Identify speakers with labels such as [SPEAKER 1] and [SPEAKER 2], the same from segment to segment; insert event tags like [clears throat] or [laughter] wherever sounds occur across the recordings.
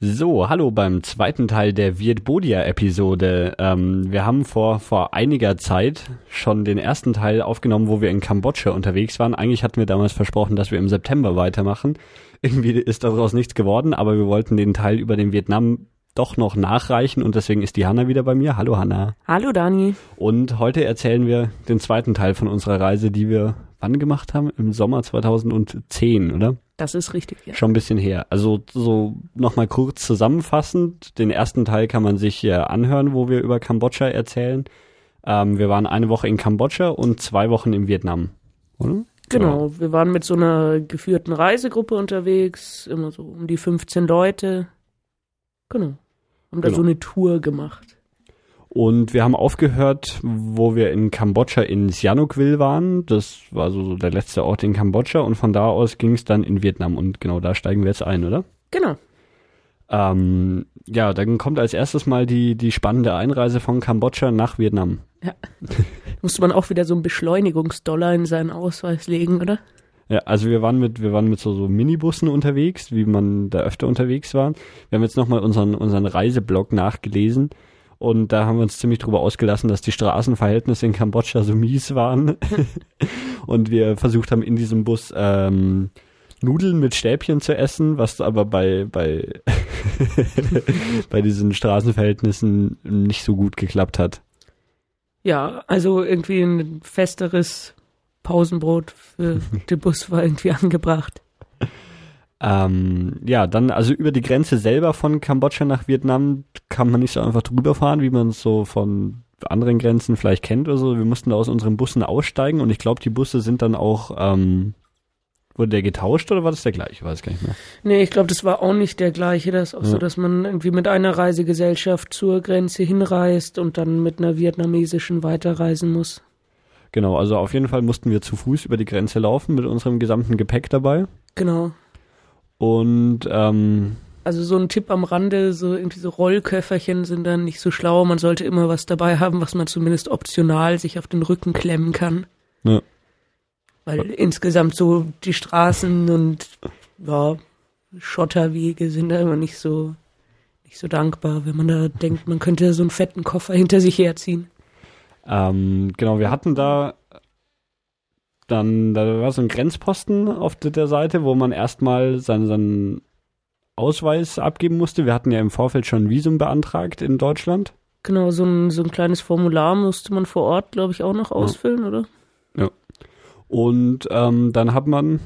[SPEAKER 1] So, hallo beim zweiten Teil der Vietbodia-Episode. Ähm, wir haben vor, vor einiger Zeit schon den ersten Teil aufgenommen, wo wir in Kambodscha unterwegs waren. Eigentlich hatten wir damals versprochen, dass wir im September weitermachen. [laughs] Irgendwie ist daraus nichts geworden, aber wir wollten den Teil über den Vietnam doch noch nachreichen und deswegen ist die Hanna wieder bei mir. Hallo Hanna.
[SPEAKER 2] Hallo Dani.
[SPEAKER 1] Und heute erzählen wir den zweiten Teil von unserer Reise, die wir wann gemacht haben? Im Sommer 2010, oder?
[SPEAKER 2] Das ist richtig, ja.
[SPEAKER 1] Schon ein bisschen her. Also so nochmal kurz zusammenfassend. Den ersten Teil kann man sich ja anhören, wo wir über Kambodscha erzählen. Ähm, wir waren eine Woche in Kambodscha und zwei Wochen in Vietnam, oder?
[SPEAKER 2] Genau, ja. wir waren mit so einer geführten Reisegruppe unterwegs, immer so um die 15 Leute. Genau. Haben da genau. so eine Tour gemacht.
[SPEAKER 1] Und wir haben aufgehört, wo wir in Kambodscha in Sihanoukville waren. Das war so der letzte Ort in Kambodscha. Und von da aus ging es dann in Vietnam. Und genau da steigen wir jetzt ein, oder?
[SPEAKER 2] Genau.
[SPEAKER 1] Ähm, ja, dann kommt als erstes mal die, die spannende Einreise von Kambodscha nach Vietnam. Ja. [laughs]
[SPEAKER 2] Musste man auch wieder so einen Beschleunigungsdollar in seinen Ausweis legen, oder?
[SPEAKER 1] Ja, also wir waren mit, wir waren mit so, so Minibussen unterwegs, wie man da öfter unterwegs war. Wir haben jetzt nochmal unseren, unseren Reiseblog nachgelesen. Und da haben wir uns ziemlich drüber ausgelassen, dass die Straßenverhältnisse in Kambodscha so mies waren. [laughs] und wir versucht haben, in diesem Bus ähm, Nudeln mit Stäbchen zu essen, was aber bei, bei, [laughs] bei diesen Straßenverhältnissen nicht so gut geklappt hat.
[SPEAKER 2] Ja, also irgendwie ein festeres Pausenbrot für [laughs] den Bus war irgendwie angebracht.
[SPEAKER 1] Ähm, ja, dann also über die Grenze selber von Kambodscha nach Vietnam kann man nicht so einfach drüber fahren, wie man es so von anderen Grenzen vielleicht kennt oder so. Wir mussten da aus unseren Bussen aussteigen und ich glaube, die Busse sind dann auch, ähm, wurde der getauscht oder war das der gleiche? Ich weiß gar nicht mehr.
[SPEAKER 2] Nee, ich glaube, das war auch nicht der gleiche. Das ist auch ja. so, dass man irgendwie mit einer Reisegesellschaft zur Grenze hinreist und dann mit einer vietnamesischen weiterreisen muss.
[SPEAKER 1] Genau, also auf jeden Fall mussten wir zu Fuß über die Grenze laufen mit unserem gesamten Gepäck dabei.
[SPEAKER 2] Genau.
[SPEAKER 1] Und ähm,
[SPEAKER 2] also so ein Tipp am Rande, so irgendwie so Rollköfferchen sind dann nicht so schlau. Man sollte immer was dabei haben, was man zumindest optional sich auf den Rücken klemmen kann. Ja. Weil ja. insgesamt so die Straßen und ja, Schotterwege sind da immer nicht so nicht so dankbar, wenn man da denkt, man könnte so einen fetten Koffer hinter sich herziehen.
[SPEAKER 1] Ähm, genau, wir hatten da dann, da war so ein Grenzposten auf der Seite, wo man erstmal seinen, seinen Ausweis abgeben musste. Wir hatten ja im Vorfeld schon ein Visum beantragt in Deutschland.
[SPEAKER 2] Genau, so ein, so ein kleines Formular musste man vor Ort, glaube ich, auch noch ausfüllen, ja. oder?
[SPEAKER 1] Ja. Und ähm, dann hat man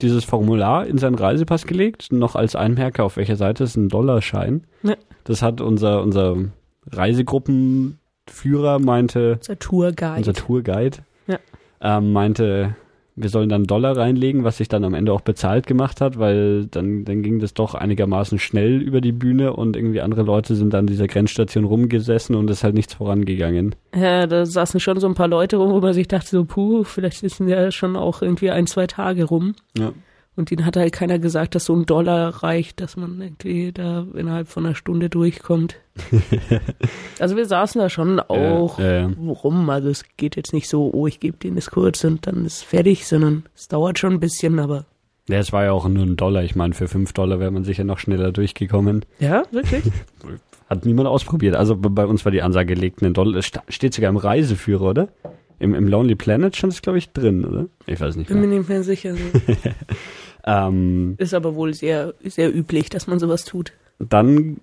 [SPEAKER 1] dieses Formular in seinen Reisepass gelegt, noch als Einmerker, auf welcher Seite ist ein Dollarschein. Ja. Das hat unser, unser Reisegruppenführer meinte.
[SPEAKER 2] Unser Tourguide.
[SPEAKER 1] Unser Tourguide ähm, meinte, wir sollen dann Dollar reinlegen, was sich dann am Ende auch bezahlt gemacht hat, weil dann, dann ging das doch einigermaßen schnell über die Bühne und irgendwie andere Leute sind an dieser Grenzstation rumgesessen und es ist halt nichts vorangegangen.
[SPEAKER 2] Ja, da saßen schon so ein paar Leute rum, wo man sich dachte so, puh, vielleicht sitzen ja schon auch irgendwie ein, zwei Tage rum. Ja. Und ihnen hat halt keiner gesagt, dass so ein Dollar reicht, dass man irgendwie da innerhalb von einer Stunde durchkommt. [laughs] also wir saßen da schon auch ja, ja. rum. Also es geht jetzt nicht so, oh, ich gebe denen das kurz und dann ist fertig, sondern es dauert schon ein bisschen, aber.
[SPEAKER 1] Ja, es war ja auch nur ein Dollar. Ich meine, für fünf Dollar wäre man sicher noch schneller durchgekommen.
[SPEAKER 2] Ja, wirklich? [laughs]
[SPEAKER 1] Hat niemand ausprobiert. Also bei uns war die Ansage gelegt, ein Dollar. Es steht sogar im Reiseführer, oder? Im, im Lonely Planet stand es, glaube ich, drin, oder? Ich weiß nicht
[SPEAKER 2] mehr. Bin mir nicht mehr sicher. [laughs] Ähm, ist aber wohl sehr, sehr üblich, dass man sowas tut.
[SPEAKER 1] Dann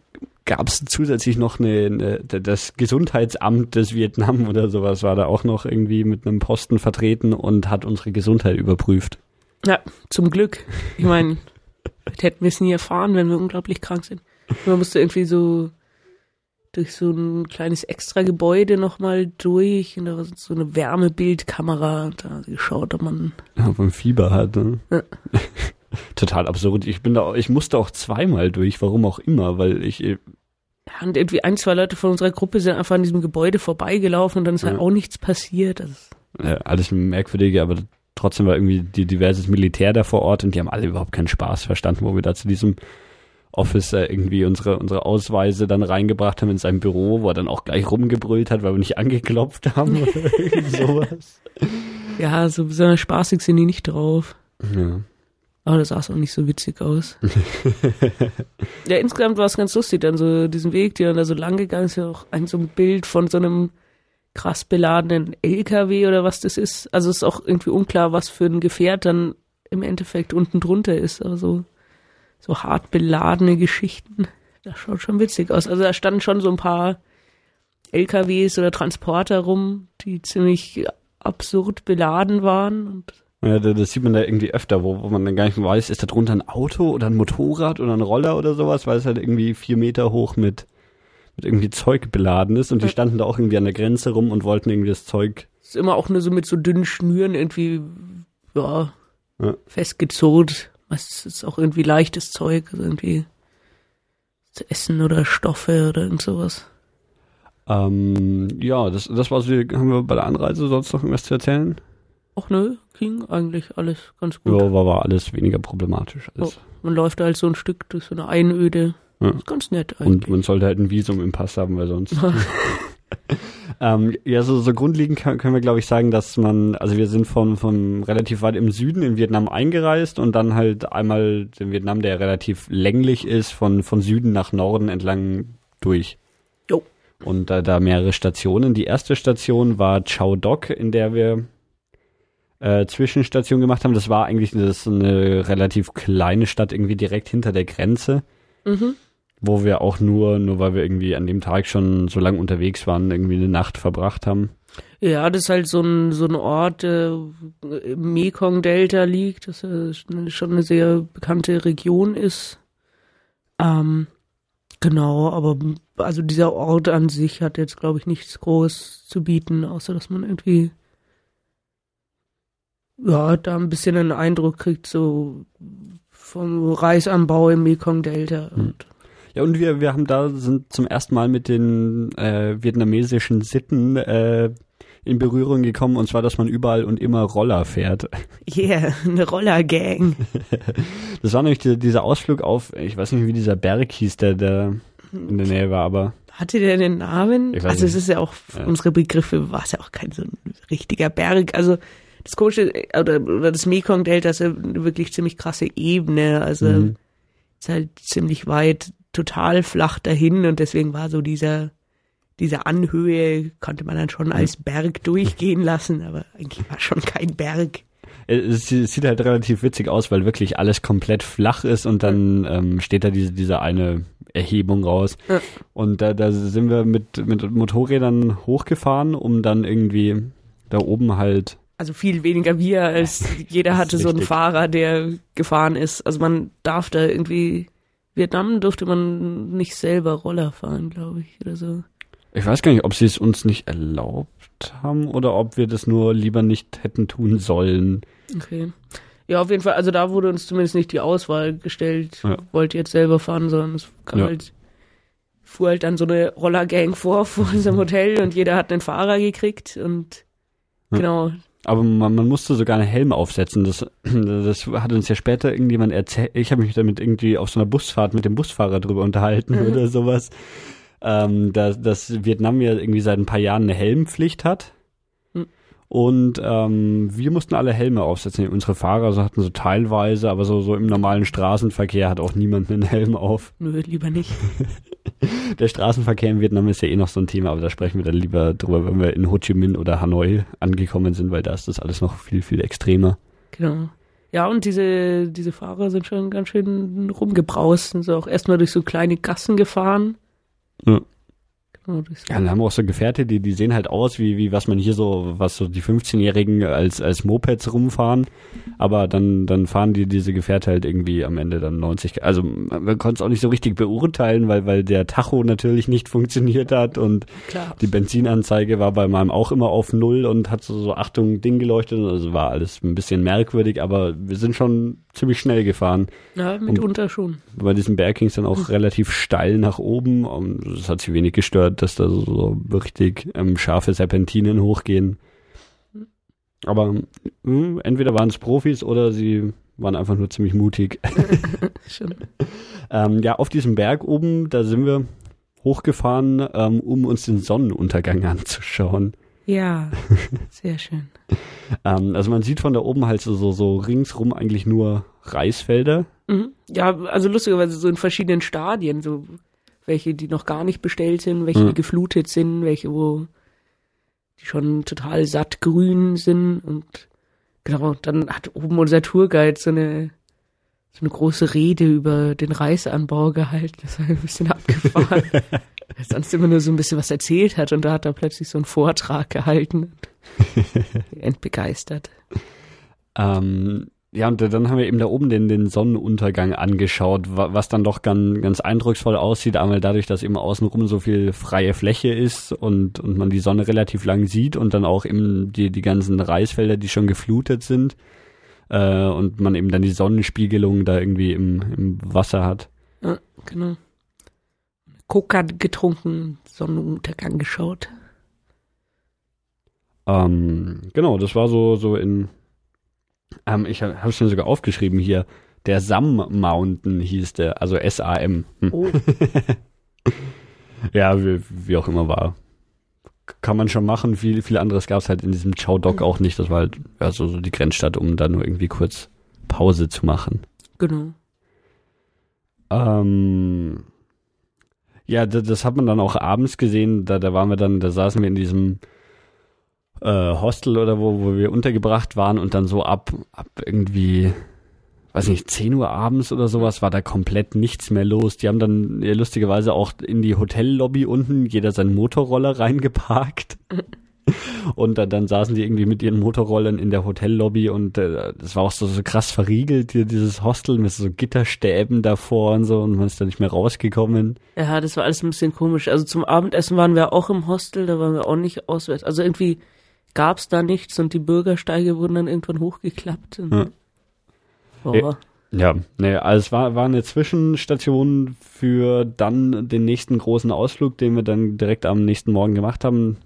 [SPEAKER 1] gab es zusätzlich noch eine, eine, das Gesundheitsamt des Vietnam oder sowas war da auch noch irgendwie mit einem Posten vertreten und hat unsere Gesundheit überprüft.
[SPEAKER 2] Ja, zum Glück. Ich meine, [laughs] hätten wir es nie erfahren, wenn wir unglaublich krank sind. Man musste irgendwie so durch so ein kleines extra Gebäude nochmal durch und da war so eine Wärmebildkamera und da geschaut, ob man
[SPEAKER 1] ob man Fieber hat. Ne? Ja. [laughs] Total absurd. Ich bin da, ich musste auch zweimal durch, warum auch immer, weil ich
[SPEAKER 2] ja, und irgendwie ein, zwei Leute von unserer Gruppe sind einfach an diesem Gebäude vorbeigelaufen und dann ist halt ja. halt auch nichts passiert. Also
[SPEAKER 1] ja, alles merkwürdige, aber trotzdem war irgendwie die diverses Militär da vor Ort und die haben alle überhaupt keinen Spaß verstanden, wo wir da zu diesem Officer irgendwie unsere, unsere Ausweise dann reingebracht haben in sein Büro, wo er dann auch gleich rumgebrüllt hat, weil wir nicht [laughs] angeklopft haben oder [laughs]
[SPEAKER 2] sowas. Ja, so besonders spaßig sind die nicht drauf.
[SPEAKER 1] Ja.
[SPEAKER 2] Aber das sah auch nicht so witzig aus. [laughs] ja, insgesamt war es ganz lustig, dann so diesen Weg, die dann da so lang gegangen ist, ja auch ein so ein Bild von so einem krass beladenen LKW oder was das ist. Also es ist auch irgendwie unklar, was für ein Gefährt dann im Endeffekt unten drunter ist. Also so hart beladene Geschichten. Das schaut schon witzig aus. Also da standen schon so ein paar LKWs oder Transporter rum, die ziemlich absurd beladen waren und
[SPEAKER 1] ja, das sieht man da irgendwie öfter, wo, wo man dann gar nicht mehr weiß, ist da drunter ein Auto oder ein Motorrad oder ein Roller oder sowas, weil es halt irgendwie vier Meter hoch mit, mit irgendwie Zeug beladen ist und die standen da auch irgendwie an der Grenze rum und wollten irgendwie das Zeug.
[SPEAKER 2] Ist immer auch nur so mit so dünnen Schnüren irgendwie, ja, ja. festgezurrt. Was ist auch irgendwie leichtes Zeug, also irgendwie zu essen oder Stoffe oder irgend sowas.
[SPEAKER 1] Ähm, ja, das, das war so, haben wir bei der Anreise sonst noch irgendwas zu erzählen?
[SPEAKER 2] Ach nö, ging eigentlich alles ganz gut.
[SPEAKER 1] Ja, war, war alles weniger problematisch. Alles.
[SPEAKER 2] Ja, man läuft halt so ein Stück durch so eine Einöde. Ja. Ist ganz nett
[SPEAKER 1] eigentlich. Und man sollte halt ein Visum im Pass haben, weil sonst. [laughs] [laughs] ähm, ja, so, so grundlegend kann, können wir, glaube ich, sagen, dass man, also wir sind von, von relativ weit im Süden in Vietnam eingereist und dann halt einmal den Vietnam, der relativ länglich ist, von, von Süden nach Norden entlang durch.
[SPEAKER 2] Jo.
[SPEAKER 1] Und da, da mehrere Stationen. Die erste Station war Chao Doc, in der wir äh, Zwischenstation gemacht haben. Das war eigentlich das eine relativ kleine Stadt irgendwie direkt hinter der Grenze. Mhm. Wo wir auch nur, nur weil wir irgendwie an dem Tag schon so lang unterwegs waren, irgendwie eine Nacht verbracht haben.
[SPEAKER 2] Ja, das ist halt so ein, so ein Ort, der im Mekong-Delta liegt, das schon eine sehr bekannte Region ist. Ähm, genau, aber also dieser Ort an sich hat jetzt, glaube ich, nichts groß zu bieten, außer dass man irgendwie ja, da ein bisschen einen Eindruck kriegt, so vom Reisanbau im Mekong-Delta.
[SPEAKER 1] Hm. Ja, und wir, wir haben da, sind zum ersten Mal mit den äh, vietnamesischen Sitten äh, in Berührung gekommen, und zwar, dass man überall und immer Roller fährt. [laughs]
[SPEAKER 2] Yeah, eine Rollergang. [laughs]
[SPEAKER 1] das war nämlich die, dieser Ausflug auf, ich weiß nicht, wie dieser Berg hieß, der da in der Nähe war, aber.
[SPEAKER 2] Hatte der den Namen? Also es ist ja auch, ja. unsere Begriffe war es ja auch kein so ein richtiger Berg. Also das komische, oder, oder das Mekong-Delta ist ja wirklich ziemlich krasse Ebene, also mhm. ist halt ziemlich weit total flach dahin und deswegen war so dieser, diese Anhöhe konnte man dann schon als Berg durchgehen lassen, aber eigentlich war schon kein Berg.
[SPEAKER 1] Es sieht halt relativ witzig aus, weil wirklich alles komplett flach ist und dann ähm, steht da diese, diese eine Erhebung raus. Ja. Und da, da sind wir mit, mit Motorrädern hochgefahren, um dann irgendwie da oben halt
[SPEAKER 2] also viel weniger wir, als jeder hatte so einen Fahrer, der gefahren ist. Also man darf da irgendwie, Vietnam durfte man nicht selber Roller fahren, glaube ich, oder so.
[SPEAKER 1] Ich weiß gar nicht, ob sie es uns nicht erlaubt haben oder ob wir das nur lieber nicht hätten tun sollen.
[SPEAKER 2] Okay. Ja, auf jeden Fall, also da wurde uns zumindest nicht die Auswahl gestellt, ja. wollt ihr jetzt selber fahren, sondern es kam ja. halt, fuhr halt dann so eine Rollergang vor, vor unserem [laughs] Hotel und jeder hat einen Fahrer gekriegt und ja. genau,
[SPEAKER 1] aber man, man musste sogar einen Helm aufsetzen. Das, [clears throat] das hat uns ja später irgendjemand erzählt. Ich habe mich damit irgendwie auf so einer Busfahrt mit dem Busfahrer drüber unterhalten mhm. oder sowas. Ähm, dass, dass Vietnam ja irgendwie seit ein paar Jahren eine Helmpflicht hat. Und ähm, wir mussten alle Helme aufsetzen. Unsere Fahrer so hatten so teilweise, aber so, so im normalen Straßenverkehr hat auch niemand einen Helm auf.
[SPEAKER 2] Nö, lieber nicht. [laughs]
[SPEAKER 1] Der Straßenverkehr in Vietnam ist ja eh noch so ein Thema, aber da sprechen wir dann lieber drüber, wenn wir in Ho Chi Minh oder Hanoi angekommen sind, weil da ist das alles noch viel, viel extremer.
[SPEAKER 2] Genau. Ja, und diese, diese Fahrer sind schon ganz schön rumgebraust, sind so auch erstmal durch so kleine Gassen gefahren.
[SPEAKER 1] Ja. Ja, dann haben wir auch so Gefährte, die, die sehen halt aus, wie, wie was man hier so, was so die 15-Jährigen als, als Mopeds rumfahren. Aber dann, dann fahren die diese Gefährte halt irgendwie am Ende dann 90. Also man konnte es auch nicht so richtig beurteilen, weil, weil der Tacho natürlich nicht [laughs] funktioniert hat und Klar. die Benzinanzeige war bei meinem auch immer auf Null und hat so, so Achtung, Ding geleuchtet. Also war alles ein bisschen merkwürdig, aber wir sind schon ziemlich schnell gefahren.
[SPEAKER 2] Ja, mitunter und schon.
[SPEAKER 1] Bei diesem Berg ging es dann auch mhm. relativ steil nach oben. Und das hat sie wenig gestört, dass da so, richtig ähm, scharfe Serpentinen hochgehen. Aber mh, hm, entweder waren es Profis oder sie waren einfach nur ziemlich mutig. [laughs] [laughs] ähm, ja, auf diesem Berg oben, da sind wir hochgefahren, ähm, um uns den Sonnenuntergang [laughs] anzuschauen.
[SPEAKER 2] Ja, sehr schön.
[SPEAKER 1] ähm, also man sieht von da oben halt so, so, so ringsrum eigentlich nur Reisfelder.
[SPEAKER 2] Mhm. Ja, also lustigerweise so in verschiedenen Stadien, so welche, die noch gar nicht bestellt sind, welche, mhm. die geflutet sind, welche, wo die schon total satt grün sind und genau, dann hat oben unser Tourguide so eine so eine große Rede über den Reisanbau gehalten. Das war ein bisschen abgefahren. [laughs] er sonst immer nur so ein bisschen was erzählt hat und da hat er plötzlich so einen Vortrag gehalten. [laughs] Endbegeistert.
[SPEAKER 1] Ähm, ja, und dann haben wir eben da oben den, den Sonnenuntergang angeschaut, was dann doch ganz, ganz eindrucksvoll aussieht, einmal dadurch, dass eben außenrum so viel freie Fläche ist und, und man die Sonne relativ lang sieht und dann auch eben die, die ganzen Reisfelder, die schon geflutet sind äh, und man eben dann die Sonnenspiegelung da irgendwie im, im Wasser hat.
[SPEAKER 2] Ja, genau. Coca getrunken, Sonnenuntergang geschaut.
[SPEAKER 1] Ähm, genau, das war so, so in ähm, ich habe es mir sogar aufgeschrieben hier. Der Sam Mountain hieß der, also S-A-M. Hm. Oh. [laughs] ja, wie, wie, auch immer war. Kann man schon machen. Viel, viel anderes gab es halt in diesem Chow Dog auch nicht. Das war halt ja, so, so die Grenzstadt, um da nur irgendwie kurz Pause zu machen.
[SPEAKER 2] Genau.
[SPEAKER 1] Ähm, ja, das, das, hat man dann auch abends gesehen. Da, da waren wir dann, da saßen wir in diesem äh, Hostel oder wo, wo wir untergebracht waren und dann so ab, ab irgendwie, weiß nicht, 10 Uhr abends oder sowas war da komplett nichts mehr los. Die haben dann ja, lustigerweise auch in die Hotellobby unten jeder seinen Motorroller [laughs] reingeparkt. Und dann, dann saßen die irgendwie mit ihren Motorrollern in der Hotellobby und äh, das war auch so, so krass verriegelt, hier, dieses Hostel mit so Gitterstäben davor und so und man ist da nicht mehr rausgekommen.
[SPEAKER 2] Ja, das war alles ein bisschen komisch. Also zum Abendessen waren wir auch im Hostel, da waren wir auch nicht auswärts. Also irgendwie gab es da nichts und die Bürgersteige wurden dann irgendwann hochgeklappt.
[SPEAKER 1] Ja. Oh. Ja, nee, also es war, war eine Zwischenstation für dann den nächsten großen Ausflug, den wir dann direkt am nächsten Morgen gemacht haben.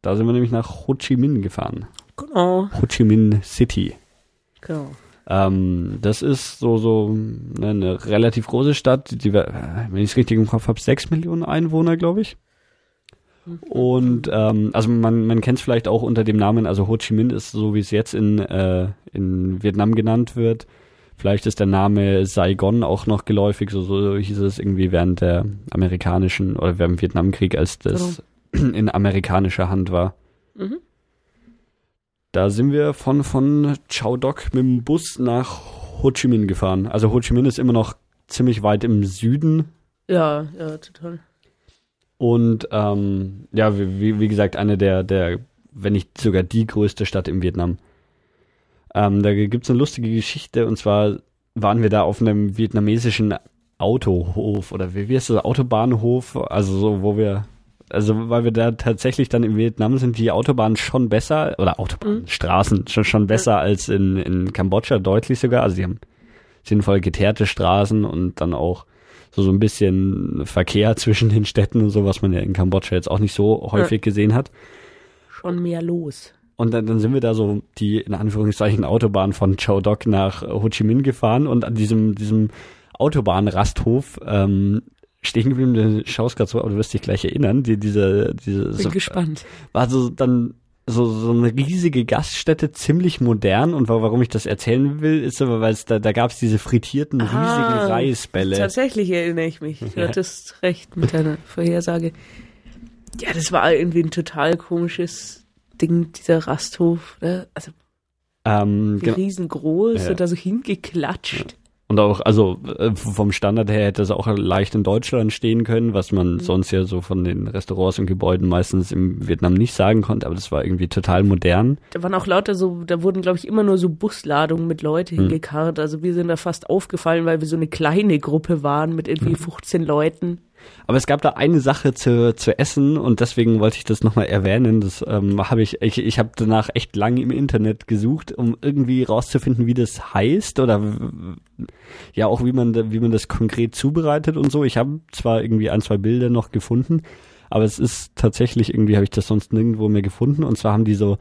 [SPEAKER 1] Da sind wir nämlich nach Ho Chi Minh gefahren.
[SPEAKER 2] Genau.
[SPEAKER 1] Ho Chi Minh City.
[SPEAKER 2] Genau.
[SPEAKER 1] Ähm, das ist so, so eine, eine relativ große Stadt, die, wenn ich es richtig im Kopf habe, sechs Millionen Einwohner, glaube ich. Und ähm, also man, man kennt es vielleicht auch unter dem Namen, also Ho Chi Minh ist so wie es jetzt in, äh, in Vietnam genannt wird. Vielleicht ist der Name Saigon auch noch geläufig, so, so hieß es irgendwie während der amerikanischen oder während dem Vietnamkrieg, als das genau. [clears throat] in amerikanischer Hand war. Mhm. Da sind wir von, von Chao Doc mit dem Bus nach Ho Chi Minh gefahren. Also Ho Chi Minh ist immer noch ziemlich weit im Süden.
[SPEAKER 2] Ja, ja, total.
[SPEAKER 1] Und ähm, ja, wie, wie gesagt, eine der, der, wenn nicht sogar die größte Stadt im Vietnam. Ähm, da gibt es eine lustige Geschichte und zwar waren wir da auf einem vietnamesischen Autohof oder wie heißt das, Autobahnhof, also so, wo wir, also weil wir da tatsächlich dann im Vietnam sind, die Autobahnen schon besser, oder Autobahnstraßen mhm. schon, schon besser als in, in Kambodscha, deutlich sogar. Also die haben sinnvoll geteerte Straßen und dann auch so, so ein bisschen Verkehr [laughs] zwischen den Städten und so, was man ja in Kambodscha jetzt auch nicht so häufig ja. gesehen hat.
[SPEAKER 2] Schon mehr los.
[SPEAKER 1] Und dann, dann sind wir da so die, in Anführungszeichen, Autobahn von Chao Doc nach Ho Chi Minh gefahren und an diesem, diesem Autobahnrasthof ähm, stehen geblieben, du schaust gerade so, aber du wirst dich gleich erinnern, die, diese, diese,
[SPEAKER 2] Bin so, gespannt.
[SPEAKER 1] War so dann so, so eine riesige Gaststätte, ziemlich modern. Und warum ich das erzählen will, ist aber, weil es da, da gab es diese frittierten ah, riesigen Reisbälle.
[SPEAKER 2] Tatsächlich erinnere ich mich. Du hattest recht mit deiner Vorhersage. Ja, das war irgendwie ein total komisches Ding, dieser Rasthof. Ne? Also ähm, riesengroß ja. und da so hingeklatscht.
[SPEAKER 1] Und auch, also äh, vom Standard her hätte es auch leicht in Deutschland stehen können, was man mhm. sonst ja so von den Restaurants und Gebäuden meistens im Vietnam nicht sagen konnte, aber das war irgendwie total modern.
[SPEAKER 2] Da waren auch lauter so, da wurden glaube ich immer nur so Busladungen mit Leuten mhm. hingekarrt. Also wir sind da fast aufgefallen, weil wir so eine kleine Gruppe waren mit irgendwie 15 mhm. Leuten.
[SPEAKER 1] Aber es gab da eine Sache zu, zu essen und deswegen wollte ich das nochmal erwähnen. Das ähm, habe ich, ich, ich habe danach echt lange im Internet gesucht, um irgendwie rauszufinden, wie das heißt oder ja auch wie man, wie man das konkret zubereitet und so. Ich habe zwar irgendwie ein, zwei Bilder noch gefunden, aber es ist tatsächlich irgendwie, habe ich das sonst nirgendwo mehr gefunden. Und zwar haben die so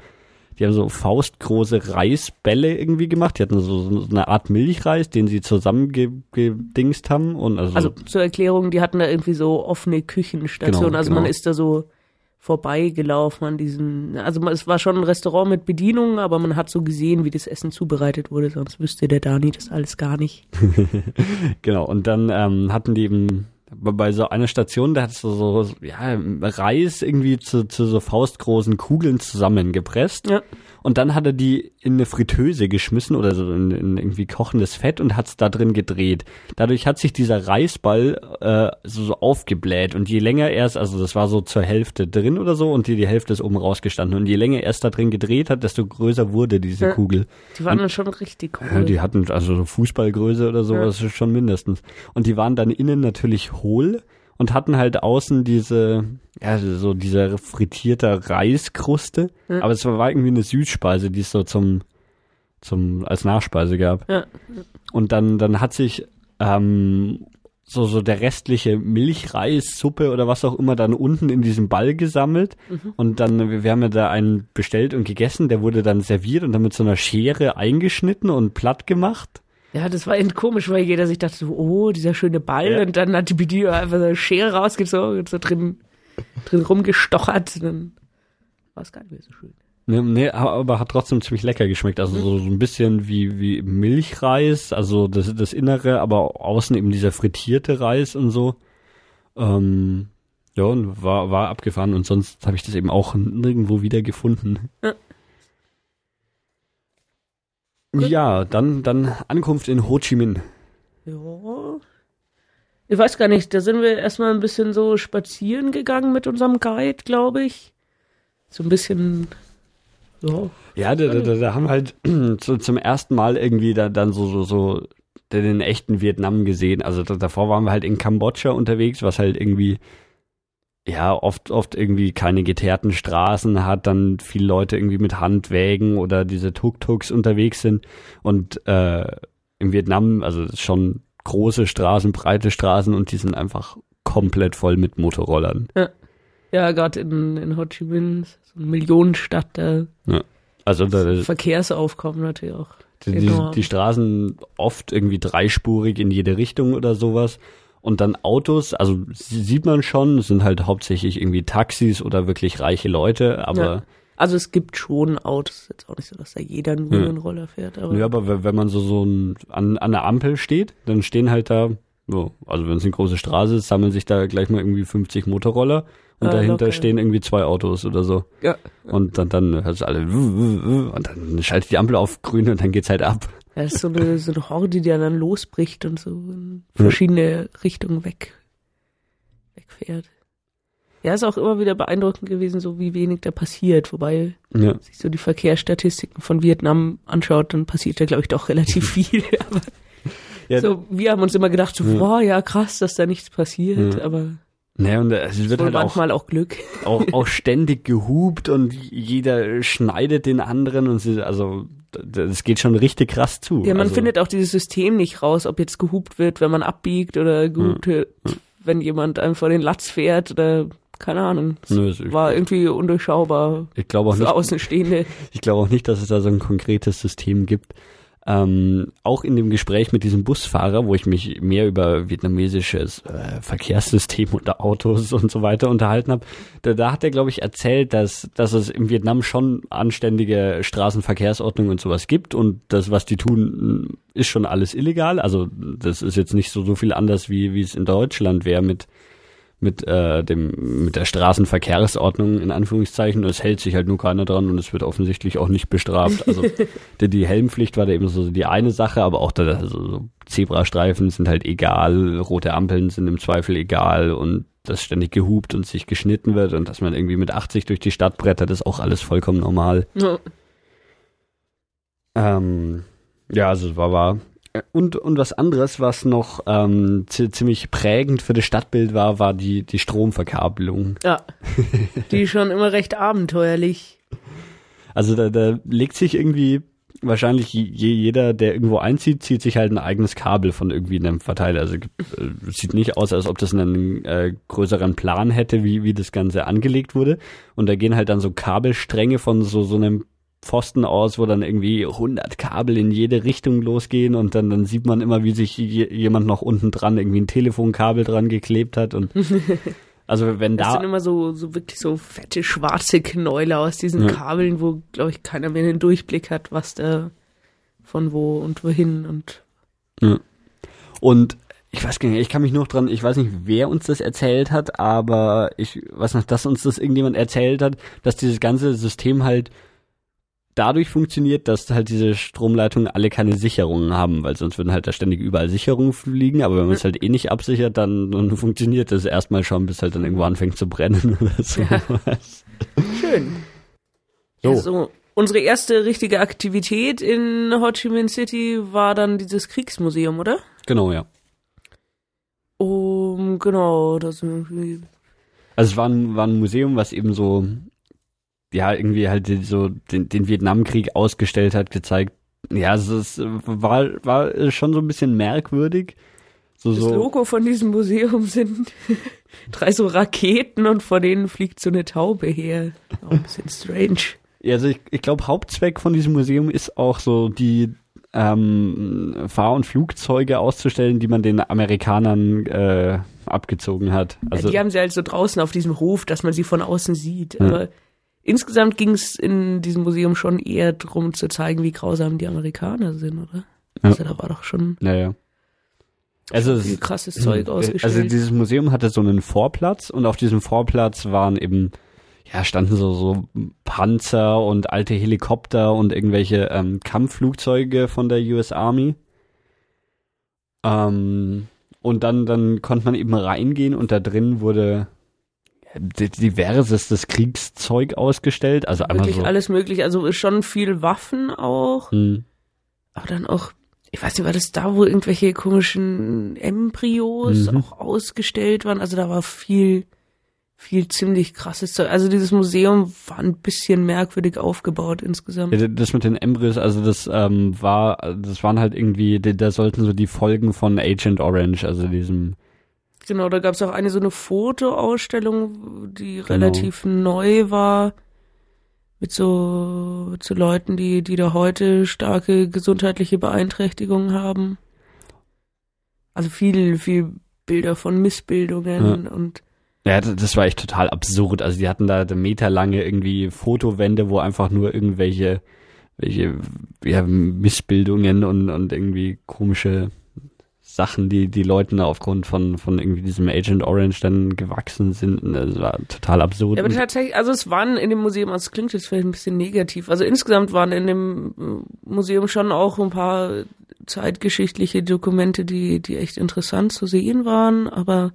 [SPEAKER 1] die haben so faustgroße Reisbälle irgendwie gemacht. Die hatten so, so eine Art Milchreis, den sie zusammengedingst haben. Und also,
[SPEAKER 2] also zur Erklärung, die hatten da irgendwie so offene Küchenstationen. Genau, also genau. man ist da so vorbeigelaufen an diesen, also es war schon ein Restaurant mit Bedienungen, aber man hat so gesehen, wie das Essen zubereitet wurde, sonst wüsste der Dani das alles gar nicht. [laughs]
[SPEAKER 1] genau, und dann ähm, hatten die eben bei so einer Station, da hat so, so ja, Reis irgendwie zu, zu so faustgroßen Kugeln zusammengepresst. Ja. Und dann hat er die in eine Fritteuse geschmissen oder so in, in irgendwie kochendes Fett und hat es da drin gedreht. Dadurch hat sich dieser Reisball äh, so, so aufgebläht und je länger er es, also das war so zur Hälfte drin oder so und die, die Hälfte ist oben rausgestanden und je länger er es da drin gedreht hat, desto größer wurde diese ja, Kugel.
[SPEAKER 2] Die waren und, dann schon richtig
[SPEAKER 1] cool. Ja, die hatten also so Fußballgröße oder sowas ja. schon mindestens. Und die waren dann innen natürlich hohl und hatten halt außen diese, ja, so diese frittierte Reiskruste. Ja. Aber es war irgendwie eine Süßspeise, die es so zum, zum, als Nachspeise gab. Ja. Und dann, dann hat sich, ähm, so, so der restliche Milchreissuppe oder was auch immer dann unten in diesem Ball gesammelt. Mhm. Und dann, wir haben ja da einen bestellt und gegessen, der wurde dann serviert und dann mit so einer Schere eingeschnitten und platt gemacht.
[SPEAKER 2] Ja, das war eben komisch, weil jeder sich dachte so, oh, dieser schöne Ball. Ja. Und dann hat die Bedienung einfach so eine Schere rausgezogen und so drin, drin rumgestochert. Und dann war es gar nicht mehr so schön.
[SPEAKER 1] Nee, nee, aber hat trotzdem ziemlich lecker geschmeckt. Also so, so ein bisschen wie, wie Milchreis, also das, das Innere, aber außen eben dieser frittierte Reis und so. Ähm, ja, und war, war abgefahren und sonst habe ich das eben auch nirgendwo wieder gefunden. Ja. Ja, dann, dann Ankunft in Ho Chi Minh.
[SPEAKER 2] Ja. Ich weiß gar nicht, da sind wir erstmal ein bisschen so spazieren gegangen mit unserem Guide, glaube ich. So ein bisschen,
[SPEAKER 1] ja. Ja, da, da, da haben wir halt [clears throat] so zum ersten Mal irgendwie da, dann so, so, so den echten Vietnam gesehen. Also da, davor waren wir halt in Kambodscha unterwegs, was halt irgendwie ja, oft, oft irgendwie keine geteerten Straßen hat, dann viele Leute irgendwie mit Handwägen oder diese Tuk-Tuks unterwegs sind. Und äh, in Vietnam, also schon große Straßen, breite Straßen und die sind einfach komplett voll mit Motorrollern.
[SPEAKER 2] Ja, ja gerade in, in Ho Chi Minh, so eine Millionenstadt, da ja. also da, Verkehrsaufkommen natürlich auch.
[SPEAKER 1] Die, die, die Straßen oft irgendwie dreispurig in jede Richtung oder sowas. Und dann Autos, also sieht man schon, sind halt hauptsächlich irgendwie Taxis oder wirklich reiche Leute, aber. Ja.
[SPEAKER 2] Also es gibt schon Autos, jetzt auch nicht so, dass da jeder nur ja. einen Roller fährt.
[SPEAKER 1] Aber ja, aber wenn man so, so ein, an, an der Ampel steht, dann stehen halt da, so, also wenn es eine große Straße ist, sammeln sich da gleich mal irgendwie 50 Motorroller und ah, dahinter locker. stehen irgendwie zwei Autos oder so. Ja. Und dann, dann hörst du alle, und dann schaltet die Ampel auf grün und dann geht's halt ab.
[SPEAKER 2] Ja, das ist so eine, so eine Horde, die dann losbricht und so in verschiedene Richtungen weg, wegfährt. Ja, ist auch immer wieder beeindruckend gewesen, so wie wenig da passiert. Wobei, ja. sich so die Verkehrsstatistiken von Vietnam anschaut, dann passiert da, glaube ich, doch relativ [laughs] viel. aber ja, so, wir haben uns immer gedacht, so, ja. boah, ja, krass, dass da nichts passiert, ja. aber
[SPEAKER 1] naja, und es wird halt
[SPEAKER 2] manchmal
[SPEAKER 1] auch,
[SPEAKER 2] auch Glück. [laughs]
[SPEAKER 1] Auch, auch ständig gehupt und jeder schneidet den anderen und sie, also das geht schon richtig krass zu.
[SPEAKER 2] Ja, man
[SPEAKER 1] also,
[SPEAKER 2] findet auch dieses System nicht raus, ob jetzt gehupt wird, wenn man abbiegt oder gehupt wird, wenn jemand einem vor den Latz fährt oder keine Ahnung. Nö, war irgendwie undurchschaubar.
[SPEAKER 1] Ich glaube auch nicht.
[SPEAKER 2] Außenstehende. [laughs]
[SPEAKER 1] Ich glaube auch nicht, dass es da so ein konkretes System gibt. Ähm, auch in dem Gespräch mit diesem Busfahrer, wo ich mich mehr über vietnamesisches äh, Verkehrssystem und Autos und so weiter unterhalten habe, da, da hat er, glaube ich, erzählt, dass, dass es in Vietnam schon anständige Straßenverkehrsordnung und sowas gibt und das, was die tun, ist schon alles illegal. Also das ist jetzt nicht so, so viel anders, wie, wie es in Deutschland wäre mit mit äh, dem mit der Straßenverkehrsordnung in Anführungszeichen. Es hält sich halt nur keiner dran und es wird offensichtlich auch nicht bestraft. Also [laughs] die, die Helmpflicht war da eben so die eine Sache, aber auch da also so Zebrastreifen sind halt egal, rote Ampeln sind im Zweifel egal und dass ständig gehupt und sich geschnitten wird und dass man irgendwie mit 80 durch die Stadt brettert, ist auch alles vollkommen normal. Ja. Ähm, ja, also es war, war und, und was anderes, was noch ähm, ziemlich prägend für das Stadtbild war, war die, die Stromverkabelung.
[SPEAKER 2] Ja, [laughs] die schon immer recht abenteuerlich.
[SPEAKER 1] Also da, da legt sich irgendwie wahrscheinlich je, jeder, der irgendwo einzieht, zieht sich halt ein eigenes Kabel von irgendwie einem Verteiler. Also äh, sieht nicht aus, als ob das einen äh, größeren Plan hätte, wie, wie das Ganze angelegt wurde. Und da gehen halt dann so Kabelstränge von so, so einem Pfosten aus, wo dann irgendwie 100 Kabel in jede Richtung losgehen und dann, dann sieht man immer, wie sich jemand noch unten dran irgendwie ein Telefonkabel dran geklebt hat und [laughs] Also wenn da.
[SPEAKER 2] Das sind immer so, so wirklich so fette schwarze Knäule aus diesen ja. Kabeln, wo, glaube ich, keiner mehr den Durchblick hat, was da von wo und wohin und.
[SPEAKER 1] Ja. Und ich weiß gar nicht, ich kann mich noch dran, ich weiß nicht, wer uns das erzählt hat, aber ich weiß noch, dass uns das irgendjemand erzählt hat, dass dieses ganze System halt dadurch funktioniert, dass halt diese Stromleitungen alle keine Sicherungen haben, weil sonst würden halt da ständig überall Sicherungen fliegen, aber wenn man es halt eh nicht absichert, dann, dann funktioniert das erstmal schon, bis halt dann irgendwo anfängt zu brennen [laughs] oder so. Ja.
[SPEAKER 2] Schön. So. Also, unsere erste richtige Aktivität in Ho Chi Minh City war dann dieses Kriegsmuseum, oder?
[SPEAKER 1] Genau, ja.
[SPEAKER 2] Um, genau, das
[SPEAKER 1] Also es war ein, war ein Museum, was eben so ja, irgendwie halt so den, den Vietnamkrieg ausgestellt hat, gezeigt. Ja, also es war, war schon so ein bisschen merkwürdig. So,
[SPEAKER 2] das. Logo von diesem Museum sind [laughs] drei so Raketen und vor denen fliegt so eine Taube her. Auch ein bisschen strange.
[SPEAKER 1] Ja, also ich, ich glaube, Hauptzweck von diesem Museum ist auch so die ähm, Fahr- und Flugzeuge auszustellen, die man den Amerikanern äh, abgezogen hat.
[SPEAKER 2] Also, ja, die haben sie halt so draußen auf diesem Hof, dass man sie von außen sieht. Ja. Aber Insgesamt ging es in diesem Museum schon eher darum zu zeigen, wie grausam die Amerikaner sind, oder? Ja. Also da war doch schon
[SPEAKER 1] naja.
[SPEAKER 2] also viel krasses Zeug ausgestellt.
[SPEAKER 1] Also dieses Museum hatte so einen Vorplatz und auf diesem Vorplatz waren eben ja standen so so Panzer und alte Helikopter und irgendwelche ähm, Kampfflugzeuge von der US Army. Ähm, und dann dann konnte man eben reingehen und da drin wurde diversestes Kriegszeug ausgestellt. Also
[SPEAKER 2] Wirklich
[SPEAKER 1] so
[SPEAKER 2] alles möglich. Also schon viel Waffen auch. Hm. Aber dann auch, ich weiß nicht, war das da, wo irgendwelche komischen Embryos mhm. auch ausgestellt waren? Also da war viel, viel ziemlich krasses Zeug. Also dieses Museum war ein bisschen merkwürdig aufgebaut insgesamt.
[SPEAKER 1] Ja, das mit den Embryos, also das ähm, war, das waren halt irgendwie, da sollten so die Folgen von Agent Orange, also diesem
[SPEAKER 2] Genau, da gab es auch eine so eine Fotoausstellung, die genau. relativ neu war, mit so, mit so Leuten, die, die da heute starke gesundheitliche Beeinträchtigungen haben. Also viel, viel Bilder von Missbildungen ja. und
[SPEAKER 1] ja, das war echt total absurd. Also die hatten da meterlange irgendwie Fotowände, wo einfach nur irgendwelche welche ja, Missbildungen und, und irgendwie komische Sachen, die die Leuten aufgrund von von irgendwie diesem Agent Orange dann gewachsen sind. Das war total absurd.
[SPEAKER 2] Ja, aber tatsächlich, also es waren in dem Museum, also es klingt jetzt vielleicht ein bisschen negativ, also insgesamt waren in dem Museum schon auch ein paar zeitgeschichtliche Dokumente, die die echt interessant zu sehen waren, aber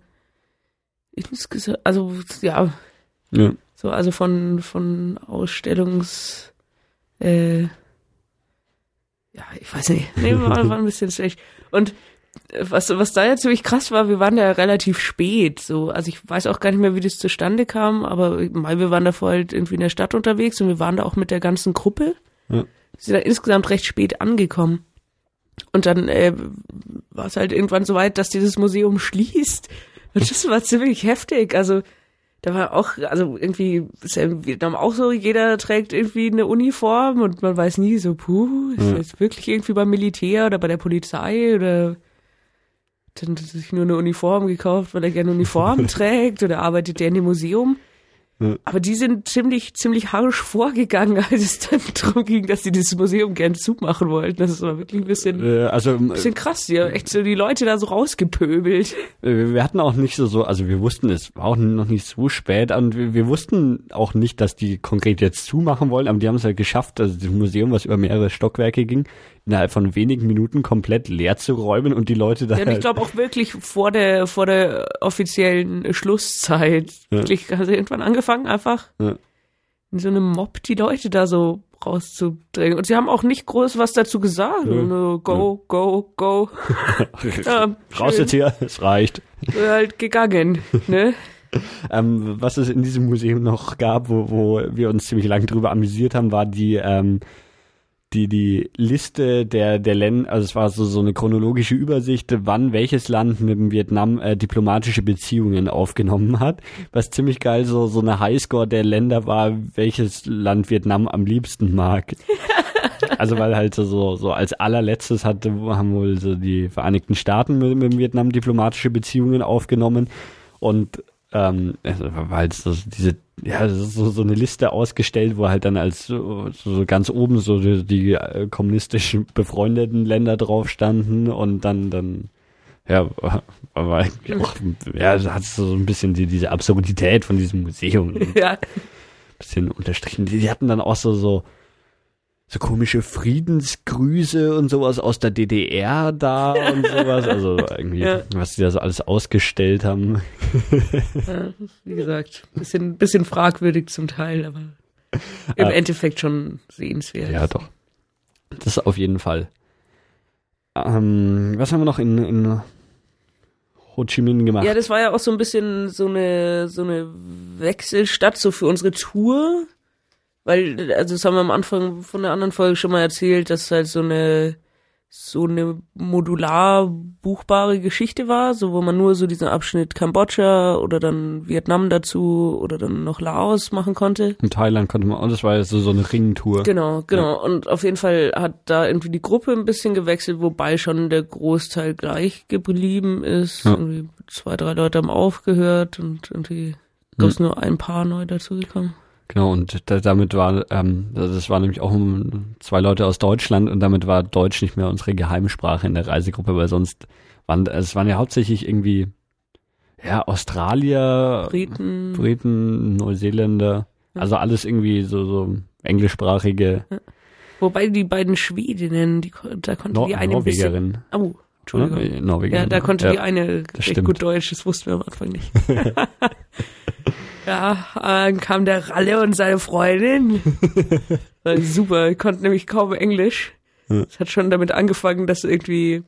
[SPEAKER 2] insgesamt, also ja, ja. so also von von Ausstellungs äh, ja, ich weiß nicht. Nee, war, war ein bisschen schlecht. Und was, was da jetzt ziemlich krass war, wir waren da relativ spät, so, also ich weiß auch gar nicht mehr, wie das zustande kam, aber wir waren davor halt irgendwie in der Stadt unterwegs und wir waren da auch mit der ganzen Gruppe. Ja. sind da insgesamt recht spät angekommen. Und dann äh, war es halt irgendwann so weit, dass dieses Museum schließt. Und das war ziemlich heftig. Also da war auch, also irgendwie ist ja in Vietnam auch so, jeder trägt irgendwie eine Uniform und man weiß nie so, puh, ist ja. jetzt wirklich irgendwie beim Militär oder bei der Polizei oder dann hat er sich nur eine Uniform gekauft, weil er gerne Uniform [laughs] trägt oder arbeitet der in dem Museum. Aber die sind ziemlich, ziemlich harsch vorgegangen, [laughs] als es dann darum ging, dass sie dieses Museum gern zumachen wollten. Das war wirklich ein bisschen, äh, also, ein bisschen krass. Die haben echt so die Leute da so rausgepöbelt.
[SPEAKER 1] Äh, wir hatten auch nicht so, so, also wir wussten, es war auch noch nicht so spät und wir, wir wussten auch nicht, dass die konkret jetzt zumachen wollen, aber die haben es halt geschafft, also das Museum, was über mehrere Stockwerke ging, innerhalb von wenigen Minuten komplett leer zu räumen und die Leute da.
[SPEAKER 2] Ja, ich glaube auch wirklich vor der, vor der offiziellen Schlusszeit. Ja. Wirklich, also irgendwann angefangen, einfach ja. in so einem Mob die Leute da so rauszudrängen. Und sie haben auch nicht groß was dazu gesagt. Ja. Nur go, go, [laughs] go.
[SPEAKER 1] ja, Raus jetzt hier, es reicht.
[SPEAKER 2] Halt gegangen, ne? [laughs]
[SPEAKER 1] ähm, was es in diesem Museum noch gab, wo, wo wir uns ziemlich lange drüber amüsiert haben, war die ähm, die die Liste der der Länder, also es war so so eine chronologische Übersicht, wann welches Land mit dem Vietnam äh, diplomatische Beziehungen aufgenommen hat, was ziemlich geil so so eine Highscore der Länder war, welches Land Vietnam am liebsten mag. [laughs] also weil halt so so als allerletztes hatte haben wohl so die Vereinigten Staaten mit, mit Vietnam diplomatische Beziehungen aufgenommen und ähm, also, halt so diese, ja, so, so eine Liste ausgestellt, wo halt dann als so, so ganz oben so die, die äh, kommunistischen befreundeten Länder drauf standen und dann, dann, ja, aber auch, ja, hat so ein bisschen die, diese Absurdität von diesem Museum. [laughs] Ja. Bisschen unterstrichen. Die, die hatten dann auch so, so, so komische Friedensgrüße und sowas aus der DDR da und sowas. Also [laughs] irgendwie, ja. was die da so alles ausgestellt haben.
[SPEAKER 2] Ja, wie gesagt, bisschen, bisschen fragwürdig zum Teil, aber im ah. Endeffekt schon sehenswert.
[SPEAKER 1] Ja, doch. Das auf jeden Fall. Ähm, was haben wir noch in, in Ho Chi Minh gemacht?
[SPEAKER 2] Ja, das war ja auch so ein bisschen so eine, so eine Wechselstadt so für unsere Tour weil, also das haben wir am Anfang von der anderen Folge schon mal erzählt, dass halt so eine so eine modular buchbare Geschichte war, so wo man nur so diesen Abschnitt Kambodscha oder dann Vietnam dazu oder dann noch Laos machen konnte.
[SPEAKER 1] In Thailand konnte man, und das war ja so, so eine Ringtour.
[SPEAKER 2] Genau, genau. Ja. Und auf jeden Fall hat da irgendwie die Gruppe ein bisschen gewechselt, wobei schon der Großteil gleich geblieben ist. Ja. Irgendwie zwei, drei Leute haben aufgehört und irgendwie hm. ist nur ein paar neu dazugekommen.
[SPEAKER 1] Genau, und da, damit war, ähm, das war nämlich auch zwei Leute aus Deutschland und damit war Deutsch nicht mehr unsere Geheimsprache in der Reisegruppe, weil sonst waren, es waren ja hauptsächlich irgendwie, ja, Australier,
[SPEAKER 2] Briten,
[SPEAKER 1] Briten Neuseeländer, ja. also alles irgendwie so, so englischsprachige. Ja.
[SPEAKER 2] Wobei die beiden Schwedinnen, die, da konnte Nor die eine
[SPEAKER 1] Norwegerin.
[SPEAKER 2] Bisschen, oh, Entschuldigung. Ja, Norwegerin. Ja, da konnte die eine recht gut Deutsch, das wussten wir am Anfang nicht. [laughs] [laughs] Ja, dann kam der Ralle und seine Freundin. [laughs] super, konnte nämlich kaum Englisch. Es hat schon damit angefangen, dass irgendwie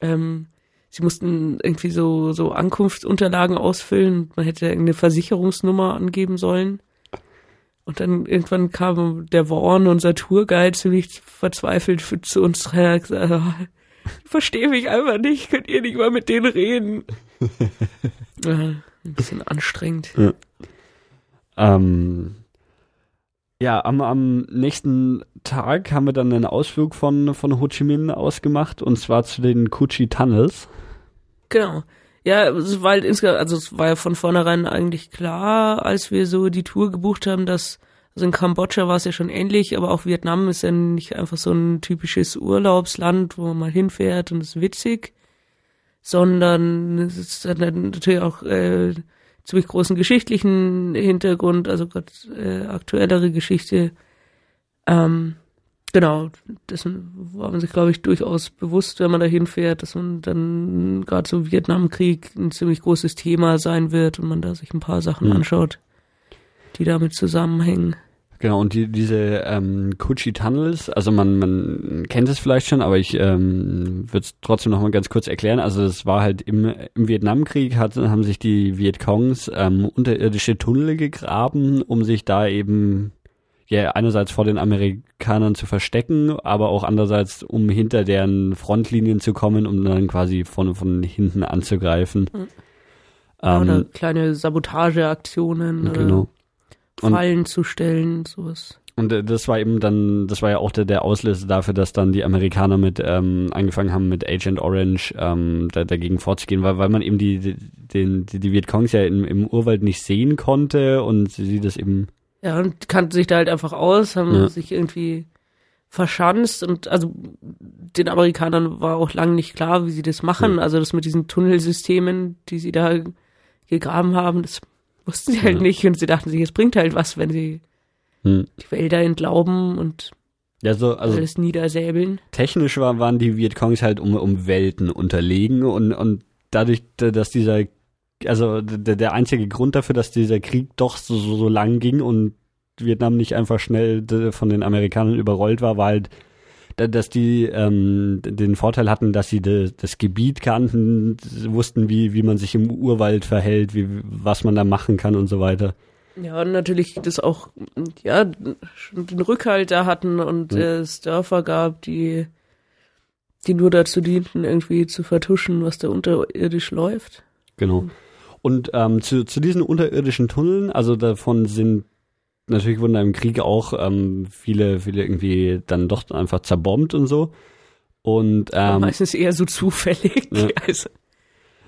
[SPEAKER 2] ähm, sie mussten irgendwie so so Ankunftsunterlagen ausfüllen. Man hätte irgendeine Versicherungsnummer angeben sollen. Und dann irgendwann kam der Warren, unser Tourguide, ziemlich verzweifelt zu uns und gesagt, oh, ich verstehe mich einfach nicht, könnt ihr nicht mal mit denen reden? [laughs] ja, ein bisschen anstrengend. Ja.
[SPEAKER 1] Ähm, ja, am, am nächsten Tag haben wir dann einen Ausflug von, von Ho Chi Minh ausgemacht und zwar zu den Kuchi Tunnels.
[SPEAKER 2] Genau. Ja, es war halt insgesamt, also es war ja von vornherein eigentlich klar, als wir so die Tour gebucht haben, dass, also in Kambodscha war es ja schon ähnlich, aber auch Vietnam ist ja nicht einfach so ein typisches Urlaubsland, wo man mal hinfährt und ist witzig, sondern es hat natürlich auch äh, ziemlich großen geschichtlichen Hintergrund, also gerade äh, aktuellere Geschichte. Ähm, genau, dessen war man sich, glaube ich, durchaus bewusst, wenn man da hinfährt, dass man dann gerade so Vietnamkrieg ein ziemlich großes Thema sein wird und man da sich ein paar Sachen mhm. anschaut, die damit zusammenhängen.
[SPEAKER 1] Genau, und die, diese ähm, Kuchi Tunnels, also man, man kennt es vielleicht schon, aber ich ähm, würde es trotzdem noch mal ganz kurz erklären. Also es war halt im, im Vietnamkrieg, hat, haben sich die Vietcongs ähm, unterirdische Tunnel gegraben, um sich da eben ja einerseits vor den Amerikanern zu verstecken, aber auch andererseits, um hinter deren Frontlinien zu kommen, um dann quasi von, von hinten anzugreifen. Mhm.
[SPEAKER 2] Oder ähm, kleine Sabotageaktionen.
[SPEAKER 1] Genau.
[SPEAKER 2] Fallen zu stellen, sowas.
[SPEAKER 1] Und äh, das war eben dann, das war ja auch der, der Auslöser dafür, dass dann die Amerikaner mit ähm, angefangen haben, mit Agent Orange ähm, da, dagegen vorzugehen, weil, weil man eben die, die, den, die, die Vietcongs ja im, im Urwald nicht sehen konnte und sie das eben.
[SPEAKER 2] Ja, und kannten sich da halt einfach aus, haben ja. sich irgendwie verschanzt und also den Amerikanern war auch lange nicht klar, wie sie das machen. Ja. Also das mit diesen Tunnelsystemen, die sie da gegraben haben, das wussten sie halt ja. nicht und sie dachten sich, es bringt halt was, wenn sie hm. die Wälder entlauben und
[SPEAKER 1] ja, so, also
[SPEAKER 2] alles niedersäbeln.
[SPEAKER 1] Technisch war, waren die Vietcongs halt um, um Welten unterlegen und, und dadurch, dass dieser, also der, der einzige Grund dafür, dass dieser Krieg doch so, so, so lang ging und Vietnam nicht einfach schnell von den Amerikanern überrollt war, war halt dass die ähm, den Vorteil hatten, dass sie de, das Gebiet kannten, wussten, wie, wie man sich im Urwald verhält, wie, was man da machen kann und so weiter.
[SPEAKER 2] Ja, und natürlich das auch, ja, den Rückhalt da hatten und mhm. es Dörfer gab, die, die nur dazu dienten, irgendwie zu vertuschen, was da unterirdisch läuft.
[SPEAKER 1] Genau. Und ähm, zu, zu diesen unterirdischen Tunneln, also davon sind natürlich wurden da im Krieg auch ähm, viele, viele irgendwie dann doch einfach zerbombt und so. Und ähm,
[SPEAKER 2] meistens eher so zufällig. Ja. Also.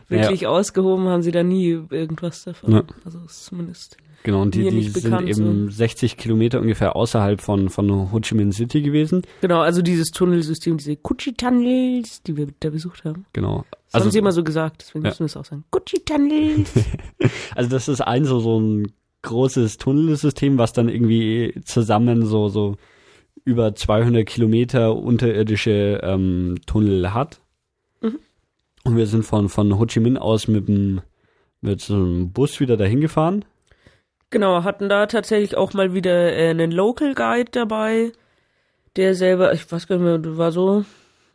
[SPEAKER 2] wirklich ja. ausgehoben haben sie da nie irgendwas davon. Ja. Also zumindest.
[SPEAKER 1] Genau, und die, die sind eben so. 60 Kilometer ungefähr außerhalb von, von Ho Chi Minh City gewesen.
[SPEAKER 2] Genau, also dieses Tunnelsystem, diese Kuchi-Tunnels, die wir da besucht haben.
[SPEAKER 1] Genau.
[SPEAKER 2] Das also, haben sie immer so gesagt, deswegen ja. müssen wir es auch sagen. Kuchi-Tunnels. [laughs]
[SPEAKER 1] also das ist ein so, so ein großes Tunnelsystem, was dann irgendwie zusammen so, so über 200 Kilometer unterirdische ähm, Tunnel hat. Mhm. Und wir sind von, von Ho Chi Minh aus mit, dem, mit so einem Bus wieder dahin gefahren.
[SPEAKER 2] Genau, hatten da tatsächlich auch mal wieder äh, einen Local Guide dabei, der selber, ich weiß gar nicht mehr, war so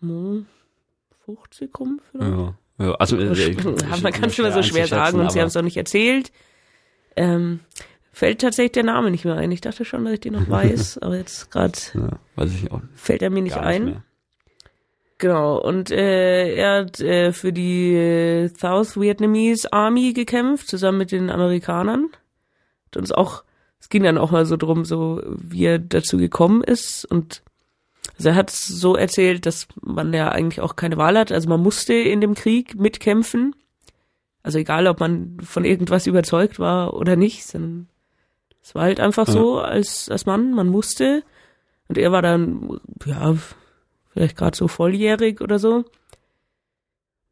[SPEAKER 2] hm, 50 rum vielleicht. Ja,
[SPEAKER 1] ja also äh,
[SPEAKER 2] man kann schon mal so schwer sagen und sie haben es auch nicht erzählt. Ähm, fällt tatsächlich der Name nicht mehr ein. Ich dachte schon, dass ich den noch weiß, [laughs] aber jetzt gerade
[SPEAKER 1] ja,
[SPEAKER 2] fällt er mir nicht ein. Nicht genau, und äh, er hat äh, für die äh, South Vietnamese Army gekämpft, zusammen mit den Amerikanern hat uns auch, es ging dann auch mal so drum, so wie er dazu gekommen ist und also er hat so erzählt, dass man ja eigentlich auch keine Wahl hat. Also man musste in dem Krieg mitkämpfen. Also egal, ob man von irgendwas überzeugt war oder nicht, sondern es war halt einfach ja. so als, als Mann, man musste. Und er war dann, ja, vielleicht gerade so volljährig oder so.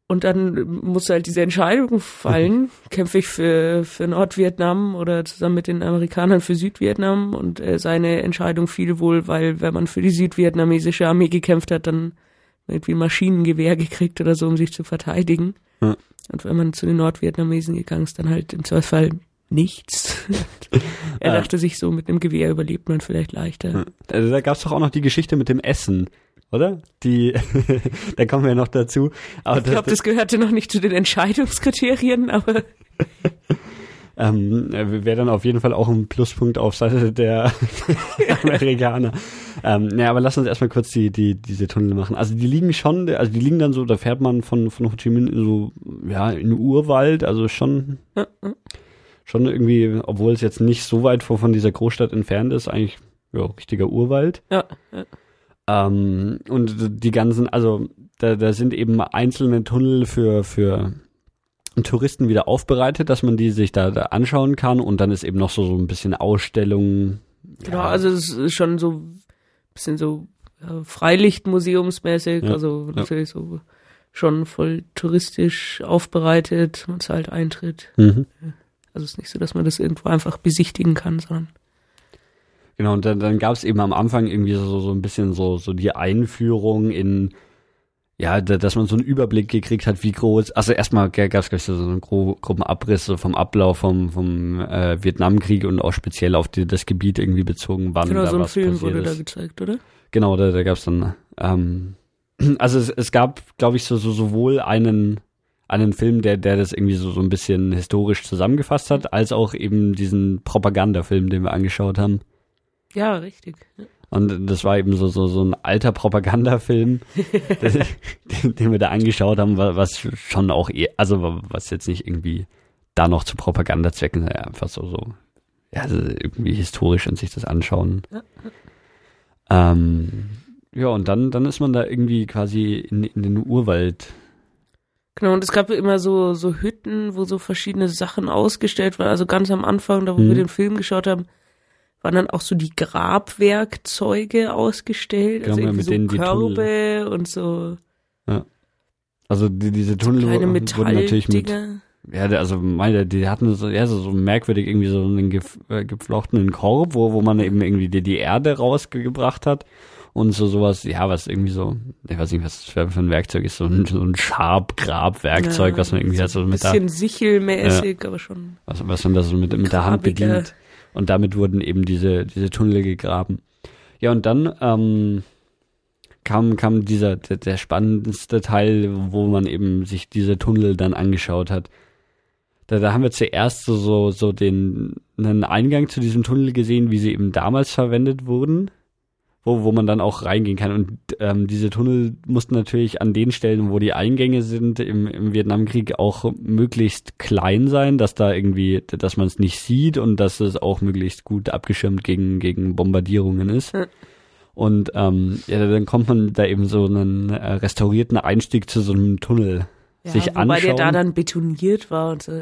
[SPEAKER 2] Und dann muss halt diese Entscheidung fallen, [laughs] kämpfe ich für, für Nordvietnam oder zusammen mit den Amerikanern für Südvietnam. Und äh, seine Entscheidung fiel wohl, weil wenn man für die südvietnamesische Armee gekämpft hat, dann irgendwie Maschinengewehr gekriegt oder so, um sich zu verteidigen. Ja. Und wenn man zu den Nordvietnamesen gegangen ist, dann halt im Zweifelsfall nichts. [laughs] er ja. dachte sich so, mit einem Gewehr überlebt man vielleicht leichter.
[SPEAKER 1] Also da gab es doch auch noch die Geschichte mit dem Essen oder? Die, [laughs] da kommen wir noch dazu.
[SPEAKER 2] Aber ich glaube, das, das gehörte noch nicht zu den Entscheidungskriterien, aber. [laughs]
[SPEAKER 1] ähm, Wäre dann auf jeden Fall auch ein Pluspunkt auf Seite der [laughs] Amerikaner. ähm, ja, aber lass uns erstmal kurz die, die, diese Tunnel machen. Also die liegen schon, also die liegen dann so, da fährt man von, von Ho Chi Minh in so, ja, in Urwald, also schon, schon irgendwie, obwohl es jetzt nicht so weit von dieser Großstadt entfernt ist, eigentlich, ja, richtiger Urwald.
[SPEAKER 2] Ja, ja.
[SPEAKER 1] Ähm, und die ganzen, also da, da sind eben einzelne Tunnel für, für Touristen wieder aufbereitet, dass man die sich da, da anschauen kann und dann ist eben noch so, so ein bisschen Ausstellung.
[SPEAKER 2] Genau, ja. also es ist schon so ein bisschen so ja, Freilichtmuseumsmäßig, ja, also natürlich so schon voll touristisch aufbereitet, man zahlt Eintritt. Mhm. Also es ist nicht so, dass man das irgendwo einfach besichtigen kann, sondern
[SPEAKER 1] Genau, und dann, dann gab es eben am Anfang irgendwie so, so ein bisschen so, so die Einführung in, ja, da, dass man so einen Überblick gekriegt hat, wie groß, also erstmal gab es so einen gro groben Abriss so vom Ablauf vom, vom äh, Vietnamkrieg und auch speziell auf die, das Gebiet irgendwie bezogen, wann
[SPEAKER 2] genau,
[SPEAKER 1] da
[SPEAKER 2] so ein
[SPEAKER 1] was
[SPEAKER 2] Film wurde ist. da gezeigt, oder?
[SPEAKER 1] Genau, da, da gab es dann, ähm, [clears throat] also es, es gab, glaube ich, so, so sowohl einen einen Film, der, der das irgendwie so, so ein bisschen historisch zusammengefasst hat, als auch eben diesen Propagandafilm, den wir angeschaut haben.
[SPEAKER 2] Ja, richtig.
[SPEAKER 1] Und das war eben so, so, so ein alter Propagandafilm, [laughs] den, den, wir da angeschaut haben, was schon auch, eher, also was jetzt nicht irgendwie da noch zu Propagandazwecken, einfach so, so, ja, also irgendwie historisch an sich das anschauen. Ja. Ähm, ja, und dann, dann ist man da irgendwie quasi in, in den Urwald.
[SPEAKER 2] Genau, und es gab immer so, so Hütten, wo so verschiedene Sachen ausgestellt waren. Also ganz am Anfang, da wo mhm. wir den Film geschaut haben, waren dann auch so die Grabwerkzeuge ausgestellt,
[SPEAKER 1] also irgendwie
[SPEAKER 2] so
[SPEAKER 1] denen
[SPEAKER 2] Körbe die und so.
[SPEAKER 1] Ja. Also die, diese Tunnel so wurden natürlich mit. Ja, also meine, die hatten so, ja, so, so merkwürdig irgendwie so einen gef, äh, geflochtenen Korb, wo, wo man eben irgendwie die, die Erde rausgebracht hat und so sowas, ja, was irgendwie so, ich weiß nicht, was das für, ein Werkzeug ist, so ein, so ein Schabgrabwerkzeug, ja, was man irgendwie so
[SPEAKER 2] hat,
[SPEAKER 1] so
[SPEAKER 2] mit der. Bisschen sichelmäßig, ja, aber schon.
[SPEAKER 1] Was, was man da so mit, mit der Hand bedient. Und damit wurden eben diese, diese Tunnel gegraben. Ja, und dann ähm, kam, kam dieser, der, der spannendste Teil, wo man eben sich diese Tunnel dann angeschaut hat. Da, da haben wir zuerst so, so, so den, einen Eingang zu diesem Tunnel gesehen, wie sie eben damals verwendet wurden wo, wo man dann auch reingehen kann. Und ähm, diese Tunnel mussten natürlich an den Stellen, wo die Eingänge sind, im, im Vietnamkrieg auch möglichst klein sein, dass da irgendwie, dass man es nicht sieht und dass es auch möglichst gut abgeschirmt gegen, gegen Bombardierungen ist. Mhm. Und ähm, ja, dann kommt man da eben so einen äh, restaurierten Einstieg zu so einem Tunnel
[SPEAKER 2] ja,
[SPEAKER 1] sich
[SPEAKER 2] wobei
[SPEAKER 1] anschauen.
[SPEAKER 2] Weil der da dann betoniert war und so.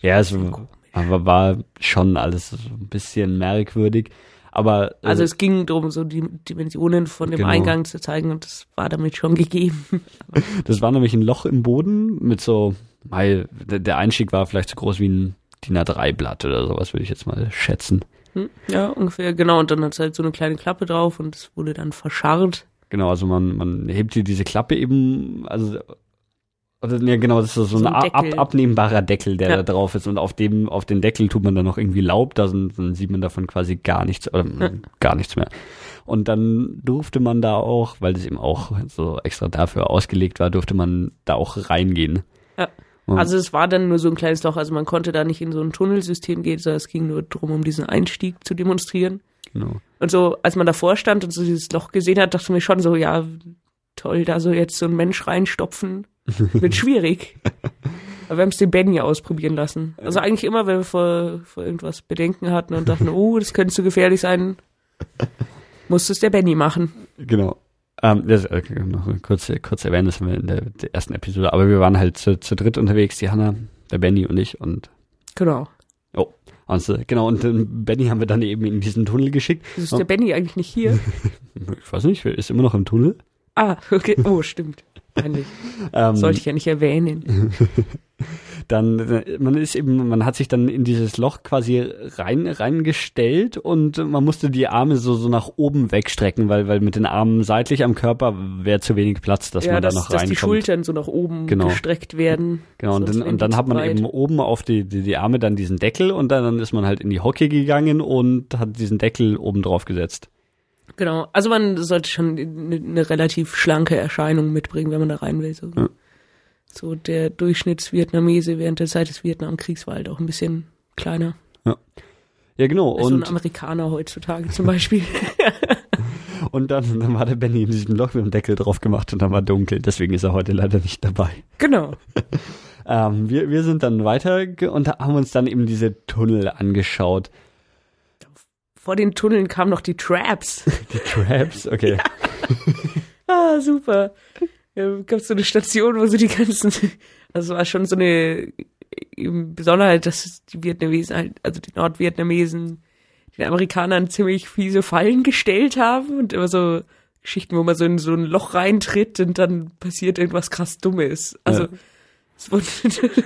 [SPEAKER 1] ja, es war, war schon alles so ein bisschen merkwürdig. Aber
[SPEAKER 2] äh, also es ging darum, so die Dimensionen von dem genau. Eingang zu zeigen und das war damit schon gegeben. [laughs]
[SPEAKER 1] das war nämlich ein Loch im Boden mit so, weil der Einstieg war vielleicht so groß wie ein DIN A3-Blatt oder sowas, würde ich jetzt mal schätzen.
[SPEAKER 2] Hm, ja, ungefähr, genau. Und dann hat es halt so eine kleine Klappe drauf und es wurde dann verscharrt.
[SPEAKER 1] Genau, also man, man hebt hier diese Klappe eben, also oder, ja, genau, das ist so, so ein, ein ab, abnehmbarer Deckel, der ja. da drauf ist. Und auf dem, auf den Deckel tut man dann noch irgendwie Laub, da sind, dann sieht man davon quasi gar nichts, oder ja. gar nichts mehr. Und dann durfte man da auch, weil das eben auch so extra dafür ausgelegt war, durfte man da auch reingehen.
[SPEAKER 2] Ja. Also es war dann nur so ein kleines Loch, also man konnte da nicht in so ein Tunnelsystem gehen, sondern es ging nur darum, um diesen Einstieg zu demonstrieren. Genau. Und so, als man davor stand und so dieses Loch gesehen hat, dachte man schon so, ja, toll, da so jetzt so ein Mensch reinstopfen, wird schwierig. Aber wir haben es den Benny ausprobieren lassen. Also eigentlich immer, wenn wir vor, vor irgendwas Bedenken hatten und dachten, oh, das könnte zu gefährlich sein, musste es der Benny machen.
[SPEAKER 1] Genau. Ähm, das, äh, noch kurz, kurz erwähnen, das haben wir in der, der, ersten Episode, aber wir waren halt zu, zu dritt unterwegs, die Hanna, der Benny und ich und
[SPEAKER 2] Genau.
[SPEAKER 1] Oh, also, genau, und den Benny haben wir dann eben in diesen Tunnel geschickt.
[SPEAKER 2] Ist der Benny eigentlich nicht hier? [laughs]
[SPEAKER 1] ich weiß nicht, ist immer noch im Tunnel.
[SPEAKER 2] Ah, okay. Oh, stimmt. Peinlich. [laughs] Ähm, Sollte ich ja nicht erwähnen. [laughs]
[SPEAKER 1] dann, äh, man ist eben, man hat sich dann in dieses Loch quasi rein, reingestellt und man musste die Arme so, so nach oben wegstrecken, weil, weil mit den Armen seitlich am Körper wäre zu wenig Platz, dass ja, man dass, da noch reinkommt. dass die
[SPEAKER 2] Schultern so nach oben genau. gestreckt werden.
[SPEAKER 1] Genau, und, dann, und dann hat man breit. eben oben auf die, die, die Arme dann diesen Deckel und dann, dann ist man halt in die Hocke gegangen und hat diesen Deckel oben drauf gesetzt.
[SPEAKER 2] Genau, also man sollte schon eine, eine relativ schlanke Erscheinung mitbringen, wenn man da rein will. So, ja. so der Durchschnittsvietnamese während der Zeit des Vietnamkriegs war halt auch ein bisschen kleiner.
[SPEAKER 1] Ja, ja genau.
[SPEAKER 2] Also und so ein Amerikaner heutzutage zum Beispiel. [laughs]
[SPEAKER 1] und dann, dann war der Benny in diesem Loch mit dem Deckel drauf gemacht und dann war dunkel, deswegen ist er heute leider nicht dabei.
[SPEAKER 2] Genau. [laughs]
[SPEAKER 1] ähm, wir, wir sind dann weiter und haben uns dann eben diese Tunnel angeschaut
[SPEAKER 2] vor den Tunneln kamen noch die Traps. [laughs]
[SPEAKER 1] Die Traps, okay.
[SPEAKER 2] Ja. ah, super. Ja, gab so eine Station, wo so die ganzen, [laughs] also war schon so eine Besonderheit, dass die Vietnamesen halt, also die Nordvietnamesen, den Amerikanern ziemlich fiese Fallen gestellt haben und immer so Geschichten, wo man so in so ein Loch reintritt und dann passiert irgendwas krass Dummes. Also ja. es wurde [laughs]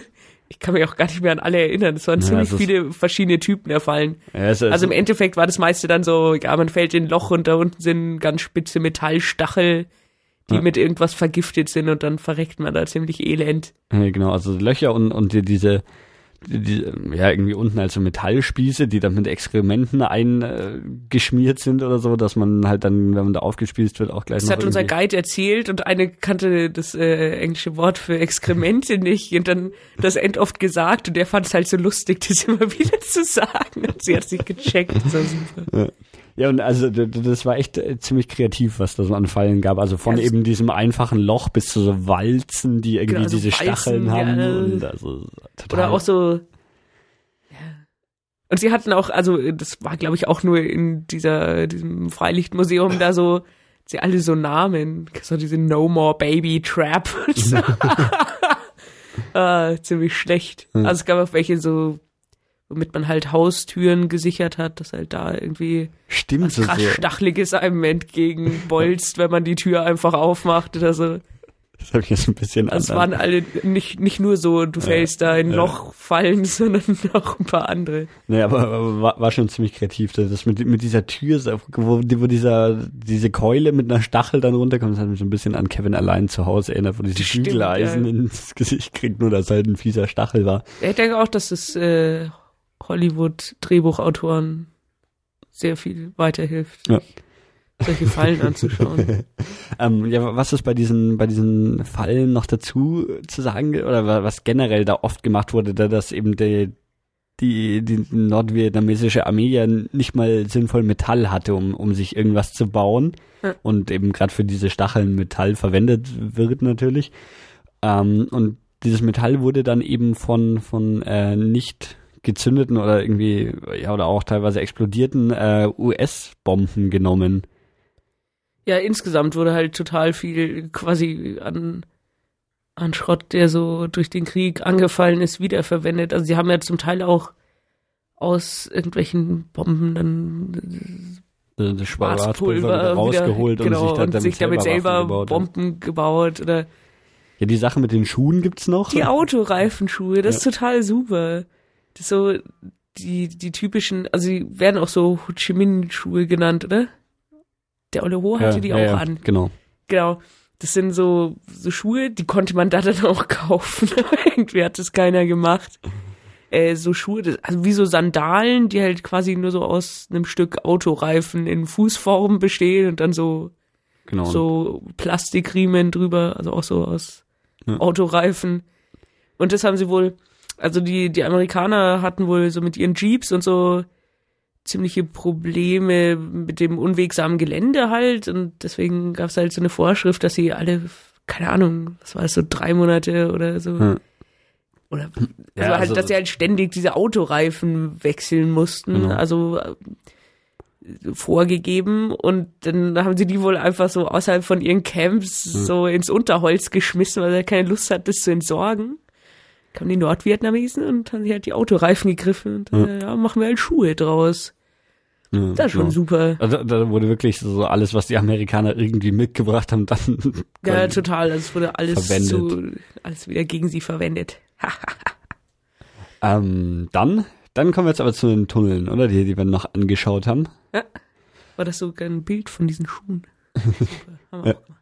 [SPEAKER 2] ich kann mich auch gar nicht mehr an alle erinnern. Es waren ja, ziemlich viele verschiedene Typen der Fallen. Ja, also, also im Endeffekt war das meiste dann so, ja, man fällt in ein Loch und da unten sind ganz spitze Metallstachel, die ja. mit irgendwas vergiftet sind und dann verreckt man da ziemlich elend.
[SPEAKER 1] Ja, genau, also Löcher und, und die, diese, die, ja, irgendwie unten also Metallspieße, die dann mit Exkrementen eingeschmiert sind oder so, dass man halt dann, wenn man da aufgespießt wird, auch gleich
[SPEAKER 2] Das
[SPEAKER 1] hat
[SPEAKER 2] unser Guide erzählt und eine kannte das äh, englische Wort für Exkremente nicht und dann das End oft gesagt und der fand es halt so lustig, [laughs] das immer wieder zu sagen und sie hat sich gecheckt. Das war super.
[SPEAKER 1] Ja. Ja, und also das war echt äh, ziemlich kreativ, was da so an Fallen gab. Also von ja, eben diesem einfachen Loch bis zu so Walzen, die irgendwie also diese Walzen, Stacheln haben. Ja, und also,
[SPEAKER 2] total. Oder auch so. Ja. Und sie hatten auch, also das war glaube ich auch nur in dieser diesem Freilichtmuseum da so, sie alle so Namen, so diese No More Baby Trap. [laughs] [laughs] Ah, ziemlich schlecht. Also es gab auch welche so womit man halt Haustüren gesichert hat, dass halt da irgendwie
[SPEAKER 1] Stimmt was
[SPEAKER 2] krass so. Stachliges einem entgegenbolzt, [laughs] wenn man die Tür einfach aufmacht oder so.
[SPEAKER 1] Das habe ich jetzt ein bisschen
[SPEAKER 2] anders. Es waren alle nicht, nicht nur so, du fällst ja, da in ein Loch fallen, [laughs] sondern auch ein paar andere.
[SPEAKER 1] Naja, aber, aber war, war, schon ziemlich kreativ. Das mit, mit dieser Tür, wo, wo dieser, diese Keule mit einer Stachel dann runterkommt, das hat mich so ein bisschen an Kevin allein zu Hause erinnert, wo diese Bügeleisen ja. ins Gesicht kriegt, nur dass halt ein fieser Stachel war.
[SPEAKER 2] Ich denke auch, dass es äh, Hollywood-Drehbuchautoren sehr viel weiterhilft. Ja. Solche Fallen anzuschauen. [laughs]
[SPEAKER 1] ähm, ja, was ist bei diesen, bei diesen Fallen noch dazu zu sagen, oder was generell da oft gemacht wurde, da dass eben die, die, die nordvietnamesische Armee ja nicht mal sinnvoll Metall hatte, um, um sich irgendwas zu bauen. Ja. Und eben gerade für diese Stacheln Metall verwendet wird natürlich. Ähm, und dieses Metall wurde dann eben von, von äh, nicht gezündeten oder irgendwie, ja, oder auch teilweise explodierten äh, US-Bomben genommen.
[SPEAKER 2] Ja, insgesamt wurde halt total viel quasi an an Schrott, der so durch den Krieg angefallen ist, wiederverwendet. Also sie haben ja zum Teil auch aus irgendwelchen Bomben dann
[SPEAKER 1] das Schwarzpulver rausgeholt
[SPEAKER 2] wieder, genau,
[SPEAKER 1] und sich,
[SPEAKER 2] dann und sich damit selber gebaut Bomben gebaut oder
[SPEAKER 1] ja, die Sache mit den Schuhen gibt's noch.
[SPEAKER 2] Die Autoreifenschuhe, das ja. ist total super. Das so die die typischen, also sie werden auch so Ho Chi Minh Schuhe genannt, oder? Der Ole Ho hatte ja, die ja, auch an.
[SPEAKER 1] Genau.
[SPEAKER 2] Genau. Das sind so, so Schuhe, die konnte man da dann [laughs] auch kaufen. [laughs] Irgendwie hat das keiner gemacht. Äh, so Schuhe, also wie so Sandalen, die halt quasi nur so aus einem Stück Autoreifen in Fußform bestehen und dann so, genau. so Plastikriemen drüber, also auch so aus ja. Autoreifen. Und das haben sie wohl, also die, die Amerikaner hatten wohl so mit ihren Jeeps und so ziemliche Probleme mit dem unwegsamen Gelände halt und deswegen gab es halt so eine Vorschrift, dass sie alle, keine Ahnung, was war es, so drei Monate oder so. Hm. Oder also ja, halt, also, dass sie halt ständig diese Autoreifen wechseln mussten, genau. also äh, vorgegeben und dann haben sie die wohl einfach so außerhalb von ihren Camps hm. so ins Unterholz geschmissen, weil er keine Lust hat, das zu entsorgen kamen die Nordvietnamesen und haben sich halt die Autoreifen gegriffen und äh, ja, machen wir halt Schuhe draus. Ja, das ist schon genau. super.
[SPEAKER 1] Also, da wurde wirklich so alles, was die Amerikaner irgendwie mitgebracht haben, dann.
[SPEAKER 2] Ja, total. Also es wurde alles verwendet. Zu, alles wieder gegen sie verwendet.
[SPEAKER 1] ähm, dann, dann kommen wir jetzt aber zu den Tunneln, oder? Die, die wir noch angeschaut haben.
[SPEAKER 2] Ja. War das sogar ein Bild von diesen Schuhen? [laughs] Super. Haben wir
[SPEAKER 1] ja.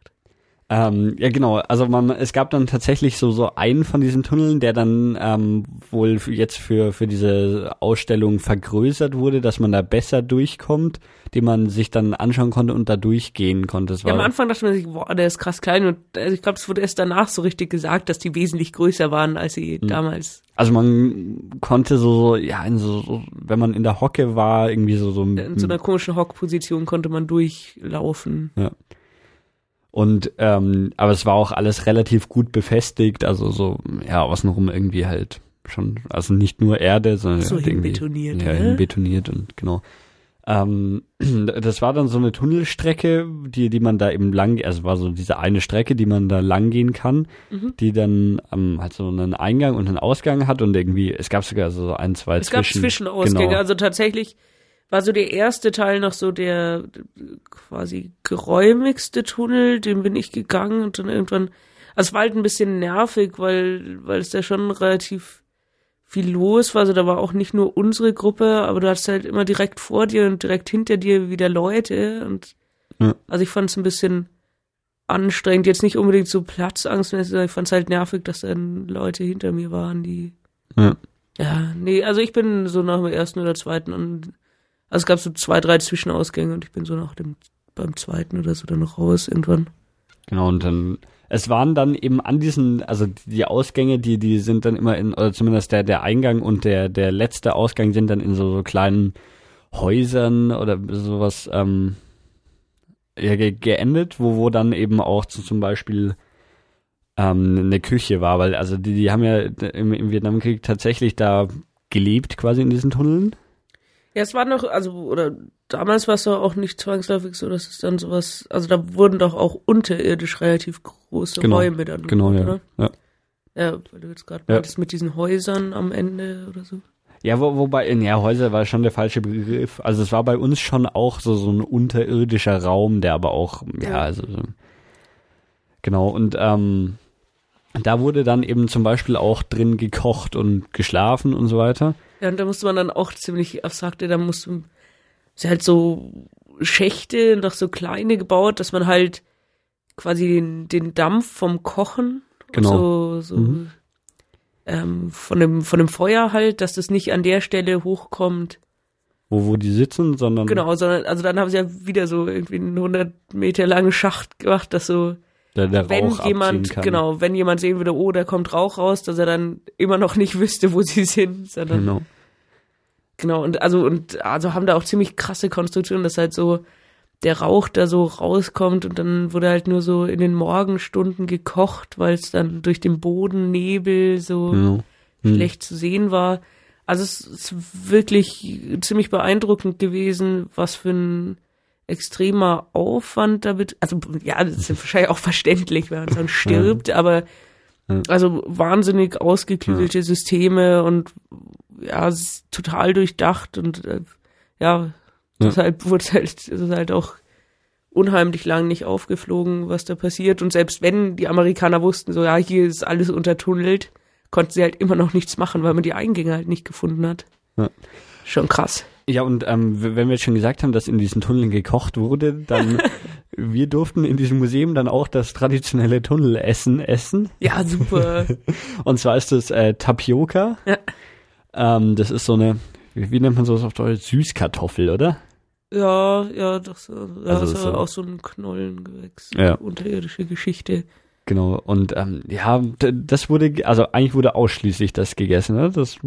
[SPEAKER 1] Ähm, ja, genau. Also man, es gab dann tatsächlich so so einen von diesen Tunneln, der dann ähm, wohl jetzt für für diese Ausstellung vergrößert wurde, dass man da besser durchkommt, den man sich dann anschauen konnte und da durchgehen konnte.
[SPEAKER 2] Ja, am Anfang dachte man sich, boah, der ist krass klein und also ich glaube, es wurde erst danach so richtig gesagt, dass die wesentlich größer waren als sie mhm. damals.
[SPEAKER 1] Also man konnte so, so ja, so, so, wenn man in der Hocke war, irgendwie so so
[SPEAKER 2] in so einer komischen Hockposition konnte man durchlaufen.
[SPEAKER 1] Ja. Und ähm, aber es war auch alles relativ gut befestigt, also so ja außenrum irgendwie halt schon, also nicht nur Erde, sondern
[SPEAKER 2] so
[SPEAKER 1] halt irgendwie
[SPEAKER 2] betoniert,
[SPEAKER 1] ja, ne? betoniert und genau. Ähm, [clears throat] das war dann so eine Tunnelstrecke, die die man da eben lang, also war so diese eine Strecke, die man da lang gehen kann, mhm. die dann ähm, halt so einen Eingang und einen Ausgang hat und irgendwie es gab sogar so ein zwei
[SPEAKER 2] es zwischen, gab Zwischenausgänge, genau. also tatsächlich war so der erste Teil noch so der quasi geräumigste Tunnel, den bin ich gegangen und dann irgendwann, also es war halt ein bisschen nervig, weil, weil es da schon relativ viel los war, also da war auch nicht nur unsere Gruppe, aber du hast halt immer direkt vor dir und direkt hinter dir wieder Leute und ja. also ich fand es ein bisschen anstrengend, jetzt nicht unbedingt so Platzangst, ich fand es halt nervig, dass dann Leute hinter mir waren, die ja. ja, nee, also ich bin so nach dem ersten oder zweiten und also es gab so zwei, drei Zwischenausgänge und ich bin so nach dem, beim zweiten oder so dann noch raus irgendwann.
[SPEAKER 1] Genau, und dann, es waren dann eben an diesen, also die Ausgänge, die, die sind dann immer in, oder zumindest der, der Eingang und der, der letzte Ausgang sind dann in so, so kleinen Häusern oder sowas, ähm, ja, ge geendet, wo, wo dann eben auch zu, zum Beispiel ähm, eine Küche war, weil also die, die haben ja im, im Vietnamkrieg tatsächlich da gelebt quasi in diesen Tunneln.
[SPEAKER 2] Ja, es war noch, also, oder damals war es doch auch nicht zwangsläufig so, dass es dann sowas, also da wurden doch auch unterirdisch relativ große
[SPEAKER 1] genau,
[SPEAKER 2] Räume dann.
[SPEAKER 1] Genau, ja, oder? ja.
[SPEAKER 2] Ja, weil du jetzt gerade ja. meintest mit diesen Häusern am Ende oder so.
[SPEAKER 1] Ja, wo, wobei, ja, Häuser war schon der falsche Begriff. Also es war bei uns schon auch so, so ein unterirdischer Raum, der aber auch, ja, ja also, genau, und, ähm, da wurde dann eben zum Beispiel auch drin gekocht und geschlafen und so weiter.
[SPEAKER 2] Ja, und da musste man dann auch ziemlich abstrakte, da musste sie halt so Schächte, noch so kleine gebaut, dass man halt quasi den, den Dampf vom Kochen,
[SPEAKER 1] genau.
[SPEAKER 2] so, so mhm. ähm, von dem, von dem Feuer halt, dass das nicht an der Stelle hochkommt.
[SPEAKER 1] Wo, wo die sitzen, sondern.
[SPEAKER 2] Genau, sondern, also dann haben sie ja wieder so irgendwie einen 100 Meter langen Schacht gemacht, dass so,
[SPEAKER 1] der, der
[SPEAKER 2] wenn
[SPEAKER 1] Rauch
[SPEAKER 2] jemand, genau, wenn jemand sehen würde, oh, da kommt Rauch raus, dass er dann immer noch nicht [laughs] wüsste, wo sie sind, sondern.
[SPEAKER 1] Genau.
[SPEAKER 2] Genau, und also, und also haben da auch ziemlich krasse Konstruktionen, dass halt so der Rauch da so rauskommt und dann wurde halt nur so in den Morgenstunden gekocht, weil es dann durch den Bodennebel so ja. hm. schlecht zu sehen war. Also es ist wirklich ziemlich beeindruckend gewesen, was für ein extremer Aufwand damit, also ja, das ist wahrscheinlich auch verständlich, wenn man dann stirbt, aber Ja. Also wahnsinnig ausgeklügelte ja. Systeme und ja, total durchdacht und äh, ja, deshalb wurde halt, ist halt auch unheimlich lang nicht aufgeflogen, was da passiert. Und selbst wenn die Amerikaner wussten, so ja, hier ist alles untertunnelt, konnten sie halt immer noch nichts machen, weil man die Eingänge halt nicht gefunden hat. Ja. Schon krass.
[SPEAKER 1] Ja, und ähm, wenn wir jetzt schon gesagt haben, dass in diesen Tunneln gekocht wurde, dann [laughs] wir durften in diesem Museum dann auch das traditionelle Tunnelessen essen.
[SPEAKER 2] Ja, super. [laughs]
[SPEAKER 1] und zwar ist das äh, Tapioca. Ja. Ähm, das ist so eine, wie, wie nennt man sowas auf Deutsch? Süßkartoffel, oder?
[SPEAKER 2] Ja, ja, das, ja, also das ist ja auch so ein Knollengewächs. Ja. Unterirdische Geschichte.
[SPEAKER 1] Genau, und ähm, ja, das wurde, also eigentlich wurde ausschließlich das gegessen, ne? Das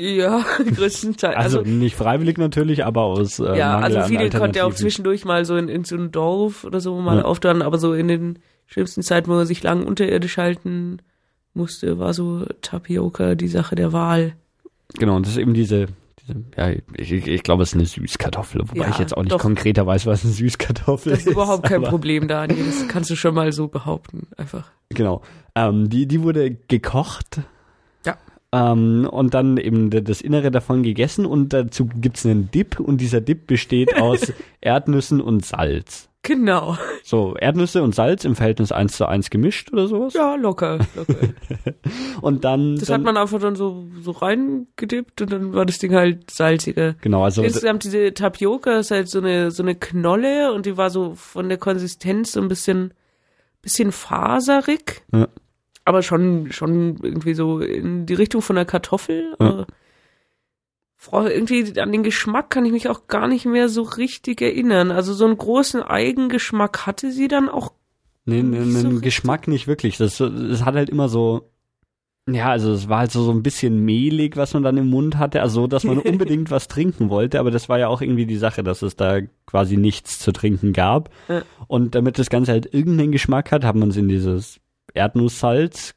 [SPEAKER 2] ja, [laughs] größtenteils.
[SPEAKER 1] Also, also, nicht freiwillig natürlich, aber aus
[SPEAKER 2] äh, Ja, Mangel also viele konnten ja auch zwischendurch mal so in, in so ein Dorf oder so mal ja. auftauchen, aber so in den schlimmsten Zeiten, wo man sich lang unterirdisch halten musste, war so Tapioca die Sache der Wahl.
[SPEAKER 1] Genau, und das ist eben diese, diese ja, ich, ich glaube, es ist eine Süßkartoffel, wobei ja, ich jetzt auch nicht doch. konkreter weiß, was eine Süßkartoffel ist.
[SPEAKER 2] Das ist überhaupt kein Problem, Daniel, das kannst du schon mal so behaupten, einfach.
[SPEAKER 1] Genau, ähm, die, die wurde gekocht ähm, und dann eben das Innere davon gegessen und dazu gibt's einen Dip und dieser Dip besteht aus [laughs] Erdnüssen und Salz.
[SPEAKER 2] Genau.
[SPEAKER 1] So, Erdnüsse und Salz im Verhältnis 1 zu 1 gemischt oder sowas?
[SPEAKER 2] Ja, locker, locker. [laughs]
[SPEAKER 1] und dann.
[SPEAKER 2] Das
[SPEAKER 1] dann,
[SPEAKER 2] hat man einfach dann so, so reingedippt und dann war das Ding halt salziger.
[SPEAKER 1] Genau, also.
[SPEAKER 2] Insgesamt diese Tapioca ist halt so eine, so eine Knolle und die war so von der Konsistenz so ein bisschen, bisschen faserig. Ja aber schon, schon irgendwie so in die Richtung von der Kartoffel. Ja. irgendwie an den Geschmack kann ich mich auch gar nicht mehr so richtig erinnern. Also so einen großen Eigengeschmack hatte sie dann auch.
[SPEAKER 1] Nee, nee, nee so Geschmack nicht wirklich. Das, das hat halt immer so, ja, also es war halt so, so ein bisschen mehlig, was man dann im Mund hatte, also dass man [laughs] unbedingt was trinken wollte, aber das war ja auch irgendwie die Sache, dass es da quasi nichts zu trinken gab. Ja. Und damit das Ganze halt irgendeinen Geschmack hat, hat man es in dieses Erdnusssalz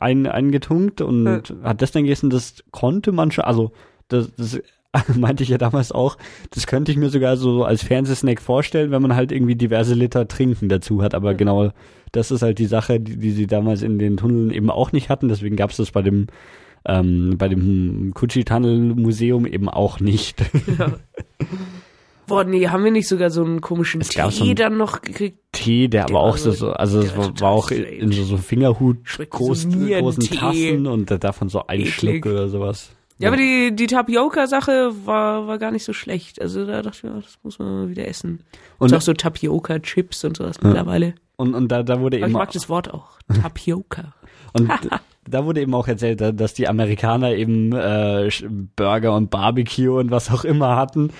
[SPEAKER 1] ein, eingetunkt und ja. hat das dann gegessen, das konnte man schon, also das, das [laughs] meinte ich ja damals auch, das könnte ich mir sogar so als Fernsehsnack vorstellen, wenn man halt irgendwie diverse Liter Trinken dazu hat, aber genau das ist halt die Sache, die, die sie damals in den Tunneln eben auch nicht hatten, deswegen gab es das bei dem ähm, bei dem Kuchi Tunnel Museum eben auch nicht. Ja. [laughs]
[SPEAKER 2] Boah, nee, haben wir nicht sogar so einen komischen es Tee so einen dann noch gekriegt?
[SPEAKER 1] Tee, der, der aber auch so, so also es war, war auch in so, so Fingerhut groß, so großen Tassen und davon so ein Schluck oder sowas.
[SPEAKER 2] Ja, ja, aber die, die Tapioca-Sache war, war gar nicht so schlecht. Also da dachte ich mir, das muss man mal wieder essen. Und auch so Tapioca-Chips und sowas ja. mittlerweile.
[SPEAKER 1] Und, und da, da wurde
[SPEAKER 2] aber eben. Ich mag das Wort auch. [laughs] Tapioca.
[SPEAKER 1] und [laughs] da wurde eben auch erzählt, dass die Amerikaner eben äh, Burger und Barbecue und was auch immer hatten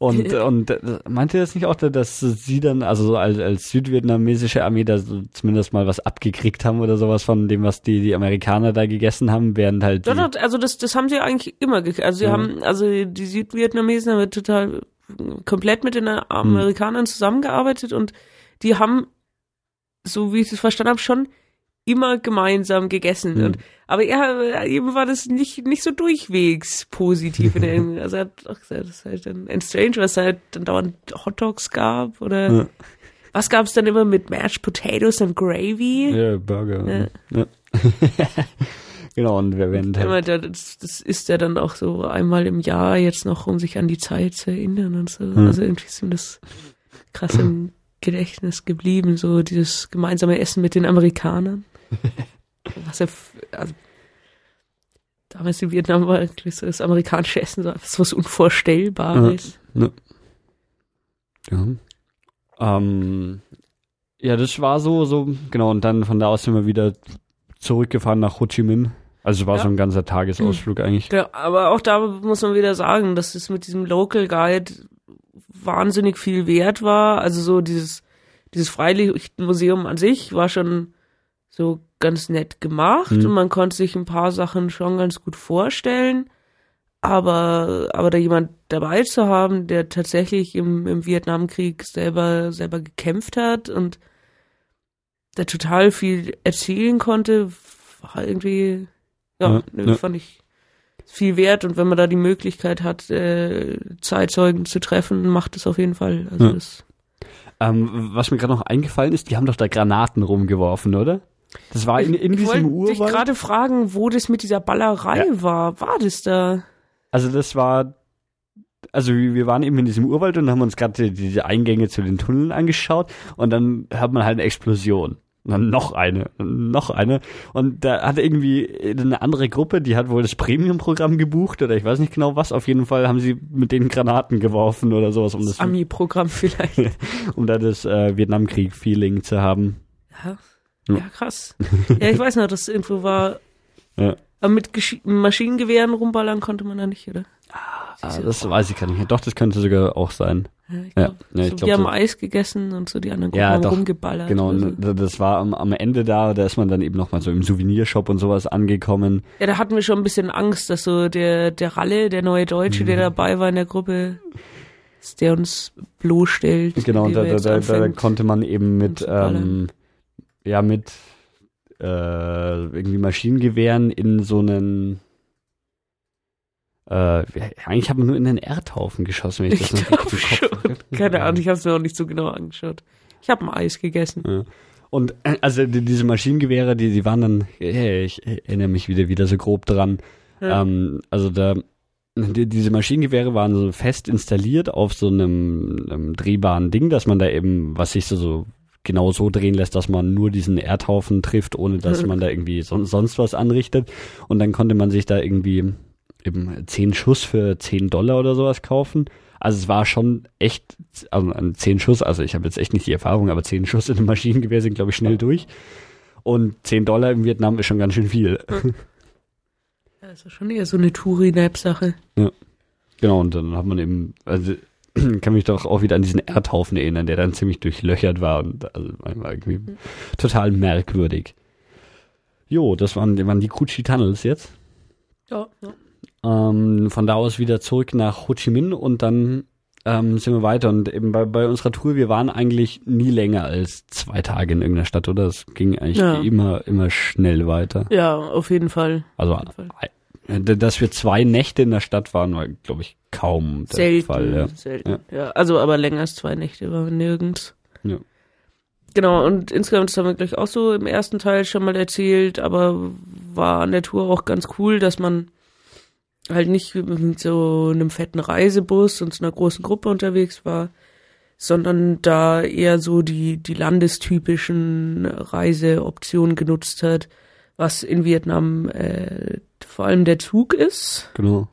[SPEAKER 1] und, [laughs] und äh, meinte das nicht auch, dass sie dann, also als, als südvietnamesische Armee, da so zumindest mal was abgekriegt haben oder sowas von dem, was die, die Amerikaner da gegessen haben, während halt.
[SPEAKER 2] Doch, also das, das haben sie eigentlich immer gekriegt. Also sie ja. haben, also die Südvietnamesen haben total komplett mit den Amerikanern zusammengearbeitet und die haben, so wie ich es verstanden habe, schon immer gemeinsam gegessen. Mhm. Und, aber er, eben war das nicht, nicht so durchwegs positiv. in der, [laughs] also er hat auch gesagt, das ist halt dann ein Strange, was halt dann dauernd Hotdogs gab oder ja. was gab es dann immer mit Mashed Potatoes und Gravy?
[SPEAKER 1] Ja, Burger. Ja. ja. [laughs] genau, und wer wenn
[SPEAKER 2] halt das, das ist ja dann auch so einmal im Jahr jetzt noch, um sich an die Zeit zu erinnern und so. Mhm. Also irgendwie ist mir das krass im [laughs] Gedächtnis geblieben, so dieses gemeinsame Essen mit den Amerikanern. Was ja, also, damals in Vietnam war eigentlich so das amerikanische Essen so was Unvorstellbares.
[SPEAKER 1] Ja. ja. ja. Ähm, ja, das war so, so, genau, und dann von da aus sind wir wieder zurückgefahren nach Ho Chi Minh. Also es war ja. so ein ganzer Tagesausflug mhm. eigentlich.
[SPEAKER 2] Ja, aber auch da muss man wieder sagen, dass es mit diesem Local Guide wahnsinnig viel wert war. Also so dieses, dieses Freilichtmuseum an sich war schon so ganz nett gemacht mhm. und man konnte sich ein paar Sachen schon ganz gut vorstellen. Aber, aber da jemand dabei zu haben, der tatsächlich im, im Vietnamkrieg selber, selber gekämpft hat und der total viel erzählen konnte, war irgendwie, ja, ja, ja. fand ich viel wert. Und wenn man da die Möglichkeit hat, äh, Zeitzeugen zu treffen, macht es auf jeden Fall. Also ja. das
[SPEAKER 1] ähm, was mir gerade noch eingefallen ist, die haben doch da Granaten rumgeworfen, oder? Das war in, in
[SPEAKER 2] ich
[SPEAKER 1] diesem
[SPEAKER 2] Urwald. Ich wollte gerade fragen, wo das mit dieser Ballerei ja. war. War das da?
[SPEAKER 1] Also das war, also wir waren eben in diesem Urwald und haben uns gerade diese Eingänge zu den Tunneln angeschaut und dann hört man halt eine Explosion. Und dann noch eine, noch eine. Und da hat irgendwie eine andere Gruppe, die hat wohl das Premium-Programm gebucht oder ich weiß nicht genau was. Auf jeden Fall haben sie mit den Granaten geworfen oder sowas. Um
[SPEAKER 2] das, das Ami-Programm [laughs] vielleicht. [laughs]
[SPEAKER 1] um da das äh, Vietnamkrieg-Feeling zu haben.
[SPEAKER 2] Ja. Ja, krass. ja, ich weiß noch, das irgendwo war. Ja. Aber mit Gesch Maschinengewehren rumballern konnte man da nicht, oder?
[SPEAKER 1] Ah, das weiß ich gar nicht. Doch, das könnte sogar auch sein.
[SPEAKER 2] Ja, ich glaub, ja, so, glaub, die haben so. Eis gegessen und so die anderen
[SPEAKER 1] Gruppen ja, haben doch,
[SPEAKER 2] rumgeballert.
[SPEAKER 1] Genau, so. das war am, am Ende da, da ist man dann eben nochmal so im Souvenirshop und sowas angekommen.
[SPEAKER 2] Ja, da hatten wir schon ein bisschen Angst, dass so der, der Ralle, der neue Deutsche, mhm. der dabei war in der Gruppe, der uns bloßstellt.
[SPEAKER 1] Genau, da, da, da, da, konnte man eben mit, ähm, ja, mit äh, irgendwie Maschinengewehren in so einen äh, eigentlich haben wir nur in den Erdhaufen geschossen, wenn ich, ich das noch richtig
[SPEAKER 2] Kopf [laughs] Keine Ahnung, ich habe es mir auch nicht so genau angeschaut. Ich habe ein Eis gegessen.
[SPEAKER 1] Ja. Und äh, also die, diese Maschinengewehre, die, die waren dann, hey, ich erinnere mich wieder wieder so grob dran. Ja. Ähm, also da die, diese Maschinengewehre waren so fest installiert auf so einem, einem drehbaren Ding, dass man da eben, was sich so, so genau so drehen lässt, dass man nur diesen Erdhaufen trifft, ohne dass man da irgendwie son sonst was anrichtet. Und dann konnte man sich da irgendwie eben zehn Schuss für zehn Dollar oder sowas kaufen. Also es war schon echt, also zehn Schuss, also ich habe jetzt echt nicht die Erfahrung, aber zehn Schuss in einem Maschinengewehr sind, glaube ich, schnell durch. Und zehn Dollar im Vietnam ist schon ganz schön viel.
[SPEAKER 2] Ja, ist ja schon eher so eine Touri-Nap-Sache.
[SPEAKER 1] Ja. Genau, und dann hat man eben, also [clears throat] kann mich doch auch wieder an diesen Erdhaufen erinnern, der dann ziemlich durchlöchert war und also war irgendwie mhm. total merkwürdig. Jo, das waren, waren die Kuchi Tunnels jetzt.
[SPEAKER 2] Ja, ja.
[SPEAKER 1] Ähm, von da aus wieder zurück nach Ho Chi Minh und dann ähm, sind wir weiter. Und eben bei, bei unserer Tour, wir waren eigentlich nie länger als zwei Tage in irgendeiner Stadt, oder? Es ging eigentlich ja. immer, immer schnell weiter.
[SPEAKER 2] Ja, auf jeden Fall.
[SPEAKER 1] Also,
[SPEAKER 2] jeden Fall.
[SPEAKER 1] Äh, dass wir zwei Nächte in der Stadt waren, war, glaube ich, kaum der
[SPEAKER 2] selten,
[SPEAKER 1] Fall. Ja.
[SPEAKER 2] Selten, ja. ja. Also, aber länger als zwei Nächte waren wir nirgends.
[SPEAKER 1] Ja.
[SPEAKER 2] Genau, und insgesamt, das haben wir gleich auch so im ersten Teil schon mal erzählt, aber war an der Tour auch ganz cool, dass man halt nicht mit so einem fetten Reisebus und so einer großen Gruppe unterwegs war, sondern da eher so die, die landestypischen Reiseoptionen genutzt hat, was in Vietnam äh, vor allem der Zug ist.
[SPEAKER 1] Genau.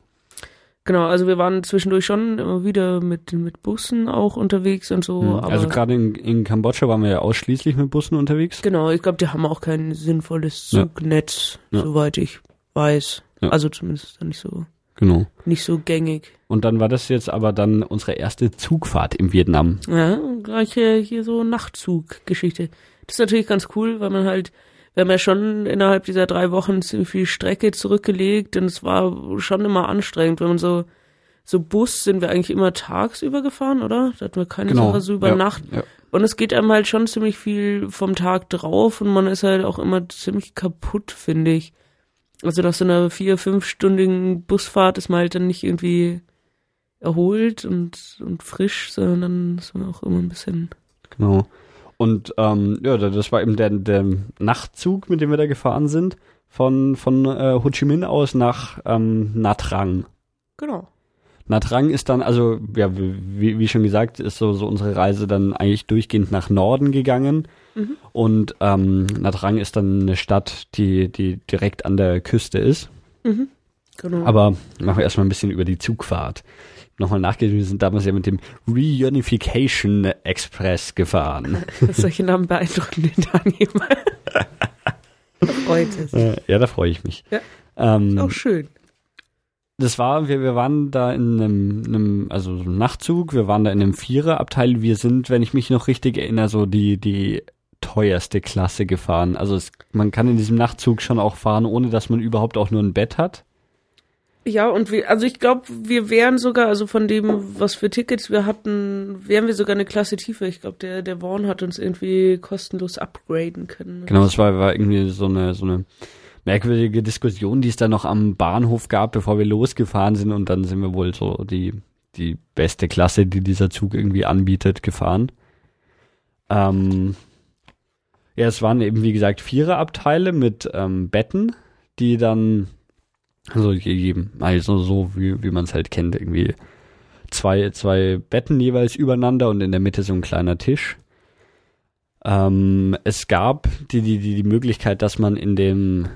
[SPEAKER 2] Genau, also wir waren zwischendurch schon immer wieder mit, mit Bussen auch unterwegs und so.
[SPEAKER 1] Mhm. also gerade in, in Kambodscha waren wir ja ausschließlich mit Bussen unterwegs.
[SPEAKER 2] Genau, ich glaube, die haben auch kein sinnvolles Zugnetz, ja. soweit ich weiß. Ja. Also zumindest nicht so.
[SPEAKER 1] Genau.
[SPEAKER 2] Nicht so gängig.
[SPEAKER 1] Und dann war das jetzt aber dann unsere erste Zugfahrt im Vietnam.
[SPEAKER 2] Ja, gleich hier, hier so Nachtzuggeschichte. Das ist natürlich ganz cool, weil man halt, wir haben ja schon innerhalb dieser drei Wochen ziemlich viel Strecke zurückgelegt und es war schon immer anstrengend, wenn man so, so Bus sind wir eigentlich immer tagsüber gefahren, oder? Da hatten wir keine genau. Sache so über
[SPEAKER 1] ja,
[SPEAKER 2] Nacht.
[SPEAKER 1] Ja.
[SPEAKER 2] Und es geht einem halt schon ziemlich viel vom Tag drauf und man ist halt auch immer ziemlich kaputt, finde ich. Also nach so einer vier-, fünfstündigen Busfahrt ist man halt dann nicht irgendwie erholt und, und frisch, sondern dann ist man auch immer ein bisschen.
[SPEAKER 1] Genau. Und ähm, ja, das war eben der, der Nachtzug, mit dem wir da gefahren sind, von, von äh, Ho Chi Minh aus nach ähm, Nha Trang.
[SPEAKER 2] Genau.
[SPEAKER 1] Natrang ist dann, also ja, wie, wie schon gesagt, ist so, so unsere Reise dann eigentlich durchgehend nach Norden gegangen. Mhm. Und ähm, Natrang ist dann eine Stadt, die, die direkt an der Küste ist.
[SPEAKER 2] Mhm. Genau.
[SPEAKER 1] Aber machen wir erstmal ein bisschen über die Zugfahrt. Nochmal nachgelesen, wir sind damals ja mit dem Reunification Express gefahren. [laughs]
[SPEAKER 2] Solche Namen beeindrucken den [laughs] da freut es.
[SPEAKER 1] Ja, da freue ich mich.
[SPEAKER 2] Ja. Ähm, ist auch schön
[SPEAKER 1] das war, wir, wir waren da in einem, einem also so einem Nachtzug, wir waren da in einem Viererabteil. Wir sind, wenn ich mich noch richtig erinnere, so die, die teuerste Klasse gefahren. Also es, man kann in diesem Nachtzug schon auch fahren, ohne dass man überhaupt auch nur ein Bett hat.
[SPEAKER 2] Ja, und wir, also ich glaube, wir wären sogar, also von dem, was für Tickets wir hatten, wären wir sogar eine Klasse tiefer. Ich glaube, der, der Vaughn hat uns irgendwie kostenlos upgraden können.
[SPEAKER 1] Genau, es war, war irgendwie so eine, so eine merkwürdige Diskussion, die es da noch am Bahnhof gab, bevor wir losgefahren sind und dann sind wir wohl so die, die beste Klasse, die dieser Zug irgendwie anbietet, gefahren. Ähm, Ja, es waren eben, wie gesagt, Viererabteile mit ähm, Betten, die dann, also jedem, also so, wie, wie man es halt kennt, irgendwie zwei, zwei Betten jeweils übereinander und in der Mitte so ein kleiner Tisch. Ähm, es gab die, die, die, die Möglichkeit, dass man in dem,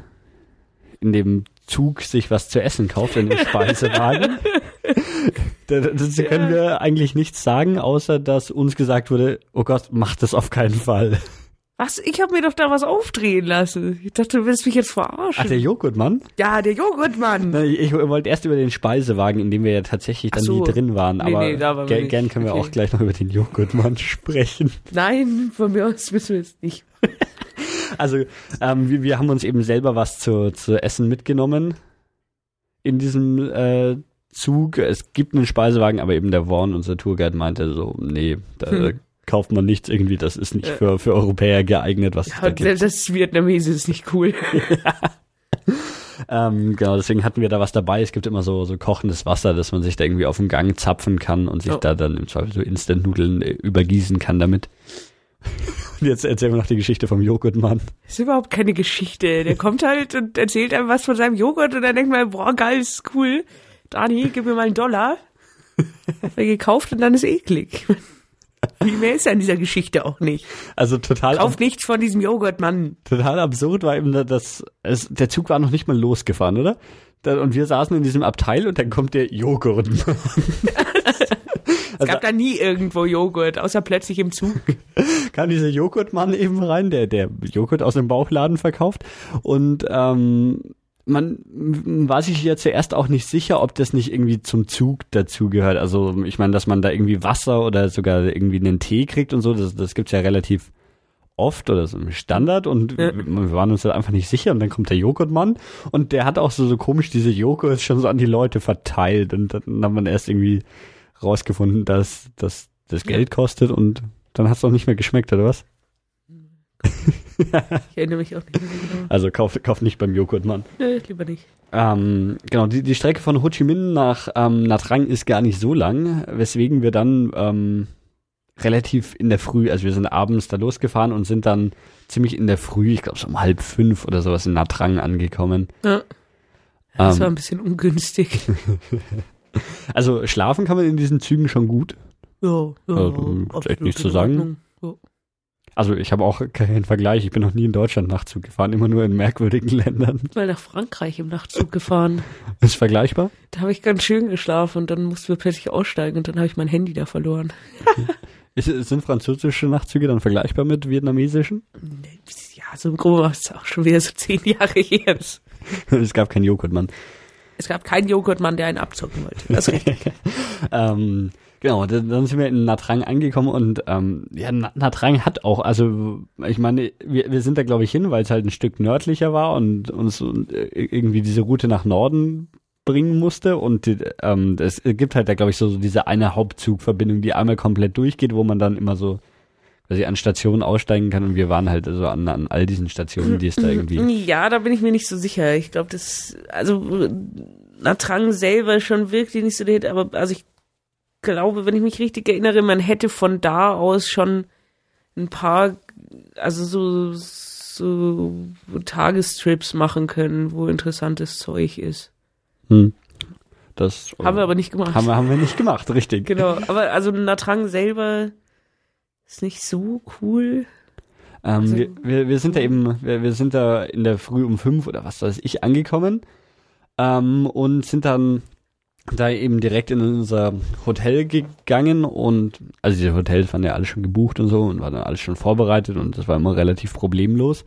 [SPEAKER 1] in dem Zug sich was zu essen kauft, in dem [laughs] Speisewagen. Dazu können wir eigentlich nichts sagen, außer dass uns gesagt wurde, oh Gott, mach das auf keinen Fall.
[SPEAKER 2] Was? Ich habe mir doch da was aufdrehen lassen. Ich dachte, du willst mich jetzt verarschen.
[SPEAKER 1] Ach, der Joghurtmann?
[SPEAKER 2] Ja, der Joghurtmann.
[SPEAKER 1] Ich, wollte erst über den Speisewagen, in dem wir ja tatsächlich dann so. nie drin waren. Nee, aber nee, da ger gern können wir okay. auch gleich noch über den Joghurtmann sprechen.
[SPEAKER 2] Nein, von mir aus müssen wir es nicht. [laughs]
[SPEAKER 1] also, ähm, wir, wir haben uns eben selber was zu, zu essen mitgenommen in diesem äh, Zug. Es gibt einen Speisewagen, aber eben der Warren, unser Tourguide, meinte so, nee, da hm kauft man nichts irgendwie, das ist nicht für, für Europäer geeignet, was
[SPEAKER 2] ja, da gibt. Das Vietnamese ist nicht cool. [laughs]
[SPEAKER 1] ähm, genau, deswegen hatten wir da was dabei. Es gibt immer so, so kochendes Wasser, dass man sich da irgendwie auf dem Gang zapfen kann und sich oh. da dann im Zweifel so Instant-Nudeln äh, übergießen kann damit. [laughs] Und jetzt erzählen wir noch die Geschichte vom Joghurtmann.
[SPEAKER 2] Das ist überhaupt keine Geschichte. Der kommt halt und erzählt einem was von seinem Joghurt und dann denkt man, boah, geil, ist cool. Dani, gib mir mal einen Dollar. Hab er gekauft und dann ist eklig. Viel mehr ist an dieser Geschichte auch nicht.
[SPEAKER 1] Also total.
[SPEAKER 2] Kauft nichts von diesem Joghurt, Mann.
[SPEAKER 1] Total absurd war eben, dass es, der Zug war noch nicht mal losgefahren, oder? Und wir saßen in diesem Abteil und dann kommt der Joghurt. [laughs]
[SPEAKER 2] es gab da nie irgendwo Joghurt, außer plötzlich im Zug. [laughs]
[SPEAKER 1] kam dieser Joghurtmann eben rein, der, der Joghurt aus dem Bauchladen verkauft. Und ähm, man war sich ja zuerst auch nicht sicher, ob das nicht irgendwie zum Zug dazugehört. Also ich meine, dass man da irgendwie Wasser oder sogar irgendwie einen Tee kriegt und so, das, das gibt's ja relativ oft oder so im Standard und ja. wir waren uns da einfach nicht sicher und dann kommt der Joghurtmann und der hat auch so, so komisch diese Joghurt schon so an die Leute verteilt und dann hat man erst irgendwie rausgefunden, dass, dass das Geld kostet und dann hat's auch nicht mehr geschmeckt, oder was? [laughs]
[SPEAKER 2] ich erinnere mich auch nicht mehr genau.
[SPEAKER 1] Also kauf, kauf nicht beim Joghurtmann.
[SPEAKER 2] Nö, lieber nicht.
[SPEAKER 1] Ähm, genau, die, die Strecke von Ho Chi Minh nach ähm, Nha Trang ist gar nicht so lang, weswegen wir dann ähm, relativ in der Früh, also wir sind abends da losgefahren und sind dann ziemlich in der Früh, ich glaube so um halb fünf oder sowas in Nha Trang angekommen. Ja.
[SPEAKER 2] Das ähm, war ein bisschen ungünstig. [laughs]
[SPEAKER 1] also schlafen kann man in diesen Zügen schon gut.
[SPEAKER 2] Ja, ja
[SPEAKER 1] also, echt nichts zu sagen. Ja. Also ich habe auch keinen Vergleich. Ich bin noch nie in Deutschland Nachtzug gefahren, immer nur in merkwürdigen Ländern.
[SPEAKER 2] Mal nach Frankreich im Nachtzug gefahren.
[SPEAKER 1] Ist vergleichbar?
[SPEAKER 2] Da habe ich ganz schön geschlafen und dann mussten wir plötzlich aussteigen und dann habe ich mein Handy da verloren.
[SPEAKER 1] Ist, sind französische Nachtzüge dann vergleichbar mit vietnamesischen?
[SPEAKER 2] Ja, so im Groben ist es auch schon wieder so zehn Jahre her. [laughs]
[SPEAKER 1] es gab keinen Joghurtmann.
[SPEAKER 2] Es gab keinen Joghurtmann, der einen abzocken wollte. Das ist richtig. [laughs]
[SPEAKER 1] ähm, Genau, dann sind wir in Natrang angekommen und ähm, ja, Natrang hat auch, also ich meine, wir, wir sind da glaube ich hin, weil es halt ein Stück nördlicher war und uns äh, irgendwie diese Route nach Norden bringen musste und ähm, es gibt halt da glaube ich so, so diese eine Hauptzugverbindung, die einmal komplett durchgeht, wo man dann immer so quasi an Stationen aussteigen kann und wir waren halt also an, an all diesen Stationen, die es da irgendwie. [clears throat]
[SPEAKER 2] Ja, da bin ich mir nicht so sicher. Ich glaube, das also Natrang selber schon wirklich nicht so der Hit, aber also ich glaube, wenn ich mich richtig erinnere, man hätte von da aus schon ein paar, also so, so Tagestrips machen können, wo interessantes Zeug ist.
[SPEAKER 1] Hm. Das
[SPEAKER 2] haben wir aber nicht gemacht.
[SPEAKER 1] Haben wir, haben wir nicht gemacht, richtig.
[SPEAKER 2] Genau, aber also Natrang selber ist nicht so cool.
[SPEAKER 1] Ähm, also, wir, wir, wir sind da eben, wir, wir sind da in der Früh um fünf oder was weiß ich angekommen ähm, und sind dann da eben direkt in unser Hotel gegangen und also die Hotels waren ja alle schon gebucht und so und waren alles schon vorbereitet und das war immer relativ problemlos.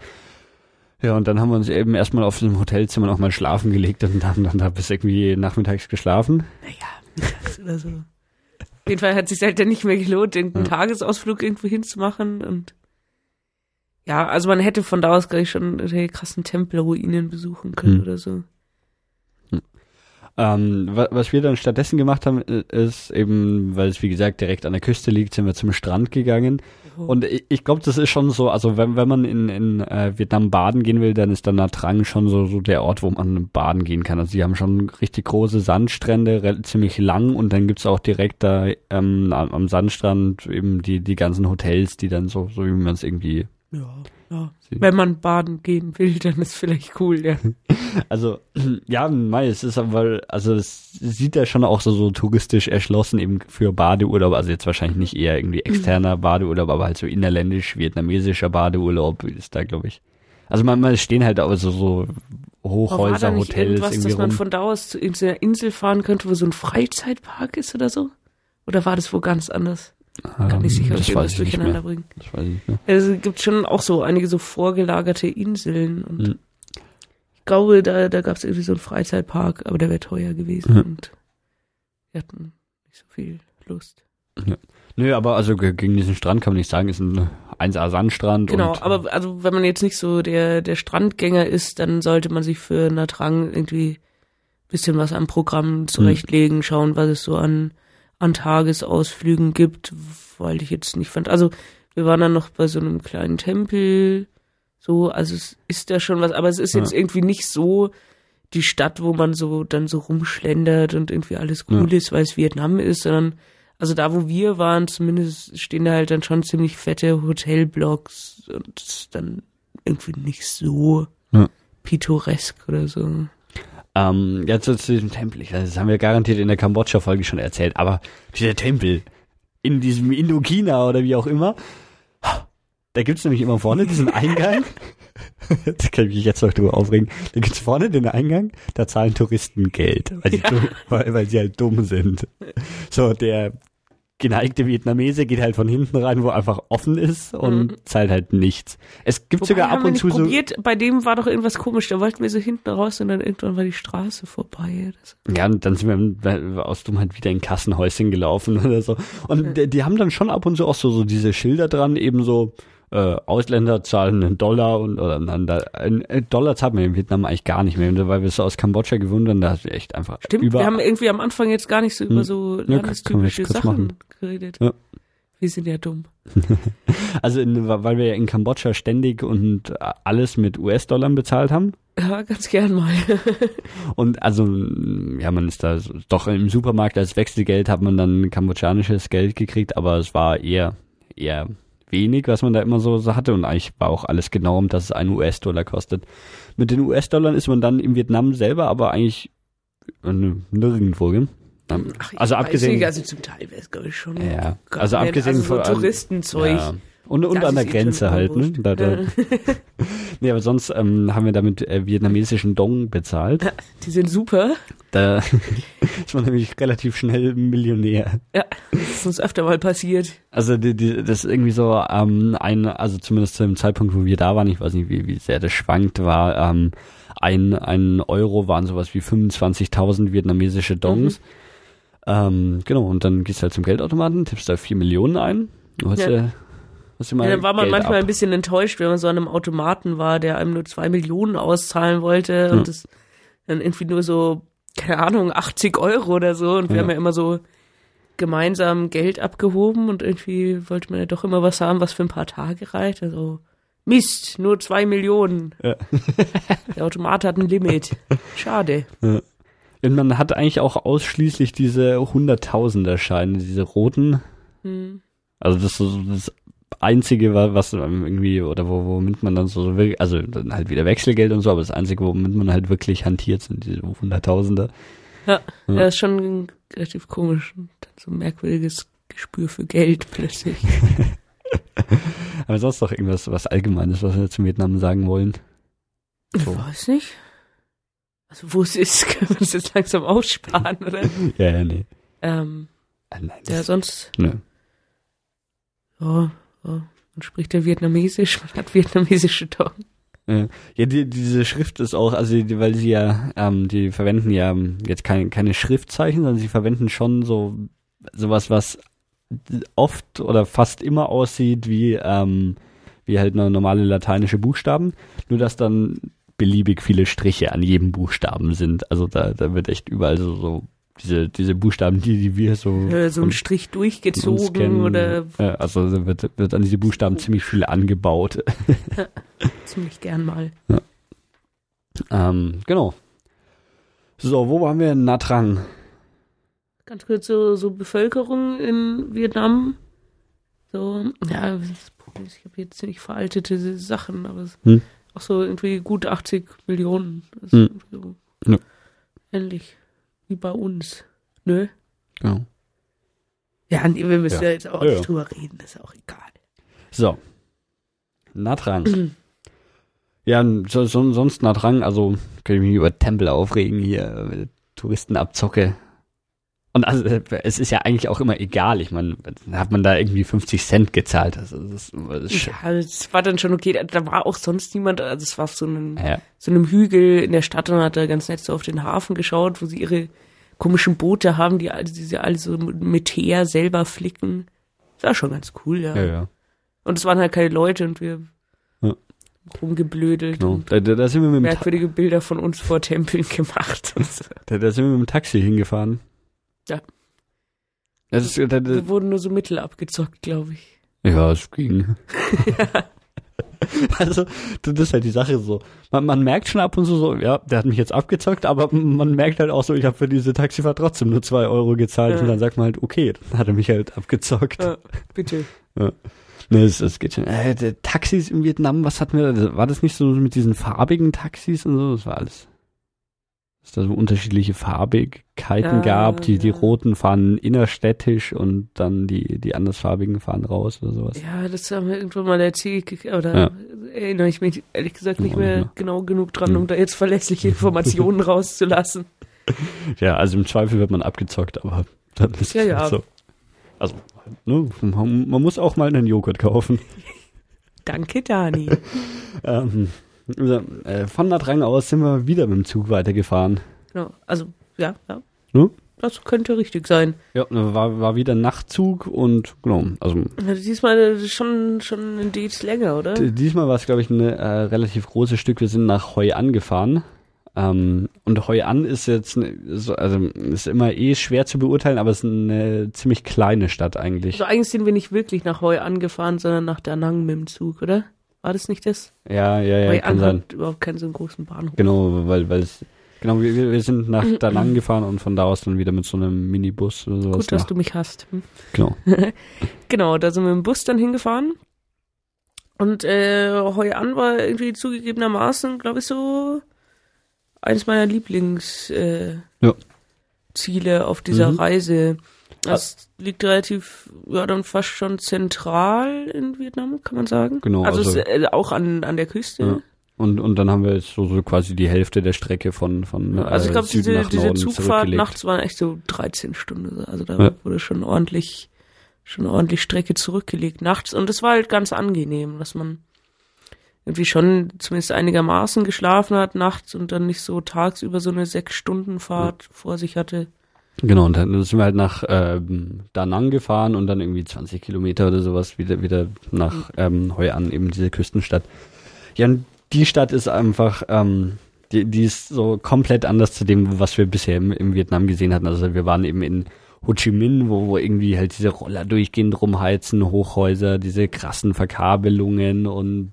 [SPEAKER 1] Ja, und dann haben wir uns eben erstmal auf dem Hotelzimmer nochmal schlafen gelegt und haben dann da bis irgendwie nachmittags geschlafen.
[SPEAKER 2] Naja, oder so. Auf jeden Fall hat es sich halt dann nicht mehr gelohnt, den ja. Tagesausflug irgendwo hinzumachen und ja, also man hätte von da aus gleich schon die krassen Tempelruinen besuchen können hm. oder so.
[SPEAKER 1] Ähm, was wir dann stattdessen gemacht haben, ist eben, weil es wie gesagt direkt an der Küste liegt, sind wir zum Strand gegangen. Oh. Und ich, ich glaube, das ist schon so, also wenn, wenn man in, in äh, Vietnam baden gehen will, dann ist dann Nha Trang schon so, so der Ort, wo man baden gehen kann. Also die haben schon richtig große Sandstrände, ziemlich lang und dann gibt's auch direkt da ähm, am Sandstrand eben die, die ganzen Hotels, die dann so, so wie man es irgendwie
[SPEAKER 2] ja. Ja, wenn man baden gehen will, dann ist vielleicht cool, ja. [laughs]
[SPEAKER 1] Also, ja, Mai, es ist aber, also es sieht ja schon auch so, so touristisch erschlossen eben für Badeurlaub, also jetzt wahrscheinlich nicht eher irgendwie externer Badeurlaub, aber halt so innerländisch, vietnamesischer Badeurlaub ist da, glaube ich. Also man, man stehen halt auch so, so Hochhäuser,
[SPEAKER 2] aber da
[SPEAKER 1] Hotels
[SPEAKER 2] irgendwas,
[SPEAKER 1] irgendwie
[SPEAKER 2] dass man
[SPEAKER 1] rum.
[SPEAKER 2] von da aus zu einer Insel fahren könnte, wo so ein Freizeitpark ist oder so? Oder war das wo ganz anders? Kann nicht sicher,
[SPEAKER 1] Ähm, das
[SPEAKER 2] ich
[SPEAKER 1] nicht
[SPEAKER 2] durcheinander bringen.
[SPEAKER 1] Das weiß ich nicht mehr.
[SPEAKER 2] Es gibt schon auch so einige so vorgelagerte Inseln und
[SPEAKER 1] Mhm.
[SPEAKER 2] ich glaube, da, da gab es irgendwie so einen Freizeitpark, aber der wäre teuer gewesen
[SPEAKER 1] Mhm.
[SPEAKER 2] und wir hatten nicht so viel Lust.
[SPEAKER 1] Nö, aber also ge- gegen diesen Strand kann man nicht sagen, ist ein 1A Sandstrand.
[SPEAKER 2] Genau, aber also wenn man jetzt nicht so der, der Strandgänger ist, dann sollte man sich für Natrang irgendwie bisschen was am Programm zurechtlegen, schauen, was es so an, an Tagesausflügen gibt, weil ich jetzt nicht fand. Also wir waren dann noch bei so einem kleinen Tempel, so, also es ist da schon was, aber es ist jetzt
[SPEAKER 1] Ja.
[SPEAKER 2] irgendwie nicht so die Stadt, wo man so dann so rumschlendert und irgendwie alles cool ist, weil es Vietnam ist, sondern also da, wo wir waren, zumindest stehen da halt dann schon ziemlich fette Hotelblocks und dann irgendwie nicht so
[SPEAKER 1] Ja.
[SPEAKER 2] pittoresk oder so.
[SPEAKER 1] Ähm, jetzt zu diesem Tempel. Ich weiß, das haben wir garantiert in der Kambodscha-Folge schon erzählt, aber dieser Tempel in diesem Indochina oder wie auch immer, da gibt's nämlich immer vorne diesen Eingang. [laughs] da kann ich mich jetzt noch drüber aufregen. Da gibt's vorne den Eingang, da zahlen Touristen Geld, weil
[SPEAKER 2] Ja.
[SPEAKER 1] dumm, weil, weil sie halt dumm sind. So, der geneigte Vietnamese geht halt von hinten rein, wo einfach offen ist und
[SPEAKER 2] Mhm.
[SPEAKER 1] zahlt halt nichts. Es gibt
[SPEAKER 2] Wobei,
[SPEAKER 1] sogar ab und zu so.
[SPEAKER 2] probiert, bei dem war doch irgendwas komisch, da wollten wir so hinten raus und dann irgendwann war die Straße vorbei.
[SPEAKER 1] Ja, und dann sind wir aus Dummheit wieder in Kassenhäuschen gelaufen [laughs] oder so. Und die, die haben dann schon ab und zu auch so, so diese Schilder dran, eben so, äh, Ausländer zahlen einen Dollar und oder nein, da, ein ein Dollar zahlt man in Vietnam eigentlich gar nicht mehr, weil wir es aus Kambodscha gewohnt haben, da hast du echt einfach
[SPEAKER 2] stimmt,
[SPEAKER 1] über
[SPEAKER 2] wir haben irgendwie am Anfang jetzt gar nicht so über
[SPEAKER 1] Hm.
[SPEAKER 2] so
[SPEAKER 1] kann
[SPEAKER 2] landestypische Sachen geredet.
[SPEAKER 1] Ja.
[SPEAKER 2] Wir sind ja dumm. [laughs]
[SPEAKER 1] also in, weil wir ja in Kambodscha ständig und alles mit US-Dollar bezahlt haben.
[SPEAKER 2] Ja, ganz gern mal. [laughs]
[SPEAKER 1] Und also, ja, man ist da doch im Supermarkt als Wechselgeld hat man dann kambodschanisches Geld gekriegt, aber es war eher, eher wenig, was man da immer so, so hatte und eigentlich war auch alles genau, um dass es einen US-Dollar kostet. Mit den US-Dollar ist man dann in Vietnam selber aber eigentlich äh, nirgendwo, gell?
[SPEAKER 2] Ach,
[SPEAKER 1] also abgesehen,
[SPEAKER 2] nicht, also zum Teil wäre es, glaube ich, schon.
[SPEAKER 1] ja, also
[SPEAKER 2] nicht.
[SPEAKER 1] abgesehen
[SPEAKER 2] also so
[SPEAKER 1] von
[SPEAKER 2] Touristenzeug.
[SPEAKER 1] ja. Und, und
[SPEAKER 2] Das
[SPEAKER 1] an der
[SPEAKER 2] eh
[SPEAKER 1] Grenze halt, ne? Da, da, [laughs] nee, aber sonst ähm, haben wir damit äh, vietnamesischen Dong bezahlt.
[SPEAKER 2] Die sind super.
[SPEAKER 1] Da [laughs] ist man nämlich relativ schnell Millionär.
[SPEAKER 2] Ja, das ist uns öfter mal passiert.
[SPEAKER 1] Also die, die, das ist irgendwie so ähm, ein, also zumindest zu dem Zeitpunkt, wo wir da waren, ich weiß nicht, wie, wie sehr das schwankt, war ähm, ein, ein Euro waren sowas wie 25.000 vietnamesische Dongs. Ähm, genau, und dann gehst du halt zum Geldautomaten, tippst da 4 Millionen ein. Du hast
[SPEAKER 2] Ja.
[SPEAKER 1] ja, hast ja mal
[SPEAKER 2] Ja, dann war man
[SPEAKER 1] Geld
[SPEAKER 2] manchmal
[SPEAKER 1] ab.
[SPEAKER 2] ein bisschen enttäuscht, wenn man so an einem Automaten war, der einem nur zwei Millionen auszahlen wollte und das dann irgendwie nur so, keine Ahnung, 80 Euro oder so. Und wir
[SPEAKER 1] Ja.
[SPEAKER 2] haben ja immer so gemeinsam Geld abgehoben und irgendwie wollte man ja doch immer was haben, was für ein paar Tage reicht. Also Mist, nur zwei Millionen.
[SPEAKER 1] Ja. [laughs]
[SPEAKER 2] Der Automat hat ein Limit. [laughs] Schade.
[SPEAKER 1] Und man hat eigentlich auch ausschließlich diese Hunderttausender-Scheine, diese roten.
[SPEAKER 2] Hm.
[SPEAKER 1] Also das ist das Einzige, wa- was irgendwie, oder wo, womit man dann so wirklich, also dann halt wieder Wechselgeld und so, aber das Einzige, womit man halt wirklich hantiert, sind diese Hunderttausender.
[SPEAKER 2] Ja,
[SPEAKER 1] Ja.
[SPEAKER 2] ja, ist schon relativ komisch. Und so ein merkwürdiges Gespür für Geld plötzlich. [laughs]
[SPEAKER 1] Aber sonst doch irgendwas, was Allgemeines, was wir zum Vietnam sagen wollen.
[SPEAKER 2] Ich
[SPEAKER 1] So.
[SPEAKER 2] weiß nicht. Also wo es ist, [laughs] können wir uns jetzt langsam aussparen, oder?
[SPEAKER 1] Ja, ja, nee.
[SPEAKER 2] ähm,
[SPEAKER 1] Ah, nein,
[SPEAKER 2] ja,
[SPEAKER 1] das,
[SPEAKER 2] sonst,
[SPEAKER 1] nö.
[SPEAKER 2] ja, man spricht ja Vietnamesisch, [laughs] man hat vietnamesische Ton.
[SPEAKER 1] Ja, die, diese Schrift ist auch, also die, weil sie ja, ähm, die verwenden ja ähm, jetzt keine, keine Schriftzeichen, sondern sie verwenden schon so sowas, was oft oder fast immer aussieht wie, ähm, wie halt normale lateinische Buchstaben, nur dass dann beliebig viele Striche an jedem Buchstaben sind. Also da, da wird echt überall so, so diese, diese Buchstaben, die, die wir so,
[SPEAKER 2] Äh, so ein Strich durchgezogen
[SPEAKER 1] kennen.
[SPEAKER 2] oder
[SPEAKER 1] Ja, also wird, wird an diese Buchstaben ziemlich viel angebaut.
[SPEAKER 2] ziemlich gern mal.
[SPEAKER 1] Ähm, genau. So, wo waren wir? Natrang.
[SPEAKER 2] Ganz kurz so, so Bevölkerung in Vietnam. So, ja, ich habe jetzt ziemlich veraltete Sachen, aber es hm. auch so irgendwie gut 80 Millionen. Das hm. so ja. ähnlich wie bei uns. Nö? Genau. Ja, nee, wir müssen ja, ja jetzt auch ja, nicht drüber reden, ist auch egal.
[SPEAKER 1] So. Natrang. [clears throat] ja, so, so, sonst Natrang, also kann ich mich über Tempel aufregen hier, Touristenabzocke. Und also, es ist ja eigentlich auch immer egal. Ich meine, hat man da irgendwie 50 Cent gezahlt. Also das,
[SPEAKER 2] das ja, das war dann schon okay. Da war auch sonst niemand. Also es war auf so einem, ja. so einem Hügel in der Stadt und hat da ganz nett so auf den Hafen geschaut, wo sie ihre komischen Boote haben, die, die sie alle so mit Teer selber flicken. Das war schon ganz cool, ja. ja, ja. Und es waren halt keine Leute und wir ja. rumgeblödelt genau. und
[SPEAKER 1] da, da, da sind wir mit
[SPEAKER 2] merkwürdige Bilder von uns vor Tempeln [laughs] gemacht.
[SPEAKER 1] Da, da sind wir mit dem Taxi hingefahren.
[SPEAKER 2] Ja. Das ist, da, da, wir wurden nur so Mittel abgezockt, glaube ich.
[SPEAKER 1] Ja, es ging. ja. [laughs] Also, das ist halt die Sache so. Man, man merkt schon ab und zu so, ja, der hat mich jetzt abgezockt, aber man merkt halt auch so, ich habe für diese Taxifahrt trotzdem nur zwei Euro gezahlt ja. und dann sagt man halt, okay, dann hat er mich halt abgezockt. Ja,
[SPEAKER 2] bitte.
[SPEAKER 1] Ja. Ne, es, es geht schon. Äh, Taxis in Vietnam, was hatten wir? War das nicht so mit diesen farbigen Taxis und so? Das war alles es da so unterschiedliche Farbigkeiten ja, gab. Die, ja. die roten fahren innerstädtisch und dann die, die andersfarbigen fahren raus oder sowas.
[SPEAKER 2] Ja, das haben wir irgendwann mal erzählt, oder ja. erinnere ich mich ehrlich gesagt nicht mehr nicht genau genug dran, um da jetzt verlässliche Informationen [laughs] rauszulassen.
[SPEAKER 1] Ja, also im Zweifel wird man abgezockt, aber dann ist ja, ja. so. Also, ne, man, muss auch mal einen Joghurt kaufen. [laughs]
[SPEAKER 2] Danke, Dani. [laughs]
[SPEAKER 1] ähm, äh, von Nadrang aus sind wir wieder mit dem Zug weitergefahren.
[SPEAKER 2] Genau, also ja, ja. Hm? Das könnte richtig sein.
[SPEAKER 1] Ja, war, war wieder Nachtzug und genau, also.
[SPEAKER 2] Diesmal schon, schon ein Dates länger, oder?
[SPEAKER 1] Diesmal war es, glaube ich, ein äh, relativ großes Stück. Wir sind nach Hoi angefahren. Ähm, und Hoi an ist jetzt, so, also ist immer eh schwer zu beurteilen, aber es ist eine ziemlich kleine Stadt eigentlich.
[SPEAKER 2] Also eigentlich sind wir nicht wirklich nach Hoi angefahren, sondern nach Da Nang mit dem Zug, oder? War das nicht das?
[SPEAKER 1] Ja, ja, ja.
[SPEAKER 2] Weil kann sein. überhaupt keinen so großen Bahnhof.
[SPEAKER 1] Genau, weil, weil es, genau, wir, wir sind nach Da Nang gefahren und von da aus dann wieder mit so einem Minibus oder sowas.
[SPEAKER 2] Gut, dass nach. du mich hast. Hm?
[SPEAKER 1] Genau. [laughs]
[SPEAKER 2] genau, da sind wir mit dem Bus dann hingefahren. Und äh, Hoi An war irgendwie zugegebenermaßen, glaube ich, so eines meiner Lieblingsziele äh, ja. Auf dieser mhm. Reise. Das liegt relativ, ja, dann fast schon zentral in Vietnam, kann man sagen.
[SPEAKER 1] Genau.
[SPEAKER 2] Also, also äh, auch an, an der Küste. Ja.
[SPEAKER 1] Und, und dann haben wir jetzt so, so quasi die Hälfte der Strecke von, von
[SPEAKER 2] Also ich glaube, diese, diese Zugfahrt nachts waren echt so 13 Stunden. Also da ja. wurde schon ordentlich, schon ordentlich Strecke zurückgelegt nachts. Und es war halt ganz angenehm, dass man irgendwie schon zumindest einigermaßen geschlafen hat nachts und dann nicht so tagsüber so eine sechs Stunden Fahrt ja. vor sich hatte.
[SPEAKER 1] Genau, und dann sind wir halt nach ähm, Da Nang gefahren und dann irgendwie 20 Kilometer oder sowas wieder wieder nach ähm, Hoi An, eben diese Küstenstadt. Ja, und die Stadt ist einfach, ähm, die, die ist so komplett anders zu dem, was wir bisher im, im Vietnam gesehen hatten. Also wir waren eben in Ho Chi Minh, wo, wo irgendwie halt diese Roller durchgehend rumheizen, Hochhäuser, diese krassen Verkabelungen und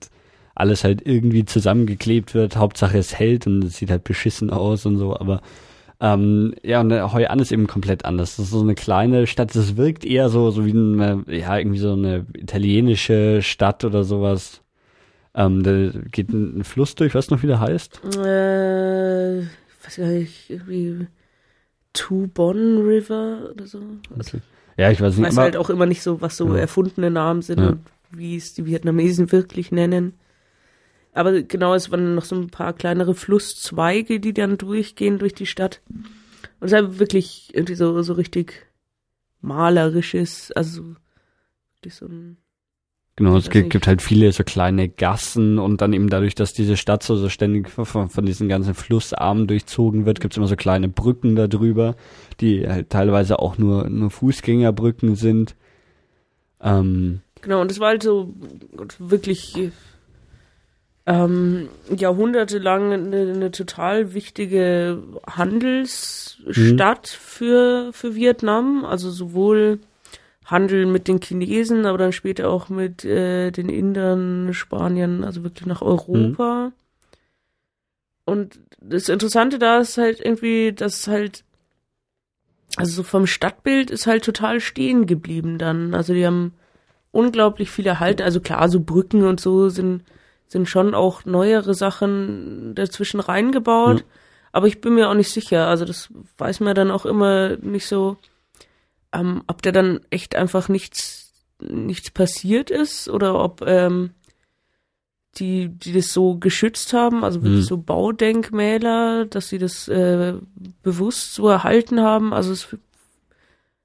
[SPEAKER 1] alles halt irgendwie zusammengeklebt wird. Hauptsache es hält und es sieht halt beschissen aus und so, aber ähm, ja, und Hoi An ist eben komplett anders. Das ist so eine kleine Stadt. Das wirkt eher so, so wie eine, ja, irgendwie so eine italienische Stadt oder sowas. Ähm, da geht ein, ein Fluss durch, was noch wieder heißt?
[SPEAKER 2] Äh, ich weiß gar nicht, irgendwie Tu Bon River oder so.
[SPEAKER 1] Okay. Ja, ich weiß nicht.
[SPEAKER 2] Ich weiß halt auch immer nicht so, was so ja. erfundene Namen sind ja. und wie es die Vietnamesen wirklich nennen. Aber genau, es waren noch so ein paar kleinere Flusszweige, die dann durchgehen durch die Stadt. Und es ist halt wirklich irgendwie so, so richtig malerisches, also so ein
[SPEAKER 1] Genau, es gibt, gibt, halt viele so kleine Gassen und dann eben dadurch, dass diese Stadt so, so ständig von, von diesen ganzen Flussarmen durchzogen wird, gibt es immer so kleine Brücken darüber, die halt teilweise auch nur, nur Fußgängerbrücken sind. Ähm,
[SPEAKER 2] genau, und es war halt so wirklich jahrhundertelang eine, eine, total wichtige Handelsstadt mhm. für, für Vietnam, also sowohl Handel mit den Chinesen, aber dann später auch mit äh, den Indern, Spaniern, also wirklich nach Europa. Mhm. Und das Interessante da ist halt irgendwie, dass halt, also so vom Stadtbild ist halt total stehen geblieben dann. Also die haben unglaublich viel erhalten. Also klar, so Brücken und so sind, sind schon auch neuere Sachen dazwischen reingebaut. Ja. Aber ich bin mir auch nicht sicher. Also das weiß man dann auch immer nicht so, ähm, ob der dann echt einfach nichts, nichts passiert ist oder ob ähm, die, die das so geschützt haben, also wirklich hm. so Baudenkmäler, dass sie das äh, bewusst so erhalten haben. Also es ist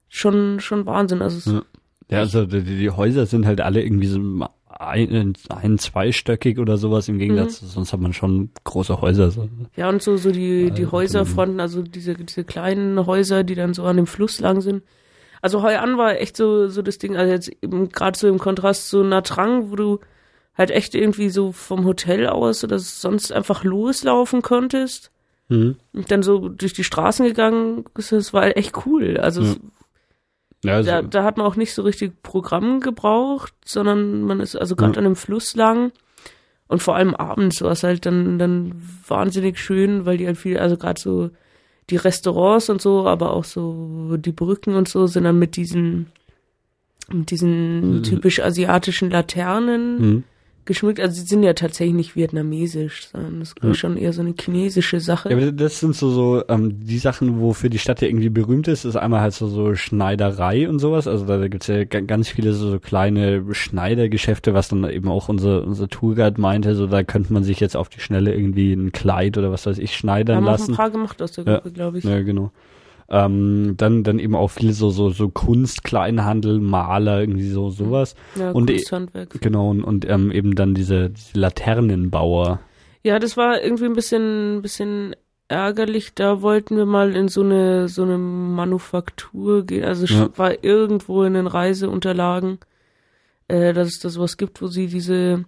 [SPEAKER 2] schon, schon Wahnsinn. Also
[SPEAKER 1] ja. ja, also die, die Häuser sind halt alle irgendwie so ein, ein zweistöckig oder sowas im Gegensatz, mhm. sonst hat man schon große Häuser. So.
[SPEAKER 2] Ja, und so, so die, die Häuserfronten, also diese, diese kleinen Häuser, die dann so an dem Fluss lang sind. Also Heu an war echt so, so das Ding, also jetzt eben gerade so im Kontrast zu Natrang, wo du halt echt irgendwie so vom Hotel aus oder sonst einfach loslaufen konntest. Mhm. Und dann so durch die Straßen gegangen ist, das war echt cool. Also, mhm. Ja, also da, da, hat man auch nicht so richtig Programm gebraucht, sondern man ist also gerade mhm. an einem Fluss lang. Und vor allem abends war es halt dann, dann wahnsinnig schön, weil die halt viel, also gerade so die Restaurants und so, aber auch so die Brücken und so sind dann mit diesen, mit diesen mhm. typisch asiatischen Laternen mhm geschmückt. Also sie sind ja tatsächlich nicht vietnamesisch, sondern das ist ja. schon eher so eine chinesische Sache.
[SPEAKER 1] Ja, aber das sind so, so ähm, die Sachen, wofür die Stadt ja irgendwie berühmt ist, ist einmal halt so, so Schneiderei und sowas. Also da, gibt's ja ganz viele so, so kleine Schneidergeschäfte, was dann eben auch unser, unser Tourguide meinte, so da könnte man sich jetzt auf die Schnelle irgendwie ein Kleid oder was weiß ich schneidern
[SPEAKER 2] Haben
[SPEAKER 1] lassen.
[SPEAKER 2] Haben ein paar gemacht aus der Gruppe,
[SPEAKER 1] ja.
[SPEAKER 2] glaube ich.
[SPEAKER 1] Ja, genau. Ähm, dann, dann eben auch viel so, so, so Kunst, Kleinhandel, Maler, irgendwie so, sowas.
[SPEAKER 2] Ja,
[SPEAKER 1] und
[SPEAKER 2] e- Kunsthandwerk.
[SPEAKER 1] Genau, und, und ähm, eben dann diese, diese Laternenbauer.
[SPEAKER 2] Ja, das war irgendwie ein bisschen, bisschen ärgerlich. Da wollten wir mal in so eine, so eine Manufaktur gehen. Also es ja. war irgendwo in den Reiseunterlagen, äh, dass es da sowas gibt, wo sie diese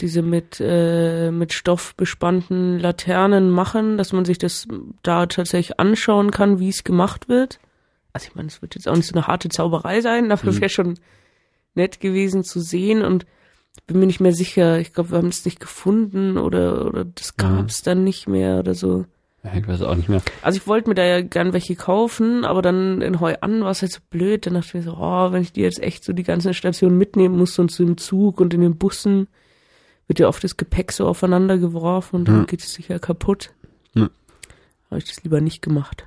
[SPEAKER 2] diese mit, äh, mit Stoff bespannten Laternen machen, dass man sich das da tatsächlich anschauen kann, wie es gemacht wird. Also ich meine, es wird jetzt auch nicht so eine harte Zauberei sein, dafür mhm. wäre schon nett gewesen zu sehen und bin mir nicht mehr sicher. Ich glaube, wir haben es nicht gefunden oder, oder das gab es ja. dann nicht mehr oder so.
[SPEAKER 1] Ja, ich weiß auch nicht mehr.
[SPEAKER 2] Also ich wollte mir da ja gern welche kaufen, aber dann in Heu an war es halt so blöd. Dann dachte ich mir so, oh, wenn ich die jetzt echt so die ganzen Stationen mitnehmen muss und so im Zug und in den Bussen, wird ja oft das Gepäck so aufeinander geworfen und dann ja. geht es sicher kaputt. Ja. Habe ich das lieber nicht gemacht.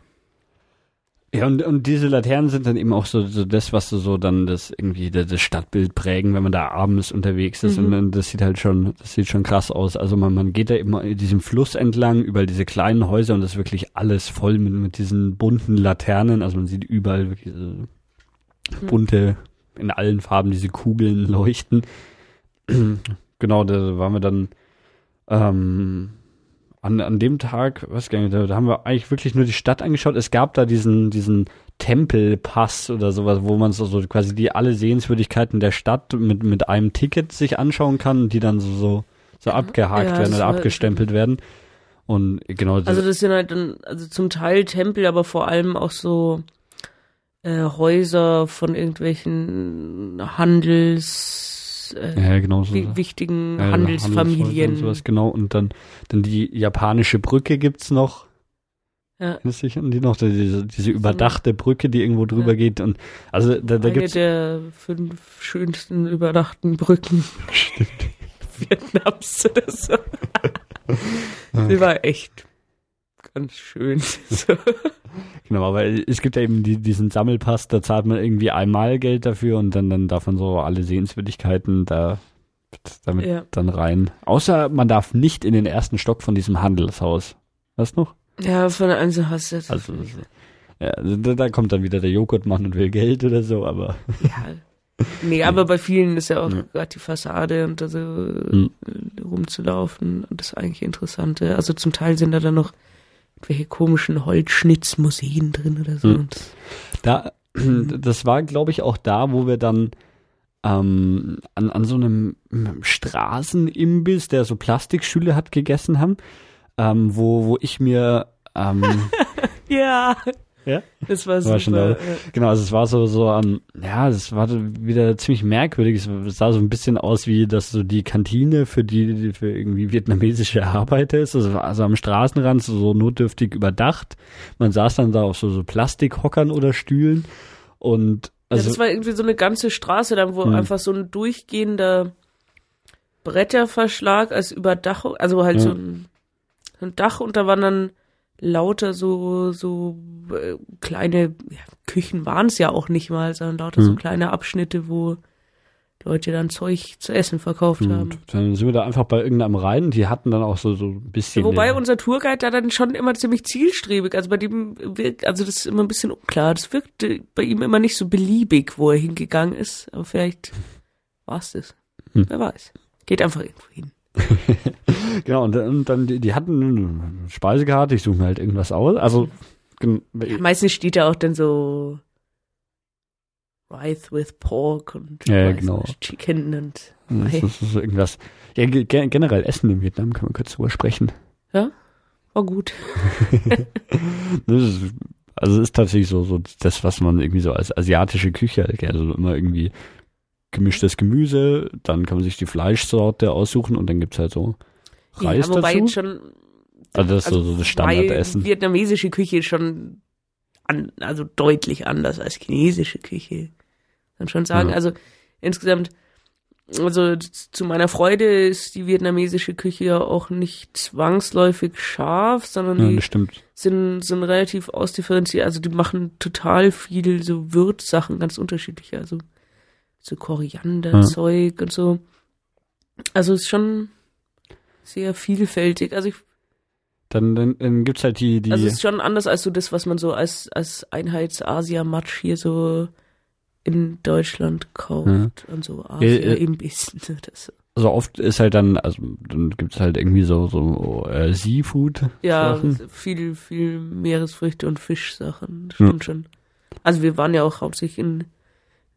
[SPEAKER 1] Ja, und, und diese Laternen sind dann eben auch so, so das, was so, so dann das irgendwie das, das Stadtbild prägen, wenn man da abends unterwegs ist. Mhm. Und das sieht halt schon, das sieht schon krass aus. Also man, man geht da immer in diesem Fluss entlang, über diese kleinen Häuser und das ist wirklich alles voll mit, mit diesen bunten Laternen. Also man sieht überall wirklich so mhm. bunte, in allen Farben diese Kugeln leuchten genau, da waren wir dann ähm, an, an dem Tag, was gar nicht, da, da haben wir eigentlich wirklich nur die Stadt angeschaut. Es gab da diesen, diesen Tempelpass oder sowas, wo man so, so quasi die alle Sehenswürdigkeiten der Stadt mit, mit einem Ticket sich anschauen kann, die dann so, so, so abgehakt ja, werden oder abgestempelt werden. Und genau.
[SPEAKER 2] Also das sind halt dann, also zum Teil Tempel, aber vor allem auch so äh, Häuser von irgendwelchen Handels äh,
[SPEAKER 1] ja, genau so.
[SPEAKER 2] wichtigen ja, Handelsfamilien. Und
[SPEAKER 1] sowas, genau. Und dann, dann die japanische Brücke gibt's noch.
[SPEAKER 2] Ja.
[SPEAKER 1] Erinnerst dich an die noch? Diese, diese überdachte Brücke, die irgendwo drüber ja. geht. Und also da, da
[SPEAKER 2] Eine
[SPEAKER 1] gibt's.
[SPEAKER 2] der fünf schönsten überdachten Brücken [laughs]
[SPEAKER 1] Stimmt. [laughs]
[SPEAKER 2] Vietnams oder so. [laughs] Sie war echt ganz schön. [laughs]
[SPEAKER 1] genau, aber es gibt ja eben die, diesen Sammelpass, da zahlt man irgendwie einmal Geld dafür und dann, dann darf man so alle Sehenswürdigkeiten da damit ja. dann rein. Außer man darf nicht in den ersten Stock von diesem Handelshaus. Was noch?
[SPEAKER 2] Ja, von der Einzelhaus jetzt.
[SPEAKER 1] Also, ja, da, da kommt dann wieder der Joghurtmann und will Geld oder so, aber.
[SPEAKER 2] Ja. Nee, [laughs] aber bei vielen ist ja auch ja. gerade die Fassade und so mhm. rumzulaufen und das eigentlich Interessante. Also zum Teil sind da dann noch welche komischen Holzschnitzmuseen drin oder so. Hm.
[SPEAKER 1] Da, [clears throat] das war, glaube ich, auch da, wo wir dann ähm, an, an so einem Straßenimbiss, der so Plastikstühle hat, gegessen haben, ähm, wo, wo ich mir ähm, [laughs]
[SPEAKER 2] ja,
[SPEAKER 1] ja?
[SPEAKER 2] Das war, war
[SPEAKER 1] super. Genau, also es war so, so um, ja, es war wieder ziemlich merkwürdig. Es sah so ein bisschen aus wie, dass so die Kantine für die, für irgendwie vietnamesische Arbeiter ist. Also, also am Straßenrand so, so notdürftig überdacht. Man saß dann da auf so, so Plastikhockern oder Stühlen und
[SPEAKER 2] Also, ja, das war irgendwie so eine ganze Straße, dann wo hm. einfach so ein durchgehender Bretterverschlag als Überdachung, also halt ja. so, ein, so ein Dach und da waren dann lauter so so äh, kleine ja, Küchen waren es ja auch nicht mal, sondern lauter hm. so kleine Abschnitte, wo Leute dann Zeug zu essen verkauft und haben.
[SPEAKER 1] Dann sind wir da einfach bei irgendeinem rein. Die hatten dann auch so, so ein bisschen.
[SPEAKER 2] Wobei unser Tourguide da dann schon immer ziemlich zielstrebig, also bei dem wirkt, also das ist immer ein bisschen unklar. Das wirkte bei ihm immer nicht so beliebig, wo er hingegangen ist. Aber vielleicht war es das. Hm. Wer weiß. Geht einfach irgendwo hin. [laughs]
[SPEAKER 1] genau, und, und dann, die, die hatten eine Speisekarte, ich suche mir halt irgendwas aus. Also
[SPEAKER 2] meistens steht da auch dann so Rice with Pork und
[SPEAKER 1] ja, genau.
[SPEAKER 2] Chicken und
[SPEAKER 1] das ist, das irgendwas. Ja, generell Essen in Vietnam kann man kurz drüber sprechen.
[SPEAKER 2] Ja, war gut. [laughs]
[SPEAKER 1] ist, also es ist tatsächlich so, so das, was man irgendwie so als asiatische Küche, also immer irgendwie gemischtes Gemüse, dann kann man sich die Fleischsorte aussuchen und dann gibt's halt so Reis ja, wobei dazu. Schon, also das ist also so, das Standardessen.
[SPEAKER 2] Vietnamesische Küche ist schon an, also deutlich anders als chinesische Küche kann schon sagen. Ja. Also insgesamt, also zu meiner Freude ist die vietnamesische Küche ja auch nicht zwangsläufig scharf, sondern
[SPEAKER 1] ja,
[SPEAKER 2] die sind, sind relativ ausdifferenziert. Also die machen total viel so Würzsachen, ganz unterschiedliche. Also so Korianderzeug ja. und so. Also ist schon sehr vielfältig. Also ich
[SPEAKER 1] dann, dann, dann gibt's halt die, die.
[SPEAKER 2] Also es ist schon anders als so das, was man so als, als Einheits-Asia-Matsch hier so in Deutschland kauft ja. und so Asia ja, im Bissen. Das.
[SPEAKER 1] Also oft ist halt dann, also dann gibt es halt irgendwie so, so äh, Seafood.
[SPEAKER 2] Ja, viel, viel Meeresfrüchte und Fischsachen. Stimmt ja. schon. Also wir waren ja auch hauptsächlich in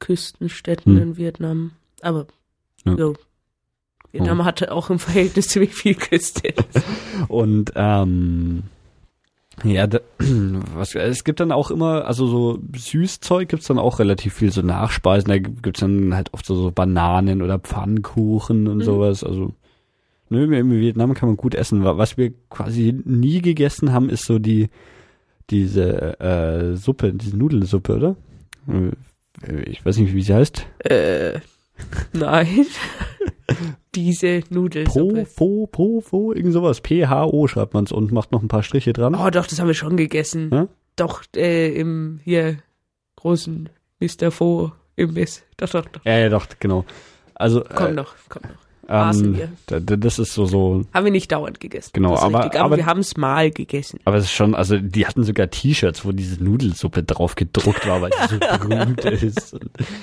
[SPEAKER 2] Küstenstädten hm. in Vietnam. Aber ja. jo, Vietnam oh. hatte auch im Verhältnis ziemlich viel Küste. [laughs]
[SPEAKER 1] und ähm, ja, da, [clears throat] was, es gibt dann auch immer, also so Süßzeug gibt's dann auch relativ viel, so Nachspeisen, da gibt's dann halt oft so, so Bananen oder Pfannkuchen und mhm. sowas, also nö, im Vietnam kann man gut essen. Was wir quasi nie gegessen haben, ist so die, diese äh, Suppe, diese Nudelsuppe, oder? Äh, ich weiß nicht, wie sie heißt.
[SPEAKER 2] Äh, nein. [laughs] diese Nudelsuppe.
[SPEAKER 1] Pro, Fo, Fo, irgend sowas. P-H-O schreibt man es und macht noch ein paar Striche dran.
[SPEAKER 2] Oh, doch, das haben wir schon gegessen. Ja? Doch, äh, im hier großen Mr. Fo Imbiss. Doch, doch, doch.
[SPEAKER 1] Ja, ja, doch, genau. Also,
[SPEAKER 2] komm äh, noch, komm noch.
[SPEAKER 1] Ähm, das ist so, so.
[SPEAKER 2] Haben wir nicht dauernd gegessen.
[SPEAKER 1] Genau, aber,
[SPEAKER 2] aber, aber, wir haben es mal gegessen.
[SPEAKER 1] Aber es ist schon, also die hatten sogar T-Shirts, wo diese Nudelsuppe drauf gedruckt war, weil sie so [laughs] berühmt ist.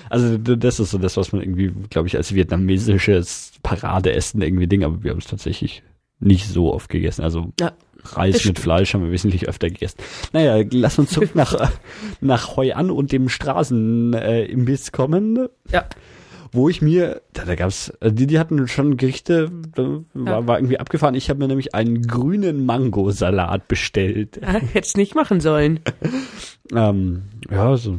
[SPEAKER 1] also das ist so das, was man irgendwie, glaube ich, als vietnamesisches Paradeessen irgendwie Ding, aber wir haben es tatsächlich nicht so oft gegessen. Also ja, Reis mit Fleisch haben wir wesentlich öfter gegessen. Naja, lass uns zurück [laughs] nach, nach Hoi An und dem Straßenimbiss äh, kommen.
[SPEAKER 2] Ja
[SPEAKER 1] wo ich mir, da, da gab's, äh, die, die hatten schon Gerichte, da war, war irgendwie abgefahren. Ich habe mir nämlich einen grünen Mangosalat bestellt. [laughs]
[SPEAKER 2] Hätt's nicht machen sollen. [laughs]
[SPEAKER 1] ähm, ja, so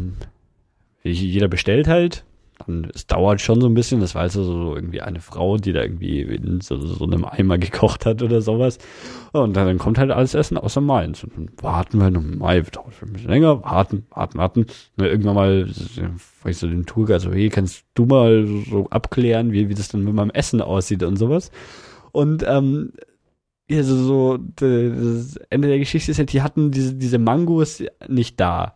[SPEAKER 1] jeder bestellt halt. Und es dauert schon so ein bisschen. Das war also so irgendwie eine Frau, die da irgendwie in so, so einem Eimer gekocht hat oder sowas. Und dann kommt halt alles Essen außer meins. Und dann warten wir noch Mai, dauert ein bisschen länger, warten, warten, warten. Und irgendwann mal, ich so den Tour, also, hey, kannst du mal so abklären, wie, wie das dann mit meinem Essen aussieht und sowas. Und ähm, ja, so, so das Ende der Geschichte ist halt, die hatten diese, diese Mangos nicht da.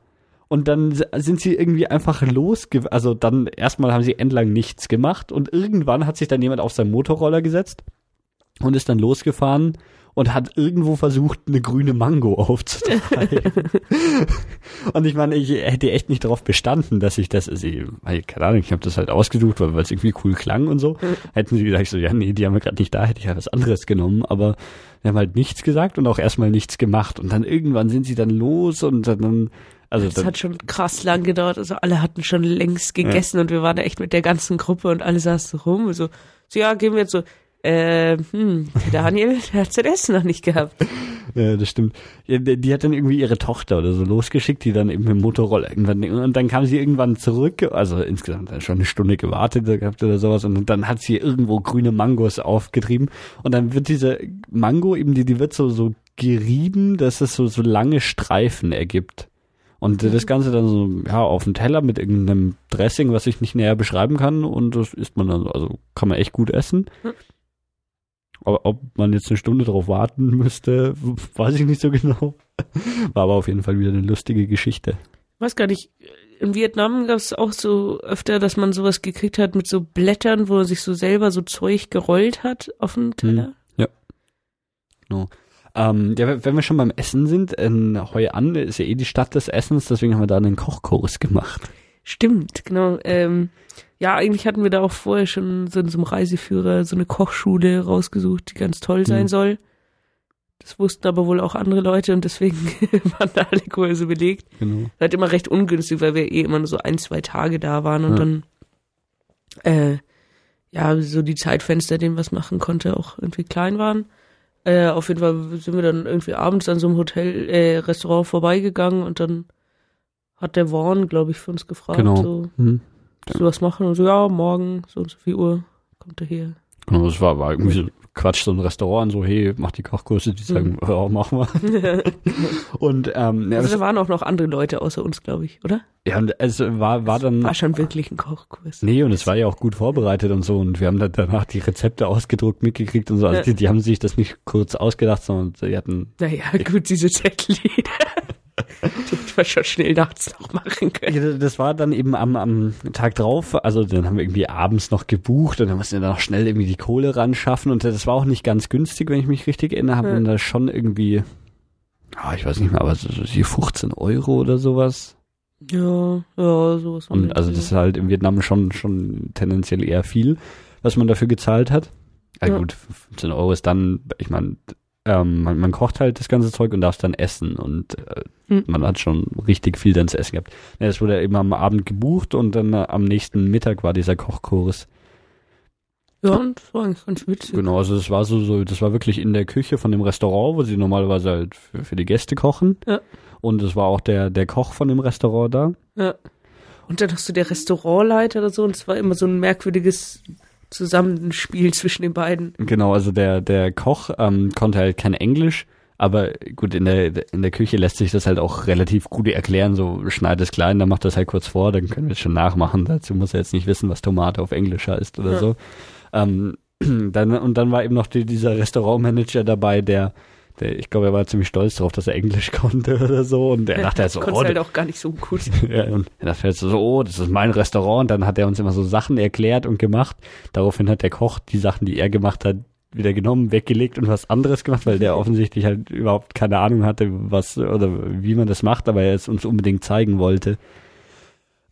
[SPEAKER 1] Und dann sind sie irgendwie einfach losge... Also dann erstmal haben sie entlang nichts gemacht und irgendwann hat sich dann jemand auf seinen Motorroller gesetzt und ist dann losgefahren und hat irgendwo versucht, eine grüne Mango [laughs] aufzutreiben. [laughs] und ich meine, ich hätte echt nicht darauf bestanden, dass ich das, also, keine Ahnung, ich habe das halt ausgesucht, weil es irgendwie cool klang und so. Hätten sie gesagt, so, ja, nee, die haben wir gerade nicht da, hätte ich halt was anderes genommen, aber wir haben halt nichts gesagt und auch erstmal nichts gemacht. Und dann irgendwann sind sie dann los und dann
[SPEAKER 2] also das hat schon krass lang gedauert. Also alle hatten schon längst gegessen ja. und wir waren da echt mit der ganzen Gruppe und alle saßen rum. So, so ja, gehen wir jetzt so. Äh, hm, Daniel, [laughs] der hat sein Essen noch nicht gehabt. [laughs]
[SPEAKER 1] Ja, das stimmt. Die, die, hat dann irgendwie ihre Tochter oder so losgeschickt, die dann eben im Motorroller irgendwann, und dann kam sie irgendwann zurück, also insgesamt schon eine Stunde gewartet gehabt oder sowas, und dann hat sie irgendwo grüne Mangos aufgetrieben, und dann wird diese Mango eben, die, die wird so, so gerieben, dass es so, so lange Streifen ergibt. Und das Ganze dann so, ja, auf dem Teller mit irgendeinem Dressing, was ich nicht näher beschreiben kann. Und das isst man dann, also kann man echt gut essen. Hm. Aber ob man jetzt eine Stunde darauf warten müsste, weiß ich nicht so genau. War aber auf jeden Fall wieder eine lustige Geschichte.
[SPEAKER 2] Weiß gar nicht. In Vietnam gab es auch so öfter, dass man sowas gekriegt hat mit so Blättern, wo er sich so selber so Zeug gerollt hat auf dem Teller. Hm,
[SPEAKER 1] ja. Genau. Ähm, ja, wenn wir schon beim Essen sind, in Hoi An ist ja eh die Stadt des Essens, deswegen haben wir da einen Kochkurs gemacht.
[SPEAKER 2] Stimmt, genau. Ähm, ja, eigentlich hatten wir da auch vorher schon so in so einem Reiseführer so eine Kochschule rausgesucht, die ganz toll sein mhm. soll. Das wussten aber wohl auch andere Leute und deswegen [laughs] waren da alle Kurse belegt. Genau. Halt immer recht ungünstig, weil wir eh immer nur so ein, zwei Tage da waren und ja. dann äh, ja, so die Zeitfenster, denen was machen konnte, auch irgendwie klein waren. Äh, auf jeden Fall sind wir dann irgendwie abends an so einem Hotel, äh, Restaurant vorbeigegangen und dann hat der Vaughn, glaube ich, für uns gefragt, genau. so, hm. ja. du was machen? Und so, ja, morgen, so und so viel Uhr kommt er hier.
[SPEAKER 1] Genau, das war, war irgendwie so Quatsch, so ein Restaurant, so, hey, mach die Kochkurse, die sagen, mhm. ja, machen wir. [laughs] und, ähm,
[SPEAKER 2] ja, also da waren auch noch andere Leute außer uns, glaube ich, oder?
[SPEAKER 1] Ja, und es war, war dann.
[SPEAKER 2] War schon wirklich ein Kochkurs.
[SPEAKER 1] Nee, und es war ja auch gut vorbereitet und so, und wir haben dann danach die Rezepte ausgedruckt mitgekriegt und so. Also ja. die, die haben sich das nicht kurz ausgedacht, sondern sie hatten.
[SPEAKER 2] Naja, gut, diese Zettel. [laughs] Die wir schon schnell nachts noch machen können.
[SPEAKER 1] Ja, das war dann eben am, am Tag drauf, also dann haben wir irgendwie abends noch gebucht und dann mussten wir dann noch schnell irgendwie die Kohle ran schaffen und das war auch nicht ganz günstig, wenn ich mich richtig erinnere, haben ja. wir da schon irgendwie, oh, ich weiß nicht mehr, aber so, so 15 Euro oder sowas.
[SPEAKER 2] Ja, ja, sowas.
[SPEAKER 1] Und also das ist halt in Vietnam schon, schon tendenziell eher viel, was man dafür gezahlt hat. Ja, ja. gut, 15 Euro ist dann, ich meine, ähm, man, man, kocht halt das ganze Zeug und darf es dann essen und äh, hm. man hat schon richtig viel dann zu essen gehabt. Ja, das wurde eben am Abend gebucht und dann äh, am nächsten Mittag war dieser Kochkurs.
[SPEAKER 2] Ja, und das war eigentlich ganz witzig.
[SPEAKER 1] Genau, also das war so, so, das war wirklich in der Küche von dem Restaurant, wo sie normalerweise halt für, für die Gäste kochen. Ja. Und es war auch der, der Koch von dem Restaurant da.
[SPEAKER 2] Ja. Und dann hast du der Restaurantleiter oder so und es war immer so ein merkwürdiges Zusammenspiel zwischen den beiden.
[SPEAKER 1] Genau, also der, der Koch ähm, konnte halt kein Englisch, aber gut, in der, in der Küche lässt sich das halt auch relativ gut erklären, so schneid es klein, dann macht das halt kurz vor, dann können wir es schon nachmachen. Dazu muss er jetzt nicht wissen, was Tomate auf Englisch heißt oder ja. so. Ähm, [clears throat] dann, und dann war eben noch die, dieser Restaurantmanager dabei, der der, ich glaube, er war ziemlich stolz darauf, dass er Englisch [laughs] konnte oder so. Und er dachte halt so,
[SPEAKER 2] oh, halt auch gar nicht so gut. [laughs]
[SPEAKER 1] ja, und er dachte halt so, oh, das ist mein Restaurant. Und dann hat er uns immer so Sachen erklärt und gemacht. Daraufhin hat der Koch die Sachen, die er gemacht hat, wieder genommen, weggelegt und was anderes gemacht, weil der [laughs] offensichtlich halt überhaupt keine Ahnung hatte, was oder wie man das macht, aber er es uns unbedingt zeigen wollte.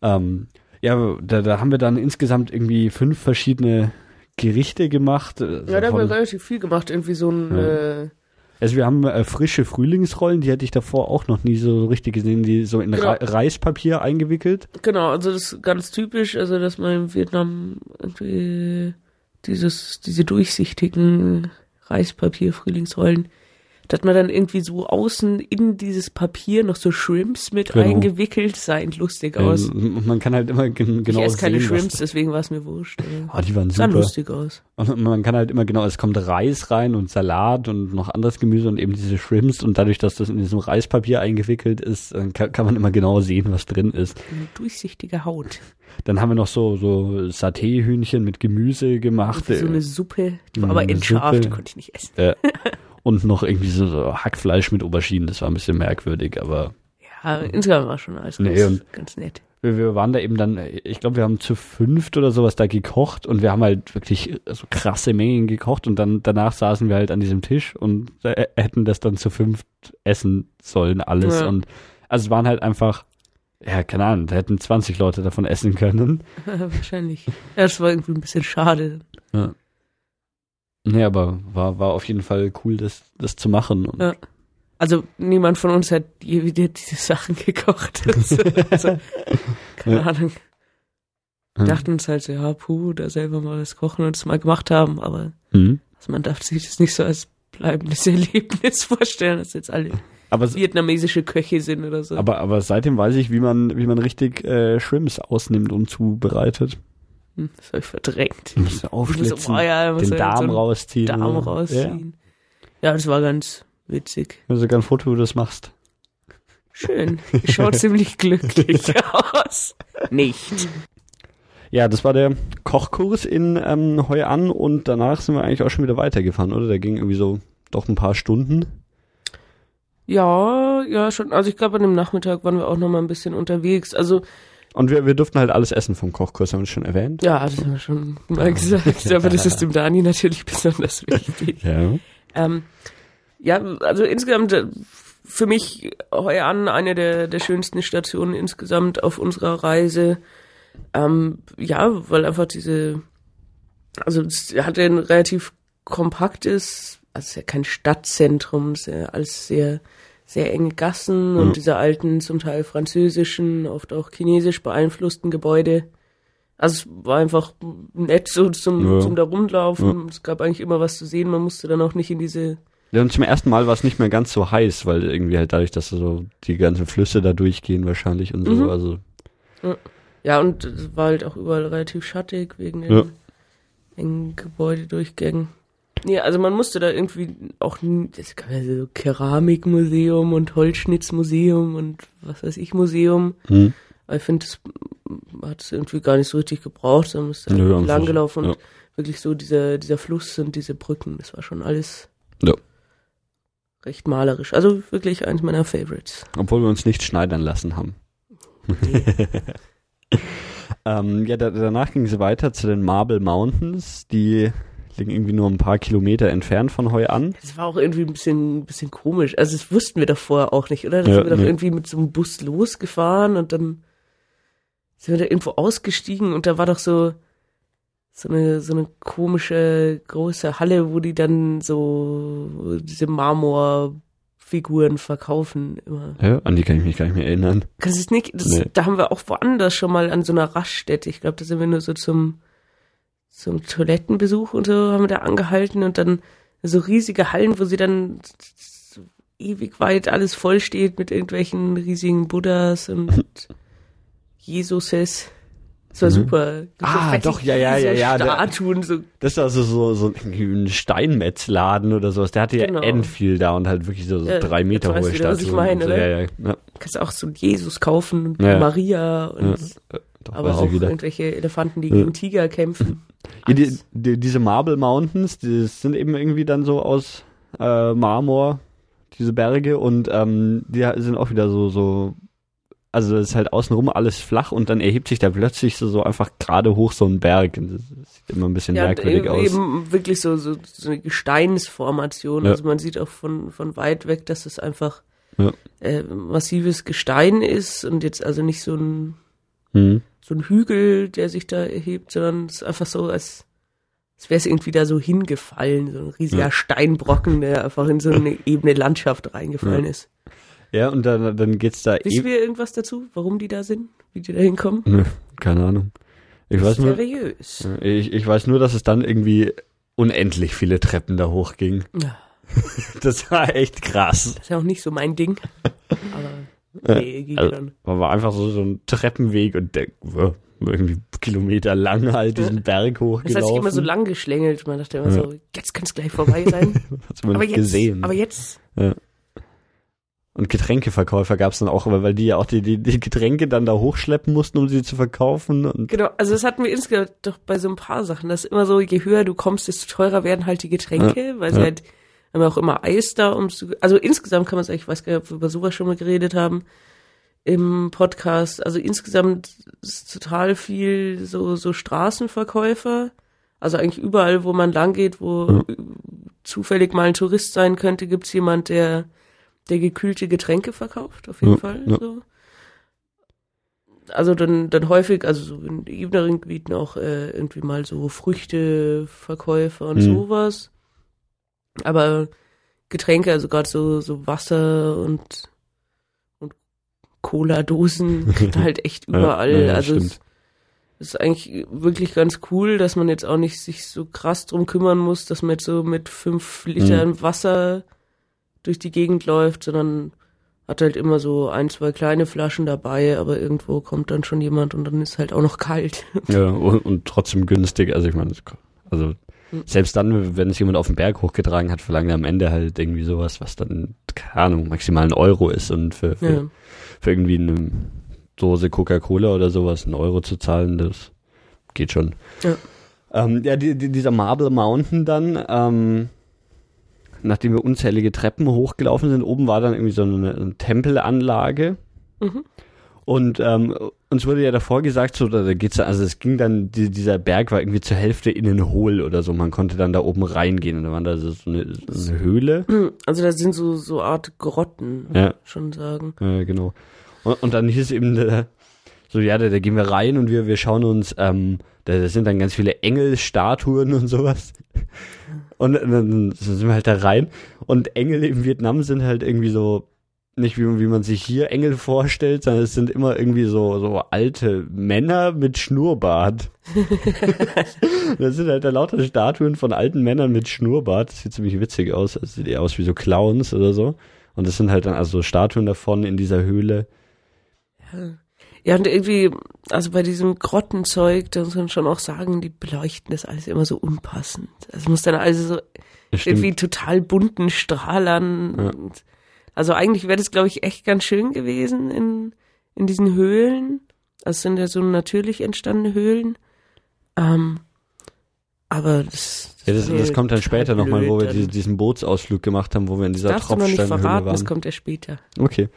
[SPEAKER 1] Ähm, ja, da, da haben wir dann insgesamt irgendwie fünf verschiedene Gerichte gemacht.
[SPEAKER 2] Äh, ja, da haben wir relativ viel gemacht, irgendwie so ein ja. äh,
[SPEAKER 1] also wir haben äh, frische Frühlingsrollen, die hatte ich davor auch noch nie so richtig gesehen, die so in genau. Re Reispapier eingewickelt.
[SPEAKER 2] Genau, also das ist ganz typisch, also dass man in Vietnam irgendwie dieses, diese durchsichtigen Reispapier-Frühlingsrollen da hat man dann irgendwie so außen in dieses Papier noch so Shrimps mit genau. eingewickelt, sah lustig aus.
[SPEAKER 1] Ähm, man kann halt immer gen genau
[SPEAKER 2] ich esse keine Shrimps, deswegen war es mir wurscht.
[SPEAKER 1] Ah, die waren
[SPEAKER 2] super. Sah lustig aus.
[SPEAKER 1] Und man kann halt immer genau, es kommt Reis rein und Salat und noch anderes Gemüse und eben diese Shrimps und dadurch, dass das in diesem Reispapier eingewickelt ist, kann, kann man immer genau sehen, was drin ist.
[SPEAKER 2] Eine durchsichtige Haut.
[SPEAKER 1] Dann haben wir noch so, so Saté-Hühnchen mit Gemüse gemacht.
[SPEAKER 2] So eine Suppe, die war aber entscharft, die konnte ich nicht essen.
[SPEAKER 1] Äh, [laughs] und noch irgendwie so, so Hackfleisch mit Auberginen. Das war ein bisschen merkwürdig, aber.
[SPEAKER 2] Ja, insgesamt war schon alles nee, ganz, ganz nett.
[SPEAKER 1] Wir, waren da eben dann, ich glaube, wir haben zu fünft oder sowas da gekocht und wir haben halt wirklich so krasse Mengen gekocht und dann danach saßen wir halt an diesem Tisch und äh, hätten das dann zu fünft essen sollen, alles. Ja. Und also es waren halt einfach, ja, keine Ahnung, da hätten 20 Leute davon essen können. [laughs]
[SPEAKER 2] Wahrscheinlich. Ja, das war irgendwie ein bisschen schade.
[SPEAKER 1] Ja. Nee, aber war, war auf jeden Fall cool, das, das zu machen.
[SPEAKER 2] ja. Also niemand von uns hat je wieder diese Sachen [laughs] gekocht. also, keine ja. Ahnung. Wir dachten uns halt so, ja, puh, da selber mal das Kochen und es mal gemacht haben, aber mhm. also man darf sich das nicht so als bleibendes [laughs] Erlebnis vorstellen, dass jetzt alle aber, vietnamesische Köche sind oder so.
[SPEAKER 1] Aber, aber seitdem weiß ich, wie man, wie man richtig äh, Shrimps ausnimmt und zubereitet.
[SPEAKER 2] Hm, das habe ich verdrängt.
[SPEAKER 1] Musst du [laughs] aufschlitzen, so, oh ja, den Darm so rausziehen.
[SPEAKER 2] Darm rausziehen. Ja. ja. das war ganz witzig.
[SPEAKER 1] Ich habe sogar ein Foto, wie du das machst.
[SPEAKER 2] Schön. [laughs] Ich schaue ziemlich glücklich [laughs] aus. Nicht.
[SPEAKER 1] Ja, das war der Kochkurs in ähm, Heu an und danach sind wir eigentlich auch schon wieder weitergefahren, oder? Der ging irgendwie so doch ein paar Stunden.
[SPEAKER 2] Ja, ja, schon. Also ich glaube, an dem Nachmittag waren wir auch noch mal ein bisschen unterwegs. Also
[SPEAKER 1] und wir, wir durften halt alles essen vom Kochkurs, haben wir schon erwähnt?
[SPEAKER 2] Ja, das haben wir schon mal gesagt. Aber das ist dem Dani natürlich besonders wichtig.
[SPEAKER 1] Ja.
[SPEAKER 2] Ähm, ja, also insgesamt äh, für mich heuer an eine der, der schönsten Stationen insgesamt auf unserer Reise. Ähm, ja, weil einfach diese, also es hat ein relativ kompaktes, also ja kein Stadtzentrum, sehr, alles sehr, sehr enge Gassen mhm. und diese alten, zum Teil französischen, oft auch chinesisch beeinflussten Gebäude. Also es war einfach nett so zum, ja. zum da rumlaufen. Ja. Es gab eigentlich immer was zu sehen. Man musste dann auch nicht in diese
[SPEAKER 1] ja, und zum ersten Mal war es nicht mehr ganz so heiß, weil irgendwie halt dadurch, dass so die ganzen Flüsse da durchgehen wahrscheinlich und so, mhm. also.
[SPEAKER 2] Ja, und es war halt auch überall relativ schattig wegen den ja. engen Gebäudedurchgängen. Nee, also man musste da irgendwie auch, es gab ja so Keramikmuseum und Holzschnitzmuseum und was weiß ich Museum. Aber ich finde, das hat es irgendwie gar nicht so richtig gebraucht, sondern es ist ja, lang gelaufen und ja. wirklich so dieser, dieser Fluss und diese Brücken, das war schon alles ja recht malerisch. Also wirklich eins meiner Favorites.
[SPEAKER 1] Obwohl wir uns nicht schneidern lassen haben. Nee. [laughs] ähm, ja, da, danach ging es weiter zu den Marble Mountains, die liegen irgendwie nur ein paar Kilometer entfernt von Heu an.
[SPEAKER 2] Das war auch irgendwie ein bisschen, ein bisschen komisch. Also das wussten wir davor auch nicht, oder? Da ja, sind wir doch nee. irgendwie mit so einem Bus losgefahren und dann sind wir da irgendwo ausgestiegen und da war doch so, so eine, so eine komische große Halle, wo die dann so diese Marmorfiguren verkaufen immer.
[SPEAKER 1] Ja, an die kann ich mich gar nicht mehr erinnern.
[SPEAKER 2] Kannst du es nicht? Das, nee. Da haben wir auch woanders schon mal an so einer Raststätte. Ich glaube, da sind wir nur so zum, zum Toilettenbesuch und so haben wir da angehalten und dann so riesige Hallen, wo sie dann so ewig weit alles voll steht mit irgendwelchen riesigen Buddhas und [laughs] Jesuses. Das war mhm. super.
[SPEAKER 1] ah, doch, ja, ja, ja, ja.
[SPEAKER 2] Statuen, so.
[SPEAKER 1] Das war so, so, so ein Steinmetzladen oder sowas. Der hatte ja genau. Enfield da und halt wirklich so, so ja, drei Meter hohe Statuen. Was
[SPEAKER 2] ich meine,
[SPEAKER 1] so,
[SPEAKER 2] ja, ja, ja. Kannst auch so Jesus kaufen und Maria und Doch, aber auch irgendwelche Elefanten, die gegen Tiger kämpfen.
[SPEAKER 1] Ja, die, die, diese Marble Mountains, die sind eben irgendwie dann so aus äh, Marmor, diese Berge und ähm, die sind auch wieder so so also es ist halt außenrum alles flach und dann erhebt sich da plötzlich so, so einfach gerade hoch so ein Berg. Das sieht immer ein bisschen ja, merkwürdig
[SPEAKER 2] eben,
[SPEAKER 1] aus.
[SPEAKER 2] Eben wirklich so, so, so eine Gesteinsformation. Ja. Also man sieht auch von, von weit weg, dass es einfach ja. äh, massives Gestein ist und jetzt also nicht so ein, mhm. So ein Hügel, der sich da erhebt, sondern es ist einfach so, als, als wäre es irgendwie da so hingefallen, so ein riesiger Steinbrocken, der einfach in so eine [laughs] ebene Landschaft reingefallen ist.
[SPEAKER 1] Ja, und dann, dann geht's da.
[SPEAKER 2] Wissen wir irgendwas dazu, warum die da sind? Wie die da hinkommen?
[SPEAKER 1] Nö, keine Ahnung. Ich weiß nur,
[SPEAKER 2] seriös.
[SPEAKER 1] Ich, ich weiß nur, dass es dann irgendwie unendlich viele Treppen da hochging. Ja. [laughs] das war echt krass.
[SPEAKER 2] Das ist ja auch nicht so mein Ding. [laughs] Aber nee, ging also.
[SPEAKER 1] War einfach so, so ein Treppenweg und der irgendwie Kilometer lang halt diesen Berg hochgelaufen. Das hat sich
[SPEAKER 2] immer so lang geschlängelt. Man dachte immer ja. so, jetzt kann es gleich vorbei sein. [laughs]
[SPEAKER 1] Hat's man aber jetzt, gesehen.
[SPEAKER 2] Aber jetzt. Ja.
[SPEAKER 1] Und Getränkeverkäufer gab es dann auch, weil die ja auch die, die, die Getränke dann da hochschleppen mussten, um sie zu verkaufen.
[SPEAKER 2] Genau, also das hatten wir insgesamt doch bei so ein paar Sachen. Das ist immer so, je höher du kommst, desto teurer werden halt die Getränke, weil sie halt haben wir auch immer Eis da, um zu, also insgesamt kann man sagen, ich weiß gar nicht, ob wir über sowas schon mal geredet haben im Podcast. Also insgesamt ist total viel so, so Straßenverkäufer. Also eigentlich überall, wo man lang geht, wo zufällig mal ein Tourist sein könnte, gibt's jemand, der der gekühlte Getränke verkauft, auf jeden ja, Fall. So. Also dann, dann häufig, also so in ebneren Gebieten auch äh, irgendwie mal so Früchteverkäufer und mhm. sowas. Aber Getränke, also gerade so, so Wasser und, und Cola-Dosen [laughs] halt echt überall. Ja, ja, also es, es ist eigentlich wirklich ganz cool, dass man jetzt auch nicht sich so krass drum kümmern muss, dass man jetzt so mit fünf Litern mhm. Wasser durch die Gegend läuft, sondern hat halt immer so ein, zwei kleine Flaschen dabei, aber irgendwo kommt dann schon jemand und dann ist halt auch noch kalt.
[SPEAKER 1] Ja, [laughs] und, und trotzdem günstig. Also ich meine, also hm. selbst dann, wenn es jemand auf den Berg hochgetragen hat, verlangt er am Ende halt irgendwie sowas, was dann keine Ahnung, maximal ein Euro ist und für, für, ja. für irgendwie eine Dose Coca-Cola oder sowas einen Euro zu zahlen, das geht schon. Ja, ähm, ja die, die, dieser Marble Mountain dann, ähm, nachdem wir unzählige Treppen hochgelaufen sind, oben war dann irgendwie so eine, eine Tempelanlage. Mhm. Und ähm, uns wurde ja davor gesagt, so, da geht's, also es ging dann, die, dieser Berg war irgendwie zur Hälfte innen hohl oder so. Man konnte dann da oben reingehen und da war da so eine, so eine Höhle.
[SPEAKER 2] Also da sind so, so Art Grotten,
[SPEAKER 1] ja.
[SPEAKER 2] schon sagen.
[SPEAKER 1] Ja, genau. Und, und dann hieß eben, äh, so, ja, da, da gehen wir rein und wir, wir schauen uns, ähm, da, da sind dann ganz viele Engelstatuen und sowas. Und dann sind wir halt da rein. Und Engel im Vietnam sind halt irgendwie so nicht wie, wie man sich hier Engel vorstellt, sondern es sind immer irgendwie so, so alte Männer mit Schnurrbart. [laughs] das sind halt da lauter Statuen von alten Männern mit Schnurrbart. Das sieht ziemlich witzig aus. Das sieht eher aus wie so Clowns oder so. Und das sind halt dann also Statuen davon in dieser Höhle.
[SPEAKER 2] Ja. Ja, und irgendwie, also bei diesem Grottenzeug, da muss man schon auch sagen, die beleuchten das alles immer so unpassend. Also muss dann also so irgendwie total bunten Strahlern ja. und also eigentlich wäre das, glaube ich, echt ganz schön gewesen in, in diesen Höhlen. Das sind ja so natürlich entstandene Höhlen. Ähm, aber das,
[SPEAKER 1] das, ja, das, das kommt dann später nochmal, wo wir die, diesen Bootsausflug gemacht haben, wo wir in dieser Tropfsteinhöhle waren. Das
[SPEAKER 2] kommt ja später.
[SPEAKER 1] Okay.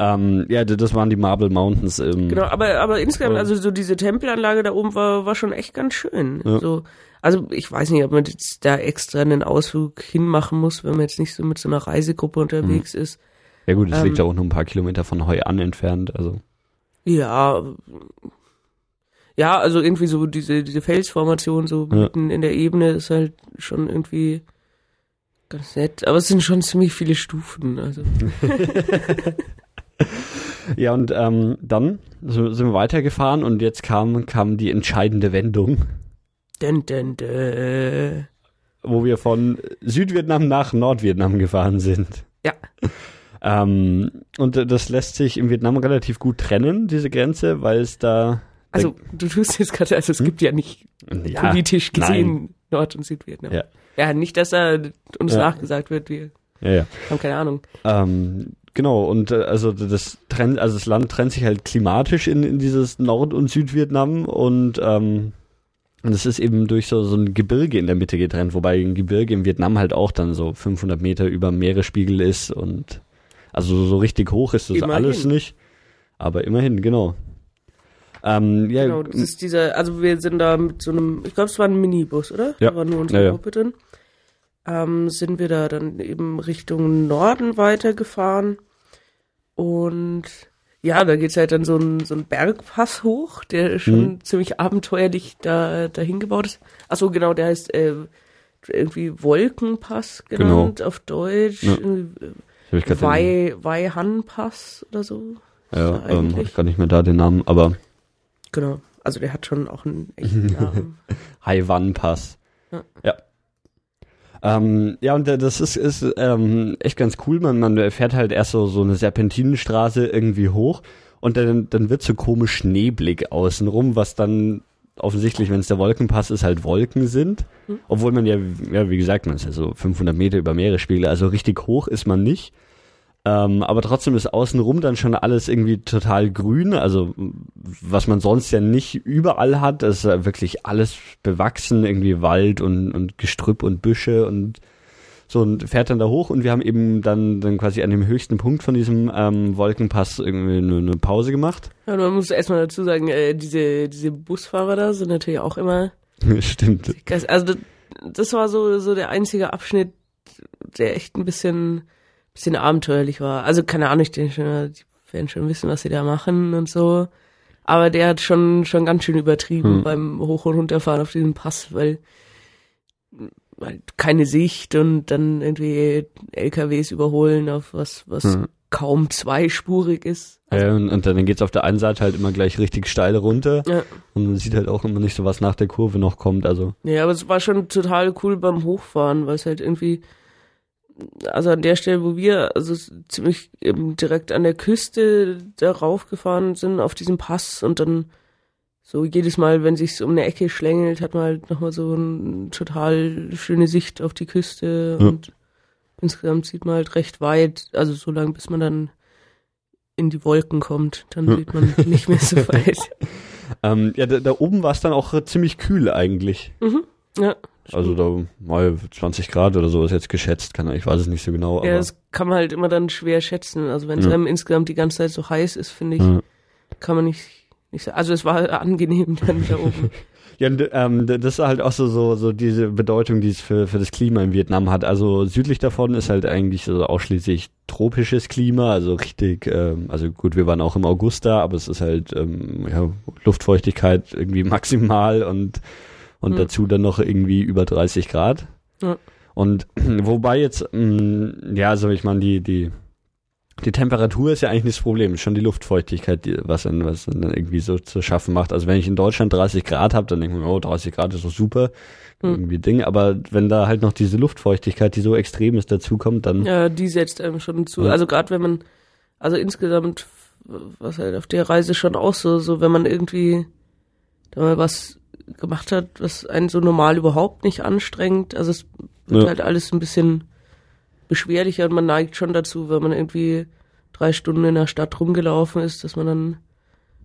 [SPEAKER 1] Ähm, ja, das waren die Marble Mountains. Im
[SPEAKER 2] genau, aber, aber insgesamt, also so diese Tempelanlage da oben war, war schon echt ganz schön. Ja. So, also ich weiß nicht, ob man jetzt da extra einen Ausflug hinmachen muss, wenn man jetzt nicht so mit so einer Reisegruppe unterwegs mhm. ist.
[SPEAKER 1] Ja gut, es ähm, liegt ja auch nur ein paar Kilometer von Hoi an entfernt, also.
[SPEAKER 2] Ja, ja, also irgendwie so diese, diese Felsformation so ja. mitten in der Ebene ist halt schon irgendwie ganz nett. Aber es sind schon ziemlich viele Stufen, also. [laughs] [laughs]
[SPEAKER 1] ja, und ähm, dann sind wir weitergefahren und jetzt kam, kam die entscheidende Wendung.
[SPEAKER 2] Dun, dun, dun.
[SPEAKER 1] Wo wir von Südvietnam nach Nordvietnam gefahren sind.
[SPEAKER 2] Ja. [laughs]
[SPEAKER 1] Ähm, und das lässt sich im Vietnam relativ gut trennen, diese Grenze, weil es da.
[SPEAKER 2] Also, du tust jetzt gerade, also es hm? gibt ja nicht ja, politisch gesehen nein. Nord- und Südvietnam. Ja. ja, nicht, dass da uns ja. nachgesagt wird, wir
[SPEAKER 1] ja,
[SPEAKER 2] haben keine Ahnung.
[SPEAKER 1] Ähm, genau, und äh, also das trennt, also das Land trennt sich halt klimatisch in, in dieses Nord- und Südvietnam und ähm, und es ist eben durch so, so ein Gebirge in der Mitte getrennt, wobei ein Gebirge in Vietnam halt auch dann so 500 Meter über Meeresspiegel ist und also so richtig hoch ist das immerhin. alles nicht. Aber immerhin, genau.
[SPEAKER 2] Ähm, ja, genau, das ist dieser, also wir sind da mit so einem, ich glaube, es war ein Minibus, oder?
[SPEAKER 1] Ja.
[SPEAKER 2] Da war nur unsere
[SPEAKER 1] ja,
[SPEAKER 2] Gruppe drin. Ähm, sind wir da dann eben Richtung Norden weitergefahren und ja, da geht's halt dann so ein, so ein Bergpass hoch, der schon mhm. ziemlich abenteuerlich da dahin gebaut ist. Achso, genau, der heißt äh, irgendwie Wolkenpass genannt genau. auf Deutsch. Ja. Äh, Wei, Wei Han Pass oder so.
[SPEAKER 1] Ja, ähm, ich gar nicht mehr da den Namen, aber.
[SPEAKER 2] Genau, also der hat schon auch einen echten [laughs] Namen.
[SPEAKER 1] Haiwan Pass. Ja. ja. Ähm, ja, und das ist, ist ähm, echt ganz cool. Man, man fährt halt erst so, so eine Serpentinenstraße irgendwie hoch und dann, dann wird so komisch neblig außenrum, was dann offensichtlich, wenn es der Wolkenpass ist, halt Wolken sind. Mhm. Obwohl man ja, ja, wie gesagt, man ist ja so 500 Meter über Meeresspiegel, also richtig hoch ist man nicht. Ähm, aber trotzdem ist außenrum dann schon alles irgendwie total grün. Also was man sonst ja nicht überall hat, ist wirklich alles bewachsen, irgendwie Wald und, und Gestrüpp und Büsche und so und fährt dann da hoch und wir haben eben dann, dann quasi an dem höchsten Punkt von diesem ähm, Wolkenpass irgendwie eine, eine Pause gemacht.
[SPEAKER 2] Ja, man muss erstmal dazu sagen, äh, diese, diese Busfahrer da sind natürlich auch immer. [laughs]
[SPEAKER 1] Stimmt.
[SPEAKER 2] Also das, das war so, so der einzige Abschnitt, der echt ein bisschen bisschen abenteuerlich war. Also keine Ahnung, ich denke schon, die werden schon wissen, was sie da machen und so. Aber der hat schon, schon ganz schön übertrieben hm. beim Hoch- und Runterfahren auf diesem Pass, weil, weil keine Sicht und dann irgendwie LKWs überholen auf was, was hm. kaum zweispurig ist.
[SPEAKER 1] Also ja, und, und, dann geht's auf der einen Seite halt immer gleich richtig steil runter. Ja. Und man sieht halt auch immer nicht so, was nach der Kurve noch kommt, also.
[SPEAKER 2] Ja, aber es war schon total cool beim Hochfahren, weil es halt irgendwie, also an der Stelle, wo wir also ziemlich eben direkt an der Küste darauf gefahren sind, auf diesem Pass und dann so jedes Mal, wenn sich's um eine Ecke schlängelt, hat man halt nochmal so eine total schöne Sicht auf die Küste ja. und insgesamt sieht man halt recht weit, also so lange, bis man dann in die Wolken kommt, dann hm. sieht man nicht mehr so [laughs] weit.
[SPEAKER 1] ähm, ja, da, da oben war es dann auch ziemlich kühl eigentlich.
[SPEAKER 2] Mhm. Ja.
[SPEAKER 1] Also da mal 20 Grad oder so ist jetzt geschätzt, kann ich weiß es nicht so genau.
[SPEAKER 2] Ja, das kann man halt immer dann schwer schätzen. Also wenn es ja. einem insgesamt die ganze Zeit so heiß ist, finde ich, ja. kann man nicht, nicht sagen. Also es war [laughs] angenehm dann da oben. [laughs]
[SPEAKER 1] Ja, ähm, das ist halt auch so, so, so diese Bedeutung, die es für, für das Klima in Vietnam hat. Also südlich davon ist halt eigentlich so ausschließlich tropisches Klima, also richtig, ähm, also gut, wir waren auch im August da, aber es ist halt ähm, ja, Luftfeuchtigkeit irgendwie [laughs] maximal und, und mhm. dazu dann noch irgendwie über 30 Grad. Ja. Und [clears throat] wobei jetzt, mh, mm, ja, also ich meine, die, die die Temperatur ist ja eigentlich nicht das Problem, schon die Luftfeuchtigkeit, die, was dann, was dann irgendwie so zu schaffen macht. Also wenn ich in Deutschland 30 Grad habe, dann denke ich mir, oh, 30 Grad ist doch super, hm. irgendwie Ding. Aber wenn da halt noch diese Luftfeuchtigkeit, die so extrem ist, dazukommt, dann.
[SPEAKER 2] Ja, die setzt einem schon zu. Ja. Also gerade wenn man, also insgesamt, was halt auf der Reise schon auch so, so wenn man irgendwie da mal was gemacht hat, was einen so normal überhaupt nicht anstrengt. Also es wird ja. halt alles ein bisschen beschwerlicher und man neigt schon dazu, wenn man irgendwie drei Stunden in der Stadt rumgelaufen ist, dass man dann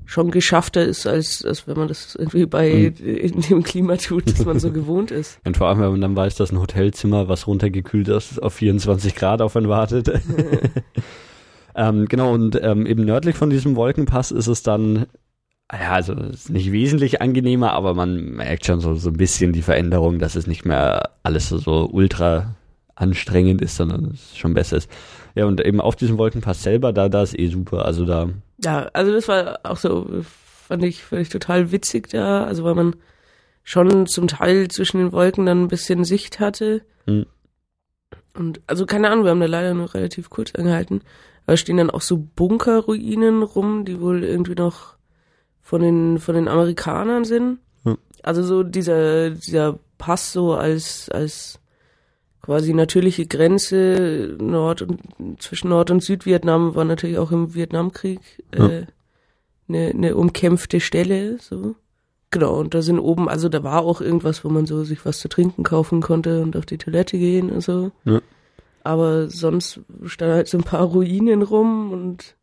[SPEAKER 2] schon geschaffter ist, als, als wenn man das irgendwie bei mhm. in dem Klima tut, das man so [laughs] gewohnt ist.
[SPEAKER 1] Und vor allem, wenn man dann weiß, dass ein Hotelzimmer, was runtergekühlt ist, auf 24 Grad auf einen wartet. [laughs] [laughs] ähm, genau, und ähm, eben nördlich von diesem Wolkenpass ist es dann, ja, also ist nicht wesentlich angenehmer, aber man merkt schon so, so ein bisschen die Veränderung, dass es nicht mehr alles so, so ultra anstrengend ist, sondern es schon besser ist. Ja, und eben auf diesem Wolkenpass selber, da, da ist eh super. Also da.
[SPEAKER 2] Ja, also das war auch so, fand ich, fand ich total witzig da. Also weil man schon zum Teil zwischen den Wolken dann ein bisschen Sicht hatte. Hm. Und also keine Ahnung, wir haben da leider nur relativ kurz angehalten. Aber stehen dann auch so Bunkerruinen rum, die wohl irgendwie noch von den, von den Amerikanern sind. Hm. Also so dieser, dieser Pass so als, als quasi natürliche Grenze Nord und zwischen Nord- und Südvietnam war natürlich auch im Vietnamkrieg ja. äh, eine, eine umkämpfte Stelle, so. Genau, und da sind oben, also da war auch irgendwas, wo man so sich was zu trinken kaufen konnte und auf die Toilette gehen und so. Ja. Aber sonst standen halt so ein paar Ruinen rum und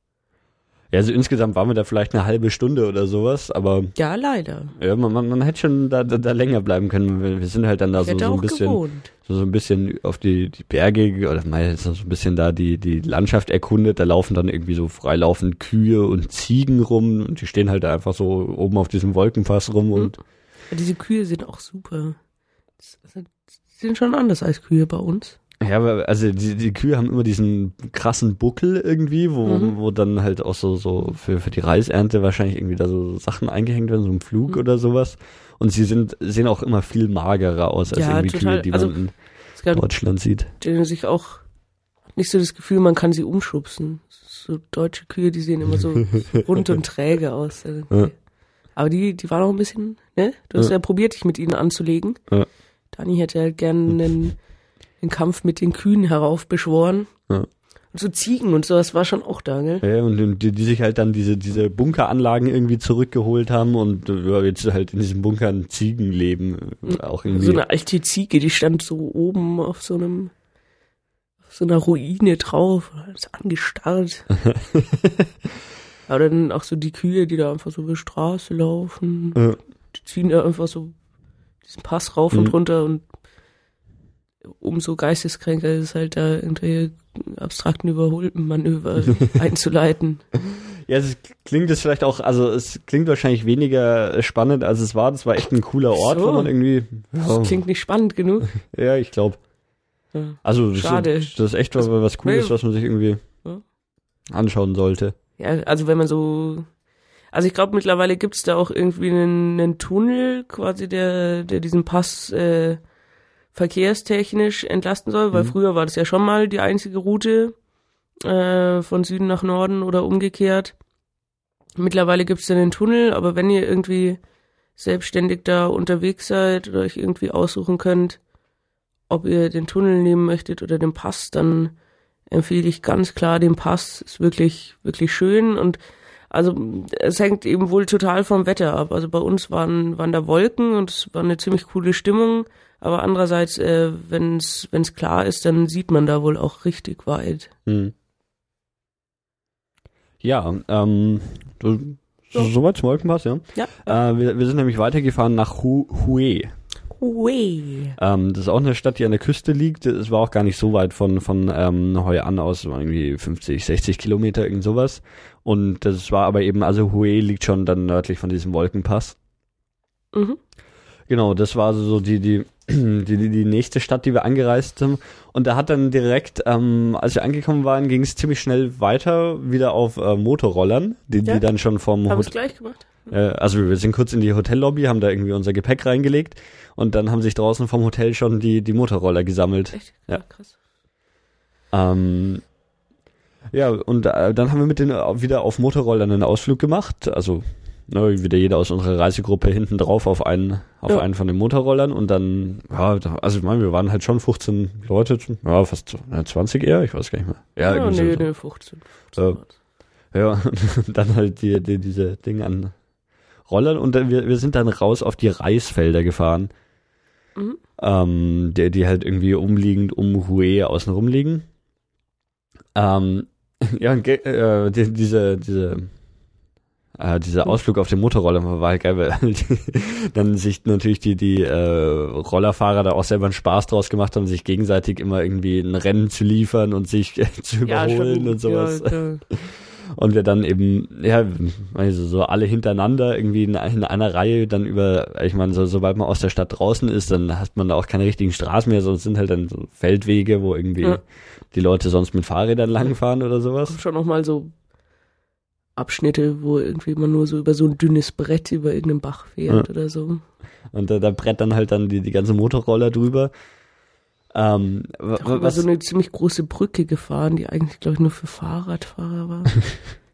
[SPEAKER 1] ja, also insgesamt waren wir da vielleicht eine halbe Stunde oder sowas, aber.
[SPEAKER 2] Ja, leider.
[SPEAKER 1] Ja, man, man, man hätte schon da, da, da länger bleiben können. Wir, wir sind halt dann da so, so ein bisschen. So, so ein bisschen auf die, die Berge oder mal so ein bisschen da die, die Landschaft erkundet. Da laufen dann irgendwie so freilaufend Kühe und Ziegen rum und die stehen halt einfach so oben auf diesem Wolkenpass rum und.
[SPEAKER 2] Ja, diese Kühe sind auch super. Die sind schon anders als Kühe bei uns.
[SPEAKER 1] Ja, also die, die Kühe haben immer diesen krassen Buckel irgendwie, wo, mhm. wo dann halt auch so, so für, für die Reisernte wahrscheinlich irgendwie da so Sachen eingehängt werden, so ein Flug mhm. oder sowas. Und sie sind, sehen auch immer viel magerer aus als ja, irgendwie total. Kühe, die also, man in Deutschland sieht.
[SPEAKER 2] Die sich auch nicht so das Gefühl, man kann sie umschubsen. So deutsche Kühe, die sehen immer so [laughs] rund und träge aus. Ja. Aber die, die waren auch ein bisschen, ne? Du hast ja, ja probiert, dich mit ihnen anzulegen. Ja. Dani hätte halt gerne [laughs] einen den Kampf mit den Kühen heraufbeschworen. Ja. Und so Ziegen und sowas war schon auch da, gell?
[SPEAKER 1] Ja, und die, die sich halt dann diese, diese Bunkeranlagen irgendwie zurückgeholt haben und ja, jetzt halt in diesem Bunker ein Ziegenleben äh, auch irgendwie.
[SPEAKER 2] So eine alte Ziege, die stand so oben auf so einem, auf so einer Ruine drauf, ist angestarrt. [laughs] Aber dann auch so die Kühe, die da einfach so über die Straße laufen. Ja. Die ziehen da einfach so diesen Pass rauf mhm. und runter und umso geisteskränker ist es halt da irgendwelche abstrakten Überholmanöver [laughs] einzuleiten.
[SPEAKER 1] Ja, es klingt es vielleicht auch, also es klingt wahrscheinlich weniger spannend, als es war. Das war echt ein cooler Ort, so. wo man irgendwie.
[SPEAKER 2] Ja. Das klingt nicht spannend genug. [laughs]
[SPEAKER 1] ja, ich glaube. Ja. Also das, Schade. Ist, das ist echt was, was Cooles, was man sich irgendwie ja. anschauen sollte.
[SPEAKER 2] Ja, also wenn man so also ich glaube, mittlerweile gibt's da auch irgendwie einen, einen Tunnel, quasi, der, der diesen Pass äh, verkehrstechnisch entlasten soll, weil mhm. früher war das ja schon mal die einzige Route äh, von Süden nach Norden oder umgekehrt. Mittlerweile gibt es dann den Tunnel, aber wenn ihr irgendwie selbstständig da unterwegs seid oder euch irgendwie aussuchen könnt, ob ihr den Tunnel nehmen möchtet oder den Pass, dann empfehle ich ganz klar den Pass. Ist wirklich, wirklich schön und Also es hängt eben wohl total vom Wetter ab. Also bei uns waren, waren da Wolken und es war eine ziemlich coole Stimmung. Aber andererseits, äh, wenn es klar ist, dann sieht man da wohl auch richtig weit. Hm.
[SPEAKER 1] Ja, ähm, du, so. soweit zum Wolkenpass, ja.
[SPEAKER 2] ja.
[SPEAKER 1] Äh, wir, wir sind nämlich weitergefahren nach Hu Hue.
[SPEAKER 2] Hue.
[SPEAKER 1] Ähm, das ist auch eine Stadt, die an der Küste liegt. Es war auch gar nicht so weit von, von ähm, Heuer an aus, irgendwie 50, 60 Kilometer, irgend sowas. Und das war aber eben, also Hue liegt schon dann nördlich von diesem Wolkenpass. Mhm. Genau, das war so die, die, [clears throat] die, die, nächste Stadt, die wir angereist sind. Und da hat dann direkt, ähm, als wir angekommen waren, ging es ziemlich schnell weiter wieder auf äh, Motorrollern, die, ja? die dann schon vom
[SPEAKER 2] Haben es gleich gemacht?
[SPEAKER 1] Äh, also wir sind kurz in die Hotellobby, haben da irgendwie unser Gepäck reingelegt und dann haben sich draußen vom Hotel schon die, die Motorroller gesammelt.
[SPEAKER 2] Echt? Ja, ja. krass.
[SPEAKER 1] Ähm, ja, und äh, dann haben wir mit denen wieder auf Motorrollern einen Ausflug gemacht. Also ne, wieder jeder aus unserer Reisegruppe hinten drauf auf einen, auf ja. einen von den Motorrollern und dann, ja, also ich meine, wir waren halt schon 15 Leute, ja, fast 20 eher, ich weiß gar nicht mehr.
[SPEAKER 2] Ja, ja nee, so. nee, 15.
[SPEAKER 1] 15 äh, ja, [laughs] und dann halt die, die, diese Dinge an Rollern und dann, wir, wir sind dann raus auf die Reisfelder gefahren. Mhm. Ähm, die, die halt irgendwie umliegend um Hue außen liegen. Ähm, [laughs] ja, äh, die, diese, diese äh, dieser Ausflug auf den Motorroller war halt geil, weil [laughs] dann sich natürlich die, die äh, Rollerfahrer da auch selber einen Spaß draus gemacht haben, sich gegenseitig immer irgendwie ein Rennen zu liefern und sich äh, [laughs] zu überholen ja, und sowas. Ja, [laughs] und wir dann eben, ja, also so alle hintereinander irgendwie in, in, einer Reihe dann über, ich meine, so, sobald man aus der Stadt draußen ist, dann hat man da auch keine richtigen Straßen mehr, sonst sind halt dann so Feldwege, wo irgendwie die Leute sonst mit Fahrrädern langfahren oder sowas.
[SPEAKER 2] Schon nochmal so Abschnitte, wo irgendwie man nur so über so ein dünnes Brett über irgendeinen Bach fährt ja. oder so.
[SPEAKER 1] Und da, da brettern halt dann die, die ganze Motorroller drüber. Ähm,
[SPEAKER 2] da war so eine ziemlich große Brücke gefahren, die eigentlich, glaube ich, nur für Fahrradfahrer war.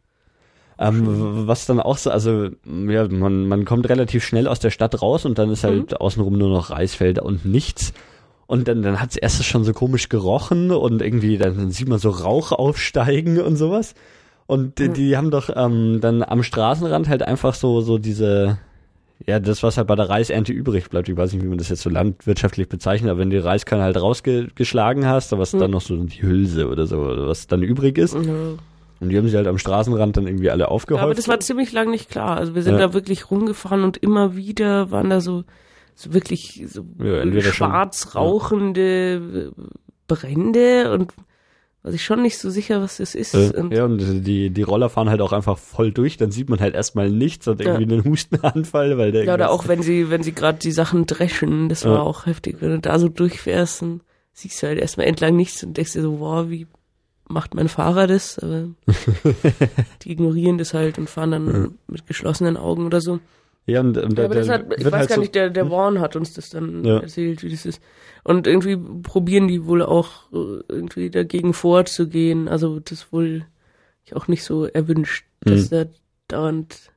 [SPEAKER 2] [laughs]
[SPEAKER 1] ähm, was dann auch so, also ja, man, man kommt relativ schnell aus der Stadt raus und dann ist halt mhm. außenrum nur noch Reisfelder und nichts. Und dann, dann hat es erst schon so komisch gerochen und irgendwie, dann, dann sieht man so Rauch aufsteigen und sowas. Und die, die haben doch ähm, dann am Straßenrand halt einfach so, so diese, ja, das, was halt bei der Reisernte übrig bleibt. Ich weiß nicht, wie man das jetzt so landwirtschaftlich bezeichnet, aber wenn du die Reiskörner halt rausgeschlagen hast, was mhm. dann noch so die Hülse oder so, was dann übrig ist. Mhm. Und die haben sie halt am Straßenrand dann irgendwie alle aufgehäuft. Ja,
[SPEAKER 2] aber das war ziemlich lang nicht klar. Also wir sind ja. da wirklich rumgefahren und immer wieder waren da so, so wirklich so ja, schwarz rauchende ja. Brände und war sich schon nicht so sicher, was das ist.
[SPEAKER 1] Äh, und ja, und die, die Roller fahren halt auch einfach voll durch, dann sieht man halt erstmal nichts und irgendwie ja. einen Hustenanfall, weil der.
[SPEAKER 2] Ja, oder auch wenn sie, wenn sie gerade die Sachen dreschen, das war ja. auch heftig. Wenn du da so durchfährst, dann siehst du halt erstmal entlang nichts und denkst dir so, wow, wie macht mein Fahrer das? Aber [laughs] die ignorieren das halt und fahren dann ja. mit geschlossenen Augen oder so.
[SPEAKER 1] Ja, und, und
[SPEAKER 2] ja, aber das hat, ich weiß halt gar so nicht, der, der Warren hat uns das dann ja. erzählt, wie das ist. Und irgendwie probieren die wohl auch äh, irgendwie dagegen vorzugehen. Also das wohl auch nicht so erwünscht, dass mhm. da dauernd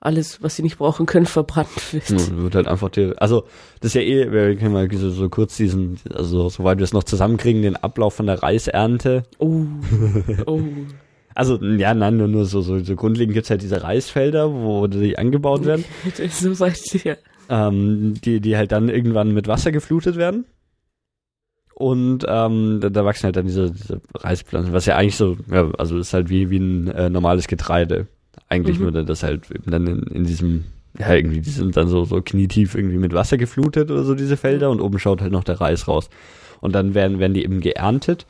[SPEAKER 2] alles, was sie nicht brauchen können, verbrannt wird.
[SPEAKER 1] Ja, wird halt einfach die, also das ist ja eh, wir können mal so, so kurz diesen, also soweit wir es noch zusammenkriegen, den Ablauf von der Reisernte.
[SPEAKER 2] Oh. [laughs] oh.
[SPEAKER 1] Also, ja, nein, nur, nur so, so, so grundlegend gibt's halt diese Reisfelder, wo die angebaut werden. [laughs]
[SPEAKER 2] so weit, ja.
[SPEAKER 1] Ähm, die, die halt dann irgendwann mit Wasser geflutet werden. Und ähm, da, da wachsen halt dann diese, diese Reispflanzen, was ja eigentlich so, ja, also ist halt wie, wie ein äh, normales Getreide. Eigentlich mhm. nur, das halt eben dann in, in diesem, ja, irgendwie, die sind dann so, so knietief irgendwie mit Wasser geflutet oder so, diese Felder, und oben schaut halt noch der Reis raus. Und dann werden, werden die eben geerntet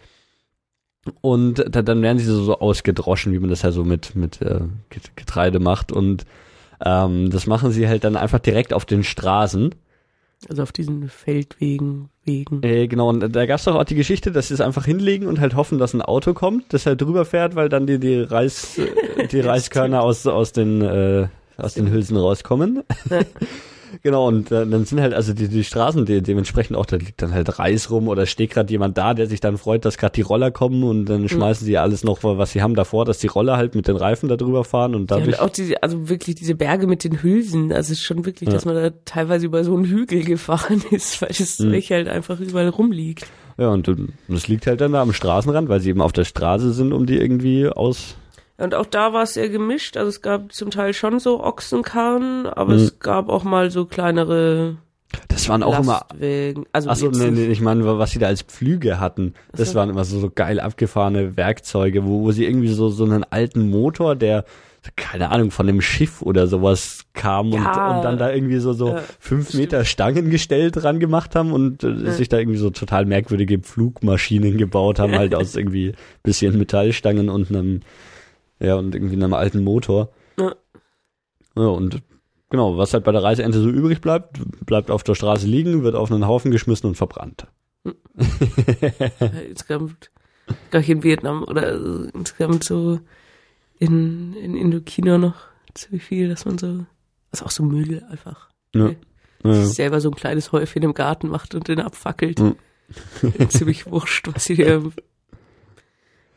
[SPEAKER 1] und da, dann werden sie so, so ausgedroschen, wie man das ja so mit, mit äh, Getreide macht. Und ähm, das machen sie halt dann einfach direkt auf den Straßen.
[SPEAKER 2] Also auf diesen Feldwegen, Wegen.
[SPEAKER 1] Äh, genau, und da gab es doch auch die Geschichte, dass sie es einfach hinlegen und halt hoffen, dass ein Auto kommt, das halt drüber fährt, weil dann die, die Reis, [laughs] die Reiskörner aus, aus den, äh, aus den Hülsen rauskommen. [laughs] Genau, und äh, dann sind halt also die, die Straßen die, dementsprechend auch, da liegt dann halt Reis rum oder steht gerade jemand da, der sich dann freut, dass gerade die Roller kommen und dann mhm. schmeißen sie alles noch, was sie haben davor, dass die Roller halt mit den Reifen da drüber fahren und dadurch.
[SPEAKER 2] Ja, und auch diese, also wirklich diese Berge mit den Hülsen, also es ist schon wirklich, ja. dass man da teilweise über so einen Hügel gefahren [laughs] ist, weil das mhm. Zeug halt einfach überall rumliegt.
[SPEAKER 1] Ja, und das liegt halt dann da am Straßenrand, weil sie eben auf der Straße sind, um die irgendwie aus
[SPEAKER 2] Und auch da war es sehr gemischt. Also es gab zum Teil schon so Ochsenkarren, aber mhm. es gab auch mal so kleinere.
[SPEAKER 1] Das waren auch
[SPEAKER 2] Lastwegen.
[SPEAKER 1] immer. Also Achso, nee, nee, ich meine, was sie da als Pflüge hatten. Das waren immer so, so geil abgefahrene Werkzeuge, wo, wo sie irgendwie so, so einen alten Motor, der keine Ahnung, von einem Schiff oder sowas kam ja, und, und dann da irgendwie so, so ja, fünf stimmt. Meter Stangengestell dran gemacht haben und äh, ja. sich da irgendwie so total merkwürdige Flugmaschinen gebaut haben, halt aus [laughs] irgendwie bisschen Metallstangen und einem, ja, und irgendwie einem alten Motor. Ja. ja, und genau, was halt bei der Reiseente so übrig bleibt, bleibt auf der Straße liegen, wird auf einen Haufen geschmissen und verbrannt. [laughs]
[SPEAKER 2] insgesamt, gar in Vietnam oder insgesamt so in, in Indochina noch ziemlich viel, dass man so, also auch so Müll einfach. Ja. Ja, ja. selber so ein kleines Häufchen im Garten macht und den abfackelt. Ja. ziemlich wurscht, was sie, [laughs]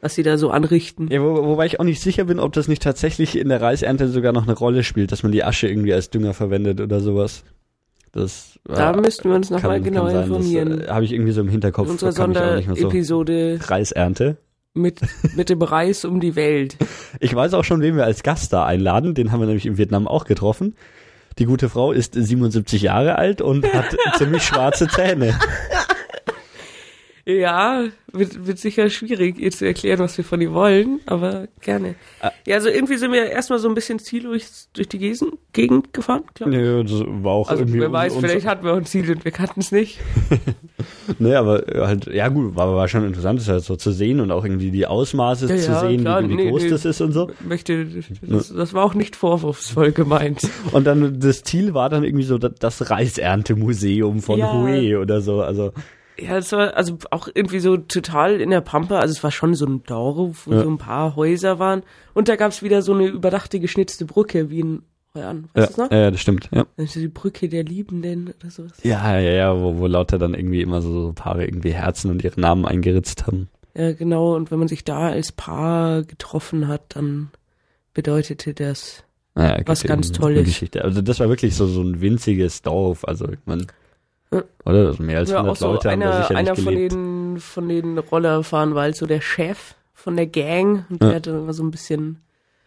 [SPEAKER 2] was sie da so anrichten.
[SPEAKER 1] Ja, wo, wobei ich auch nicht sicher bin, ob das nicht tatsächlich in der Reisernte sogar noch eine Rolle spielt, dass man die Asche irgendwie als Dünger verwendet oder sowas. Das,
[SPEAKER 2] da äh, müssten wir uns nochmal genau informieren.
[SPEAKER 1] Äh, Habe ich irgendwie so im Hinterkopf.
[SPEAKER 2] In unserer Sonderepisode.
[SPEAKER 1] So Reisernte
[SPEAKER 2] mit, mit dem Reis um die Welt. [laughs]
[SPEAKER 1] Ich weiß auch schon, wen wir als Gast da einladen. Den haben wir nämlich in Vietnam auch getroffen. Die gute Frau ist 77 Jahre alt und hat [laughs] ziemlich schwarze Zähne. [laughs]
[SPEAKER 2] Ja, wird, wird sicher schwierig, ihr zu erklären, was wir von ihr wollen, aber gerne. Ah. Ja, also irgendwie sind wir erstmal so ein bisschen ziellos durch die Gesen Gegend gefahren,
[SPEAKER 1] glaube ich. Nee, das war auch
[SPEAKER 2] also,
[SPEAKER 1] irgendwie.
[SPEAKER 2] Wer weiß, vielleicht hatten wir auch ein Ziel und wir kannten es nicht. [laughs]
[SPEAKER 1] nee, aber halt, ja gut, war, war schon interessant, das halt so zu sehen und auch irgendwie die Ausmaße ja, zu sehen, klar, wie, wie nee, groß nee, das ist und so.
[SPEAKER 2] Möchte, das, das war auch nicht vorwurfsvoll gemeint. [laughs]
[SPEAKER 1] und dann, das Ziel war dann irgendwie so das Reiserntemuseum von ja. Hue oder so, also.
[SPEAKER 2] Ja, es war also auch irgendwie so total in der Pampa. Also es war schon so ein Dorf, wo ja. so ein paar Häuser waren. Und da gab's wieder so eine überdachte geschnitzte Brücke, wie in Heuern.
[SPEAKER 1] Weißt ja, noch? ja, das stimmt. Ja.
[SPEAKER 2] Also die Brücke der Liebenden oder sowas.
[SPEAKER 1] Ja, ja, ja, wo, wo lauter dann irgendwie immer so, so Paare irgendwie Herzen und ihre Namen eingeritzt haben.
[SPEAKER 2] Ja, genau. Und wenn man sich da als Paar getroffen hat, dann bedeutete das ja, was ganz Tolles.
[SPEAKER 1] Geschichte. Also das war wirklich so, so ein winziges Dorf. Also man oder? Also mehr als ja, 100 so Leute
[SPEAKER 2] einer,
[SPEAKER 1] haben da sicher
[SPEAKER 2] Einer von den, von den Rollerfahren war halt so der Chef von der Gang und ja. der hatte immer so ein bisschen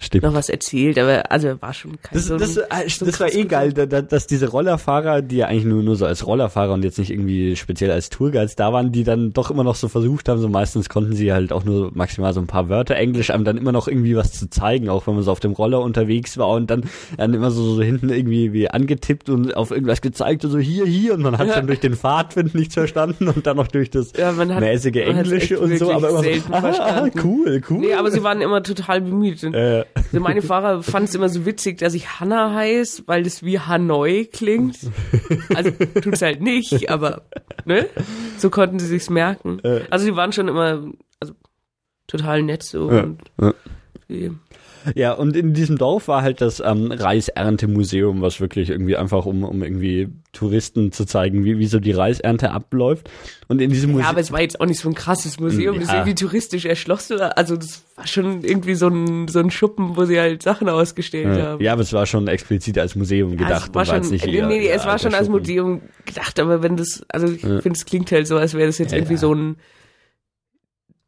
[SPEAKER 2] Stimmt. noch was erzählt, aber also war schon kein
[SPEAKER 1] das,
[SPEAKER 2] so
[SPEAKER 1] das, ein, das, das war eh geil, da, dass diese Rollerfahrer, die ja eigentlich nur, nur so als Rollerfahrer und jetzt nicht irgendwie speziell als Tourguides da waren, die dann doch immer noch so versucht haben, so meistens konnten sie halt auch nur maximal so ein paar Wörter Englisch, aber dann immer noch irgendwie was zu zeigen, auch wenn man so auf dem Roller unterwegs war und dann, dann immer so, so hinten irgendwie wie angetippt und auf irgendwas gezeigt und so hier, hier und man hat ja. dann durch den Fahrtwind nichts verstanden und dann noch durch das ja, hat, mäßige Englische und so, aber immer so, [laughs] ah, cool, cool.
[SPEAKER 2] Nee, aber sie waren immer total bemüht. Äh. Also [laughs] meine Fahrer fanden es immer so witzig, dass ich Hanna heiß, weil das wie Hanoi klingt. Also tut's halt nicht, aber ne? So konnten sie sich's merken. Also sie waren schon immer also, total nett so ja, und
[SPEAKER 1] ja. Ja, und in diesem Dorf war halt das ähm, Reiserntemuseum, was wirklich irgendwie einfach, um, um irgendwie Touristen zu zeigen, wie, wie so die Reisernte abläuft. Und in diesem
[SPEAKER 2] Museum. Ja, aber es war jetzt auch nicht so ein krasses Museum, ja. das irgendwie touristisch erschlossen. Also das war schon irgendwie so ein, so ein Schuppen, wo sie halt Sachen ausgestellt
[SPEAKER 1] ja.
[SPEAKER 2] haben.
[SPEAKER 1] Ja, aber es war schon explizit als Museum gedacht. Ja, es
[SPEAKER 2] war schon, nicht nee, nee, es war schon als Museum gedacht, aber wenn das, also ich ja. finde, es klingt halt so, als wäre das jetzt irgendwie so ein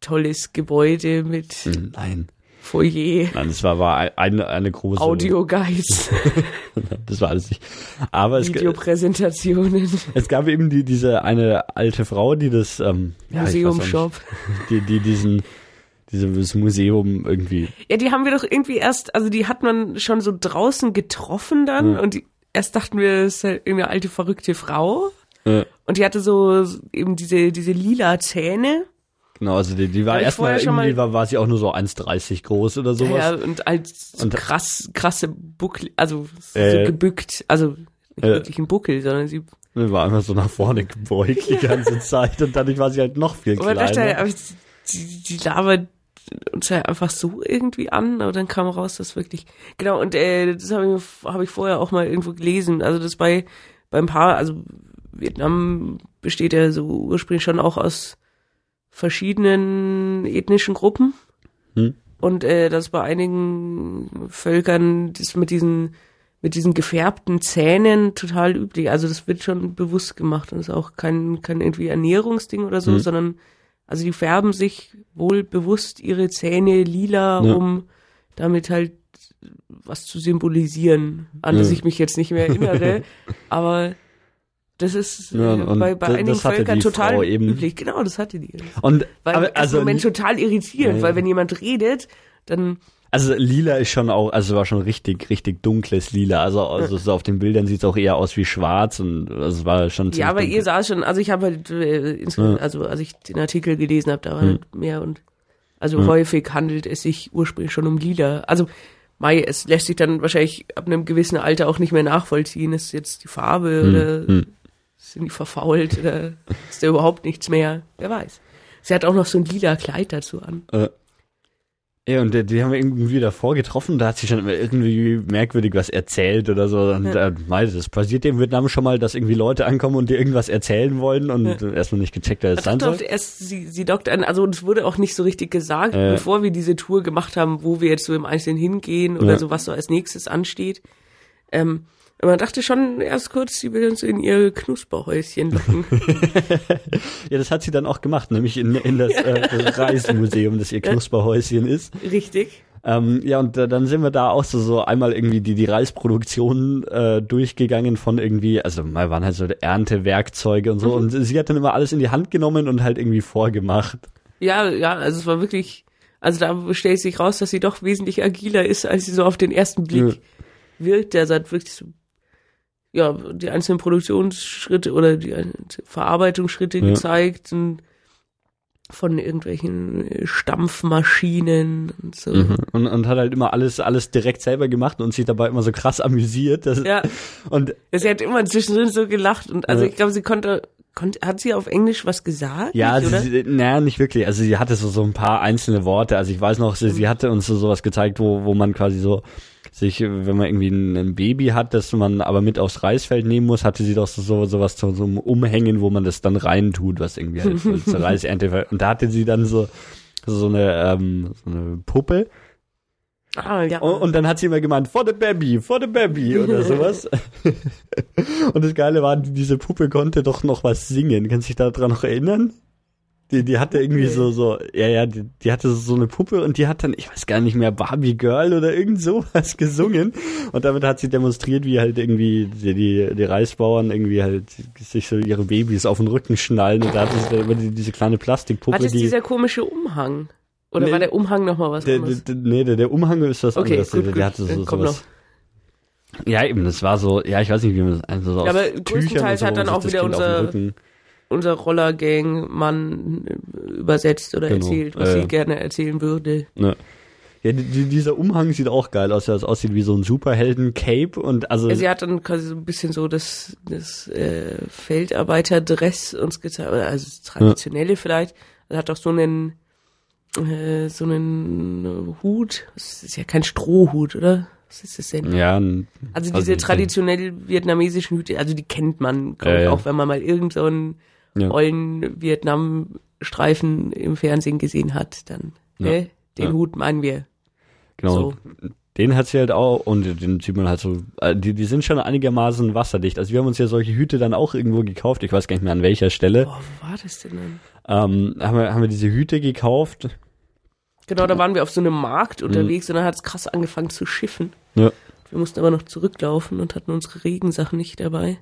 [SPEAKER 2] tolles Gebäude mit.
[SPEAKER 1] Hm, nein.
[SPEAKER 2] Foyer.
[SPEAKER 1] Nein, das war, war eine, eine große.
[SPEAKER 2] Audioguides. [laughs]
[SPEAKER 1] das war alles nicht. Aber es,
[SPEAKER 2] Videopräsentationen. [laughs]
[SPEAKER 1] Es gab eben die, diese eine alte Frau, die das, ähm,
[SPEAKER 2] Museumshop.
[SPEAKER 1] Die, die diesen, dieses Museum irgendwie.
[SPEAKER 2] Ja, die haben wir doch irgendwie erst, also die hat man schon so draußen getroffen dann ja. und die, erst dachten wir, es ist halt irgendeine alte verrückte Frau. Ja. Und die hatte so eben diese, diese lila Zähne.
[SPEAKER 1] Genau, also die, die war erstmal irgendwie war, war sie auch nur so 1,30 groß oder sowas.
[SPEAKER 2] Ja, und als und, krass, krasse Buckel, also äh, so gebückt, also nicht äh, wirklich ein Buckel, sondern sie
[SPEAKER 1] war einfach so nach vorne gebeugt die [laughs] ganze Zeit und dadurch war sie halt noch viel kleiner. Aber dachte,
[SPEAKER 2] aber die, die labert uns halt einfach so irgendwie an, aber dann kam raus, dass wirklich genau und äh, das habe ich habe ich vorher auch mal irgendwo gelesen, also das bei beim Paar, also Vietnam besteht ja so ursprünglich schon auch aus verschiedenen ethnischen Gruppen. Hm. Und äh, dass bei einigen Völkern das mit diesen mit diesen gefärbten Zähnen total üblich. Also das wird schon bewusst gemacht und ist auch kein kein irgendwie Ernährungsding oder so, hm. sondern also die färben sich wohl bewusst ihre Zähne lila, ja. um damit halt was zu symbolisieren, an das ich mich jetzt nicht mehr erinnere. [laughs] aber das ist
[SPEAKER 1] Ja,
[SPEAKER 2] äh, bei, bei einigen Völkern total
[SPEAKER 1] Frau eben.
[SPEAKER 2] üblich. Genau, das hatte die.
[SPEAKER 1] Und
[SPEAKER 2] Weil
[SPEAKER 1] aber,
[SPEAKER 2] also
[SPEAKER 1] also
[SPEAKER 2] im Moment total irritierend,
[SPEAKER 1] Ja,
[SPEAKER 2] weil wenn jemand redet, dann
[SPEAKER 1] Also lila ist schon auch, also war schon richtig, richtig dunkles Lila. Also, also so auf den Bildern sieht es auch eher aus wie schwarz und also es war schon
[SPEAKER 2] ja, aber
[SPEAKER 1] dunkel.
[SPEAKER 2] ihr sah schon, also ich habe halt äh,
[SPEAKER 1] Ja.
[SPEAKER 2] also als ich den Artikel gelesen habe, da war
[SPEAKER 1] Hm.
[SPEAKER 2] halt mehr und also
[SPEAKER 1] Ja.
[SPEAKER 2] häufig handelt es sich ursprünglich schon um Lila. Also Mai, es lässt sich dann wahrscheinlich ab einem gewissen Alter auch nicht mehr nachvollziehen. Ist jetzt die Farbe
[SPEAKER 1] Hm,
[SPEAKER 2] oder sind die verfault oder ist da überhaupt nichts mehr? Wer weiß. Sie hat auch noch so ein lila Kleid dazu an.
[SPEAKER 1] Äh, ja, und die, die haben wir irgendwie davor getroffen, da hat sie schon irgendwie merkwürdig was erzählt oder so. Und
[SPEAKER 2] Ja.
[SPEAKER 1] äh, meinte, das passiert im Vietnam schon mal, dass irgendwie Leute ankommen und dir irgendwas erzählen wollen und
[SPEAKER 2] Ja.
[SPEAKER 1] erstmal nicht gecheckt, wer das sein soll.
[SPEAKER 2] erst, sie, sie dockt an, also es wurde auch nicht so richtig gesagt,
[SPEAKER 1] Äh.
[SPEAKER 2] bevor wir diese Tour gemacht haben, wo wir jetzt so im Einzelnen hingehen oder
[SPEAKER 1] Ja.
[SPEAKER 2] so, was so als nächstes ansteht. Ähm, man dachte schon erst kurz, sie will uns in ihr Knusperhäuschen locken. [laughs]
[SPEAKER 1] Ja, das hat sie dann auch gemacht, nämlich in, in das, äh, das [laughs] Reismuseum, das ihr Knusperhäuschen ist.
[SPEAKER 2] Richtig.
[SPEAKER 1] Ähm, ja, und äh, dann sind wir da auch so, so einmal irgendwie die, die Reisproduktion äh, durchgegangen von irgendwie, also mal waren halt so Erntewerkzeuge und so. Und sie hat dann immer alles in die Hand genommen und halt irgendwie vorgemacht.
[SPEAKER 2] Ja, ja, also es war wirklich, also da stellt sich raus, dass sie doch wesentlich agiler ist, als sie so auf den ersten Blick wirkt. Der hat wirklich so, ja, die einzelnen Produktionsschritte oder die Verarbeitungsschritte
[SPEAKER 1] Ja.
[SPEAKER 2] gezeigt und von irgendwelchen äh, Stampfmaschinen und so.
[SPEAKER 1] Mhm. Und, und hat halt immer alles, alles direkt selber gemacht und sich dabei immer so krass amüsiert. Das,
[SPEAKER 2] Ja,
[SPEAKER 1] Und
[SPEAKER 2] sie hat immer zwischendrin so gelacht und also
[SPEAKER 1] Ja.
[SPEAKER 2] ich glaube, sie konnte, konnte, hat sie auf Englisch was gesagt?
[SPEAKER 1] ja,
[SPEAKER 2] nicht,
[SPEAKER 1] sie, naja, nicht wirklich. Also sie hatte so, so ein paar einzelne Worte. Also ich weiß noch, sie, sie hatte uns so sowas gezeigt, wo, wo man quasi so sich, wenn man irgendwie ein, ein Baby hat, das man aber mit aufs Reisfeld nehmen muss, hatte sie doch so, so sowas zu so Umhängen, wo man das dann reintut, was irgendwie halt zur [laughs] Reisernte. Und da hatte sie dann so so eine, ähm, so eine Puppe.
[SPEAKER 2] ah, ja.
[SPEAKER 1] Und, und dann hat sie immer gemeint, for the baby, for the baby oder sowas. [laughs] [laughs] und das Geile war, diese Puppe konnte doch noch was singen. Kannst du dich daran noch erinnern? Die, die hatte irgendwie
[SPEAKER 2] Okay.
[SPEAKER 1] so, so, ja, ja, die, die hatte so eine Puppe und die hat dann, ich weiß gar nicht mehr, Barbie Girl oder irgend sowas [laughs] gesungen. Und damit hat sie demonstriert, wie halt irgendwie die, die, die Reisbauern irgendwie halt sich so ihre Babys auf den Rücken schnallen. Und da hatte sie dann immer die, diese kleine Plastikpuppe,
[SPEAKER 2] Hat es
[SPEAKER 1] die.
[SPEAKER 2] dieser komische Umhang? Oder
[SPEAKER 1] Nee.
[SPEAKER 2] war der Umhang nochmal was
[SPEAKER 1] Der,
[SPEAKER 2] anderes?
[SPEAKER 1] der, nee, der, der Umhang ist was
[SPEAKER 2] Okay,
[SPEAKER 1] anderes.
[SPEAKER 2] gut,
[SPEAKER 1] der, der hatte so,
[SPEAKER 2] Komm
[SPEAKER 1] sowas. Ja, eben, das war so, ja, ich weiß nicht, wie man das also so
[SPEAKER 2] Ja, aber
[SPEAKER 1] Tüchern
[SPEAKER 2] größtenteils
[SPEAKER 1] und so,
[SPEAKER 2] hat dann auch wieder unser- Unser Rollergang-Mann äh, übersetzt oder
[SPEAKER 1] Genau,
[SPEAKER 2] erzählt, was
[SPEAKER 1] äh,
[SPEAKER 2] sie gerne erzählen würde.
[SPEAKER 1] Ja, die, dieser Umhang sieht auch geil aus, das aussieht wie so ein Superhelden-Cape und also,
[SPEAKER 2] Ja, sie hat dann quasi so ein bisschen so das, das äh, Feldarbeiterdress uns gezeigt, also das traditionelle vielleicht. Er hat auch so einen äh, so einen Hut. Das ist ja kein Strohhut, oder? Was ist das denn?
[SPEAKER 1] ja,
[SPEAKER 2] Also
[SPEAKER 1] also
[SPEAKER 2] diese
[SPEAKER 1] die-
[SPEAKER 2] traditionell vietnamesischen Hüte, also die kennt man, glaube
[SPEAKER 1] Ja,
[SPEAKER 2] ich,
[SPEAKER 1] ja.
[SPEAKER 2] auch wenn man mal irgend so
[SPEAKER 1] Ja.
[SPEAKER 2] ollen Vietnam-Streifen im Fernsehen gesehen hat, dann
[SPEAKER 1] Ja.
[SPEAKER 2] ne? den
[SPEAKER 1] Ja.
[SPEAKER 2] Hut meinen wir.
[SPEAKER 1] genau.
[SPEAKER 2] So.
[SPEAKER 1] Den hat sie halt auch und den sieht man halt so, äh, die, die sind schon einigermaßen wasserdicht. Also wir haben uns ja solche Hüte dann auch irgendwo gekauft, ich weiß gar nicht mehr an welcher Stelle.
[SPEAKER 2] Boah, wo war das denn dann?
[SPEAKER 1] Ähm, haben, wir, haben wir diese Hüte gekauft.
[SPEAKER 2] Genau, da waren wir auf so einem Markt
[SPEAKER 1] Mhm.
[SPEAKER 2] unterwegs und dann hat es krass angefangen zu schiffen.
[SPEAKER 1] Ja.
[SPEAKER 2] Wir mussten aber noch zurücklaufen und hatten unsere Regensachen nicht dabei.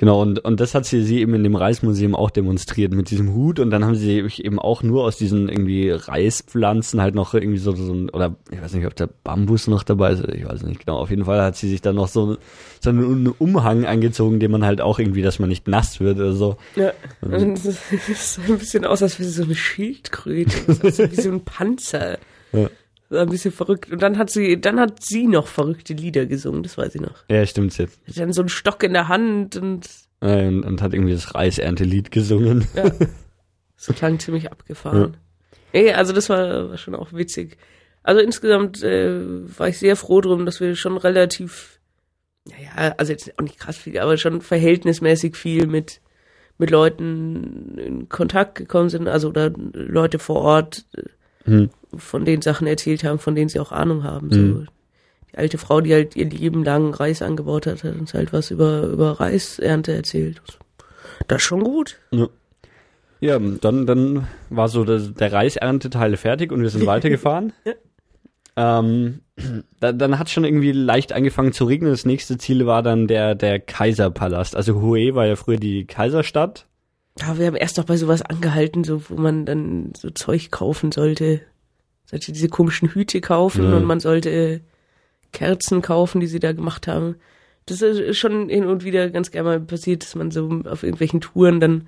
[SPEAKER 1] Genau, und, und das hat sie, sie eben in dem Reismuseum auch demonstriert mit diesem Hut und dann haben sie eben auch nur aus diesen irgendwie Reispflanzen halt noch irgendwie so, so ein, oder ich weiß nicht, ob der Bambus noch dabei ist, ich weiß nicht genau. Auf jeden Fall hat sie sich dann noch so, so einen Umhang angezogen, den man halt auch irgendwie, dass man nicht nass wird oder so.
[SPEAKER 2] Ja. Und das [laughs] sah ein bisschen aus, als wäre sie so eine Schildkröte. Das war so wie so ein Panzer.
[SPEAKER 1] Ja.
[SPEAKER 2] Das war ein bisschen verrückt. Und dann hat sie, dann hat sie noch verrückte Lieder gesungen, das weiß ich noch.
[SPEAKER 1] Ja, stimmt's jetzt.
[SPEAKER 2] Hat dann so einen Stock in der Hand und
[SPEAKER 1] Äh, Und, und hat irgendwie das Reiserntelied gesungen.
[SPEAKER 2] ja, das klang ziemlich abgefahren. Ey, also das war, war schon auch witzig. Also insgesamt äh, war ich sehr froh drum, dass wir schon relativ, naja, also jetzt auch nicht krass viel, aber schon verhältnismäßig viel mit mit Leuten in Kontakt gekommen sind, also oder Leute vor Ort,
[SPEAKER 1] Hm.
[SPEAKER 2] von denen Sachen erzählt haben, von denen sie auch Ahnung haben. So.
[SPEAKER 1] Mhm.
[SPEAKER 2] Die alte Frau, die halt ihr Leben lang Reis angebaut hat, hat uns halt was über, über Reisernte erzählt. Das ist schon gut.
[SPEAKER 1] Ja, dann, dann war so der, der Reisernteteil fertig und wir sind weitergefahren. [laughs] Ähm, da, dann hat schon irgendwie leicht angefangen zu regnen. Das nächste Ziel war dann der, der Kaiserpalast. Also Hue war ja früher die Kaiserstadt.
[SPEAKER 2] Ja, wir haben erst noch bei sowas angehalten, so wo man dann so Zeug kaufen sollte. Sollte diese komischen Hüte kaufen ja. und man sollte Kerzen kaufen, die sie da gemacht haben. Das ist schon hin und wieder ganz gerne mal passiert, dass man so auf irgendwelchen Touren dann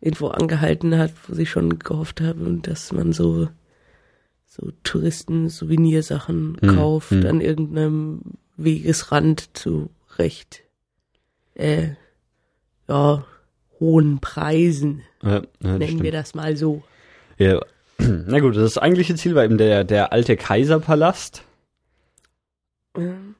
[SPEAKER 2] irgendwo angehalten hat, wo sie schon gehofft haben, dass man so so Touristen-Souvenirsachen mhm. kauft mhm. an irgendeinem Wegesrand zu recht äh, ja hohen Preisen. Ja, ja, nennen wir das mal so.
[SPEAKER 1] Ja. [clears throat] Na gut, das eigentliche Ziel war eben der, der alte Kaiserpalast.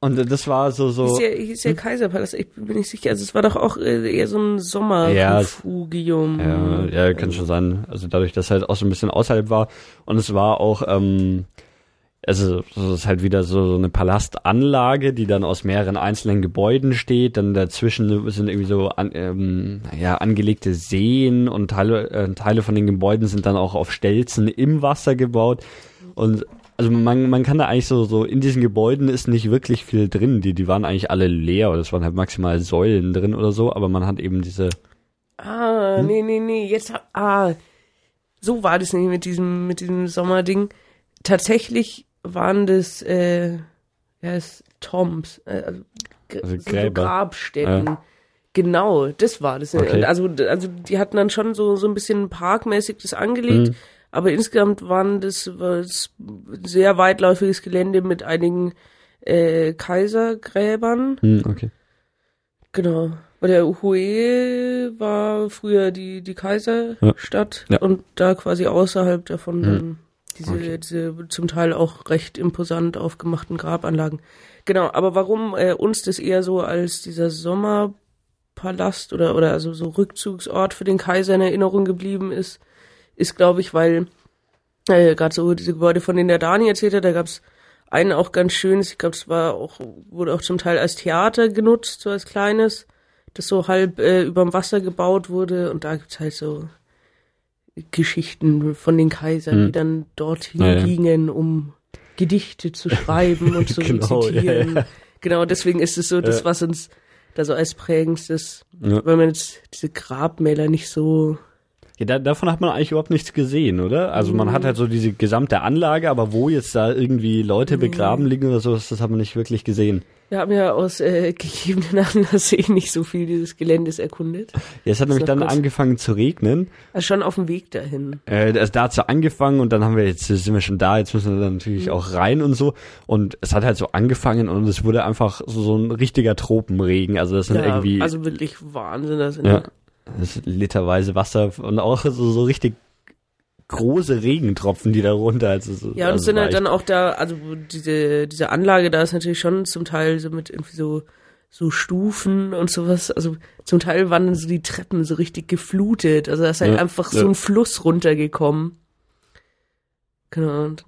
[SPEAKER 1] Und das war so so.
[SPEAKER 2] Hieß ja, hieß ja hm? Kaiserpalast, ich bin nicht sicher. Also es war doch auch äh, eher so ein Sommerrefugium.
[SPEAKER 1] Ja, ja, ja, kann schon sein. Also dadurch, dass halt auch so ein bisschen außerhalb war. Und es war auch, ähm, also es ist halt wieder so, so eine Palastanlage, die dann aus mehreren einzelnen Gebäuden steht. Dann dazwischen sind irgendwie so an, ähm, ja, angelegte Seen und Teile, äh, Teile von den Gebäuden sind dann auch auf Stelzen im Wasser gebaut. Und also man, man kann da eigentlich so, so in diesen Gebäuden ist nicht wirklich viel drin. Die, die waren eigentlich alle leer oder es waren halt maximal Säulen drin oder so, aber man hat eben diese.
[SPEAKER 2] Ah, hm? nee, nee, nee, jetzt, ah, so war das nicht mit diesem, mit diesem Sommerding. Tatsächlich waren das, äh, ja, es Toms, äh, also, also so Grabstätten. Ja. Genau, das war das. Okay. Also, also die hatten dann schon so, so ein bisschen parkmäßig das angelegt. Hm aber insgesamt waren das, das sehr weitläufiges Gelände mit einigen äh, Kaisergräbern.
[SPEAKER 1] Hm, okay.
[SPEAKER 2] Genau. Weil der Hue war früher die, die Kaiserstadt ja. Ja. und da quasi außerhalb davon hm. dann diese, okay. diese zum Teil auch recht imposant aufgemachten Grabanlagen. Genau, aber warum äh, uns das eher so als dieser Sommerpalast oder, oder also so Rückzugsort für den Kaiser in Erinnerung geblieben ist, ist, glaube ich, weil äh, gerade so diese Gebäude, von denen der Dani erzählt hat, da gab es einen auch ganz schönes, ich glaube, es war auch, wurde auch zum Teil als Theater genutzt, so als kleines, das so halb äh, überm Wasser gebaut wurde und da gibt's halt so Geschichten von den Kaisern, hm. die dann dorthin ja, gingen, um Gedichte zu [laughs] schreiben und zu genau, rezitieren. Ja, ja. Genau, deswegen ist es so das, was uns da so als prägendstes, weil man jetzt diese Grabmäler nicht so
[SPEAKER 1] ja, da, davon hat man eigentlich überhaupt nichts gesehen, oder? Also man hat halt so diese gesamte Anlage, aber wo jetzt da irgendwie Leute begraben liegen oder so, das hat man nicht wirklich gesehen.
[SPEAKER 2] Wir haben ja aus äh, gegebenen Anlass eh nicht so viel dieses Geländes erkundet.
[SPEAKER 1] Ja, es hat nämlich dann angefangen zu regnen.
[SPEAKER 2] Also schon auf dem Weg dahin.
[SPEAKER 1] Äh, also da hat so angefangen und dann haben wir jetzt sind wir schon da, jetzt müssen wir dann natürlich mhm. auch rein und so. Und es hat halt so angefangen und es wurde einfach so, so ein richtiger Tropenregen. Also das sind ja, irgendwie.
[SPEAKER 2] Also wirklich Wahnsinn. Das
[SPEAKER 1] ja. Das ist literweise Wasser und auch so, so richtig große Regentropfen, die da runter. Also
[SPEAKER 2] so, ja, und also sind halt dann auch da, also diese, diese Anlage da ist natürlich schon zum Teil so mit irgendwie so, so Stufen und sowas. Also zum Teil waren dann so die Treppen so richtig geflutet. Also da ist halt ja, einfach ja. so ein Fluss runtergekommen. Genau. Und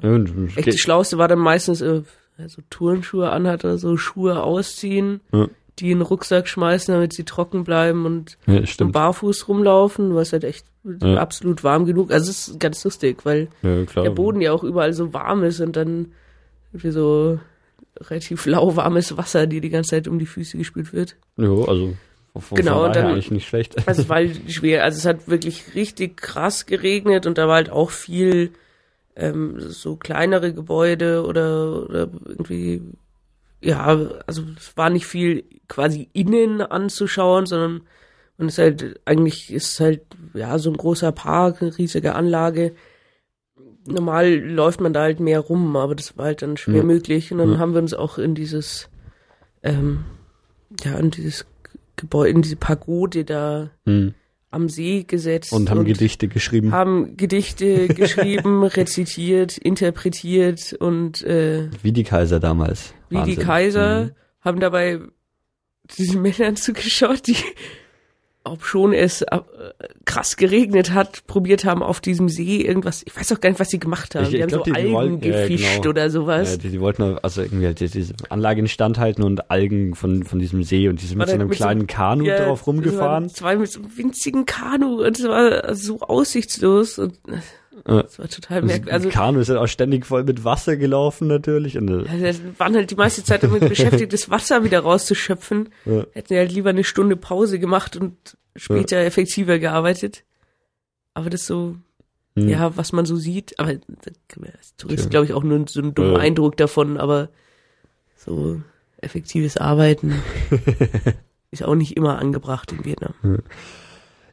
[SPEAKER 2] ja, echt das Schlauste war dann meistens äh, so Turnschuhe anhat oder so Schuhe ausziehen. Ja die in den Rucksack schmeißen, damit sie trocken bleiben und ja, barfuß rumlaufen, was halt echt ja. absolut warm genug. Also es ist ganz lustig, weil ja, der Boden ja auch überall so warm ist und dann irgendwie so relativ lauwarmes Wasser, die die ganze Zeit um die Füße gespült wird.
[SPEAKER 1] Ja, also von genau, und dann, eigentlich nicht schlecht.
[SPEAKER 2] Also es war halt [laughs] schwer. Also es hat wirklich richtig krass geregnet und da war halt auch viel ähm, so kleinere Gebäude oder, oder irgendwie ja, also es war nicht viel quasi innen anzuschauen, sondern man ist halt, eigentlich ist halt, ja, so ein großer Park, eine riesige Anlage. Normal läuft man da halt mehr rum, aber das war halt dann schwer ja. möglich. Und dann ja. haben wir uns auch in dieses, ähm, ja, in dieses Gebäude, in diese Pagode da mhm am See gesetzt.
[SPEAKER 1] Und haben und Gedichte geschrieben.
[SPEAKER 2] Haben Gedichte [laughs] geschrieben, rezitiert, interpretiert und äh,
[SPEAKER 1] Wie die Kaiser damals.
[SPEAKER 2] Wie Wahnsinn. die Kaiser, mhm. haben dabei diesen Männern [laughs] zugeschaut, die ob schon es äh, krass geregnet hat, probiert haben auf diesem See irgendwas, ich weiß auch gar nicht, was sie gemacht haben. Ich, die ich haben glaub, so die, Algen wollten, gefischt genau. oder sowas.
[SPEAKER 1] Ja, die, die, wollten also irgendwie die, diese Anlage instand halten und Algen von, von diesem See und die sind mit so einem mit kleinen so, Kanu ja, drauf rumgefahren.
[SPEAKER 2] Zwei mit so einem winzigen Kanu und es war so aussichtslos und Das war total merkwürdig.
[SPEAKER 1] Also, Kanu ist ja auch ständig voll mit Wasser gelaufen natürlich. Und,
[SPEAKER 2] äh, also waren halt die meiste Zeit damit beschäftigt, [laughs] das Wasser wieder rauszuschöpfen. Ja. Hätten ja halt lieber eine Stunde Pause gemacht und später ja. effektiver gearbeitet. Aber das so, hm. ja, was man so sieht, aber als Tourist, glaube ich, auch nur so ein dummer ja. Eindruck davon, aber so effektives Arbeiten [laughs] ist auch nicht immer angebracht in Vietnam.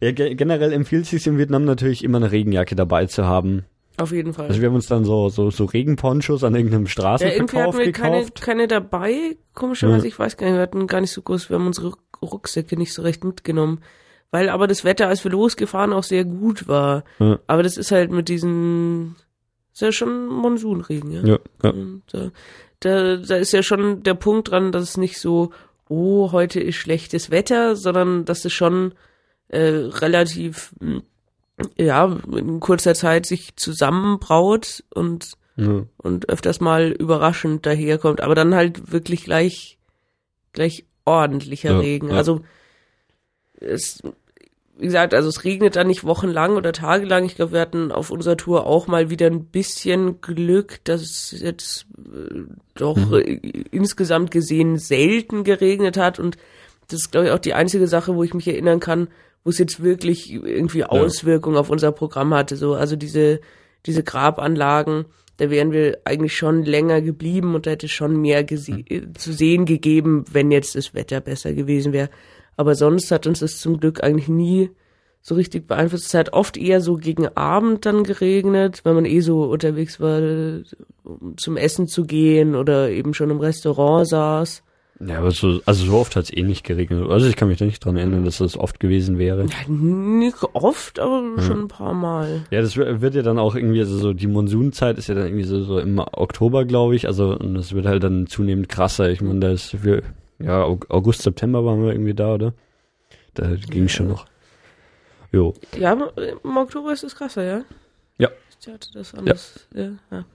[SPEAKER 1] Ja, generell empfiehlt es sich in Vietnam natürlich immer eine Regenjacke dabei zu haben.
[SPEAKER 2] Auf jeden Fall.
[SPEAKER 1] Also wir haben uns dann so so so Regenponchos an irgendeinem Straßenverkauf ja, hatten wir
[SPEAKER 2] gekauft. Keine, keine dabei, komischerweise, ja. ich weiß gar nicht, wir hatten gar nicht so groß, wir haben unsere Rucksäcke nicht so recht mitgenommen weil aber das Wetter, als wir losgefahren, auch sehr gut war. Ja. Aber das ist halt mit diesen, ist ja schon Monsunregen, ja. ja, ja. Da, da, da ist ja schon der Punkt dran, dass es nicht so, oh, heute ist schlechtes Wetter, sondern dass es schon äh, relativ, ja, in kurzer Zeit sich zusammenbraut und, ja. und öfters mal überraschend daherkommt, aber dann halt wirklich gleich, gleich ordentlicher ja, Regen. Also es, wie gesagt, also es regnet da nicht wochenlang oder tagelang. Ich glaube, wir hatten auf unserer Tour auch mal wieder ein bisschen Glück, dass es jetzt äh, doch mhm. äh, insgesamt gesehen selten geregnet hat. Und das ist, glaube ich, auch die einzige Sache, wo ich mich erinnern kann, wo es jetzt wirklich irgendwie Auswirkungen ja. auf unser Programm hatte. So, also diese, diese Grabanlagen, da wären wir eigentlich schon länger geblieben und da hätte schon mehr mhm. zu sehen gegeben, wenn jetzt das Wetter besser gewesen wäre. Aber sonst hat uns das zum Glück eigentlich nie so richtig beeinflusst. Es hat oft eher so gegen Abend dann geregnet, wenn man eh so unterwegs war, um zum Essen zu gehen oder eben schon im Restaurant saß.
[SPEAKER 1] Ja, aber so, also so oft hat es eh nicht geregnet. Also ich kann mich da nicht dran erinnern, dass das oft gewesen wäre.
[SPEAKER 2] Ja, nicht oft, aber ja. schon ein paar Mal.
[SPEAKER 1] Ja, das wird ja dann auch irgendwie, also so die Monsunzeit ist ja dann irgendwie so, so im Oktober, glaube ich. Also und das wird halt dann zunehmend krasser. Ich meine, da ist für, ja, August, September waren wir irgendwie da, oder? Da ging ja. schon noch. Jo.
[SPEAKER 2] Ja, im Oktober ist es krasser, ja?
[SPEAKER 1] Ja.
[SPEAKER 2] Ich hatte das anders. Ja, ja, ja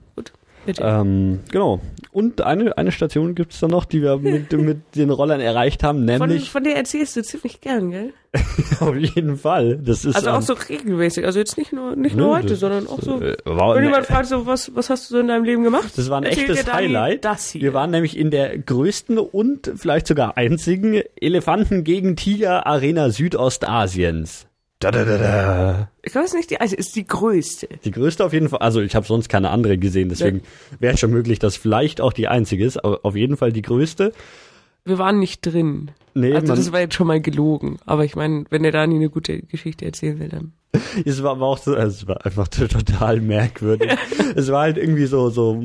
[SPEAKER 2] gut.
[SPEAKER 1] Ähm, genau. Und eine, eine Station gibt es da noch, die wir mit, [laughs] mit den Rollern erreicht haben, nämlich.
[SPEAKER 2] Von, von der erzählst du ziemlich gern, gell? [laughs]
[SPEAKER 1] Auf jeden Fall. Das ist,
[SPEAKER 2] also auch ähm, so regelmäßig. Also jetzt nicht nur, nicht nur heute, sondern auch so. Äh, wenn jemand fragt, so, was, was hast du so in deinem Leben gemacht?
[SPEAKER 1] Das war ein echtes Highlight. Das hier. Wir waren nämlich in der größten und vielleicht sogar einzigen Elefanten gegen Tiger Arena Südostasiens.
[SPEAKER 2] Da, da, da, da. Ich weiß nicht, die also ist die größte.
[SPEAKER 1] Die größte auf jeden Fall. Also ich habe sonst keine andere gesehen, deswegen ja. wäre schon möglich, dass vielleicht auch die einzige ist, aber auf jeden Fall die größte.
[SPEAKER 2] Wir waren nicht drin. Nee, also das war jetzt schon mal gelogen. Aber ich meine, wenn der Dani eine gute Geschichte erzählen will, dann. [laughs]
[SPEAKER 1] Es war aber auch so, also es war einfach [laughs] total merkwürdig. [laughs] es war halt irgendwie so, so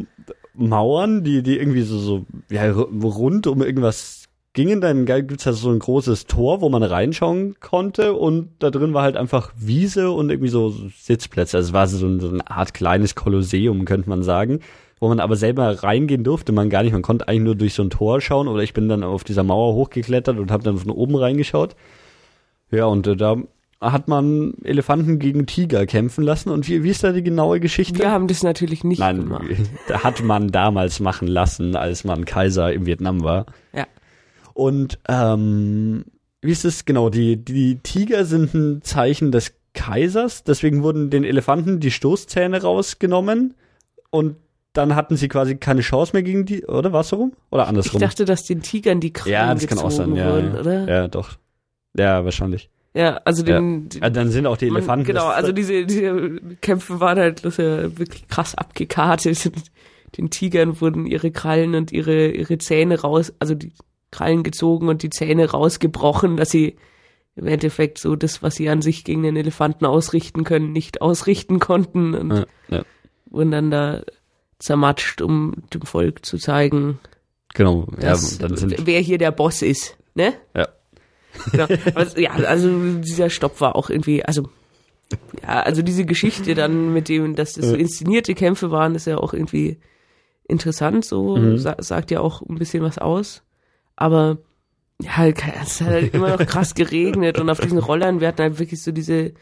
[SPEAKER 1] Mauern, die, die irgendwie so, so, ja, rund um irgendwas gingen, dann gibt's ja so ein großes Tor, wo man reinschauen konnte und da drin war halt einfach Wiese und irgendwie so Sitzplätze. Also es war so, so eine Art kleines Kolosseum, könnte man sagen, wo man aber selber reingehen durfte man gar nicht. Man konnte eigentlich nur durch so ein Tor schauen oder ich bin dann auf dieser Mauer hochgeklettert und habe dann von oben reingeschaut. Ja, und äh, da hat man Elefanten gegen Tiger kämpfen lassen. Und wie, wie ist da die genaue Geschichte?
[SPEAKER 2] Wir haben das natürlich nicht Nein, gemacht.
[SPEAKER 1] Da [laughs] hat man damals machen lassen, als man Kaiser im Vietnam war.
[SPEAKER 2] Ja.
[SPEAKER 1] Und ähm, wie ist es genau? Die, die Tiger sind ein Zeichen des Kaisers, deswegen wurden den Elefanten die Stoßzähne rausgenommen und dann hatten sie quasi keine Chance mehr gegen die, oder was so rum? Oder andersrum?
[SPEAKER 2] Ich dachte, dass den Tigern die Krallen ja, das kann auch sein. Ja, wurden,
[SPEAKER 1] ja.
[SPEAKER 2] oder?
[SPEAKER 1] Ja, doch. Ja, wahrscheinlich.
[SPEAKER 2] Ja, also den,
[SPEAKER 1] ja. ja. dann sind auch die Elefanten.
[SPEAKER 2] Man, genau, also diese, diese Kämpfe waren halt ja wirklich krass abgekartet. [laughs] Den Tigern wurden ihre Krallen und ihre ihre Zähne raus, also die Krallen gezogen und die Zähne rausgebrochen, dass sie im Endeffekt so das, was sie an sich gegen den Elefanten ausrichten können, nicht ausrichten konnten und ja, ja. wurden dann da zermatscht, um dem Volk zu zeigen,
[SPEAKER 1] genau,
[SPEAKER 2] dass, ja, wer hier der Boss ist, ne?
[SPEAKER 1] Ja.
[SPEAKER 2] Genau. Aber, ja, also dieser Stopp war auch irgendwie, also ja, also diese Geschichte dann mit dem, dass das so inszenierte Kämpfe waren, ist ja auch irgendwie interessant, so mhm. sa sagt ja auch ein bisschen was aus aber ja, es hat halt immer noch krass geregnet und auf diesen Rollern, wir hatten halt wirklich so diese,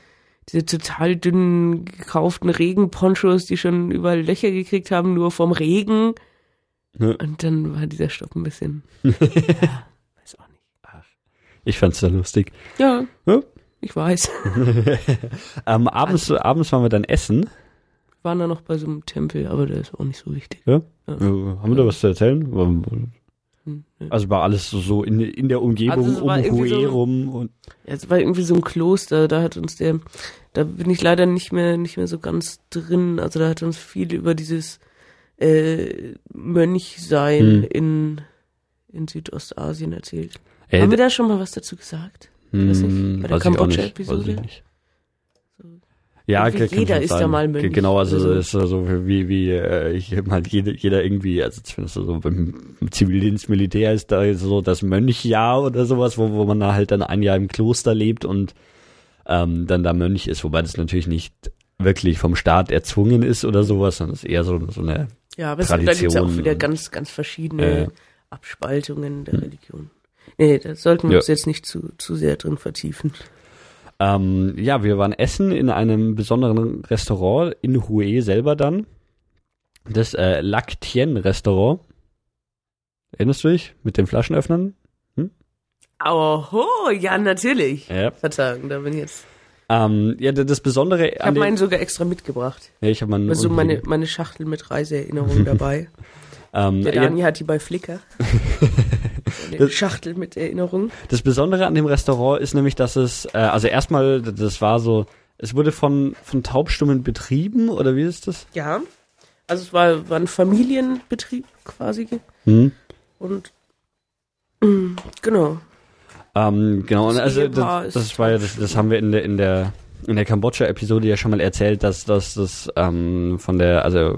[SPEAKER 2] diese total dünnen gekauften Regenponchos, die schon überall Löcher gekriegt haben, nur vom Regen. Ja. Und dann war dieser Stopp ein bisschen, [laughs] ja, weiß auch nicht. Ach,
[SPEAKER 1] ich fand's da lustig.
[SPEAKER 2] Ja, ja. ich weiß. [laughs]
[SPEAKER 1] ähm, abends, also. abends waren wir dann essen
[SPEAKER 2] waren da noch bei so einem Tempel, aber der ist auch nicht so wichtig.
[SPEAKER 1] Ja? ja. Haben wir da was zu erzählen? Hm, also war alles so, so in, in der Umgebung also um Hue so, rum und.
[SPEAKER 2] Ja, es war irgendwie so ein Kloster, da hat uns der, da bin ich leider nicht mehr, nicht mehr so ganz drin. Also da hat uns viel über dieses äh, Mönchsein hm. in, in Südostasien erzählt. Äh, Haben wir da schon mal was dazu gesagt?
[SPEAKER 1] Hm, weiß nicht, bei der Kambodscha-Episode? Ja, kann,
[SPEAKER 2] jeder ist da mal Mönch.
[SPEAKER 1] Genau, also, also ist so wie wie äh, ich halt jeder, jeder irgendwie, also zumindest so beim Zivildienst, Militär ist da so das Mönchjahr oder sowas, wo wo man da halt dann ein Jahr im Kloster lebt und ähm, dann da Mönch ist, wobei das natürlich nicht wirklich vom Staat erzwungen ist oder sowas, sondern es ist eher so, so eine
[SPEAKER 2] ja, aber
[SPEAKER 1] Tradition.
[SPEAKER 2] da gibt es ja auch wieder ganz ganz verschiedene äh, Abspaltungen der Religion. Nee, da sollten wir ja. uns jetzt nicht zu zu sehr drin vertiefen.
[SPEAKER 1] Ähm, ja, wir waren essen in einem besonderen Restaurant in Hue selber dann. Das äh, Lac Tien Restaurant. Erinnerst du dich? Mit den Flaschenöffnern?
[SPEAKER 2] Hm? Oho, ja, natürlich. Ja. Vertagen, da bin ich jetzt.
[SPEAKER 1] Ähm, ja, das Besondere.
[SPEAKER 2] Ich habe meinen sogar extra mitgebracht.
[SPEAKER 1] Ja, ich habe meinen.
[SPEAKER 2] Also meine, meine Schachtel mit Reiseerinnerungen [laughs] dabei. Ähm, Der Dani ja. hat die bei Flickr. [laughs] Eine Schachtel mit Erinnerungen.
[SPEAKER 1] Das Besondere an dem Restaurant ist nämlich, dass es, äh, also erstmal, das war so, es wurde von, von Taubstummen betrieben, oder wie ist das?
[SPEAKER 2] Ja. Also es war, war ein Familienbetrieb quasi.
[SPEAKER 1] Hm.
[SPEAKER 2] Und [clears throat] genau.
[SPEAKER 1] Ähm, genau, und also das, das war ja, das, das haben wir in der, in der, in der Kambodscha-Episode ja schon mal erzählt, dass, das ähm, von der, also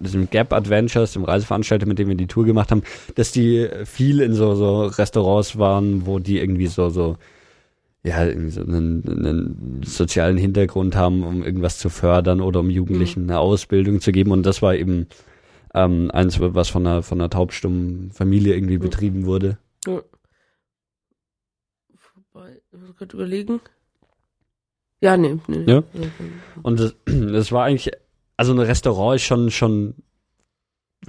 [SPEAKER 1] diesem Gap Adventures, dem Reiseveranstalter, mit dem wir die Tour gemacht haben, dass die viel in so, so Restaurants waren, wo die irgendwie so, so, ja, irgendwie so einen, einen sozialen Hintergrund haben, um irgendwas zu fördern oder um Jugendlichen mhm. eine Ausbildung zu geben. Und das war eben ähm, eins, was von einer, von einer taubstummen Familie irgendwie mhm. betrieben wurde. Ja.
[SPEAKER 2] Wobei, ich muss gerade überlegen. Ja, nee, nee.
[SPEAKER 1] Ja. Und das, [clears throat] das war eigentlich also ein Restaurant ist schon, schon,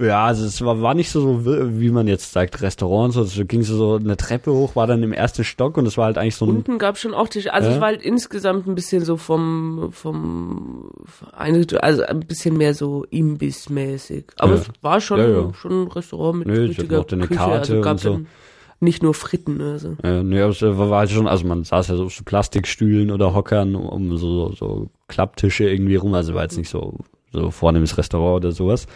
[SPEAKER 1] ja, also es war, war nicht so, wie man jetzt sagt, Restaurant, so, so ging so eine Treppe hoch, war dann im ersten Stock und es war halt eigentlich so ein.
[SPEAKER 2] Unten gab schon auch Tische, also ja? es war halt insgesamt ein bisschen so vom, vom, also ein bisschen mehr so Imbissmäßig. Aber ja. es war schon, ja, schon ein Restaurant mit
[SPEAKER 1] Nö, richtiger eine Küche, Karte also gab und so.
[SPEAKER 2] Nicht nur Fritten, also.
[SPEAKER 1] Ja, nee, aber es war halt schon, also man saß ja so auf so Plastikstühlen oder Hockern um so, so Klapptische irgendwie rum, also war jetzt nicht so so vornehmes Restaurant oder sowas.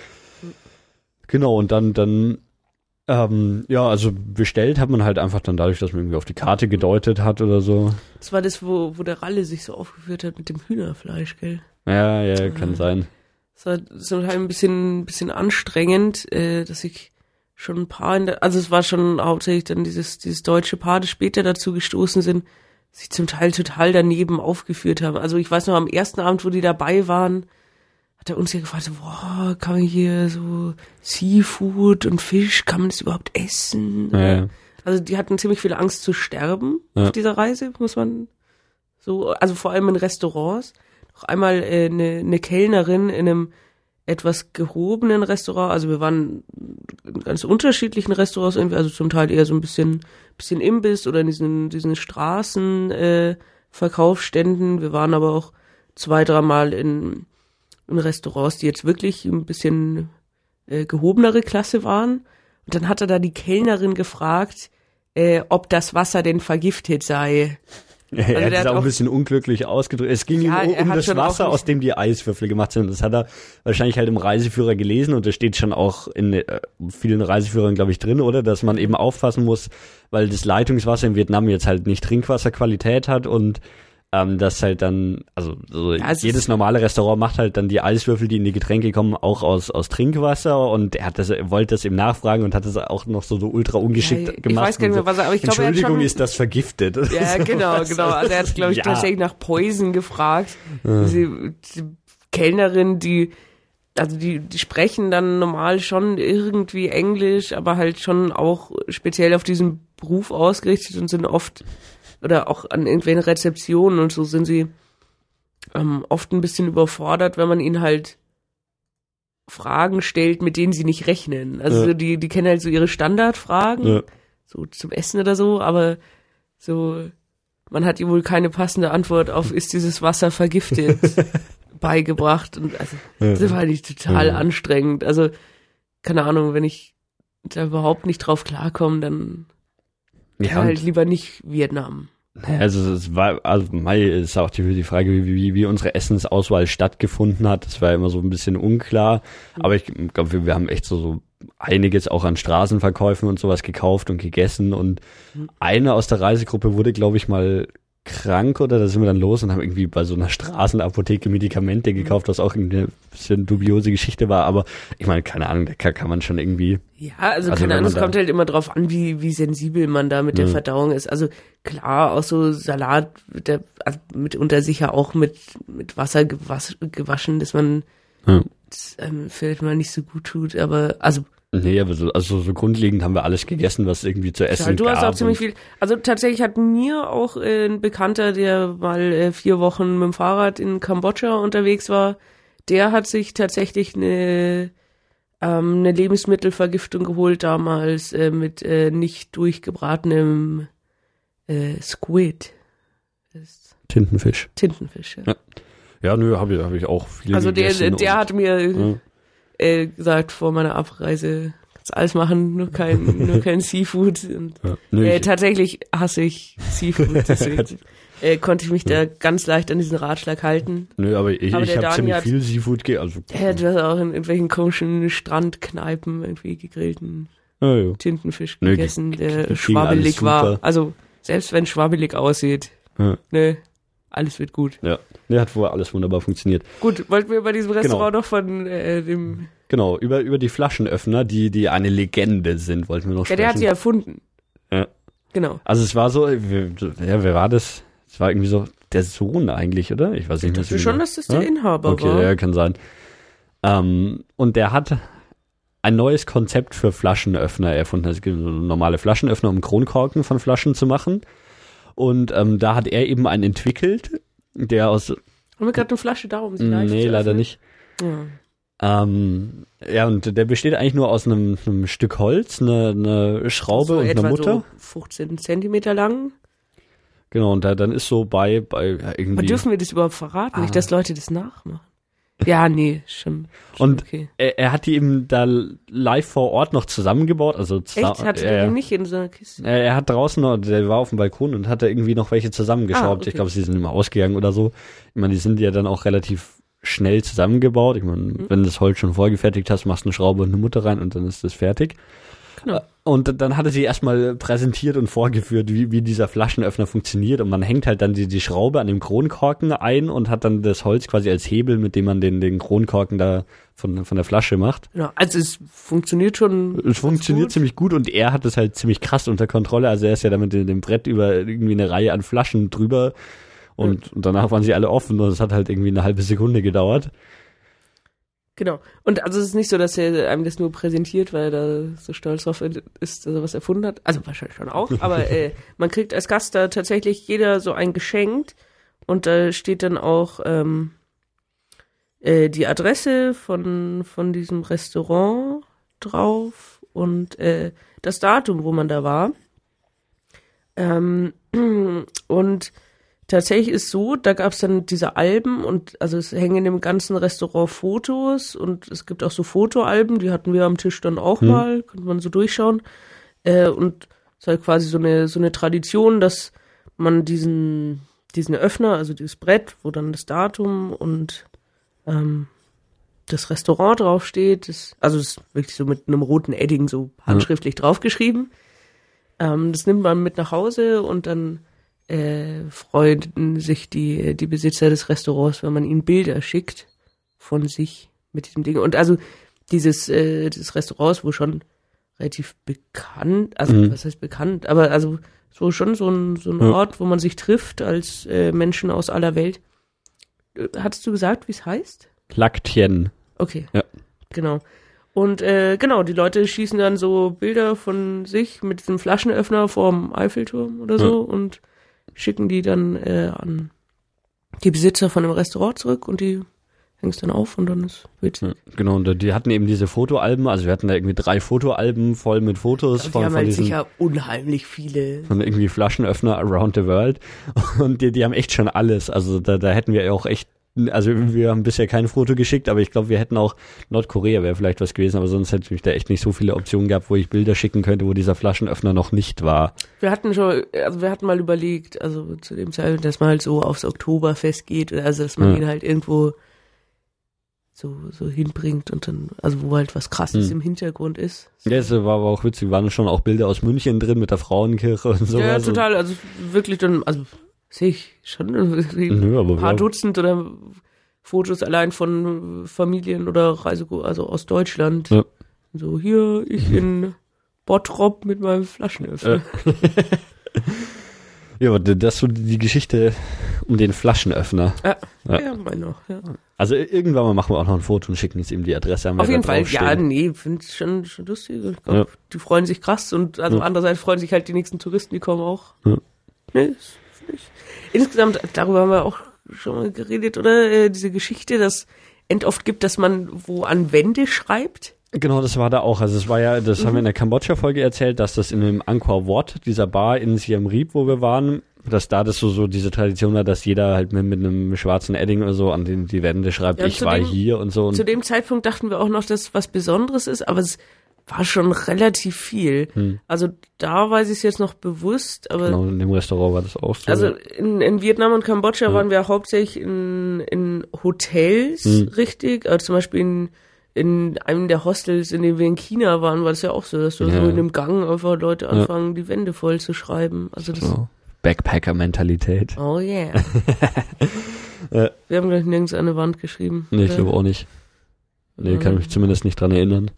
[SPEAKER 1] Genau, und dann, dann, ähm, ja, also bestellt hat man halt einfach dann dadurch, dass man irgendwie auf die Karte gedeutet hat oder so.
[SPEAKER 2] Das war das, wo, wo der Ralle sich so aufgeführt hat mit dem Hühnerfleisch, gell?
[SPEAKER 1] Ja, ja, kann ja. sein.
[SPEAKER 2] Es war so halt ein bisschen, ein bisschen anstrengend, äh, dass ich schon ein paar in der, also es war schon hauptsächlich dann dieses, dieses deutsche Paar, das später dazu gestoßen sind, sich zum Teil total daneben aufgeführt haben. Also ich weiß noch, am ersten Abend, wo die dabei waren, hat er uns ja gefragt, so, boah, kann man hier so Seafood und Fisch, kann man das überhaupt essen?
[SPEAKER 1] Ja.
[SPEAKER 2] Also die hatten ziemlich viel Angst zu sterben ja. auf dieser Reise, muss man so, also vor allem in Restaurants. Noch einmal äh, eine, eine Kellnerin in einem etwas gehobenen Restaurant, also wir waren in ganz unterschiedlichen Restaurants, irgendwie, also zum Teil eher so ein bisschen, bisschen Imbiss oder in diesen, diesen Straßen, äh. Wir waren aber auch zwei, dreimal in in Restaurants, die jetzt wirklich ein bisschen äh, gehobenere Klasse waren. Und dann hat er da die Kellnerin gefragt, äh, ob das Wasser denn vergiftet sei.
[SPEAKER 1] Ja, also er hat es auch ein bisschen unglücklich ausgedrückt. Es ging ja, ihm um, das Wasser, aus dem die Eiswürfel gemacht sind. Das hat er wahrscheinlich halt im Reiseführer gelesen und das steht schon auch in äh, vielen Reiseführern, glaube ich, drin, oder? Dass man eben aufpassen muss, weil das Leitungswasser in Vietnam jetzt halt nicht Trinkwasserqualität hat und ähm, dass halt dann, also so ja, jedes normale Restaurant macht halt dann die Eiswürfel, die in die Getränke kommen, auch aus, aus Trinkwasser und er hat das, er wollte das ihm nachfragen und hat das auch noch so, so ultra ungeschickt ja, gemacht.
[SPEAKER 2] Ich weiß gar nicht mehr, was er, aber ich glaube,
[SPEAKER 1] Entschuldigung,
[SPEAKER 2] schon,
[SPEAKER 1] ist das vergiftet?
[SPEAKER 2] Ja, [laughs] genau, genau. Also er hat, glaube ich, ja. tatsächlich nach Poison gefragt. Ja. Die, die Kellnerin, die also die, die sprechen dann normal schon irgendwie Englisch, aber halt schon auch speziell auf diesen Beruf ausgerichtet und sind oft oder auch an irgendwelchen Rezeptionen und so sind sie ähm, oft ein bisschen überfordert, wenn man ihnen halt Fragen stellt, mit denen sie nicht rechnen. Also ja. die, die kennen halt so ihre Standardfragen, ja. so zum Essen oder so, aber so, man hat wohl keine passende Antwort auf, ist dieses Wasser vergiftet? [laughs] beigebracht und also das war nicht total ja. anstrengend. Also keine Ahnung, wenn ich da überhaupt nicht drauf klarkomme, dann ja, halt lieber nicht Vietnam.
[SPEAKER 1] Also es war, also Mai ist auch die, die Frage, wie, wie, wie unsere Essensauswahl stattgefunden hat. Das war immer so ein bisschen unklar. Aber ich glaube, wir, wir haben echt so, so einiges auch an Straßenverkäufen und sowas gekauft und gegessen. Und mhm. eine aus der Reisegruppe wurde, glaube ich, mal krank oder da sind wir dann los und haben irgendwie bei so einer Straßenapotheke Medikamente gekauft, was auch irgendwie eine bisschen dubiose Geschichte war, aber ich meine, keine Ahnung, da kann man schon irgendwie.
[SPEAKER 2] Ja, also, also keine Ahnung, es kommt halt immer drauf an, wie, wie sensibel man da mit der Verdauung ist. Also klar, auch so Salat, der, also mitunter sicher auch mit, mit Wasser gewas, gewaschen, dass man ja. das, ähm, vielleicht mal nicht so gut tut, aber also
[SPEAKER 1] Nee, aber so, also so grundlegend haben wir alles gegessen, was irgendwie zu essen ja,
[SPEAKER 2] du
[SPEAKER 1] gab.
[SPEAKER 2] Du hast auch ziemlich viel. Also tatsächlich hat mir auch äh, ein Bekannter, der mal äh, vier Wochen mit dem Fahrrad in Kambodscha unterwegs war, der hat sich tatsächlich eine, ähm, eine Lebensmittelvergiftung geholt damals äh, mit äh, nicht durchgebratenem äh, Squid.
[SPEAKER 1] Tintenfisch.
[SPEAKER 2] Tintenfisch, ja.
[SPEAKER 1] Ja, ja nö, habe ich, hab ich auch viel
[SPEAKER 2] Also der, der hat mir ja äh, gesagt vor meiner Abreise, kannst alles machen, nur kein, nur kein Seafood. [laughs] Und, ja, äh, tatsächlich hasse ich Seafood, [laughs] deswegen äh, konnte ich mich da ganz leicht an diesen Ratschlag halten.
[SPEAKER 1] Nö, aber ich, aber ich habe ziemlich viel Seafood ge also
[SPEAKER 2] äh, du hast auch in irgendwelchen komischen Strandkneipen irgendwie gegrillten
[SPEAKER 1] ja, ja.
[SPEAKER 2] Tintenfisch Nö, gegessen, der schwabbelig war. Also selbst wenn schwabbelig aussieht, ja. ne, alles wird gut.
[SPEAKER 1] Ja, der hat wohl alles wunderbar funktioniert.
[SPEAKER 2] Gut, wollten wir bei diesem. Restaurant genau. noch von äh, dem...
[SPEAKER 1] Genau, über, über die Flaschenöffner, die, die eine Legende sind, wollten wir noch
[SPEAKER 2] sprechen. Ja, der hat sie erfunden.
[SPEAKER 1] Ja.
[SPEAKER 2] Genau.
[SPEAKER 1] Also es war so, wer, ja, wer war das? Es war irgendwie so der Sohn eigentlich, oder? Ich weiß nicht.
[SPEAKER 2] Ich dachte schon, dass das der ja? Inhaber
[SPEAKER 1] okay,
[SPEAKER 2] war.
[SPEAKER 1] Okay, ja, kann sein. Ähm, und der hat ein neues Konzept für Flaschenöffner erfunden. Es gibt so normale Flaschenöffner, um Kronkorken von Flaschen zu machen. Und ähm, da hat er eben einen entwickelt, der aus. Haben
[SPEAKER 2] wir gerade eine Flasche da, um
[SPEAKER 1] sie Nee, leider nicht. Ja. Ähm, ja, und der besteht eigentlich nur aus einem, einem Stück Holz, eine, eine Schraube so und einer Mutter.
[SPEAKER 2] So 15 Zentimeter lang.
[SPEAKER 1] Genau, und da, dann ist so bei, bei irgendwie.
[SPEAKER 2] Aber dürfen wir das überhaupt verraten? Ah. Nicht, dass Leute das nachmachen. Ja, nee, schon.
[SPEAKER 1] schon und okay. er, er, hat die eben da live vor Ort noch zusammengebaut. Also
[SPEAKER 2] Echt? Hat er nicht in so einer Kiste?
[SPEAKER 1] Er, er, hat draußen noch, der war auf dem Balkon und hat da irgendwie noch welche zusammengeschraubt. Ah, okay. Ich glaube, sie sind immer ausgegangen oder so. Ich meine, die sind ja dann auch relativ schnell zusammengebaut. Ich meine, mhm. wenn du das Holz schon vorgefertigt hast, machst du eine Schraube und eine Mutter rein und dann ist das fertig. Genau. Und dann hat er sie erstmal präsentiert und vorgeführt, wie, wie dieser Flaschenöffner funktioniert. Und man hängt halt dann die, die Schraube an dem Kronkorken ein und hat dann das Holz quasi als Hebel, mit dem man den, den Kronkorken da von, von der Flasche macht.
[SPEAKER 2] Ja, also es funktioniert schon.
[SPEAKER 1] Es funktioniert gut. ziemlich gut und er hat es halt ziemlich krass unter Kontrolle. Also er ist ja da mit dem Brett über irgendwie eine Reihe an Flaschen drüber und, und danach waren sie alle offen und es hat halt irgendwie eine halbe Sekunde gedauert.
[SPEAKER 2] Genau. Und also es ist nicht so, dass er einem das nur präsentiert, weil er da so stolz drauf ist, dass er was erfunden hat. Also wahrscheinlich schon auch. Aber äh, [laughs] man kriegt als Gast da tatsächlich jeder so ein Geschenk und da steht dann auch ähm, äh, die Adresse von, von diesem Restaurant drauf und äh, das Datum, wo man da war. Ähm, [clears throat] und tatsächlich ist so, da gab es dann diese Alben und also es hängen im ganzen Restaurant Fotos und es gibt auch so Fotoalben, die hatten wir am Tisch dann auch hm. mal, könnte man so durchschauen. Äh, und es ist halt quasi so eine, so eine Tradition, dass man diesen, diesen Öffner, also dieses Brett, wo dann das Datum und ähm, das Restaurant draufsteht, das, also es ist wirklich so mit einem roten Edding so handschriftlich ja. draufgeschrieben. Ähm, das nimmt man mit nach Hause und dann äh, freuen sich die, die Besitzer des Restaurants, wenn man ihnen Bilder schickt von sich mit diesem Ding. Und also dieses, äh, dieses Restaurants, wo schon relativ bekannt, also mhm. was heißt bekannt, aber also so schon so ein, so ein ja. Ort, wo man sich trifft als äh, Menschen aus aller Welt. Äh, hattest du gesagt, wie es heißt?
[SPEAKER 1] Laktien.
[SPEAKER 2] Okay.
[SPEAKER 1] Ja.
[SPEAKER 2] Genau. Und äh, genau, die Leute schießen dann so Bilder von sich mit diesem Flaschenöffner vorm Eiffelturm oder so ja. und schicken die dann äh, an die Besitzer von dem Restaurant zurück und die hängst dann auf und dann ist witzig. Ja,
[SPEAKER 1] genau, und die hatten eben diese Fotoalben, also wir hatten da irgendwie drei Fotoalben voll mit Fotos
[SPEAKER 2] glaub,
[SPEAKER 1] von,
[SPEAKER 2] die haben
[SPEAKER 1] von
[SPEAKER 2] halt
[SPEAKER 1] diesen,
[SPEAKER 2] sicher unheimlich viele.
[SPEAKER 1] Von irgendwie Flaschenöffner around the world. [laughs] Und die, die haben echt schon alles. Also da, da hätten wir auch echt also wir haben bisher kein Foto geschickt, aber ich glaube, wir hätten auch Nordkorea wäre vielleicht was gewesen, aber sonst hätte ich da echt nicht so viele Optionen gehabt, wo ich Bilder schicken könnte, wo dieser Flaschenöffner noch nicht war.
[SPEAKER 2] Wir hatten schon, also wir hatten mal überlegt, also zu dem Zeitpunkt, dass man halt so aufs Oktoberfest geht, also dass man ja. ihn halt irgendwo so, so hinbringt und dann, also wo halt was krasses hm. im Hintergrund ist.
[SPEAKER 1] Ja, es war aber auch witzig, waren schon auch Bilder aus München drin mit der Frauenkirche und so.
[SPEAKER 2] Ja, total, also wirklich dann, also sehe ich schon Nö, ein paar ja. Dutzend oder Fotos allein von Familien oder Reise, also aus Deutschland. Ja. So, hier, ich in Bottrop mit meinem Flaschenöffner. Ja. [laughs]
[SPEAKER 1] Das ist so die Geschichte um den Flaschenöffner.
[SPEAKER 2] Ja, ja. ja mein noch, ja.
[SPEAKER 1] Also irgendwann mal machen wir auch noch ein Foto und schicken jetzt ihm die Adresse.
[SPEAKER 2] Auf jeden Fall, ja, nee, finde ich schon, schon lustig. Glaub, ja. Die freuen sich krass und also andererseits freuen sich halt die nächsten Touristen, die kommen auch. Ja. Nee, ich. Insgesamt, darüber haben wir auch schon mal geredet, oder? Äh, diese Geschichte, dass end oft gibt, dass man wo an Wände schreibt.
[SPEAKER 1] Genau, das war da auch. Also es war ja, das mhm. haben wir in der Kambodscha-Folge erzählt, dass das in dem Angkor Wat, dieser Bar in Siem Reap, wo wir waren, dass da das so, so diese Tradition war, dass jeder halt mit, mit einem schwarzen Edding oder so an den, die Wände schreibt, ja, ich war dem, hier und so. Und
[SPEAKER 2] zu dem Zeitpunkt dachten wir auch noch, dass was Besonderes ist, aber es war schon relativ viel. Hm. Also da weiß ich es jetzt noch bewusst, aber.
[SPEAKER 1] Genau, in dem Restaurant war das auch so.
[SPEAKER 2] Also in, in Vietnam und Kambodscha ja. waren wir hauptsächlich in, in Hotels, hm. richtig. Also zum Beispiel in in einem der Hostels, in dem wir in China waren, war das ja auch so, dass du ja. so in einem Gang einfach Leute anfangen, ja. die Wände voll zu schreiben. Also das so.
[SPEAKER 1] Backpacker-Mentalität. [laughs]
[SPEAKER 2] Oh yeah. ja. [laughs] Wir haben gleich nirgends eine Wand geschrieben.
[SPEAKER 1] Nee, ich glaube auch nicht. Nee, kann mich zumindest nicht dran erinnern.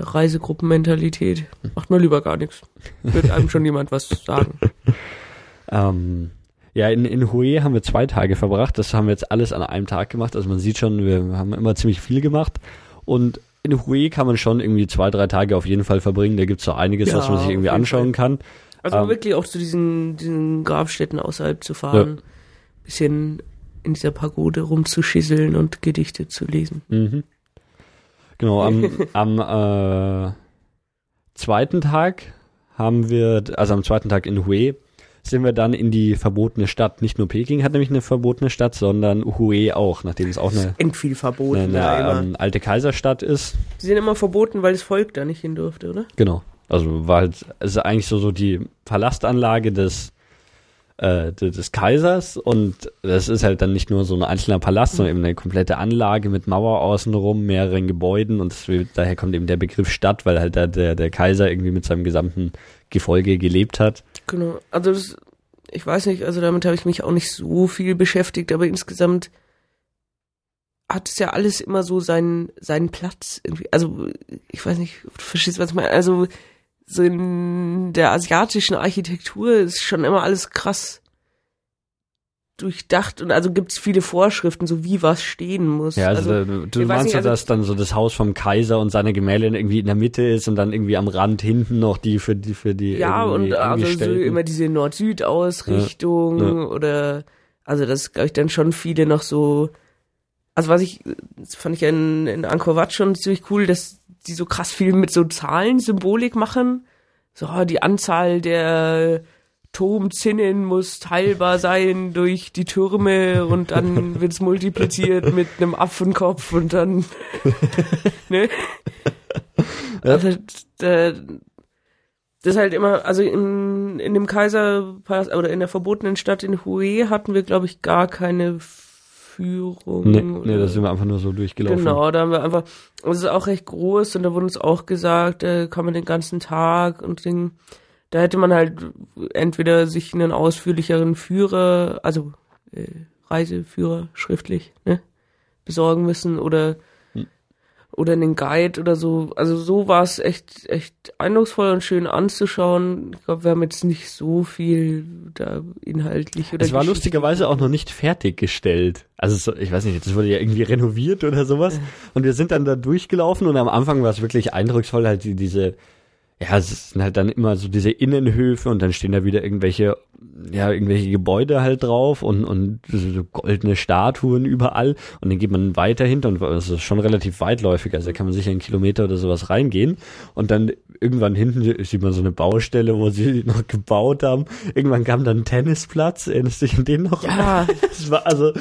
[SPEAKER 2] Reisegruppenmentalität. Macht nur lieber gar nichts. Wird einem schon jemand was sagen. [laughs]
[SPEAKER 1] ähm, ja, in, in Hue haben wir zwei Tage verbracht. Das haben wir jetzt alles an einem Tag gemacht. Also man sieht schon, wir haben immer ziemlich viel gemacht. Und in Hue kann man schon irgendwie zwei, drei Tage auf jeden Fall verbringen. Da gibt's so einiges, ja, was man sich irgendwie anschauen Fall. kann.
[SPEAKER 2] Also ähm, wirklich auch zu diesen, diesen Grabstätten außerhalb zu fahren. Ja. Bisschen in dieser Pagode rumzuschisseln und Gedichte zu lesen.
[SPEAKER 1] Mhm. Genau, am, [laughs] am äh, zweiten Tag haben wir, also am zweiten Tag in Hue, sind wir dann in die verbotene Stadt. Nicht nur Peking hat nämlich eine verbotene Stadt, sondern Hue auch, nachdem es auch eine,
[SPEAKER 2] viel verboten,
[SPEAKER 1] eine, eine ähm, alte Kaiserstadt ist.
[SPEAKER 2] Sie sind immer verboten, weil das Volk da nicht hin durfte, oder?
[SPEAKER 1] Genau. Also war halt, es ist eigentlich so, so die Palastanlage des, äh, des Kaisers und das ist halt dann nicht nur so ein einzelner Palast, sondern eben eine komplette Anlage mit Mauer außenrum, mehreren Gebäuden und das, daher kommt eben der Begriff Stadt, weil halt da der, der Kaiser irgendwie mit seinem gesamten Gefolge gelebt hat.
[SPEAKER 2] Genau. Also das, ich weiß nicht, also damit habe ich mich auch nicht so viel beschäftigt, aber insgesamt hat es ja alles immer so seinen, seinen Platz irgendwie. Also, ich weiß nicht, du verstehst, was ich meine. Also, so in der asiatischen Architektur ist schon immer alles krass durchdacht und also gibt es viele Vorschriften, so wie was stehen muss.
[SPEAKER 1] Ja, also, also du, du meinst ja, also, dass dann so das Haus vom Kaiser und seine Gemälde irgendwie in der Mitte ist und dann irgendwie am Rand hinten noch die für die für die
[SPEAKER 2] Ja, und also so immer diese Nord-Süd-Ausrichtung ja. Ja. oder also das glaube ich dann schon viele noch so also was ich das fand ich in, in Angkor Wat schon ziemlich cool, dass die so krass viel mit so Zahlen Symbolik machen. So die Anzahl der Turmzinnen muss teilbar sein durch die Türme und dann [laughs] wird's multipliziert mit einem Affenkopf und dann [laughs] ne? Also, das ist halt immer, also in, in dem Kaiserpalast oder in der verbotenen Stadt in Hue hatten wir, glaube ich, gar keine Führung.
[SPEAKER 1] Nee, nee, da sind wir einfach nur so durchgelaufen.
[SPEAKER 2] Genau, da haben wir einfach, es ist auch recht groß und da wurde uns auch gesagt, äh, kann man den ganzen Tag und Ding. Da hätte man halt entweder sich einen ausführlicheren Führer, also äh, Reiseführer schriftlich, ne, besorgen müssen oder. Oder einen Guide oder so. Also so war es echt echt eindrucksvoll und schön anzuschauen. Ich glaube, wir haben jetzt nicht so viel da inhaltlich oder.
[SPEAKER 1] Es war lustigerweise auch noch nicht fertiggestellt. Also so, ich weiß nicht, das wurde ja irgendwie renoviert oder sowas. Und wir sind dann da durchgelaufen und am Anfang war es wirklich eindrucksvoll, halt die, diese ja, es sind halt dann immer so diese Innenhöfe und dann stehen da wieder irgendwelche, ja, irgendwelche Gebäude halt drauf und, und so goldene Statuen überall und dann geht man weiter hinter und das ist schon relativ weitläufig, also da kann man sicher einen Kilometer oder sowas reingehen und dann irgendwann hinten sieht man so eine Baustelle, wo sie [laughs] noch gebaut haben. Irgendwann kam dann ein Tennisplatz, erinnerst du dich an den noch?
[SPEAKER 2] Ja. [laughs]
[SPEAKER 1] Das war also,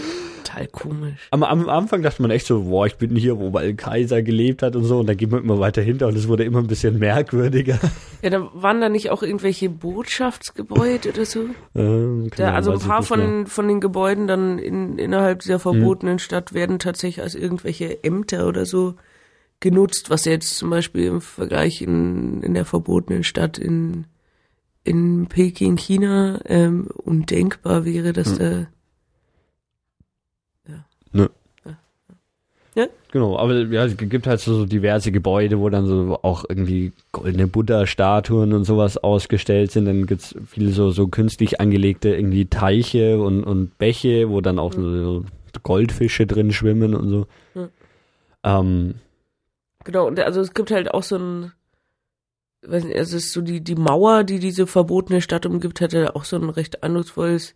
[SPEAKER 2] total komisch.
[SPEAKER 1] Am, am Anfang dachte man echt so, boah, ich bin hier, wo mal Kaiser gelebt hat und so. Und dann geht man immer weiter hinter und es wurde immer ein bisschen merkwürdiger.
[SPEAKER 2] Ja, da waren da nicht auch irgendwelche Botschaftsgebäude oder so? [laughs] Ähm, da, also ein paar von, von den Gebäuden dann in, innerhalb dieser verbotenen hm. Stadt werden tatsächlich als irgendwelche Ämter oder so genutzt, was jetzt zum Beispiel im Vergleich in, in der verbotenen Stadt in, in Peking, China ähm, undenkbar wäre, dass hm. da
[SPEAKER 1] Ne. Ja? Genau, aber ja, es gibt halt so diverse Gebäude, wo dann so auch irgendwie goldene Buddha-Statuen und sowas ausgestellt sind. Dann gibt's viele so, so künstlich angelegte irgendwie Teiche und, und Bäche, wo dann auch mhm. so Goldfische drin schwimmen und so. Mhm. Ähm,
[SPEAKER 2] genau, und also es gibt halt auch so ein, weiß nicht, also es ist so die, die Mauer, die diese verbotene Stadt umgibt, hat ja auch so ein recht eindrucksvolles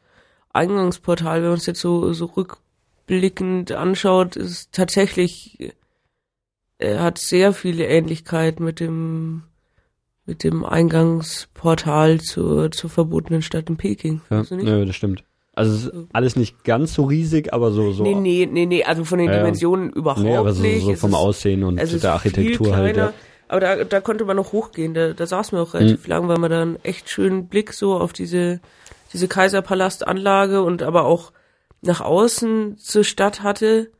[SPEAKER 2] Eingangsportal, wenn man es jetzt so, so rück rückblickend anschaut, ist tatsächlich, er hat sehr viele Ähnlichkeit mit dem, mit dem Eingangsportal zur, zur verbotenen Stadt in Peking.
[SPEAKER 1] Ja, ja das stimmt. Also alles nicht ganz so riesig, aber so so.
[SPEAKER 2] Nee, nee, nee, nee, also von den ja, Dimensionen überhaupt nee, aber so, nicht.
[SPEAKER 1] so vom Aussehen und der Architektur halt. Ja.
[SPEAKER 2] Aber da, da konnte man noch hochgehen, da, da saß man auch relativ mhm. lang, weil man da einen echt schönen Blick so auf diese, diese Kaiserpalastanlage und aber auch nach außen zur Stadt hatte.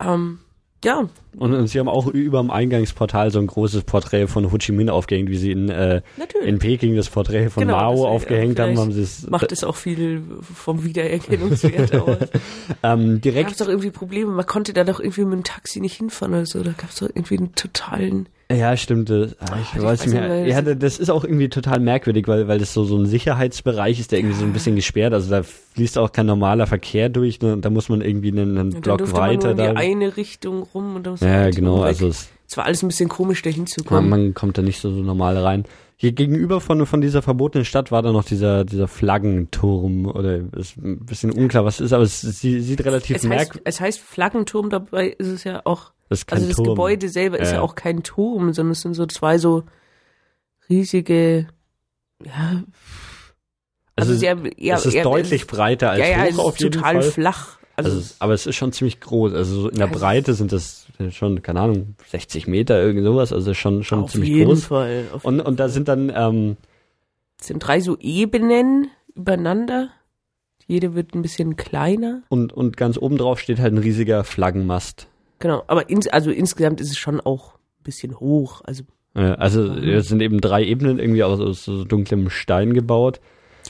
[SPEAKER 2] Ähm, ja.
[SPEAKER 1] Und, und, sie haben auch über dem Eingangsportal so ein großes Porträt von Ho Chi Minh aufgehängt, wie sie in, äh, in Peking das Porträt von genau, Mao aufgehängt haben. haben sie es
[SPEAKER 2] macht es auch viel vom Wiedererkennungswert aus. [laughs]
[SPEAKER 1] ähm, direkt. Da
[SPEAKER 2] gab es doch irgendwie Probleme. Man konnte da doch irgendwie mit dem Taxi nicht hinfahren oder so. Da gab es doch irgendwie einen totalen
[SPEAKER 1] ja, stimmt. Das, ah, ich, Ach, weiß nicht mehr. Ja, das ist auch irgendwie total merkwürdig, weil, weil das so, so ein Sicherheitsbereich ist, der irgendwie so ein bisschen gesperrt. Also da fließt auch kein normaler Verkehr durch. Ne? Da muss man irgendwie einen, einen Block weiter. Man
[SPEAKER 2] nur in die eine Richtung rum und dann muss
[SPEAKER 1] Ja, genau. Also es,
[SPEAKER 2] es war alles ein bisschen komisch, da hinzukommen.
[SPEAKER 1] Man, man kommt da nicht so, so normal rein. Hier gegenüber von, von dieser verbotenen Stadt war da noch dieser, dieser Flaggenturm oder ist ein bisschen unklar, was ist, aber es, es sieht relativ merkwürdig.
[SPEAKER 2] Es heißt Flaggenturm, dabei ist es ja auch
[SPEAKER 1] das ist
[SPEAKER 2] also das
[SPEAKER 1] Turm.
[SPEAKER 2] Gebäude selber ist ja auch kein Turm, sondern es sind so zwei so riesige, ja.
[SPEAKER 1] Also, also sehr, ja, es ist eher, deutlich breiter als ja, ja, hoch auf jeden
[SPEAKER 2] total
[SPEAKER 1] Fall.
[SPEAKER 2] flach.
[SPEAKER 1] Also, also, aber es ist schon ziemlich groß. Also in der Breite sind das schon, keine Ahnung, 60 Meter, irgend sowas. Also schon, schon
[SPEAKER 2] auf
[SPEAKER 1] ziemlich
[SPEAKER 2] jeden
[SPEAKER 1] groß.
[SPEAKER 2] Fall,
[SPEAKER 1] auf und, und da sind dann, ähm,
[SPEAKER 2] es sind drei so Ebenen übereinander. Jede wird ein bisschen kleiner.
[SPEAKER 1] Und, und ganz oben drauf steht halt ein riesiger Flaggenmast.
[SPEAKER 2] Genau, aber ins, also insgesamt ist es schon auch ein bisschen hoch. Also,
[SPEAKER 1] ja, also es sind eben drei Ebenen irgendwie aus, aus so dunklem Stein gebaut,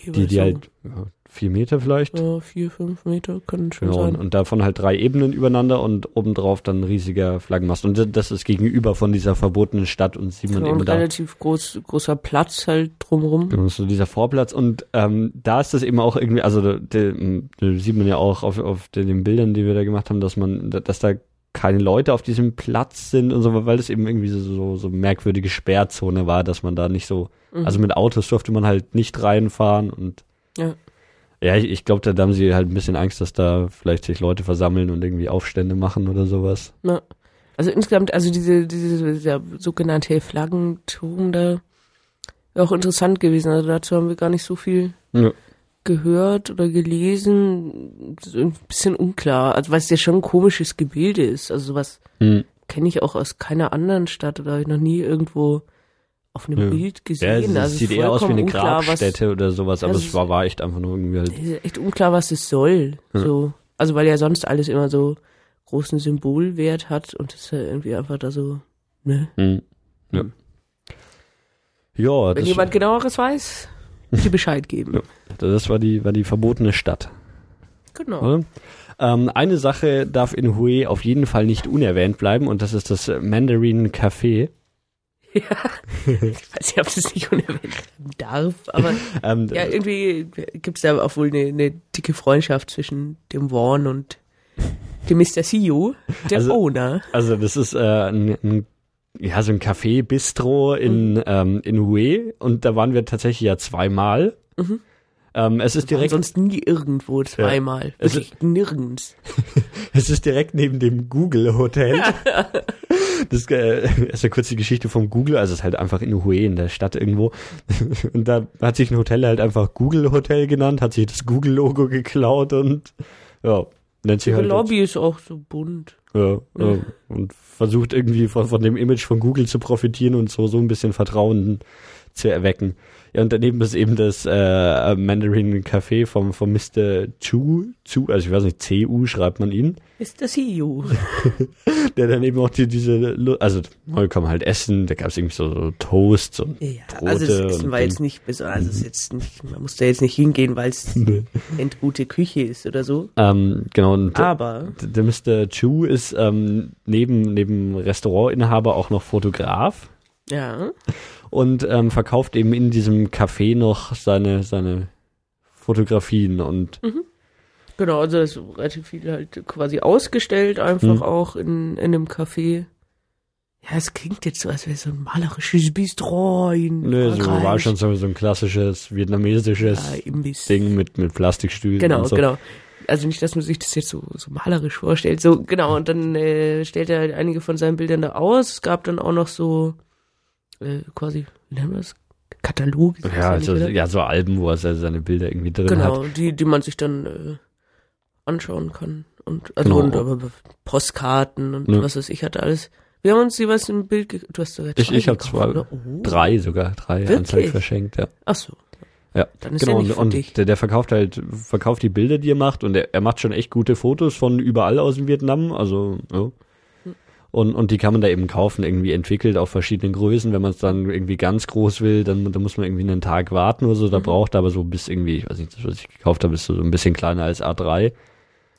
[SPEAKER 1] die, die halt ja, vier Meter vielleicht.
[SPEAKER 2] Ja, vier, fünf Meter können schon
[SPEAKER 1] genau,
[SPEAKER 2] sein.
[SPEAKER 1] Und, und davon halt drei Ebenen übereinander und obendrauf dann ein riesiger Flaggenmast. Und das ist gegenüber von dieser verbotenen Stadt und sieht man genau, eben
[SPEAKER 2] und
[SPEAKER 1] da.
[SPEAKER 2] relativ groß, großer Platz halt drumherum.
[SPEAKER 1] Genau, so dieser Vorplatz. Und ähm, da ist das eben auch irgendwie, also da, da sieht man ja auch auf, auf den Bildern, die wir da gemacht haben, dass man, dass da keine Leute auf diesem Platz sind und so, weil das eben irgendwie so, so merkwürdige Sperrzone war, dass man da nicht so, mhm. also mit Autos durfte man halt nicht reinfahren und
[SPEAKER 2] ja.
[SPEAKER 1] Ja, ich, ich glaube, da haben sie halt ein bisschen Angst, dass da vielleicht sich Leute versammeln und irgendwie Aufstände machen oder sowas.
[SPEAKER 2] Ja. Also insgesamt, also diese, diese, dieser sogenannte Flaggenturm da, wäre auch interessant gewesen. Also dazu haben wir gar nicht so viel ja gehört oder gelesen, ein bisschen unklar. Also weil es ja schon ein komisches Gebilde ist. Also sowas hm. kenne ich auch aus keiner anderen Stadt oder habe ich noch nie irgendwo auf einem ja. Bild gesehen.
[SPEAKER 1] Ja,
[SPEAKER 2] es also
[SPEAKER 1] sieht eher aus wie eine unklar, Grabstätte was, oder sowas, aber es war, war echt einfach nur irgendwie halt.
[SPEAKER 2] Echt unklar, was es soll. Ja. So. Also weil ja sonst alles immer so großen Symbolwert hat und es ist ja irgendwie einfach da so, ne?
[SPEAKER 1] Hm. Ja. Ja,
[SPEAKER 2] Wenn jemand genaueres weiß, bitte Bescheid geben. [laughs] Ja,
[SPEAKER 1] das war die, war die verbotene Stadt.
[SPEAKER 2] Genau.
[SPEAKER 1] Ähm, eine Sache darf in Hue auf jeden Fall nicht unerwähnt bleiben und das ist das Mandarin Café.
[SPEAKER 2] Ja, ich weiß nicht, ob das nicht unerwähnt darf, aber [laughs] ähm, ja, irgendwie gibt es da auch wohl eine, eine, dicke Freundschaft zwischen dem Warren und dem Mr. CEO, der
[SPEAKER 1] also,
[SPEAKER 2] Owner.
[SPEAKER 1] Also das ist äh, ein, ein ja, so ein Café Bistro in, mhm. ähm, in Hue und da waren wir tatsächlich ja zweimal. Mhm. Ähm, es ist direkt.
[SPEAKER 2] Sonst nie irgendwo zweimal. Ja. Es ist, nirgends. [laughs]
[SPEAKER 1] es ist direkt neben dem Google Hotel. [laughs] das äh, ist ja kurz die Geschichte vom Google, also es ist halt einfach in Hue in der Stadt irgendwo. [laughs] und da hat sich ein Hotel halt einfach Google Hotel genannt, hat sich das Google Logo geklaut und ja, nennt
[SPEAKER 2] Ihre
[SPEAKER 1] halt.
[SPEAKER 2] Lobby ist auch so bunt.
[SPEAKER 1] Ja, ja, und versucht irgendwie von, von dem Image von Google zu profitieren und so, so ein bisschen Vertrauen zu erwecken. Ja, und daneben ist eben das äh, Mandarin Café vom, vom Mr. Chu, Chu, also ich weiß nicht, CU schreibt man ihn.
[SPEAKER 2] Das [laughs] EU.
[SPEAKER 1] der dann eben auch die, diese, also man kann halt essen, da gab es irgendwie so, so Toast und
[SPEAKER 2] Ja,
[SPEAKER 1] Brote
[SPEAKER 2] also das Essen war jetzt nicht besonders, also ist jetzt nicht, man muss da jetzt nicht hingehen, weil es endgute Küche ist oder so.
[SPEAKER 1] ähm, genau, und der-
[SPEAKER 2] Aber,
[SPEAKER 1] der Mr. Chu ist ähm, neben, neben Restaurantinhaber auch noch Fotograf.
[SPEAKER 2] ja,
[SPEAKER 1] und ähm, verkauft eben in diesem Café noch seine, seine Fotografien und
[SPEAKER 2] genau, also es ist relativ viel halt quasi ausgestellt, einfach
[SPEAKER 1] Mhm.
[SPEAKER 2] auch in, in einem Café. Ja, es klingt jetzt so, als wäre es so ein malerisches Bistro in
[SPEAKER 1] ne, so war schon so, ein klassisches vietnamesisches
[SPEAKER 2] ja.
[SPEAKER 1] Ding mit, mit Plastikstühlen
[SPEAKER 2] Genau,
[SPEAKER 1] und so.
[SPEAKER 2] genau. Also nicht, dass man sich das jetzt so, so malerisch vorstellt. So, genau, und dann äh, stellt er einige von seinen Bildern da aus. Es gab dann auch noch so äh, quasi, wie nennen wir das? Das
[SPEAKER 1] Ja, also, ja, so Alben, wo er se- seine Bilder irgendwie drin
[SPEAKER 2] genau,
[SPEAKER 1] hat.
[SPEAKER 2] die, die man sich dann äh, anschauen kann. Und also
[SPEAKER 1] Genau.
[SPEAKER 2] und aber Postkarten und
[SPEAKER 1] Ja.
[SPEAKER 2] was weiß ich hatte alles. Wir haben uns jeweils ein Bild, du hast sogar
[SPEAKER 1] Ich,
[SPEAKER 2] zwei
[SPEAKER 1] ich habe zwei,
[SPEAKER 2] oder? Oh.
[SPEAKER 1] drei sogar, drei? Anzeigen verschenkt, ja.
[SPEAKER 2] Ach so.
[SPEAKER 1] Ja,
[SPEAKER 2] Dann ist
[SPEAKER 1] genau.
[SPEAKER 2] ja
[SPEAKER 1] und der, der verkauft halt, verkauft die Bilder, die er macht und er, er macht schon echt gute Fotos von überall aus dem Vietnam, also, ja. Und, und die kann man da eben kaufen, irgendwie entwickelt auf verschiedenen Größen. Wenn man es dann irgendwie ganz groß will, dann, dann muss man irgendwie einen Tag warten oder so. Da
[SPEAKER 2] Mhm.
[SPEAKER 1] braucht er aber so bis irgendwie, ich weiß nicht, das, was ich gekauft habe, ist so ein bisschen kleiner als A3.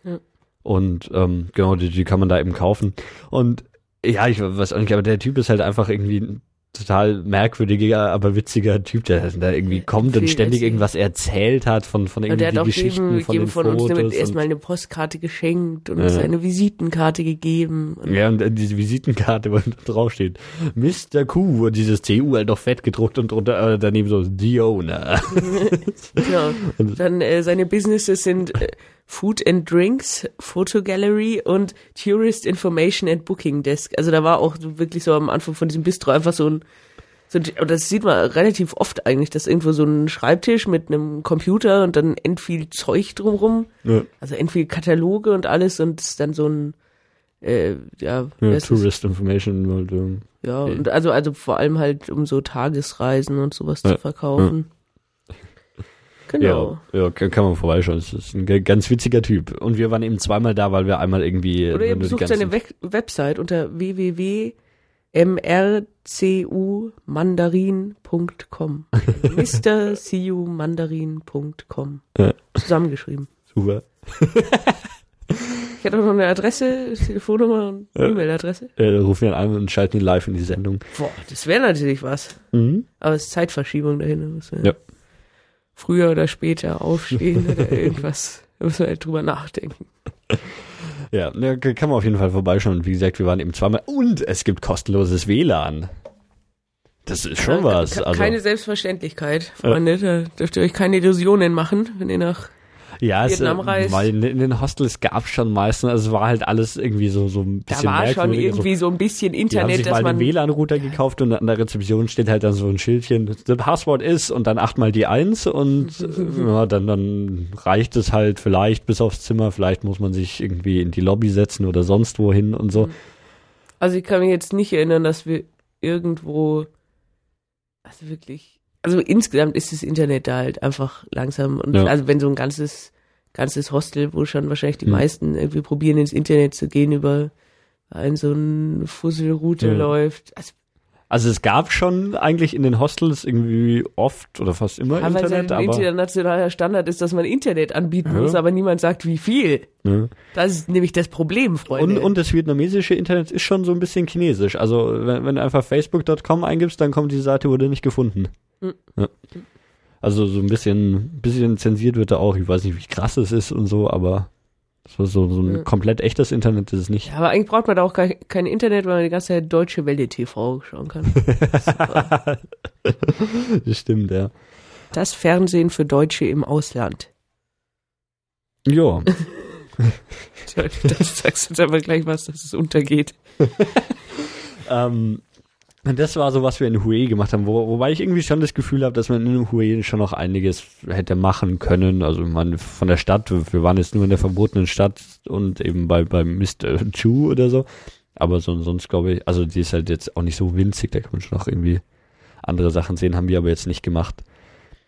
[SPEAKER 2] Ja.
[SPEAKER 1] Und ähm, genau, die, die kann man da eben kaufen. Und ja, ich weiß auch nicht, aber der Typ ist halt einfach irgendwie total merkwürdiger, aber witziger Typ, der da irgendwie kommt und ständig irgendwas erzählt hat von, von
[SPEAKER 2] Ja,
[SPEAKER 1] irgendwie
[SPEAKER 2] der hat auch
[SPEAKER 1] Geschichten
[SPEAKER 2] jedem,
[SPEAKER 1] von
[SPEAKER 2] jedem von uns
[SPEAKER 1] Fotos.
[SPEAKER 2] damit erstmal eine Postkarte geschenkt und
[SPEAKER 1] Ja.
[SPEAKER 2] seine Visitenkarte gegeben. Und
[SPEAKER 1] Ja, und äh, diese Visitenkarte, wo [laughs] draufsteht, Mr. Q, und dieses CU halt noch fett gedruckt und drunter, äh, daneben so, the owner. [laughs]
[SPEAKER 2] Ja. [laughs] Dann äh, seine Businesses sind äh, Food and Drinks, Photo Gallery und Tourist Information and Booking Desk. Also da war auch wirklich so am Anfang von diesem Bistro einfach so ein, so ein und das sieht man relativ oft eigentlich, dass irgendwo so ein Schreibtisch mit einem Computer und dann end viel Zeug drumrum,
[SPEAKER 1] ja,
[SPEAKER 2] also end viel Kataloge und alles und dann so ein äh, ja,
[SPEAKER 1] ja? Tourist Information. Halt,
[SPEAKER 2] Ja,
[SPEAKER 1] Okay.
[SPEAKER 2] und also, also vor allem halt, um so Tagesreisen und sowas
[SPEAKER 1] Ja,
[SPEAKER 2] zu verkaufen. Genau.
[SPEAKER 1] Ja, ja, kann man vorbeischauen. Das ist ein ganz witziger Typ. Und wir waren eben zweimal da, weil wir einmal irgendwie.
[SPEAKER 2] Oder ihr besucht seine We Website unter www.mrcumandarin.com. [laughs] MrCUmandarin.com.
[SPEAKER 1] Ja.
[SPEAKER 2] Zusammengeschrieben.
[SPEAKER 1] Super.
[SPEAKER 2] Ich hätte auch noch eine Adresse, Telefonnummer und
[SPEAKER 1] Ja.
[SPEAKER 2] E-Mail-Adresse.
[SPEAKER 1] Äh, rufen ihn an und schalten ihn live in die Sendung.
[SPEAKER 2] Boah, das wäre natürlich was.
[SPEAKER 1] Mhm.
[SPEAKER 2] Aber es ist Zeitverschiebung dahin. Wir
[SPEAKER 1] Ja.
[SPEAKER 2] Früher oder später aufstehen oder [laughs] irgendwas. Da müssen wir halt drüber nachdenken.
[SPEAKER 1] Ja, ja, k- kann man auf jeden Fall vorbeischauen. Wie gesagt, wir waren eben zweimal. Und es gibt kostenloses WLAN. Das ist schon
[SPEAKER 2] Ja,
[SPEAKER 1] was.
[SPEAKER 2] ke-
[SPEAKER 1] Also,
[SPEAKER 2] Keine Selbstverständlichkeit, Freunde. Da dürft ihr euch keine Illusionen machen, wenn ihr nach.
[SPEAKER 1] Ja, es, äh,
[SPEAKER 2] Vietnam reist.
[SPEAKER 1] weil in, in den Hostels gab schon meistens, also es war halt alles irgendwie so, so ein
[SPEAKER 2] Da
[SPEAKER 1] bisschen
[SPEAKER 2] war schon irgendwie so ein bisschen
[SPEAKER 1] Die haben
[SPEAKER 2] Internet,
[SPEAKER 1] sich
[SPEAKER 2] dass
[SPEAKER 1] mal
[SPEAKER 2] man.
[SPEAKER 1] einen WLAN-Router gekauft und an der Rezeption steht halt dann so ein Schildchen, das Passwort ist und dann achtmal die Eins und [laughs] ja, dann, dann reicht es halt vielleicht bis aufs Zimmer, vielleicht muss man sich irgendwie in die Lobby setzen oder sonst wohin und so.
[SPEAKER 2] Also ich kann mich jetzt nicht erinnern, dass wir irgendwo. Also wirklich. Also insgesamt ist das Internet da halt einfach langsam. Und
[SPEAKER 1] Ja.
[SPEAKER 2] also wenn so ein ganzes, ganzes Hostel, wo schon wahrscheinlich die
[SPEAKER 1] Mhm.
[SPEAKER 2] meisten irgendwie probieren, ins Internet zu gehen, über ein so ein Fusselroute
[SPEAKER 1] Ja.
[SPEAKER 2] läuft. Also
[SPEAKER 1] Also es gab schon eigentlich in den Hostels irgendwie oft oder fast immer
[SPEAKER 2] Ja, weil
[SPEAKER 1] Internet,
[SPEAKER 2] halt ein internationaler Standard ist, dass man Internet anbieten muss, aber niemand sagt, wie viel. Das ist nämlich das Problem,
[SPEAKER 1] und,
[SPEAKER 2] Freunde.
[SPEAKER 1] und das vietnamesische Internet ist schon so ein bisschen chinesisch. Also wenn, wenn du einfach facebook.com eingibst, dann kommt die Seite wurde nicht gefunden.
[SPEAKER 2] Mhm.
[SPEAKER 1] Ja. Also so ein bisschen, bisschen zensiert wird da auch. Ich weiß nicht, wie krass es ist und so, aber so, so, so ein
[SPEAKER 2] Ja.
[SPEAKER 1] komplett echtes Internet ist es nicht.
[SPEAKER 2] ja, aber eigentlich braucht man da auch kein, kein Internet, weil man die ganze Zeit Deutsche Welle TV schauen kann. [laughs]
[SPEAKER 1] Das stimmt, ja.
[SPEAKER 2] Das Fernsehen für Deutsche im Ausland.
[SPEAKER 1] Ja, [laughs]
[SPEAKER 2] Das sagst du jetzt aber gleich was, dass es untergeht. [laughs]
[SPEAKER 1] ähm, Und das war so, was wir in Hue gemacht haben, wo, wobei ich irgendwie schon das Gefühl habe, dass man in Hue schon noch einiges hätte machen können. Also man von der Stadt, wir waren jetzt nur in der verbotenen Stadt und eben bei, bei Mr. Chu oder so. Aber so, sonst glaube ich, also die ist halt jetzt auch nicht so winzig, da kann man schon noch irgendwie andere Sachen sehen, haben wir aber jetzt nicht gemacht.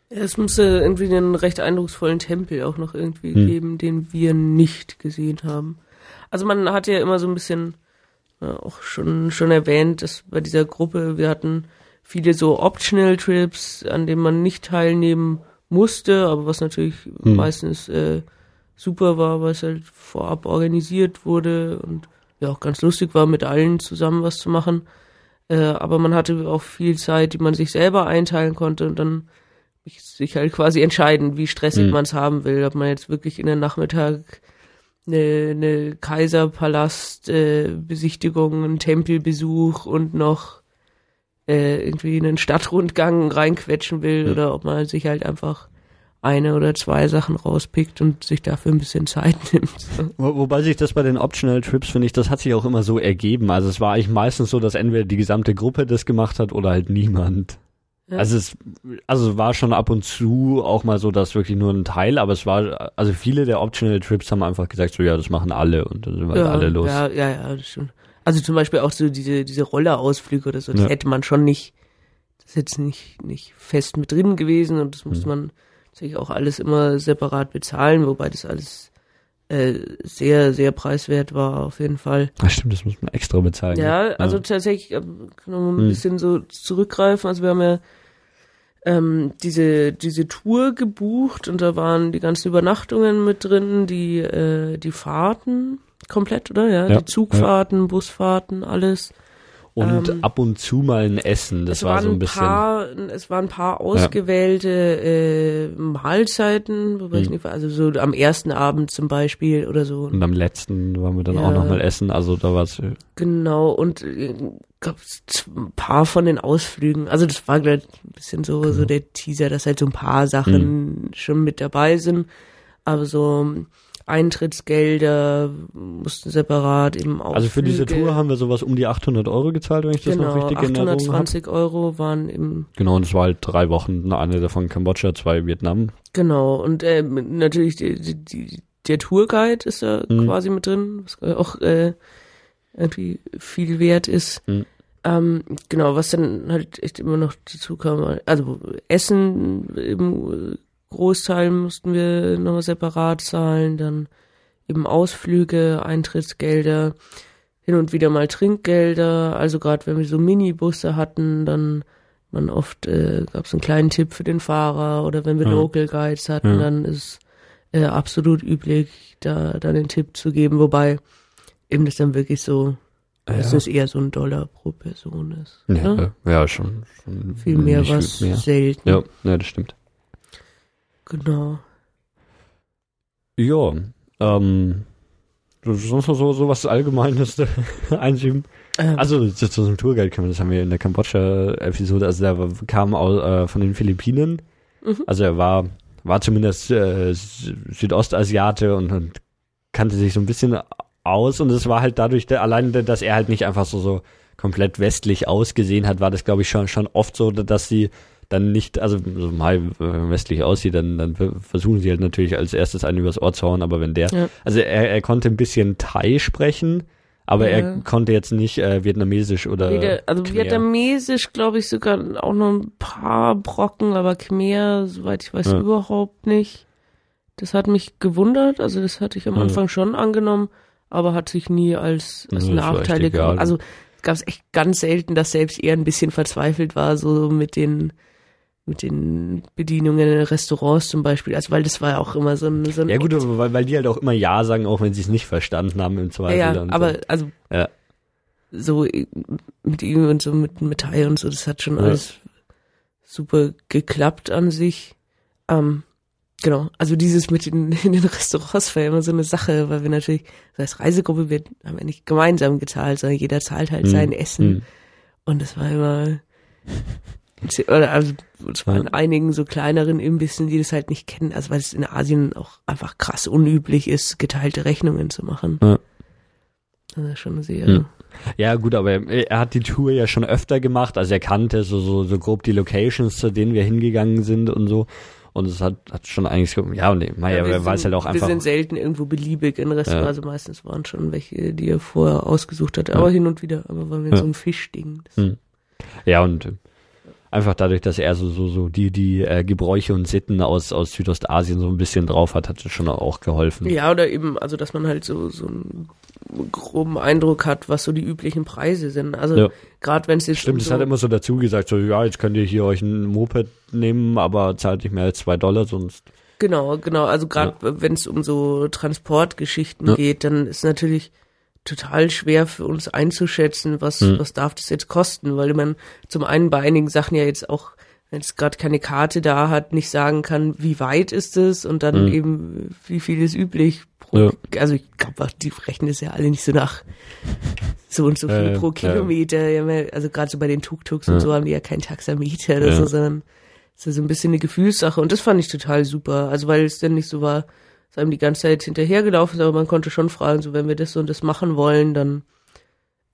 [SPEAKER 2] Es musste irgendwie einen recht eindrucksvollen Tempel auch noch irgendwie hm. geben, den wir nicht gesehen haben. Also man hat ja immer so ein bisschen ja, auch schon, schon erwähnt, dass bei dieser Gruppe, wir hatten viele so Optional Trips, an denen man nicht teilnehmen musste, aber was natürlich hm. meistens äh, super war, weil es halt vorab organisiert wurde und ja auch ganz lustig war, mit allen zusammen was zu machen. Äh, aber man hatte auch viel Zeit, die man sich selber einteilen konnte und dann sich halt quasi entscheiden, wie stressig hm. man es haben will, ob man jetzt wirklich in der Nachmittag eine, eine Kaiserpalast-Besichtigung, äh, einen Tempelbesuch und noch äh, irgendwie einen Stadtrundgang reinquetschen will ja. oder ob man sich halt einfach eine oder zwei Sachen rauspickt und sich dafür ein bisschen Zeit [laughs] nimmt.
[SPEAKER 1] Wo, wobei sich das bei den Optional Trips, finde ich, das hat sich auch immer so ergeben. Also es war eigentlich meistens so, dass entweder die gesamte Gruppe das gemacht hat oder halt niemand. Ja. Also es also war schon ab und zu auch mal so, dass wirklich nur ein Teil, aber es war, also viele der Optional Trips haben einfach gesagt, so ja, das machen alle und dann sind wir
[SPEAKER 2] ja,
[SPEAKER 1] alle los.
[SPEAKER 2] Ja, ja, ja, das stimmt. Also zum Beispiel auch so diese, diese Rollerausflüge oder so, das ja. hätte man schon nicht, das ist jetzt nicht, nicht fest mit drin gewesen und das muss mhm. man sich auch alles immer separat bezahlen, wobei das alles äh, sehr, sehr preiswert war auf jeden Fall.
[SPEAKER 1] Ach stimmt, das muss man extra bezahlen.
[SPEAKER 2] Ja, ja. also tatsächlich äh, kann man ein hm. bisschen so zurückgreifen. Also wir haben ja ähm, diese, diese Tour gebucht und da waren die ganzen Übernachtungen mit drin, die, äh, die Fahrten komplett, oder? Ja, ja die Zugfahrten, ja. Busfahrten, alles
[SPEAKER 1] und ähm, ab und zu mal ein Essen. Das war so ein bisschen.
[SPEAKER 2] Paar, es waren ein paar ausgewählte ja. äh, Mahlzeiten, wobei hm. ich nicht, also so am ersten Abend zum Beispiel oder so.
[SPEAKER 1] Und am letzten waren wir dann ja. auch noch mal essen. Also da war es.
[SPEAKER 2] Genau und äh, gab es ein paar von den Ausflügen. Also das war gleich ein bisschen so genau. so der Teaser, dass halt so ein paar Sachen hm. schon mit dabei sind. Aber so Eintrittsgelder mussten separat eben auch.
[SPEAKER 1] Also für diese Tour haben wir sowas um die 800 Euro gezahlt, wenn ich das
[SPEAKER 2] genau,
[SPEAKER 1] noch richtig in Erinnerung habe.
[SPEAKER 2] 820 Euro waren im.
[SPEAKER 1] Genau, und es war halt drei Wochen, eine davon Kambodscha, zwei Vietnam.
[SPEAKER 2] Genau, und äh, natürlich die, die, die, der Tourguide ist da mhm. quasi mit drin, was auch äh, irgendwie viel wert ist. Mhm. Ähm, genau, was dann halt echt immer noch dazu kam, also Essen eben Großteil mussten wir nochmal separat zahlen, dann eben Ausflüge, Eintrittsgelder, hin und wieder mal Trinkgelder. Also gerade wenn wir so Minibusse hatten, dann man oft äh, gab es einen kleinen Tipp für den Fahrer oder wenn wir ja. Local Guides hatten, ja. dann ist äh, absolut üblich, da dann den Tipp zu geben, wobei eben das dann wirklich so, ja. dass es eher so ein Dollar pro Person ist.
[SPEAKER 1] Ja, ne? ja schon, schon
[SPEAKER 2] viel mehr was mehr. selten.
[SPEAKER 1] Ja, ja, das stimmt.
[SPEAKER 2] Genau.
[SPEAKER 1] Ja, ähm, sonst noch so, so was Allgemeines [laughs] einschieben? Ähm. Also zu, zu einem Tourguide kann man, das haben wir in der Kambodscha-Episode, also der kam aus, äh, von den Philippinen. Mhm. Also er war, war zumindest äh, Südostasiate und, und kannte sich so ein bisschen aus und es war halt dadurch, der, allein, dass er halt nicht einfach so, so komplett westlich ausgesehen hat, war das glaube ich schon, schon oft so, dass sie dann nicht, also mal westlich aussieht, dann, dann versuchen sie halt natürlich als erstes einen übers Ohr zu hauen, aber wenn der, ja. also er, er konnte ein bisschen Thai sprechen, aber ja. er konnte jetzt nicht äh, Vietnamesisch oder
[SPEAKER 2] Wieder, Also Khmer. Vietnamesisch glaube ich sogar auch noch ein paar Brocken, aber Khmer, soweit ich weiß, ja. überhaupt nicht. Das hat mich gewundert, also das hatte ich am Anfang schon angenommen, aber hat sich nie als, als Nachteil gehabt. Also gab es echt ganz selten, dass selbst er ein bisschen verzweifelt war, so mit den mit den Bedienungen in Restaurants zum Beispiel. Also weil das war ja auch immer so ein, so ein
[SPEAKER 1] Ja gut, weil, weil die halt auch immer Ja sagen, auch wenn sie es nicht verstanden haben im Zweifel.
[SPEAKER 2] Ja, ja aber so. also ja. so mit ihm und so mit mit Thai und so, das hat schon ja. alles super geklappt an sich. Ähm, genau, also dieses mit den, [laughs] in den Restaurants war ja immer so eine Sache, weil wir natürlich, das heißt Reisegruppe, wir haben ja nicht gemeinsam gezahlt, sondern jeder zahlt halt hm. sein Essen. Hm. Und das war immer also es waren einigen so kleineren Imbissen, die das halt nicht kennen, also weil es in Asien auch einfach krass unüblich ist, geteilte Rechnungen zu machen. Ja. Also schon sehr. Hm.
[SPEAKER 1] Ja, gut, aber er hat die Tour ja schon öfter gemacht, also er kannte so, so, so grob die Locations, zu denen wir hingegangen sind und so. Und es hat, hat schon eigentlich, ja, und ja, ja, er weiß halt auch einfach.
[SPEAKER 2] Wir sind selten irgendwo beliebig in Restaurants, ja. also meistens waren schon welche, die er vorher ausgesucht hat, aber ja. hin und wieder, aber waren wir ja. so ein Fischding.
[SPEAKER 1] Hm. Ja, und einfach dadurch, dass er so, so, so die, die äh, Gebräuche und Sitten aus, aus Südostasien so ein bisschen drauf hat, hat das schon auch geholfen.
[SPEAKER 2] Ja, oder eben, also dass man halt so, so einen groben Eindruck hat, was so die üblichen Preise sind. Also ja. gerade wenn es jetzt.
[SPEAKER 1] Stimmt, es so hat immer so dazu gesagt, so ja, jetzt könnt ihr hier euch ein Moped nehmen, aber zahlt nicht mehr als zwei Dollar, sonst.
[SPEAKER 2] Genau, genau. Also gerade ja. wenn es um so Transportgeschichten ja. geht, dann ist natürlich total schwer für uns einzuschätzen, was, hm. was darf das jetzt kosten, weil man zum einen bei einigen Sachen ja jetzt auch, wenn es gerade keine Karte da hat, nicht sagen kann, wie weit ist es und dann hm. eben, wie viel ist üblich pro, ja. also ich glaube, die rechnen es ja alle nicht so nach so und so viel äh, pro Kilometer, ja. also gerade so bei den Tuk-Tuks ja. und so haben die ja kein Taxameter oder so, sondern es ist so ein bisschen eine Gefühlssache und das fand ich total super, also weil es dann nicht so war, ist einem die ganze Zeit hinterhergelaufen ist, aber man konnte schon fragen, so wenn wir das und das machen wollen, dann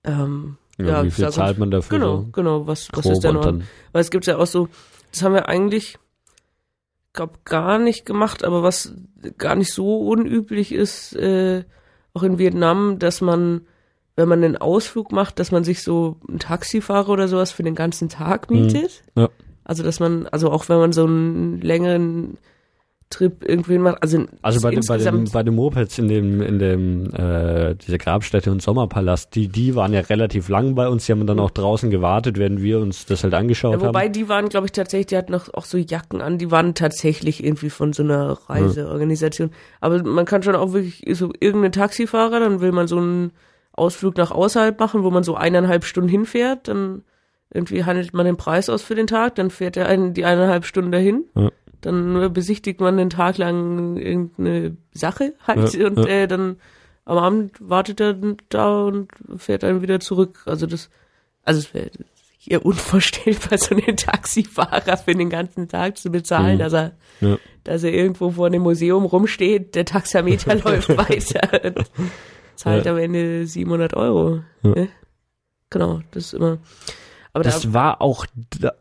[SPEAKER 2] ähm,
[SPEAKER 1] ja, ja wie viel zahlt man dafür?
[SPEAKER 2] Genau, so genau, was, was ist denn noch? Weil es gibt ja auch so, das haben wir eigentlich, glaub, gar nicht gemacht, aber was gar nicht so unüblich ist, äh, auch in Vietnam, dass man, wenn man einen Ausflug macht, dass man sich so einen Taxifahrer oder sowas für den ganzen Tag mhm. mietet. Mhm. Ja. Also dass man, also auch wenn man so einen längeren Trip irgendwen macht. Also,
[SPEAKER 1] also bei, dem, bei, dem, bei den Mopeds in dem, in dem, äh, diese Grabstätte und Sommerpalast, die, die waren ja relativ lang bei uns, die haben dann auch draußen gewartet, während wir uns das halt angeschaut ja, wobei
[SPEAKER 2] haben. Wobei die waren, glaube ich, tatsächlich, die hatten auch, auch so Jacken an, die waren tatsächlich irgendwie von so einer Reiseorganisation. Ja. Aber man kann schon auch wirklich so irgendeinen Taxifahrer, dann will man so einen Ausflug nach außerhalb machen, wo man so eineinhalb Stunden hinfährt, dann irgendwie handelt man den Preis aus für den Tag, dann fährt er einen, die eineinhalb Stunden dahin. Ja dann besichtigt man den Tag lang irgendeine Sache halt ja, und ja. Äh, dann am Abend wartet er da und fährt dann wieder zurück. Also das, also es wäre hier unvorstellbar, [laughs] so einen Taxifahrer für den ganzen Tag zu bezahlen, mhm. dass er, ja. dass er irgendwo vor einem Museum rumsteht, der Taxameter [laughs] läuft weiter und zahlt am Ende 700 Euro. Ne? Genau, das ist immer.
[SPEAKER 1] Aber das da, war auch da,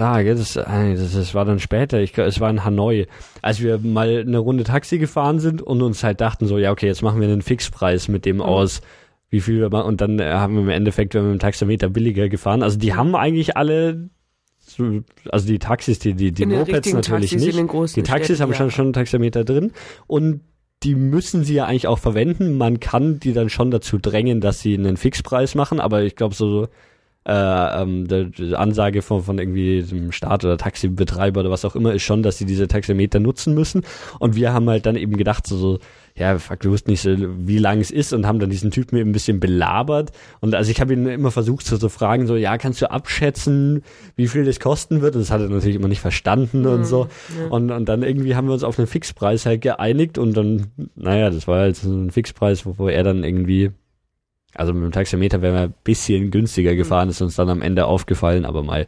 [SPEAKER 1] da, das, das, das war dann später, ich es war in Hanoi, als wir mal eine Runde Taxi gefahren sind und uns halt dachten so, ja okay, jetzt machen wir einen Fixpreis mit dem mhm. aus, wie viel wir machen und dann äh, haben wir im Endeffekt, wir mit dem Taxameter billiger gefahren. Also die haben eigentlich alle also die Taxis, die, die, die Mopeds natürlich Taxis nicht. die Taxis Städten, haben ja. schon, schon einen Taxameter drin und die müssen sie ja eigentlich auch verwenden. Man kann die dann schon dazu drängen, dass sie einen Fixpreis machen, aber ich glaube so äh, ähm, die, Ansage von, von irgendwie dem Staat oder Taxibetreiber oder was auch immer ist schon, dass sie diese Taximeter nutzen müssen. Und wir haben halt dann eben gedacht, so, so ja, fuck, wir wussten nicht so, wie lang es ist und haben dann diesen Typen eben ein bisschen belabert. Und also ich habe ihn immer versucht so zu fragen, so, ja, kannst du abschätzen, wie viel das kosten wird? Und das hat er natürlich immer nicht verstanden mhm, und so. Ja. Und, und dann irgendwie haben wir uns auf einen Fixpreis halt geeinigt und dann, naja, das war halt so ein Fixpreis, wo, wo er dann irgendwie also mit dem Taxameter wären wir ein bisschen günstiger gefahren, ist uns dann am Ende aufgefallen, aber mal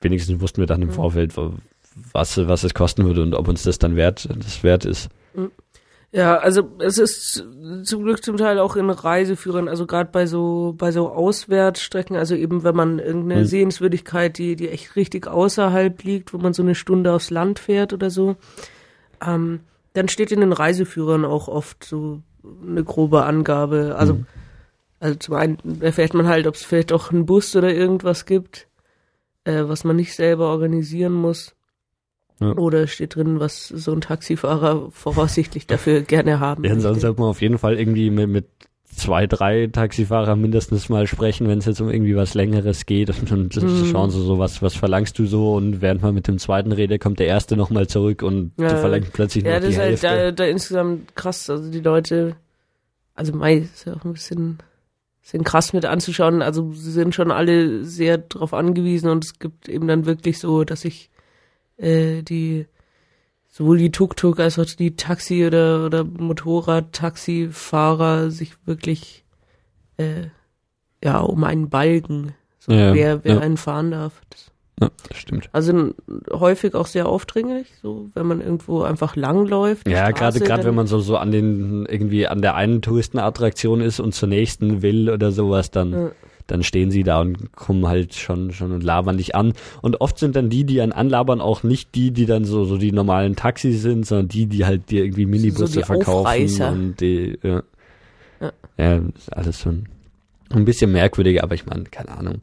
[SPEAKER 1] wenigstens wussten wir dann im mhm. Vorfeld, was, was es kosten würde und ob uns das dann wert, das wert ist. Mhm.
[SPEAKER 2] Ja, also es ist zum Glück zum Teil auch in Reiseführern, also gerade bei so bei so Auswärtsstrecken, also eben wenn man irgendeine mhm. Sehenswürdigkeit, die die echt richtig außerhalb liegt, wo man so eine Stunde aufs Land fährt oder so, ähm, dann steht in den Reiseführern auch oft so eine grobe Angabe, also mhm. Also zum einen erfährt man halt, ob es vielleicht auch einen Bus oder irgendwas gibt, äh, was man nicht selber organisieren muss. Ja. Oder steht drin, was so ein Taxifahrer voraussichtlich dafür [laughs] gerne haben
[SPEAKER 1] Ja, sonst sollte man auf jeden Fall irgendwie mit, mit zwei, drei Taxifahrern mindestens mal sprechen, wenn es jetzt um irgendwie was Längeres geht und, mhm. schauen sie so, was, was verlangst du so und während man mit dem zweiten redet, kommt der erste nochmal zurück und ja. du verlangst plötzlich ja, noch die Hälfte. Ja, das ist
[SPEAKER 2] halt da, da insgesamt krass, also die Leute, also Mai ist ja auch ein bisschen sind krass mit anzuschauen. Also sie sind schon alle sehr darauf angewiesen und es gibt eben dann wirklich so, dass ich äh, die sowohl die Tuk-Tuk als auch die Taxi- oder, oder Motorrad-Taxifahrer sich wirklich äh, ja um einen Balken, so ja, wer, wer ja. einen fahren darf. Das
[SPEAKER 1] Ja, das stimmt.
[SPEAKER 2] Also häufig auch sehr aufdringlich, so wenn man irgendwo einfach langläuft.
[SPEAKER 1] Ja, gerade gerade wenn man so so an den irgendwie an der einen Touristenattraktion ist und zur nächsten will oder sowas, dann ja. dann stehen sie da und kommen halt schon schon und labern dich an. Und oft sind dann die, die einen anlabern, auch nicht die, die dann so so die normalen Taxis sind, sondern die, die halt dir irgendwie Minibusse so verkaufen
[SPEAKER 2] Aufreißer.
[SPEAKER 1] und die ja. Ja, ja ist alles schon ein bisschen merkwürdiger, aber ich meine, keine Ahnung.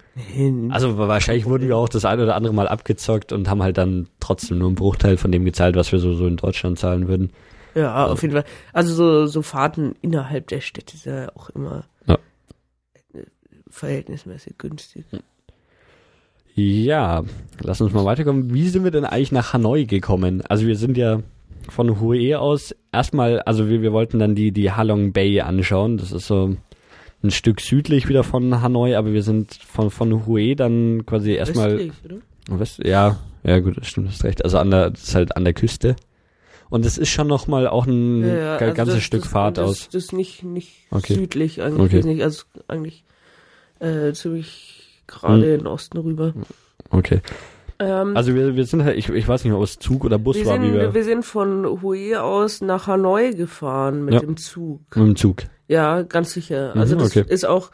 [SPEAKER 1] Also wahrscheinlich wurden wir auch das eine oder andere Mal abgezockt und haben halt dann trotzdem nur einen Bruchteil von dem gezahlt, was wir so, so in Deutschland zahlen würden.
[SPEAKER 2] Ja, auf jeden Fall. Also so, so Fahrten innerhalb der Städte sind ja auch immer
[SPEAKER 1] ja.
[SPEAKER 2] verhältnismäßig günstig.
[SPEAKER 1] Ja, lass uns mal weiterkommen. Wie sind wir denn eigentlich nach Hanoi gekommen? Also wir sind ja von Hue aus erstmal, also wir, wir wollten dann die, die Halong Bay anschauen. Das ist so ein Stück südlich wieder von Hanoi, aber wir sind von, von Hue dann quasi erstmal. West, ja, ja gut, das stimmt, das ist recht. Also an der, das ist halt an der Küste. Und es ist schon nochmal auch ein ja, also ganzes das, Stück
[SPEAKER 2] das,
[SPEAKER 1] Fahrt
[SPEAKER 2] das,
[SPEAKER 1] aus.
[SPEAKER 2] Das ist nicht, nicht okay. südlich eigentlich, okay. also eigentlich äh, ziemlich gerade hm. in den Osten rüber.
[SPEAKER 1] Okay. Ähm, also wir, wir sind halt, ich, ich weiß nicht, ob es Zug oder Bus war.
[SPEAKER 2] Sind,
[SPEAKER 1] wir,
[SPEAKER 2] wir sind von Hue aus nach Hanoi gefahren mit ja, dem Zug.
[SPEAKER 1] Mit dem Zug.
[SPEAKER 2] Ja, ganz sicher. Also mhm, das okay. ist auch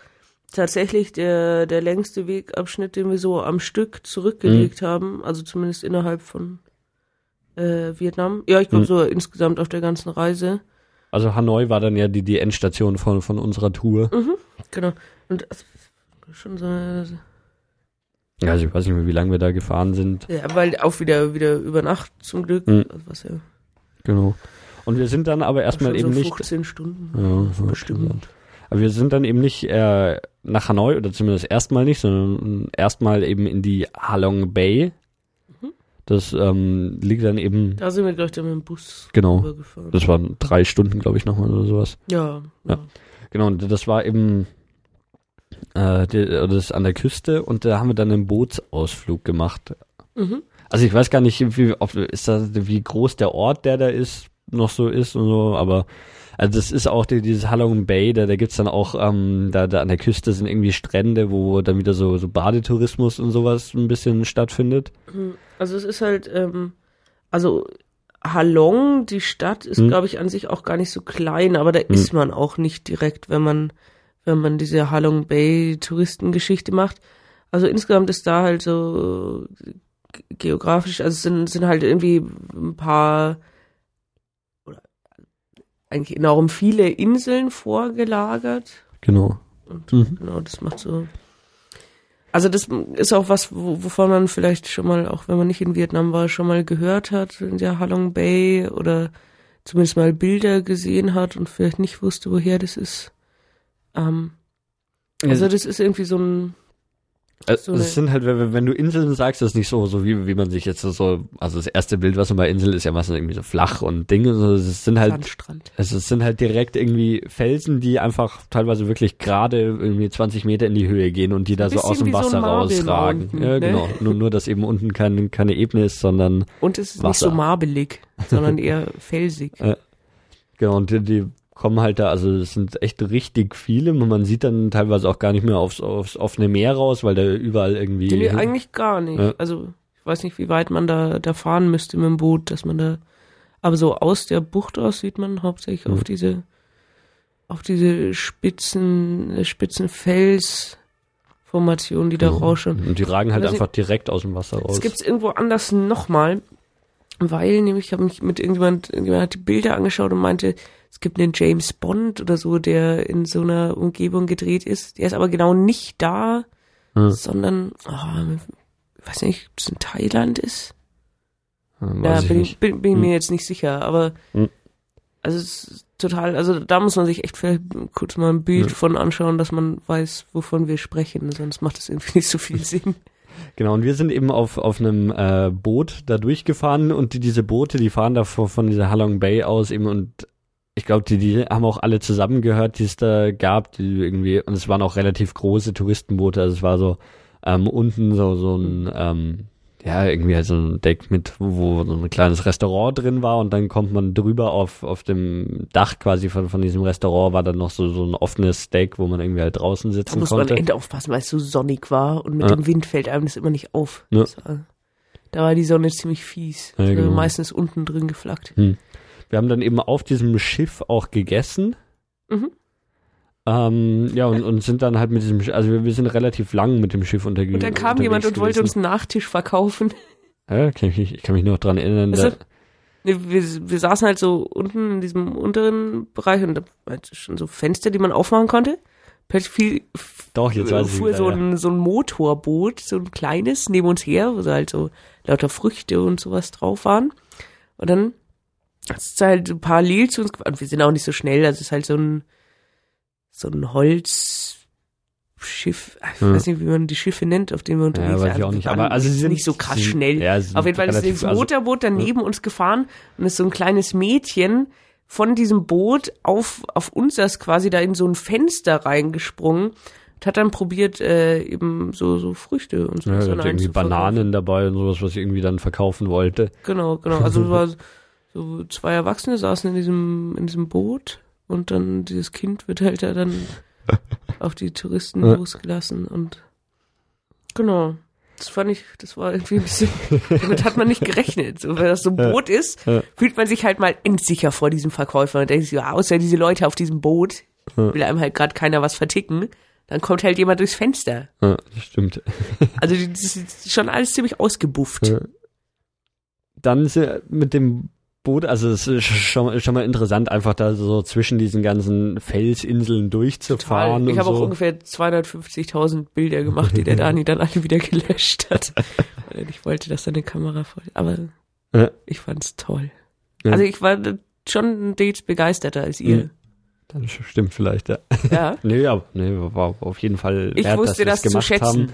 [SPEAKER 2] tatsächlich der, der längste Wegabschnitt, den wir so am Stück zurückgelegt mhm. haben. Also zumindest innerhalb von äh, Vietnam. Ja, ich glaube mhm. so insgesamt auf der ganzen Reise.
[SPEAKER 1] Also Hanoi war dann ja die, die Endstation von, von unserer Tour.
[SPEAKER 2] Mhm, genau. Und also, schon so.
[SPEAKER 1] Ja, also ich weiß nicht mehr, wie lange wir da gefahren sind.
[SPEAKER 2] Ja, weil auch wieder wieder über Nacht zum Glück.
[SPEAKER 1] Mhm. Also was ja. Genau. Und wir sind dann aber erstmal eben so nicht.
[SPEAKER 2] 15 Stunden.
[SPEAKER 1] Ja, bestimmt. Aber wir sind dann eben nicht äh, nach Hanoi oder zumindest erstmal nicht, sondern erstmal eben in die Halong Bay. Mhm. Das ähm, liegt dann eben.
[SPEAKER 2] Da sind wir gleich dann mit dem Bus
[SPEAKER 1] genau. Das waren drei Stunden, glaube ich, nochmal oder sowas.
[SPEAKER 2] Ja,
[SPEAKER 1] ja. ja. Genau, und das war eben äh, die, das ist an der Küste und da haben wir dann einen Bootsausflug gemacht. Mhm. Also ich weiß gar nicht, wie, ob, ist das, wie groß der Ort, der da ist, noch so ist und so, aber also das ist auch die, dieses Halong Bay, da, da gibt's dann auch, ähm, da, da an der Küste sind irgendwie Strände, wo dann wieder so, so Badetourismus und sowas ein bisschen stattfindet.
[SPEAKER 2] Hm, also es ist halt, ähm, also Halong, die Stadt, ist, hm. glaube ich, an sich auch gar nicht so klein, aber da hm. ist man auch nicht direkt, wenn man, wenn man diese Halong Bay Touristengeschichte macht. Also insgesamt ist da halt so geografisch, also es sind, sind halt irgendwie ein paar eigentlich enorm viele Inseln vorgelagert.
[SPEAKER 1] Genau.
[SPEAKER 2] Und mhm. genau, das macht so. Also das ist auch was, wovon man vielleicht schon mal, auch wenn man nicht in Vietnam war, schon mal gehört hat, in der Halong Bay oder zumindest mal Bilder gesehen hat und vielleicht nicht wusste, woher das ist. Ähm, also das ist irgendwie so ein
[SPEAKER 1] also, es sind halt, wenn, du Inseln sagst, das ist nicht so, so wie, wie man sich jetzt so, also das erste Bild, was man bei Inseln ist ja meistens irgendwie so flach und Dinge, so, es sind halt, es sind halt direkt irgendwie Felsen, die einfach teilweise wirklich gerade irgendwie 20 Meter in die Höhe gehen und die da so aus dem Wasser so rausragen. Unten, ja, ne? genau. Nur, nur, dass eben unten kein, keine Ebene ist, sondern
[SPEAKER 2] Und es ist Wasser. nicht so marbelig, sondern eher felsig. [laughs]
[SPEAKER 1] Genau, und die, die kommen halt da, also es sind echt richtig viele. Man sieht dann teilweise auch gar nicht mehr aufs, aufs offene Meer raus, weil da überall irgendwie.
[SPEAKER 2] Nee, eigentlich gar nicht. Ja. Also ich weiß nicht, wie weit man da, da fahren müsste mit dem Boot, dass man da. Aber so aus der Bucht aus sieht man hauptsächlich mhm. auf diese, auf diese spitzen, spitzen Felsformationen, die da ja. rauschen.
[SPEAKER 1] Und die ragen halt einfach direkt aus dem Wasser raus.
[SPEAKER 2] Das gibt's irgendwo anders nochmal, weil nämlich ich habe mich mit irgendjemand, irgendjemand hat die Bilder angeschaut und meinte, es gibt einen James Bond oder so, der in so einer Umgebung gedreht ist. Der ist aber genau nicht da, hm. sondern, oh, ich weiß nicht, ob es in Thailand ist.
[SPEAKER 1] Ja,
[SPEAKER 2] bin, ich, bin, bin hm. mir jetzt nicht sicher, aber hm. also es ist total, also da muss man sich echt vielleicht kurz mal ein Bild hm. von anschauen, dass man weiß, wovon wir sprechen, sonst macht das irgendwie nicht so viel [laughs] Sinn.
[SPEAKER 1] Genau, und wir sind eben auf, auf einem äh, Boot da durchgefahren und die, diese Boote, die fahren da von, von dieser Halong Bay aus eben und ich glaube, die, die haben auch alle zusammengehört, die es da gab, die irgendwie, und es waren auch relativ große Touristenboote, also es war so ähm, unten so, so ein, ähm, ja, irgendwie halt so ein Deck mit, wo so ein kleines Restaurant drin war und dann kommt man drüber auf, auf dem Dach quasi von, von diesem Restaurant war dann noch so, so ein offenes Deck, wo man irgendwie halt draußen sitzen
[SPEAKER 2] da muss
[SPEAKER 1] konnte.
[SPEAKER 2] man Ende aufpassen, weil es so sonnig war und mit ja. dem Wind fällt einem das immer nicht auf. Ja. Da war die Sonne ziemlich fies. Ja, genau. Meistens unten drin geflackt. Hm.
[SPEAKER 1] Wir haben dann eben auf diesem Schiff auch gegessen. Mhm. Ähm, ja, und, und sind dann halt mit diesem, also wir, wir sind relativ lang mit dem Schiff untergegangen.
[SPEAKER 2] Und dann kam jemand und wollte uns einen Nachtisch verkaufen.
[SPEAKER 1] Ja, kann ich, ich kann mich noch dran erinnern.
[SPEAKER 2] Also, nee, wir, wir saßen halt so unten in diesem unteren Bereich und da war schon so Fenster, die man aufmachen konnte. Plötzlich viel,
[SPEAKER 1] Doch, jetzt weiß fuhr
[SPEAKER 2] ich wieder, so, ein, ja. so ein Motorboot, so ein kleines, neben uns her, wo so halt so lauter Früchte und sowas drauf waren. Und dann ist halt parallel zu uns gefahren. Wir sind auch nicht so schnell, also es ist halt so ein so ein Holzschiff, ich hm. weiß nicht, wie man die Schiffe nennt, auf denen wir unterwegs
[SPEAKER 1] sind. Ja, ich auch nicht, aber also sie sind
[SPEAKER 2] nicht so krass sind, schnell. Ja, auf jeden Fall ist das also Motorboot dann neben uns gefahren und ist so ein kleines Mädchen von diesem Boot auf, auf uns das quasi da in so ein Fenster reingesprungen und hat dann probiert, äh, eben so, so Früchte und so.
[SPEAKER 1] Ja, hat irgendwie Bananen dabei und sowas, was ich irgendwie dann verkaufen wollte.
[SPEAKER 2] Genau, genau. Also war so zwei Erwachsene saßen in diesem, in diesem Boot und dann dieses Kind wird halt ja dann [laughs] auf die Touristen ja. losgelassen und genau. Das fand ich, das war irgendwie ein bisschen, [laughs] damit hat man nicht gerechnet. So, wenn das so ein Boot ist, ja. fühlt man sich halt mal endsicher vor diesem Verkäufer und denkt sich, ja, außer diese Leute auf diesem Boot, will einem halt gerade keiner was verticken. Dann kommt halt jemand durchs Fenster.
[SPEAKER 1] Ja, das stimmt. [laughs]
[SPEAKER 2] Also das ist schon alles ziemlich ausgebufft. Ja.
[SPEAKER 1] Dann ist er mit dem Boot, also es ist schon, schon mal interessant, einfach da so zwischen diesen ganzen Felsinseln durchzufahren.
[SPEAKER 2] Total. Ich habe
[SPEAKER 1] so.
[SPEAKER 2] auch ungefähr 250.000 Bilder gemacht, die der [laughs] Dani dann alle wieder gelöscht hat. Ich wollte, dass seine Kamera voll. Aber ja. ich fand's toll. Ja. Also ich war schon Dates begeisterter als ihr. Mhm.
[SPEAKER 1] Das stimmt vielleicht, ja.
[SPEAKER 2] Ja. [laughs]
[SPEAKER 1] nee, ja, nee, war auf jeden Fall.
[SPEAKER 2] Ich wusste das, das zu schätzen. Haben.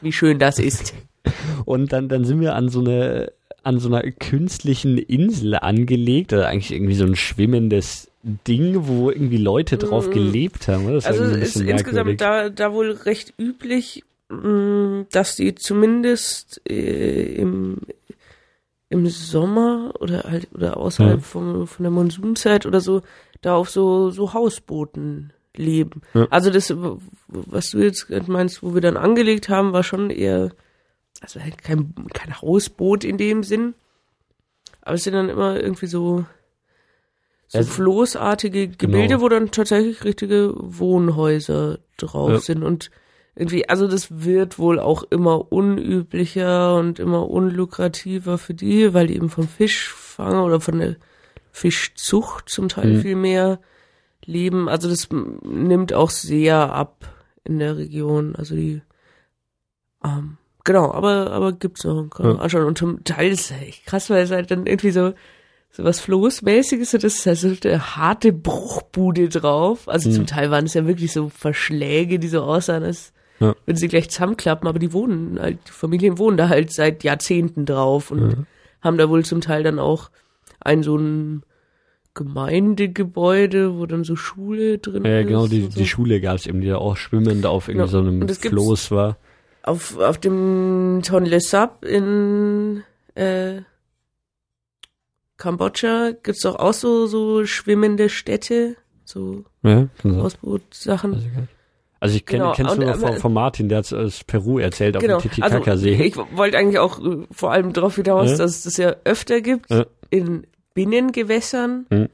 [SPEAKER 2] Wie schön das ist. [laughs]
[SPEAKER 1] Und dann, dann sind wir an so eine an so einer künstlichen Insel angelegt, oder eigentlich irgendwie so ein schwimmendes Ding, wo irgendwie Leute drauf mm. gelebt haben. Das
[SPEAKER 2] also ist insgesamt da, da wohl recht üblich, mm, dass die zumindest äh, im, im Sommer oder halt oder außerhalb ja. von, von der Monsunzeit oder so da auf so, so Hausbooten leben. Ja. Also das, was du jetzt meinst, wo wir dann angelegt haben, war schon eher also halt kein, kein Hausboot in dem Sinn. Aber es sind dann immer irgendwie so, so also, floßartige Gebilde, genau. wo dann tatsächlich richtige Wohnhäuser drauf ja. sind. Und irgendwie, also das wird wohl auch immer unüblicher und immer unlukrativer für die, weil die eben vom Fischfang oder von der Fischzucht zum Teil mhm. viel mehr leben. Also das nimmt auch sehr ab in der Region. Also die ähm, Genau, aber, aber gibt's noch. Kann ja. anschauen. Und zum Teil ist es echt krass, weil es halt dann irgendwie so, so was Floßmäßiges und das ist halt so eine harte Bruchbude drauf. Also mhm. zum Teil waren es ja wirklich so Verschläge, die so aussahen, als ja. würden sie gleich zusammenklappen, aber die wohnen halt, die Familien wohnen da halt seit Jahrzehnten drauf und ja. haben da wohl zum Teil dann auch ein so ein Gemeindegebäude, wo dann so Schule drin
[SPEAKER 1] ja, ist. Ja, genau, die, so. die Schule gab es eben, die da auch schwimmend auf irgendwie genau. so einem Floß war
[SPEAKER 2] auf, auf dem Tonle Sap in äh, Kambodscha gibt's doch auch so, so schwimmende Städte, so
[SPEAKER 1] ja,
[SPEAKER 2] Ausbootsachen.
[SPEAKER 1] Also, also ich kenn, genau. kennst du von, von Martin, der hat aus Peru erzählt genau. auf dem Titicaca-See.
[SPEAKER 2] Also ich wollte eigentlich auch äh, vor allem darauf hinaus, ja? dass es das ja öfter gibt ja. in Binnengewässern. Mhm.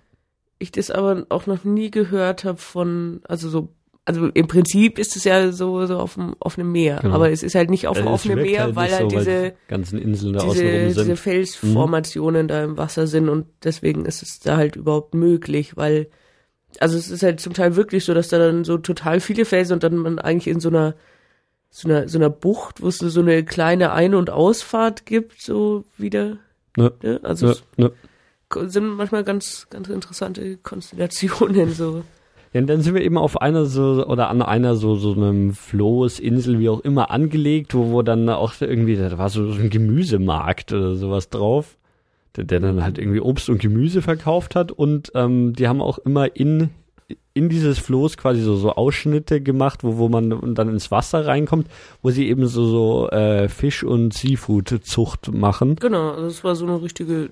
[SPEAKER 2] Ich das aber auch noch nie gehört habe von, also so also im Prinzip ist es ja so, so auf dem offenen Meer, genau. aber es ist halt nicht auf dem offenen Meer, halt weil halt so, diese weil
[SPEAKER 1] ganzen Inseln da
[SPEAKER 2] diese, sind. diese Felsformationen mhm. da im Wasser sind und deswegen ist es da halt überhaupt möglich, weil also es ist halt zum Teil wirklich so, dass da dann so total viele Felsen und dann man eigentlich in so einer so einer so einer Bucht, wo es so eine kleine Ein- und Ausfahrt gibt, so wieder.
[SPEAKER 1] Ne? ne?
[SPEAKER 2] Also ne, ne. sind manchmal ganz ganz interessante Konstellationen so.
[SPEAKER 1] Ja, und dann sind wir eben auf einer so oder an einer so so einem Floßinsel, wie auch immer, angelegt, wo, wo dann auch irgendwie, da war so, so ein Gemüsemarkt oder sowas drauf, der, der dann halt irgendwie Obst und Gemüse verkauft hat und ähm, die haben auch immer in in dieses Floß quasi so, so Ausschnitte gemacht, wo, wo man dann ins Wasser reinkommt, wo sie eben so, so äh, Fisch- und Seafood-Zucht machen.
[SPEAKER 2] Genau, also das war so eine richtige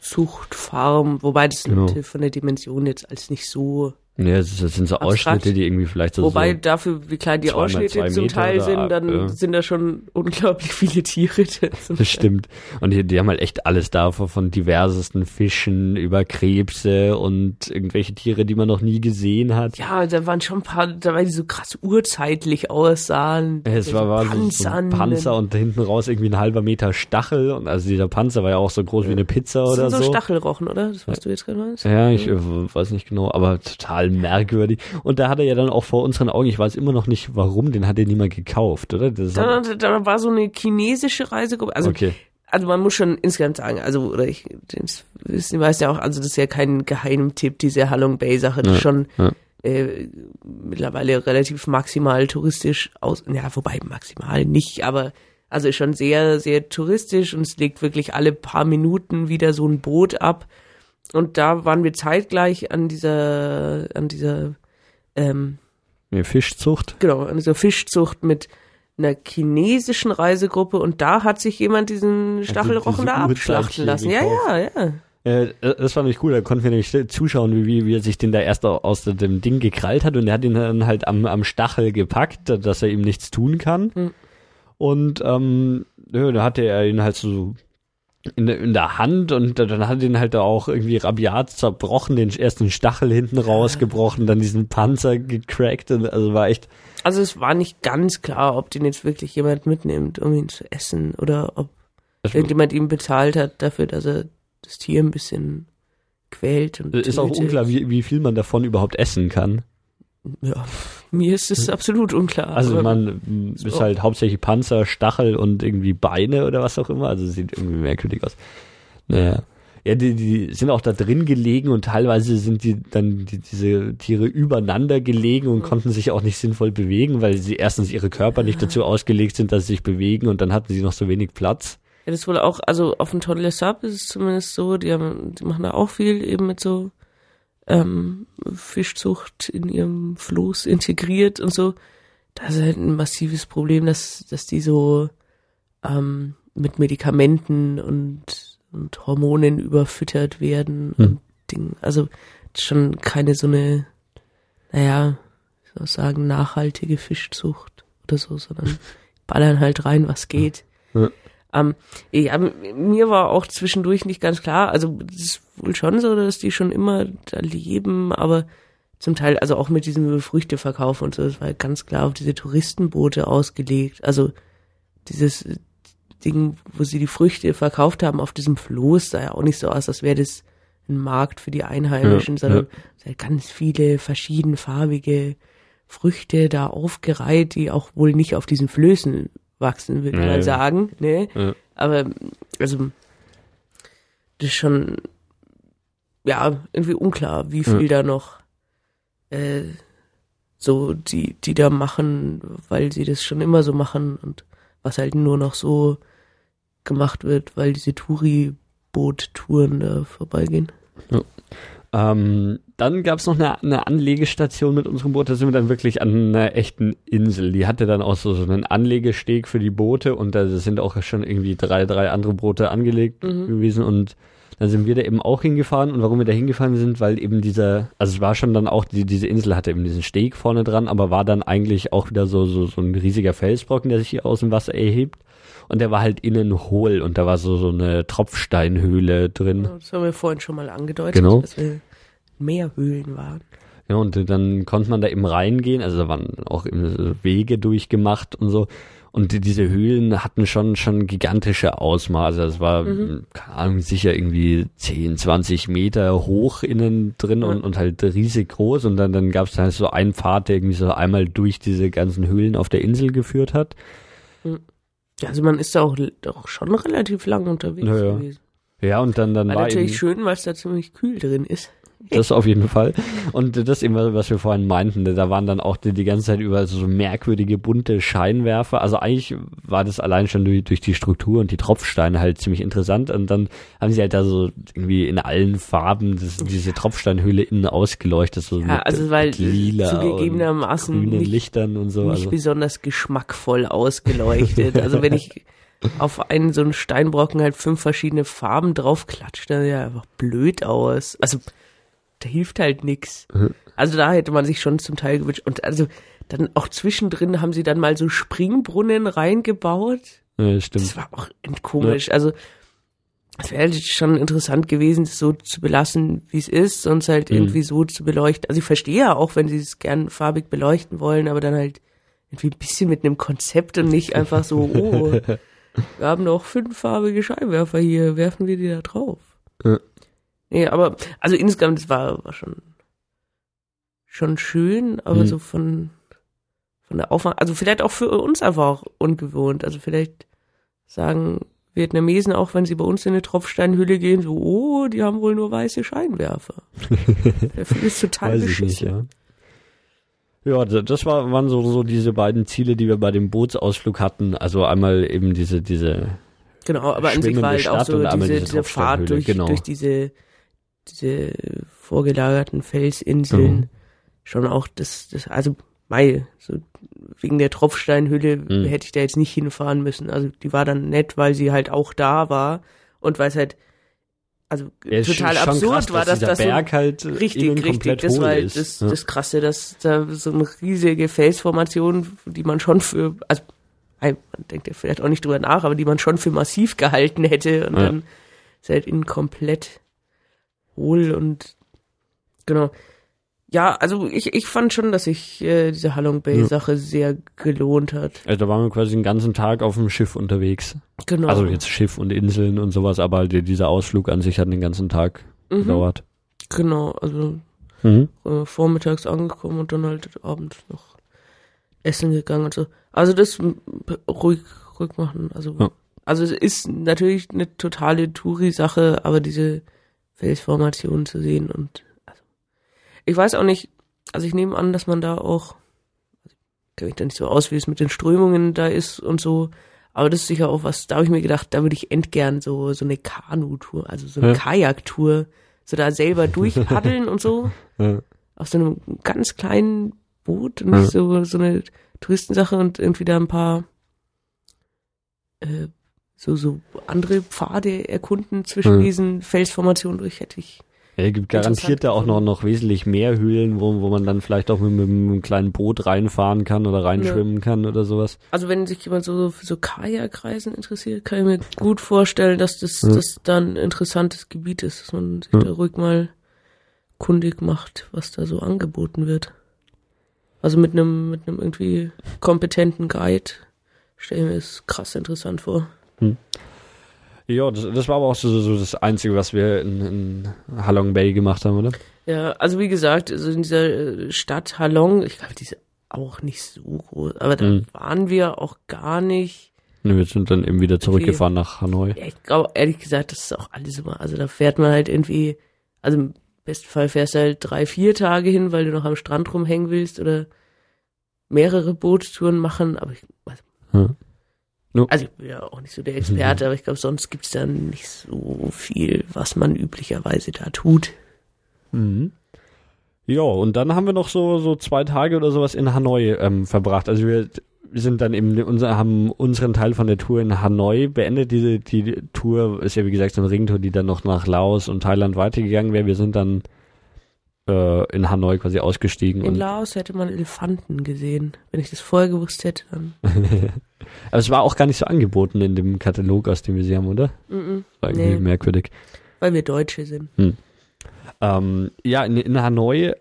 [SPEAKER 2] Zuchtfarm, wobei das genau. von der Dimension jetzt als nicht so
[SPEAKER 1] ja, das sind so Ausschnitte, die irgendwie vielleicht so.
[SPEAKER 2] Wobei
[SPEAKER 1] so
[SPEAKER 2] dafür, wie klein die Ausschnitte zum Teil sind, dann ja. sind da schon unglaublich viele Tiere.
[SPEAKER 1] Das stimmt. Und die, die haben halt echt alles da, von diversesten Fischen über Krebse und irgendwelche Tiere, die man noch nie gesehen hat.
[SPEAKER 2] Ja, da waren schon ein paar, da waren die so krass urzeitlich aussahen.
[SPEAKER 1] Es war, war so, so ein Panzer und hinten raus irgendwie ein halber Meter Stachel. Und also dieser Panzer war ja auch so groß wie eine Pizza das oder sind so. so
[SPEAKER 2] Stachelrochen, oder? Das, was du jetzt gerade meinst?
[SPEAKER 1] Ja, ich äh, weiß nicht genau, aber total merkwürdig. Und da hat er ja dann auch vor unseren Augen, ich weiß immer noch nicht warum, den hat er niemand gekauft, oder?
[SPEAKER 2] Da, da, war so eine chinesische Reisegruppe. Also, okay. also man muss schon insgesamt sagen, also, oder ich, das wissen die meisten ja auch, also das ist ja kein Geheimtipp, diese Halong Bay Sache, das ja, ist schon, ja. Äh, mittlerweile relativ maximal touristisch aus, ja, wobei maximal nicht, aber also ist schon sehr, sehr touristisch und es legt wirklich alle paar Minuten wieder so ein Boot ab und da waren wir zeitgleich an dieser, an dieser ähm,
[SPEAKER 1] ja, Fischzucht.
[SPEAKER 2] Genau, an dieser Fischzucht mit einer chinesischen Reisegruppe und da hat sich jemand diesen Stachelrochen da abschlachten lassen. Ja, ja, ja.
[SPEAKER 1] Äh, das war nämlich cool, da konnten wir nämlich zuschauen, wie, wie er sich den da erst aus dem Ding gekrallt hat und er hat ihn dann halt am, am Stachel gepackt, dass er ihm nichts tun kann. Mhm. Und ähm, ja, da hatte er ihn halt so in der, in der Hand und dann hat ihn halt auch irgendwie rabiat zerbrochen, den ersten Stachel hinten rausgebrochen, dann diesen Panzer gecrackt und also war echt.
[SPEAKER 2] Also es war nicht ganz klar, ob den jetzt wirklich jemand mitnimmt, um ihn zu essen oder ob das irgendjemand ihm bezahlt hat dafür, dass er das Tier ein bisschen quält und
[SPEAKER 1] Ist tötet. auch unklar, wie, wie viel man davon überhaupt essen kann.
[SPEAKER 2] Ja, mir ist es absolut unklar.
[SPEAKER 1] Also man ist so. halt hauptsächlich Panzer, Stachel und irgendwie Beine oder was auch immer. Also sieht irgendwie merkwürdig aus. Naja. Ja, die, die sind auch da drin gelegen und teilweise sind die dann die, diese Tiere übereinander gelegen und mhm. konnten sich auch nicht sinnvoll bewegen, weil sie erstens ihre Körper nicht dazu ausgelegt sind, dass sie sich bewegen und dann hatten sie noch so wenig Platz.
[SPEAKER 2] Ja, das ist wohl auch, also auf dem Tonle Sap ist es zumindest so, die haben, die machen da auch viel eben mit so ähm, Fischzucht in ihrem Floß integriert und so. Das ist halt ein massives Problem, dass, dass die so ähm, mit Medikamenten und, und Hormonen überfüttert werden hm. und Dingen. Also schon keine so eine, naja, ich soll sagen, nachhaltige Fischzucht oder so, sondern [laughs] ballern halt rein, was geht. Ja. Ähm, ja, mir war auch zwischendurch nicht ganz klar, also es ist wohl schon so, dass die schon immer da leben, aber zum Teil, also auch mit diesem Früchteverkauf und so, das war ganz klar auf diese Touristenboote ausgelegt. Also dieses Ding, wo sie die Früchte verkauft haben auf diesem Floß, sah ja auch nicht so aus, als wäre das ein Markt für die Einheimischen, ja, sondern ja. ganz viele verschiedenfarbige Früchte da aufgereiht, die auch wohl nicht auf diesen Flößen wachsen, würde ich mal sagen. Ne? Ja. Aber also das ist schon ja irgendwie unklar, wie viel ja. da noch äh, so die die da machen, weil sie das schon immer so machen und was halt nur noch so gemacht wird, weil diese Touri-Boot-Touren da vorbeigehen.
[SPEAKER 1] Ja. Ähm, dann gab es noch eine, eine, Anlegestation mit unserem Boot. Da sind wir dann wirklich an einer echten Insel. Die hatte dann auch so, so einen Anlegesteg für die Boote und da sind auch schon irgendwie drei, drei andere Boote angelegt mhm. gewesen und dann sind wir da eben auch hingefahren und warum wir da hingefahren sind, weil eben dieser, also es war schon dann auch, die, diese Insel hatte eben diesen Steg vorne dran, aber war dann eigentlich auch wieder so, so, so ein riesiger Felsbrocken, der sich hier aus dem Wasser erhebt und der war halt innen hohl und da war so, so eine Tropfsteinhöhle drin.
[SPEAKER 2] Das haben wir vorhin schon mal angedeutet,
[SPEAKER 1] genau.
[SPEAKER 2] dass wir Meerhöhlen waren.
[SPEAKER 1] Ja, und dann konnte man da eben reingehen, also da waren auch Wege durchgemacht und so. Und diese Höhlen hatten schon, schon gigantische Ausmaße. Es war, mhm. keine Ahnung, sicher irgendwie 10, 20 Meter hoch innen drin mhm. und, und halt riesig groß. Und dann, dann gab es halt so einen Pfad, der irgendwie so einmal durch diese ganzen Höhlen auf der Insel geführt hat.
[SPEAKER 2] Mhm. Also man ist da auch, auch schon relativ lang unterwegs
[SPEAKER 1] naja. gewesen. Ja, und dann, dann
[SPEAKER 2] war natürlich eben, schön, weil es da ziemlich kühl drin ist.
[SPEAKER 1] Das auf jeden Fall. Und das eben, was wir vorhin meinten, da waren dann auch die, die ganze Zeit über so merkwürdige bunte Scheinwerfer. Also eigentlich war das allein schon durch, durch die Struktur und die Tropfsteine halt ziemlich interessant. Und dann haben sie halt da so irgendwie in allen Farben das, diese Tropfsteinhöhle innen ausgeleuchtet. So
[SPEAKER 2] ja, also weil
[SPEAKER 1] lila
[SPEAKER 2] zugegebenermaßen
[SPEAKER 1] und
[SPEAKER 2] nicht,
[SPEAKER 1] Lichtern und so.
[SPEAKER 2] Nicht
[SPEAKER 1] also.
[SPEAKER 2] besonders geschmackvoll ausgeleuchtet. also wenn ich [laughs] auf einen so einen Steinbrocken halt fünf verschiedene Farben draufklatscht, dann sieht ja einfach blöd aus. Also hilft halt nix. Mhm. Also da hätte man sich schon zum Teil gewünscht. Und also dann auch zwischendrin haben sie dann mal so Springbrunnen reingebaut.
[SPEAKER 1] Ja, stimmt.
[SPEAKER 2] Das war auch komisch. Ja. Also es wäre halt schon interessant gewesen, das so zu belassen, wie es ist, sonst halt mhm. irgendwie so zu beleuchten. Also ich verstehe ja auch, wenn sie es gern farbig beleuchten wollen, aber dann halt irgendwie ein bisschen mit einem Konzept und nicht einfach so, [laughs] oh, wir haben noch fünffarbige Scheinwerfer hier, werfen wir die da drauf. Ja. Nee, aber, also insgesamt, das war, war schon, schon schön, aber mhm. so von, von der Aufwand, also vielleicht auch für uns einfach auch ungewohnt. Also vielleicht sagen Vietnamesen auch, wenn sie bei uns in eine Tropfsteinhülle gehen, so, oh, die haben wohl nur weiße Scheinwerfer. [laughs] Finde ich total Weiß beschissen. Ich nicht, ja.
[SPEAKER 1] Ja, das war, waren so, so diese beiden Ziele, die wir bei dem Bootsausflug hatten. Also einmal eben diese, diese.
[SPEAKER 2] Genau, aber an sich war halt auch so diese, diese, diese Fahrt durch, genau. durch diese, diese vorgelagerten Felsinseln. Mhm. Schon auch das, das, also, mei, so wegen der Tropfsteinhülle mhm. hätte ich da jetzt nicht hinfahren müssen. Also die war dann nett, weil sie halt auch da war und weil es halt also ja, total absurd krass, war, dass, dass das
[SPEAKER 1] Berg halt
[SPEAKER 2] richtig, richtig, das war halt das, ja. das krasse, dass da so eine riesige Felsformation, die man schon für, also man denkt ja vielleicht auch nicht drüber nach, aber die man schon für massiv gehalten hätte und ja. dann ist halt innen komplett hohl und genau. Ja, also ich, ich fand schon, dass sich äh, diese Halong Bay Sache sehr gelohnt hat.
[SPEAKER 1] Also da waren wir quasi den ganzen Tag auf dem Schiff unterwegs.
[SPEAKER 2] Genau.
[SPEAKER 1] Also jetzt Schiff und Inseln und sowas, aber dieser Ausflug an sich hat den ganzen Tag mhm. gedauert.
[SPEAKER 2] Genau, also mhm. äh, vormittags angekommen und dann halt abends noch essen gegangen und so. Also das ruhig, ruhig machen. Also, ja. also es ist natürlich eine totale Touri-Sache, aber diese Felsformation zu sehen und also, ich weiß auch nicht, also ich nehme an, dass man da auch, also, kenne ich da nicht so aus, wie es mit den Strömungen da ist und so, aber das ist sicher auch was, da habe ich mir gedacht, da würde ich endgern so, so eine Kanu-Tour, also so eine ja. Kajaktour, so da selber durchpaddeln und so. [laughs] Ja. Auf so einem ganz kleinen Boot und ja. so, so eine Touristensache und irgendwie da ein paar, äh, so, so andere Pfade erkunden zwischen diesen Felsformationen durch, hätte ich
[SPEAKER 1] ja, es gibt garantiert da auch noch, noch wesentlich mehr Höhlen, wo, wo man dann vielleicht auch mit, mit einem kleinen Boot reinfahren kann oder reinschwimmen ja. kann oder sowas.
[SPEAKER 2] Also wenn sich jemand so für so Kajakreisen interessiert, kann ich mir gut vorstellen, dass das, ja. das dann ein interessantes Gebiet ist, dass man sich ja. da ruhig mal kundig macht, was da so angeboten wird. Also mit einem, mit einem irgendwie kompetenten Guide stelle ich mir das krass interessant vor. Hm.
[SPEAKER 1] Ja, das, das war aber auch so, so, das Einzige, was wir in, in Halong Bay gemacht haben, oder?
[SPEAKER 2] Ja, also wie gesagt, also in dieser äh, Stadt Halong, ich glaube, die ist auch nicht so groß, aber da mhm. waren wir auch gar nicht.
[SPEAKER 1] Ne, wir sind dann eben wieder zurückgefahren nach Hanoi.
[SPEAKER 2] Ja, ich glaube, ehrlich gesagt, das ist auch alles immer, also da fährt man halt irgendwie, also im besten Fall fährst du halt drei, vier Tage hin, weil du noch am Strand rumhängen willst oder mehrere Bootstouren machen, aber ich, also, hm. No. Also ich bin ja auch nicht so der Experte, mhm. [laughs] aber ich glaube, sonst gibt's da nicht so viel, was man üblicherweise da tut.
[SPEAKER 1] Mhm. Ja, und dann haben wir noch so, so zwei Tage oder sowas in Hanoi ähm, verbracht. Also wir, wir sind dann eben, unser, haben unseren Teil von der Tour in Hanoi beendet. Diese die Tour ist ja wie gesagt so eine Ringtour, die dann noch nach Laos und Thailand weitergegangen wäre. Wir sind dann äh, in Hanoi quasi ausgestiegen.
[SPEAKER 2] In Laos hätte man Elefanten gesehen. Wenn ich das vorher gewusst hätte, dann. [laughs]
[SPEAKER 1] Aber es war auch gar nicht so angeboten in dem Katalog, aus dem wir sie haben, oder? Mm -mm. War irgendwie nee. merkwürdig.
[SPEAKER 2] Weil wir Deutsche sind.
[SPEAKER 1] Hm. Ähm, ja, in, in Hanoi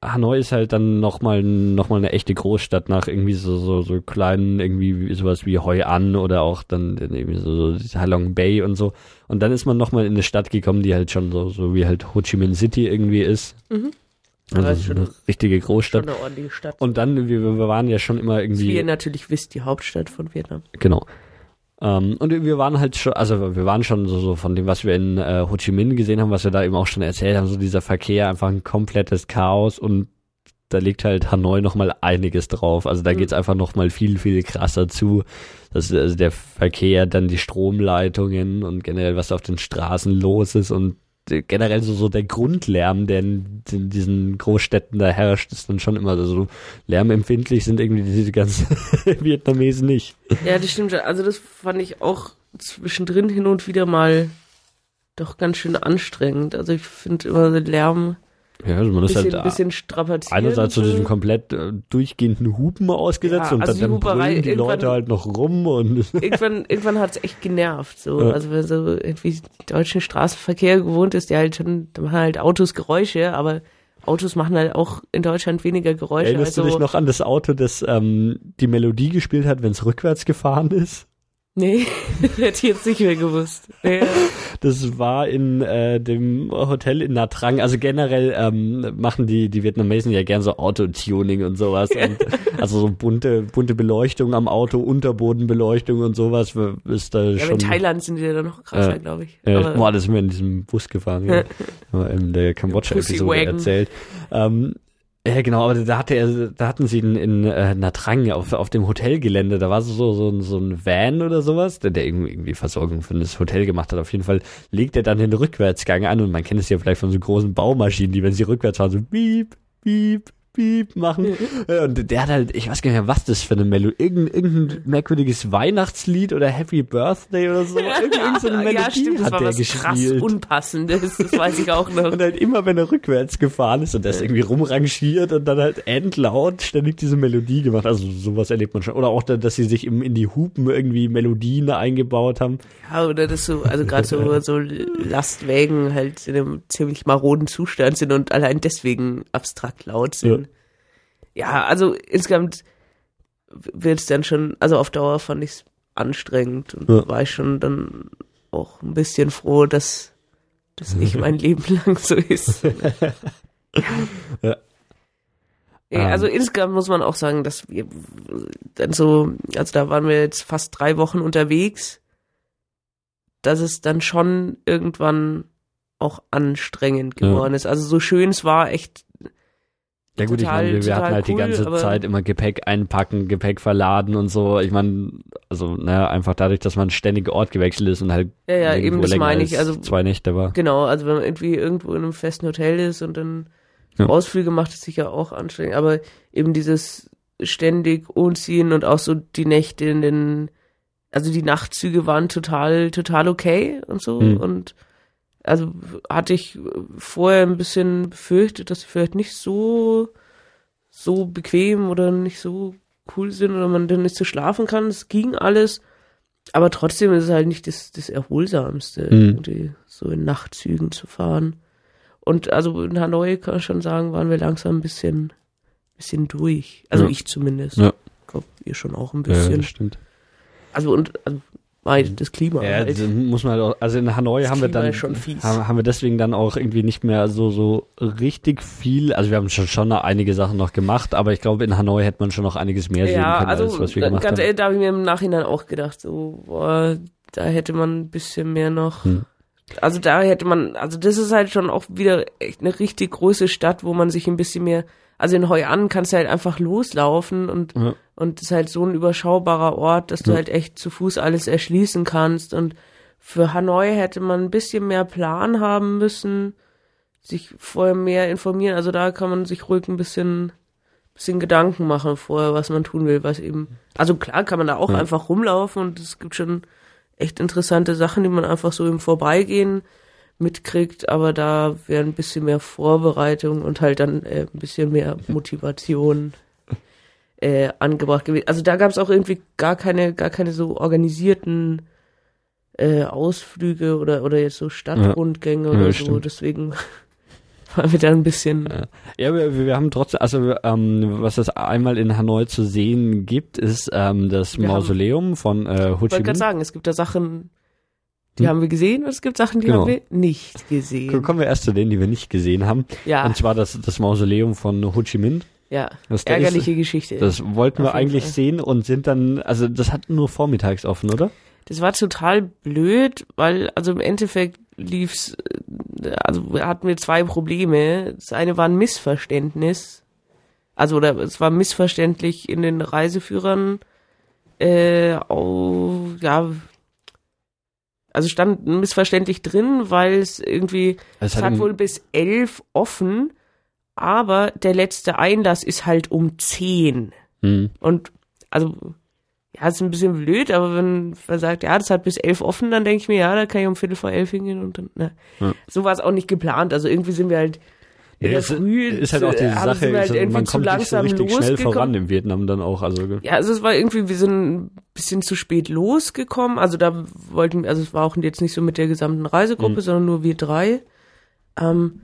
[SPEAKER 1] Hanoi ist halt dann nochmal noch mal eine echte Großstadt nach irgendwie so, so, so kleinen, irgendwie sowas wie Hoi An oder auch dann irgendwie so, so Halong Bay und so. Und dann ist man nochmal in eine Stadt gekommen, die halt schon so, so wie halt Ho Chi Minh City irgendwie ist. Mhm. Also ist schon, eine richtige Großstadt.
[SPEAKER 2] Schon eine ordentliche Stadt.
[SPEAKER 1] Und dann, wir, wir waren ja schon immer irgendwie.
[SPEAKER 2] Wie ihr natürlich wisst, die Hauptstadt von Vietnam.
[SPEAKER 1] Genau. Ähm, und wir waren halt schon, also wir waren schon so, so von dem, was wir in äh, Ho Chi Minh gesehen haben, was wir da eben auch schon erzählt haben, so dieser Verkehr, einfach ein komplettes Chaos und da liegt halt Hanoi nochmal einiges drauf. Also da mhm. geht's einfach nochmal viel, viel krasser zu. Das, also der Verkehr, dann die Stromleitungen und generell, was auf den Straßen los ist und generell so, so der Grundlärm, der in, in diesen Großstädten da herrscht, ist dann schon immer so lärmempfindlich sind irgendwie diese ganzen [laughs] Vietnamesen nicht.
[SPEAKER 2] Ja, das stimmt. Also das fand ich auch zwischendrin hin und wieder mal doch ganz schön anstrengend. Also ich finde immer Lärm
[SPEAKER 1] ja, also man
[SPEAKER 2] bisschen,
[SPEAKER 1] ist halt
[SPEAKER 2] bisschen strapaziert.
[SPEAKER 1] Einerseits zu diesem komplett äh, durchgehenden Hupen ausgesetzt ja, und also dann, dann brüllen die Leute halt noch rum und [laughs]
[SPEAKER 2] irgendwann irgendwann hat's echt genervt so ja. also wenn so irgendwie deutschen Straßenverkehr gewohnt ist der halt schon da machen halt Autos Geräusche aber Autos machen halt auch in Deutschland weniger Geräusche
[SPEAKER 1] Erinnerst also, du dich noch an das Auto das ähm, die Melodie gespielt hat wenn es rückwärts gefahren ist
[SPEAKER 2] Nee, [laughs] hätte ich jetzt nicht mehr gewusst. Ja.
[SPEAKER 1] Das war in äh, dem Hotel in Nha Trang. Also generell ähm, machen die, die Vietnamesen ja gern so Autotuning und sowas. Und, [laughs] also so bunte, bunte Beleuchtung am Auto, Unterbodenbeleuchtung und sowas ist da ja, schon.
[SPEAKER 2] in Thailand sind die da noch krasser, äh, glaube ich.
[SPEAKER 1] Ja, boah, das sind wir in diesem Bus gefahren. Ja. [laughs] in der Kambodscha-Episode erzählt. Ähm, ja, genau, aber da hatte er, da hatten sie in, in äh, Natrang auf, auf dem Hotelgelände, da war so, so, ein, so ein Van oder sowas, der, der irgendwie Versorgung für das Hotel gemacht hat. Auf jeden Fall legt er dann den Rückwärtsgang an und man kennt es ja vielleicht von so großen Baumaschinen, die, wenn sie rückwärts fahren, so piep, piep, Piep machen. Und der hat halt, ich weiß gar nicht mehr, was das für eine Melodie, irgendein, irgendein merkwürdiges Weihnachtslied oder Happy Birthday oder so. Irgend, irgend so eine Melodie ja, stimmt, hat der gespielt. krass
[SPEAKER 2] Unpassendes, das weiß ich auch noch. [laughs]
[SPEAKER 1] Und halt immer, wenn er rückwärts gefahren ist und das irgendwie rumrangiert und dann halt endlaut ständig diese Melodie gemacht. Also sowas erlebt man schon. Oder auch, dass sie sich in die Hupen irgendwie Melodien eingebaut haben.
[SPEAKER 2] Ja, oder das so, also gerade so, [laughs] so Lastwägen halt in einem ziemlich maroden Zustand sind und allein deswegen abstrakt laut sind. Ja ja, also insgesamt wird es dann schon, also auf Dauer fand ich es anstrengend und ja. war ich schon dann auch ein bisschen froh, dass das nicht mein [laughs] Leben lang so ist. [laughs] ja. Ja, also um. insgesamt muss man auch sagen, dass wir dann so, also da waren wir jetzt fast drei Wochen unterwegs, dass es dann schon irgendwann auch anstrengend geworden ja. ist. Also so schön es war, echt
[SPEAKER 1] ja gut, total, ich meine, wir, hatten halt cool, die ganze Zeit immer Gepäck einpacken, Gepäck verladen und so. Ich meine, also ne, einfach dadurch, dass man ständig Ort gewechselt ist und halt
[SPEAKER 2] ja, ja, eben das meine ich. Also
[SPEAKER 1] zwei Nächte war.
[SPEAKER 2] Genau, also wenn man irgendwie irgendwo in einem festen Hotel ist und dann ja. Ausflüge macht, ist sicher auch anstrengend. Aber eben dieses ständig umziehen und auch so die Nächte in den, also die Nachtzüge waren total, total okay und so mhm. und also hatte ich vorher ein bisschen befürchtet, dass sie vielleicht nicht so, so bequem oder nicht so cool sind oder man dann nicht so schlafen kann. Es ging alles. Aber trotzdem ist es halt nicht das, das Erholsamste, mhm. so in Nachtzügen zu fahren. Und also in Hanoi kann ich schon sagen, waren wir langsam ein bisschen, bisschen durch. Also ja. ich zumindest. Ja. Ich glaube, ihr schon auch ein bisschen. Ja, das
[SPEAKER 1] stimmt.
[SPEAKER 2] Also und also das Klima.
[SPEAKER 1] Ja, halt. muss man halt auch, also in Hanoi das haben Klima wir dann haben, haben, wir deswegen dann auch irgendwie nicht mehr so so richtig viel. Also wir haben schon schon einige Sachen noch gemacht, aber ich glaube in Hanoi hätte man schon noch einiges mehr sehen können,
[SPEAKER 2] also,
[SPEAKER 1] als was wir gemacht
[SPEAKER 2] ganz
[SPEAKER 1] haben.
[SPEAKER 2] Ehrlich, da habe ich mir im Nachhinein auch gedacht, so boah, da hätte man ein bisschen mehr noch. Hm. Also da hätte man, also das ist halt schon auch wieder echt eine richtig große Stadt, wo man sich ein bisschen mehr also in Hoi An kannst du halt einfach loslaufen und ja. und ist halt so ein überschaubarer Ort, dass du ja. halt echt zu Fuß alles erschließen kannst und für Hanoi hätte man ein bisschen mehr Plan haben müssen, sich vorher mehr informieren. Also da kann man sich ruhig ein bisschen bisschen Gedanken machen vorher, was man tun will, was eben. Also klar kann man da auch ja. einfach rumlaufen und es gibt schon echt interessante Sachen, die man einfach so im Vorbeigehen mitkriegt, aber da wäre ein bisschen mehr Vorbereitung und halt dann äh, ein bisschen mehr [laughs] Motivation äh, angebracht gewesen. Also da gab es auch irgendwie gar keine, gar keine so organisierten äh, Ausflüge oder oder jetzt so Stadtrundgänge ja. oder ja, so. Stimmt. Deswegen [laughs] waren wir da ein bisschen.
[SPEAKER 1] Ja, wir, wir haben trotzdem, also ähm, was es einmal in Hanoi zu sehen gibt, ist ähm, das wir Mausoleum haben, von äh, Ho Chi Minh. Ich wollte
[SPEAKER 2] gerade sagen, es gibt da Sachen, die hm. haben wir gesehen und es gibt Sachen, die genau. haben wir nicht gesehen.
[SPEAKER 1] Kommen wir erst zu denen, die wir nicht gesehen haben. Ja. Und zwar das, das Mausoleum von Ho Chi Minh.
[SPEAKER 2] Ja, das ärgerliche ist, Geschichte.
[SPEAKER 1] Das wollten wir eigentlich Fall. sehen und sind dann, also das hat nur vormittags offen, oder?
[SPEAKER 2] das war total blöd, weil, also im Endeffekt lief's, äh, also hatten wir zwei Probleme. Das eine war ein Missverständnis. Also, oder es war missverständlich in den Reiseführern, äh, oh, ja, also stand missverständlich drin, weil es irgendwie, es hat, hat wohl bis elf offen, aber der letzte Einlass ist halt um zehn. Mhm. Und also ja, ist ein bisschen blöd, aber wenn man sagt, ja, das hat bis elf offen, dann denke ich mir, ja, da kann ich um Viertel vor elf hingehen und dann, ne. Ja. So war es auch nicht geplant. Also irgendwie sind wir halt in ja, der Früh
[SPEAKER 1] ist halt auch die Sache, halt man kommt nicht so richtig schnell voran im Vietnam dann auch. Also
[SPEAKER 2] ja, also es war irgendwie, wir sind ein bisschen zu spät losgekommen. Also da wollten, also es war auch jetzt nicht so mit der gesamten Reisegruppe, mhm. sondern nur wir drei. Ähm,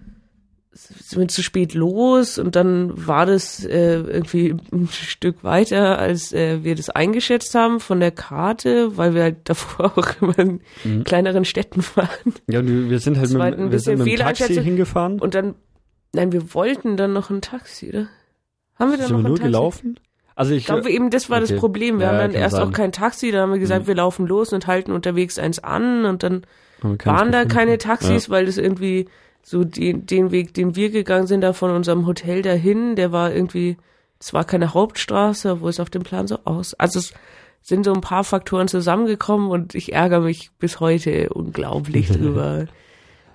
[SPEAKER 2] sind wir zu spät los und dann war das äh, irgendwie ein Stück weiter, als äh, wir das eingeschätzt haben von der Karte, weil wir halt davor [laughs] auch immer in mhm. kleineren Städten waren.
[SPEAKER 1] Ja, wir sind halt mit, wir sind mit dem Taxi hingefahren.
[SPEAKER 2] Und dann, nein, wir wollten dann noch ein Taxi, oder? Haben wir dann sind noch wir nur Taxi?
[SPEAKER 1] gelaufen?
[SPEAKER 2] Also ich, ich glaube eben, das war okay. das Problem. Wir ja, haben dann erst sein. auch kein Taxi, da haben wir gesagt, mhm. wir laufen los und halten unterwegs eins an und dann waren da keine Taxis, ja. weil das irgendwie so den, den Weg, den wir gegangen sind, da von unserem Hotel dahin, der war irgendwie, es war keine Hauptstraße, wo es auf dem Plan so aus. Also es sind so ein paar Faktoren zusammengekommen und ich ärgere mich bis heute unglaublich [laughs] drüber.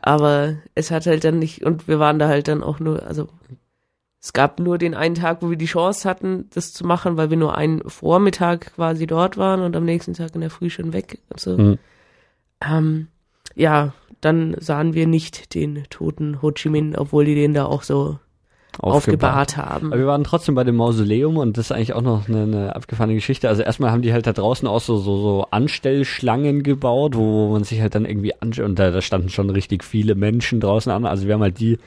[SPEAKER 2] Aber es hat halt dann nicht, und wir waren da halt dann auch nur, also es gab nur den einen Tag, wo wir die Chance hatten, das zu machen, weil wir nur einen Vormittag quasi dort waren und am nächsten Tag in der Früh schon weg und so. Mhm. Ähm, ja, dann sahen wir nicht den toten Ho Chi Minh, obwohl die den da auch so aufgebahrt, aufgebahrt haben.
[SPEAKER 1] Aber wir waren trotzdem bei dem Mausoleum und das ist eigentlich auch noch eine, eine abgefahrene Geschichte. Also erstmal haben die halt da draußen auch so, so, so Anstellschlangen gebaut, wo man sich halt dann irgendwie anschaut und da, da standen schon richtig viele Menschen draußen an. Also wir haben halt die,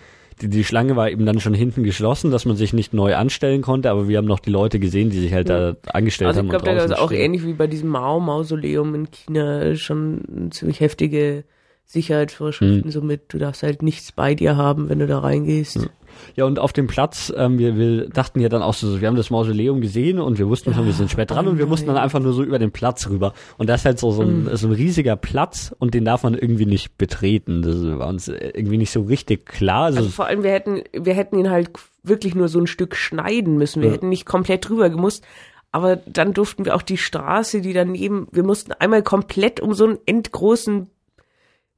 [SPEAKER 1] die, die Schlange war eben dann schon hinten geschlossen, dass man sich nicht neu anstellen konnte, aber wir haben noch die Leute gesehen, die sich halt da angestellt also haben.
[SPEAKER 2] Also ich glaube, da ist auch ähnlich wie bei diesem Mao-Mausoleum in China schon ziemlich heftige Sicherheitsvorschriften, mhm. somit du darfst halt nichts bei dir haben, wenn du da reingehst.
[SPEAKER 1] Ja. Ja, und auf dem Platz, ähm, wir, wir dachten ja dann auch so, wir haben das Mausoleum gesehen und wir wussten schon, wir sind spät dran oh und wir mussten dann einfach nur so über den Platz rüber. Und das ist halt so, so, ein, mm. so ein riesiger Platz und den darf man irgendwie nicht betreten. Das war uns irgendwie nicht so richtig klar.
[SPEAKER 2] Also, also vor allem, wir hätten, wir hätten ihn halt wirklich nur so ein Stück schneiden müssen. Wir ja. hätten nicht komplett drüber gemusst. Aber dann durften wir auch die Straße, die daneben, wir mussten einmal komplett um so einen endgroßen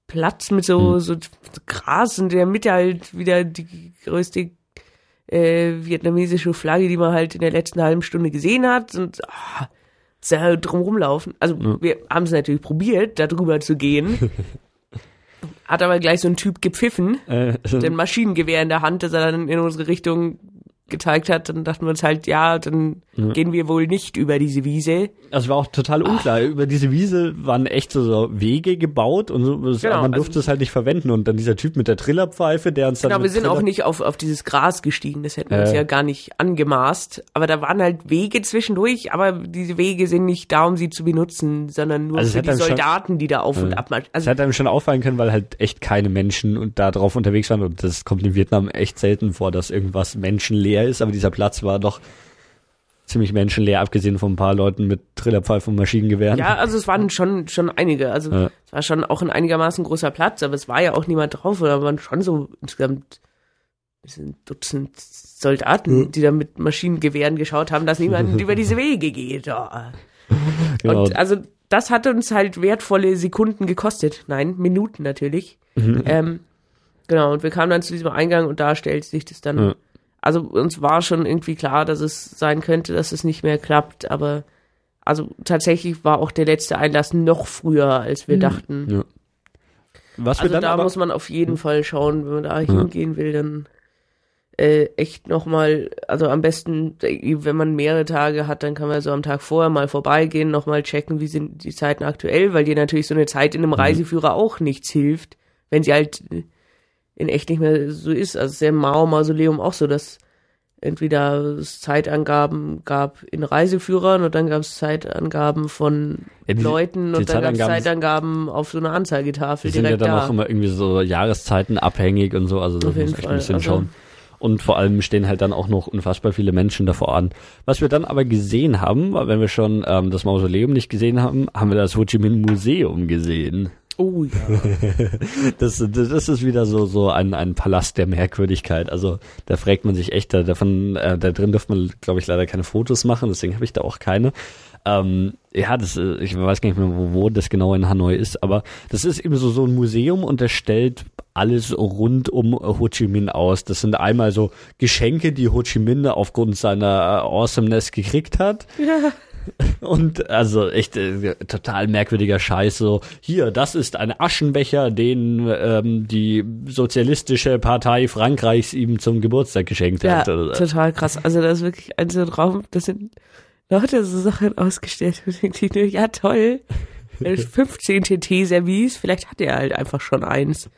[SPEAKER 2] Platz mit so, hm. so Gras und in der Mitte halt wieder die größte äh, vietnamesische Flagge, die man halt in der letzten halben Stunde gesehen hat und ah, oh, drum rumlaufen. Also ja. wir haben es natürlich probiert, da drüber zu gehen. [laughs] Hat aber gleich so ein Typ gepfiffen, äh, den Maschinengewehr in der Hand, dass er dann in unsere Richtung gezeigt hat, dann dachten wir uns halt, ja, dann ja. gehen wir wohl nicht über diese Wiese.
[SPEAKER 1] Also war auch total unklar. Ach. Über diese Wiese waren echt so, so Wege gebaut und so, genau, man durfte also, es halt nicht verwenden. Und dann dieser Typ mit der Trillerpfeife, der uns
[SPEAKER 2] dann.
[SPEAKER 1] Genau,
[SPEAKER 2] wir sind
[SPEAKER 1] Triller
[SPEAKER 2] auch nicht auf, auf dieses Gras gestiegen, das hätten wir äh. uns ja gar nicht angemaßt. Aber da waren halt Wege zwischendurch, aber diese Wege sind nicht da, um sie zu benutzen, sondern nur also für die Soldaten, schon, die da auf äh. und ab.
[SPEAKER 1] Also, es hätte einem schon auffallen können, weil halt echt keine Menschen und da drauf unterwegs waren. Und das kommt in Vietnam echt selten vor, dass irgendwas menschenleer ist, aber dieser Platz war doch ziemlich menschenleer, abgesehen von ein paar Leuten mit Trillerpfeifen und Maschinengewehren.
[SPEAKER 2] Ja, also es waren schon, schon einige. Also ja. es war schon auch ein einigermaßen großer Platz, aber es war ja auch niemand drauf, oder waren schon so insgesamt ein Dutzend Soldaten, ja. die da mit Maschinengewehren geschaut haben, dass niemand [laughs] über diese Wege geht. Oh. Genau. Und also das hat uns halt wertvolle Sekunden gekostet. Nein, Minuten natürlich. Mhm. Ähm, genau, und wir kamen dann zu diesem Eingang und da stellt sich das dann ja also uns war schon irgendwie klar, dass es sein könnte, dass es nicht mehr klappt, aber also tatsächlich war auch der letzte Einlass noch früher, als wir mhm. dachten. Ja. Was also da aber, muss man auf jeden Fall schauen, wenn man da hingehen will, dann äh, echt nochmal, also am besten, wenn man mehrere Tage hat, dann kann man so am Tag vorher mal vorbeigehen, nochmal checken, wie sind die Zeiten aktuell, weil dir natürlich so eine Zeit in einem mhm. Reiseführer auch nichts hilft, wenn sie halt in echt nicht mehr so ist. Also sehr Mao Mausoleum auch so, dass da es Zeitangaben gab in Reiseführern und dann gab es Zeitangaben von ja, die, Leuten die und dann gab es Zeitangaben auf so einer Anzeigetafel
[SPEAKER 1] die sind ja dann da. auch immer irgendwie so Jahreszeiten abhängig und so, also da muss echt ein bisschen also, schauen. Und vor allem stehen halt dann auch noch unfassbar viele Menschen davor an. Was wir dann aber gesehen haben, wenn wir schon ähm, das Mausoleum nicht gesehen haben, haben wir das Ho Chi Minh Museum gesehen.
[SPEAKER 2] Oh ja. [laughs]
[SPEAKER 1] das, das, das ist wieder so, so ein, ein Palast der Merkwürdigkeit. Also da fragt man sich echt, da, davon, äh, da drin dürfen man, glaube ich, leider keine Fotos machen, deswegen habe ich da auch keine. Ähm, ja, das, äh, ich weiß gar nicht mehr, wo, wo das genau in Hanoi ist, aber das ist eben so, so ein Museum und das stellt alles rund um Ho Chi Minh aus. Das sind einmal so Geschenke, die Ho Chi Minh aufgrund seiner Awesomeness gekriegt hat.
[SPEAKER 2] Ja. [laughs] [laughs]
[SPEAKER 1] Und also echt äh, total merkwürdiger Scheiß. So, hier, das ist ein Aschenbecher, den ähm, die sozialistische Partei Frankreichs ihm zum Geburtstag geschenkt
[SPEAKER 2] ja,
[SPEAKER 1] hat.
[SPEAKER 2] Total krass. Also das ist wirklich ein so ein Raum, das sind Leute so Sachen ausgestellt und irgendwie nur, ja toll. [laughs] 15 TT-Service, vielleicht hat er halt einfach schon eins.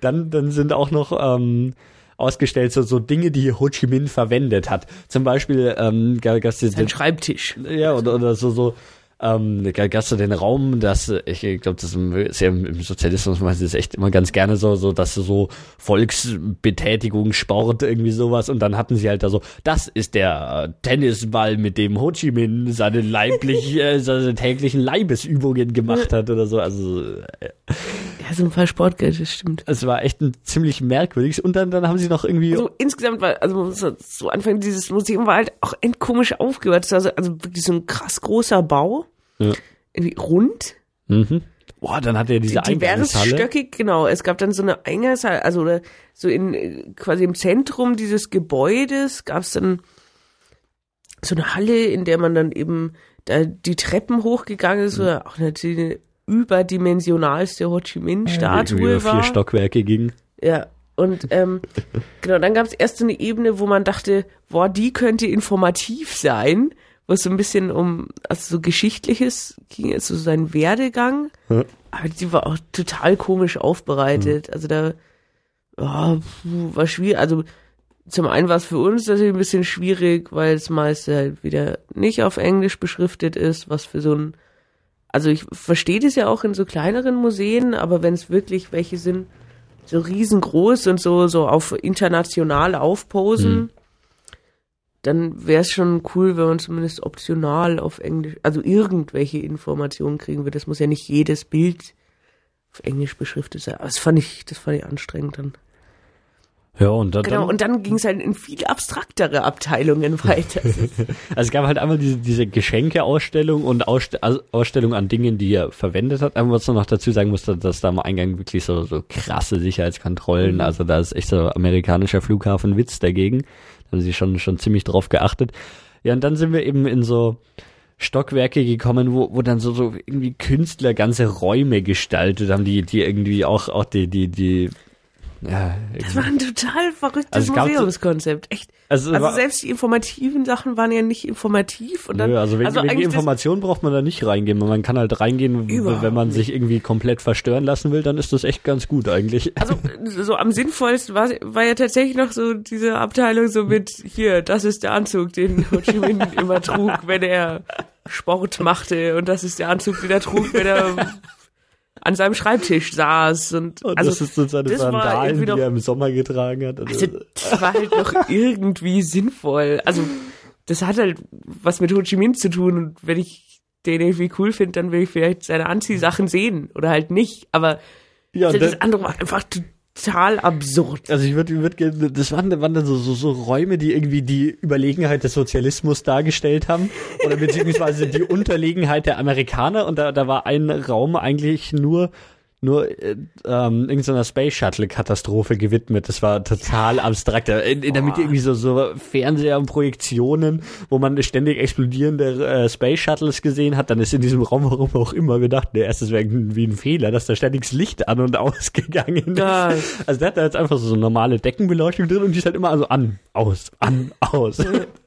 [SPEAKER 1] Dann, dann sind auch noch ähm, ausgestellt, so, so Dinge, die Ho Chi Minh verwendet hat. Zum Beispiel ähm, gab es
[SPEAKER 2] den Schreibtisch.
[SPEAKER 1] Ja, oder, oder so, so ähm, gab's so den Raum, dass ich glaube, das ist ja im Sozialismus man das echt immer ganz gerne so, so dass so Volksbetätigung, Sport irgendwie sowas und dann hatten sie halt da so, das ist der Tennisball, mit dem Ho Chi Minh seine leiblich, [laughs] äh, seine täglichen Leibesübungen gemacht hat oder so. Also
[SPEAKER 2] äh, ja, so ein paar Sportgeld, das stimmt.
[SPEAKER 1] Es war echt ein ziemlich merkwürdiges und dann, dann haben sie noch irgendwie.
[SPEAKER 2] Also insgesamt war, also so Anfang dieses Museum war halt auch endkomisch aufgehört. Also, also wirklich so ein krass großer Bau. Ja. Irgendwie rund.
[SPEAKER 1] Mhm. Boah, dann hat er diese
[SPEAKER 2] die, Eingangshalle. stöckig, genau. Es gab dann so eine Eingangshalle, also oder so in quasi im Zentrum dieses Gebäudes gab es dann so eine Halle, in der man dann eben da die Treppen hochgegangen ist, mhm. oder auch natürlich eine überdimensionalste Ho Chi Minh Statue ja,
[SPEAKER 1] war. vier Stockwerke ging.
[SPEAKER 2] Ja. Und ähm, [laughs] genau, dann gab es erst so eine Ebene, wo man dachte, boah, die könnte informativ sein wo es so ein bisschen um, also so Geschichtliches ging, also so sein Werdegang. Ja. Aber die war auch total komisch aufbereitet. Mhm. Also da oh, war schwierig. Also zum einen war es für uns natürlich ein bisschen schwierig, weil es meist halt wieder nicht auf Englisch beschriftet ist, was für so ein, also ich verstehe das ja auch in so kleineren Museen, aber wenn es wirklich welche sind, so riesengroß und so, so auf international aufposen, mhm dann wäre es schon cool, wenn man zumindest optional auf Englisch, also irgendwelche Informationen kriegen würde. Das muss ja nicht jedes Bild auf Englisch beschriftet sein. Aber das fand ich, das fand ich anstrengend dann.
[SPEAKER 1] Ja, und dann,
[SPEAKER 2] genau, und dann ging es halt in viel abstraktere Abteilungen weiter. [laughs]
[SPEAKER 1] also es gab halt einmal diese, diese Geschenkeausstellung und Ausst Ausstellung an Dingen, die er verwendet hat. Aber was man noch dazu sagen muss, dass da am Eingang wirklich so, so krasse Sicherheitskontrollen, mhm. also da ist echt so amerikanischer Flughafenwitz dagegen. Da haben sie schon, schon ziemlich drauf geachtet. Ja, und dann sind wir eben in so Stockwerke gekommen, wo, wo dann so, so irgendwie Künstler ganze Räume gestaltet haben, die, die irgendwie auch, auch die, die, die ja,
[SPEAKER 2] das war ein total verrücktes also Museumskonzept. Echt. Also, also selbst die informativen Sachen waren ja nicht informativ. Und dann,
[SPEAKER 1] nö, also wegen, also wegen Information braucht man da nicht reingehen. Man kann halt reingehen, wenn man sich irgendwie komplett verstören lassen will, dann ist das echt ganz gut eigentlich. [laughs]
[SPEAKER 2] Also so am sinnvollsten war, war ja tatsächlich noch so diese Abteilung so mit, hier, das ist der Anzug, den Ho Chi Minh immer trug, wenn er Sport machte und das ist der Anzug, den er trug, wenn er an seinem Schreibtisch saß und,
[SPEAKER 1] und also, das ist so seine Sandalen, die er im Sommer getragen hat.
[SPEAKER 2] Also, also das war halt noch [laughs] irgendwie sinnvoll. Also das hat halt was mit Ho Chi Minh zu tun und wenn ich den irgendwie cool finde, dann will ich vielleicht seine Anziehsachen sehen oder halt nicht. Aber ja, das, das andere war einfach total absurd.
[SPEAKER 1] Also ich würde würd, das waren, waren dann so, so, so Räume, die irgendwie die Überlegenheit des Sozialismus dargestellt haben oder beziehungsweise die Unterlegenheit der Amerikaner und da, da war ein Raum eigentlich nur nur äh, ähm, irgendeiner Space Shuttle Katastrophe gewidmet. Das war total abstrakt. In, in der Mitte irgendwie so, so Fernseher und Projektionen, wo man ständig explodierende äh, Space Shuttles gesehen hat. Dann ist in diesem Raum, warum auch immer, gedacht, der erste wäre irgendwie ein Fehler, dass da ständig das Licht an und ausgegangen ist. Ja. Also der hat da jetzt einfach so, so normale Deckenbeleuchtung drin und die ist halt immer so an, aus, an, aus. [laughs]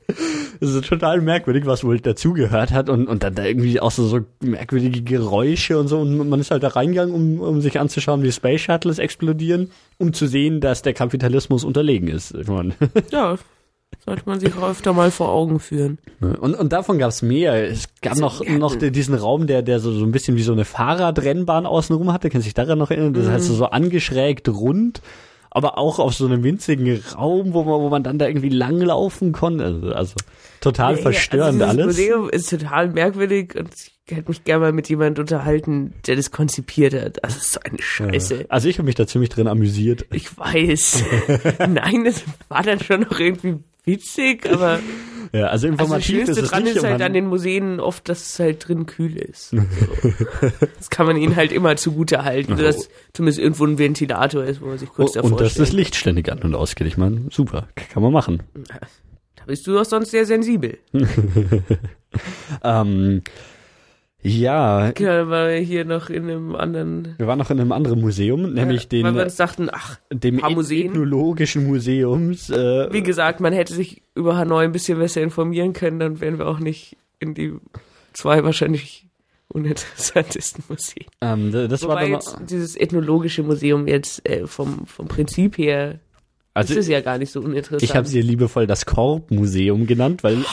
[SPEAKER 1] Das ist total merkwürdig, was wohl dazugehört hat und, und dann da irgendwie auch so, so merkwürdige Geräusche und so und man ist halt da reingegangen, um, um sich anzuschauen, wie Space Shuttles explodieren, um zu sehen, dass der Kapitalismus unterlegen ist. Ich mein. [laughs]
[SPEAKER 2] Ja, sollte man sich auch öfter mal vor Augen führen.
[SPEAKER 1] Und, und davon gab es mehr. Es gab noch, noch diesen Raum, der, der so, so ein bisschen wie so eine Fahrradrennbahn außenrum hatte. Kennst du dich daran noch erinnern? Das mhm. heißt so, so angeschrägt rund aber auch auf so einem winzigen Raum, wo man, wo man dann da irgendwie langlaufen konnte. Also, also total nee, verstörend also alles.
[SPEAKER 2] Das Museum ist total merkwürdig und ich hätte mich gerne mal mit jemandem unterhalten, der das konzipiert hat. Das ist so eine Scheiße. Ja.
[SPEAKER 1] Also ich habe mich da ziemlich drin amüsiert.
[SPEAKER 2] Ich weiß. [laughs] Nein, das war dann schon noch irgendwie witzig, aber [laughs]
[SPEAKER 1] ja, also informativ also das
[SPEAKER 2] ist es dran
[SPEAKER 1] nicht,
[SPEAKER 2] ist halt an den Museen oft, dass es halt drin kühl ist. So. [laughs] das kann man ihnen halt immer zugute halten, oh. dass zumindest irgendwo ein Ventilator ist, wo man sich kurz
[SPEAKER 1] oh,
[SPEAKER 2] davor
[SPEAKER 1] Und dass das Licht ständig an und ausgeht. Ich meine, super, kann man machen.
[SPEAKER 2] Da bist du doch sonst sehr sensibel. [laughs]
[SPEAKER 1] ähm, ja.
[SPEAKER 2] Genau, war wir hier noch in einem anderen.
[SPEAKER 1] Wir waren noch in einem anderen Museum, nämlich ja, den.
[SPEAKER 2] Weil wir uns dachten, ach,
[SPEAKER 1] dem. Ethnologischen Museums. Äh,
[SPEAKER 2] Wie gesagt, man hätte sich über Hanoi ein bisschen besser informieren können, dann wären wir auch nicht in die zwei wahrscheinlich uninteressantesten Museen.
[SPEAKER 1] Ähm, das Wobei
[SPEAKER 2] war jetzt dieses ethnologische Museum jetzt äh, vom, vom Prinzip her also, ist es ja gar nicht so uninteressant.
[SPEAKER 1] Ich habe sie liebevoll das Korb-Museum genannt, weil [laughs]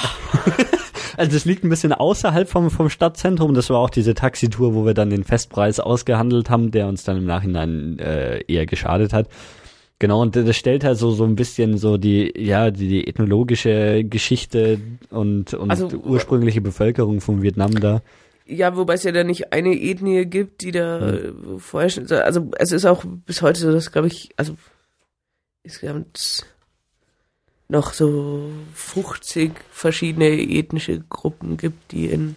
[SPEAKER 1] [laughs] Also das liegt ein bisschen außerhalb vom, vom Stadtzentrum. Das war auch diese Taxitour, wo wir dann den Festpreis ausgehandelt haben, der uns dann im Nachhinein äh, eher geschadet hat. Genau, und das stellt halt so, so ein bisschen so die, ja, die, die ethnologische Geschichte und, und also, ursprüngliche Bevölkerung von Vietnam da.
[SPEAKER 2] Ja, wobei es ja da nicht eine Ethnie gibt, die da hm. vorher schon, also es ist auch bis heute so, dass glaube ich, also insgesamt noch so 50 verschiedene ethnische Gruppen gibt, die in,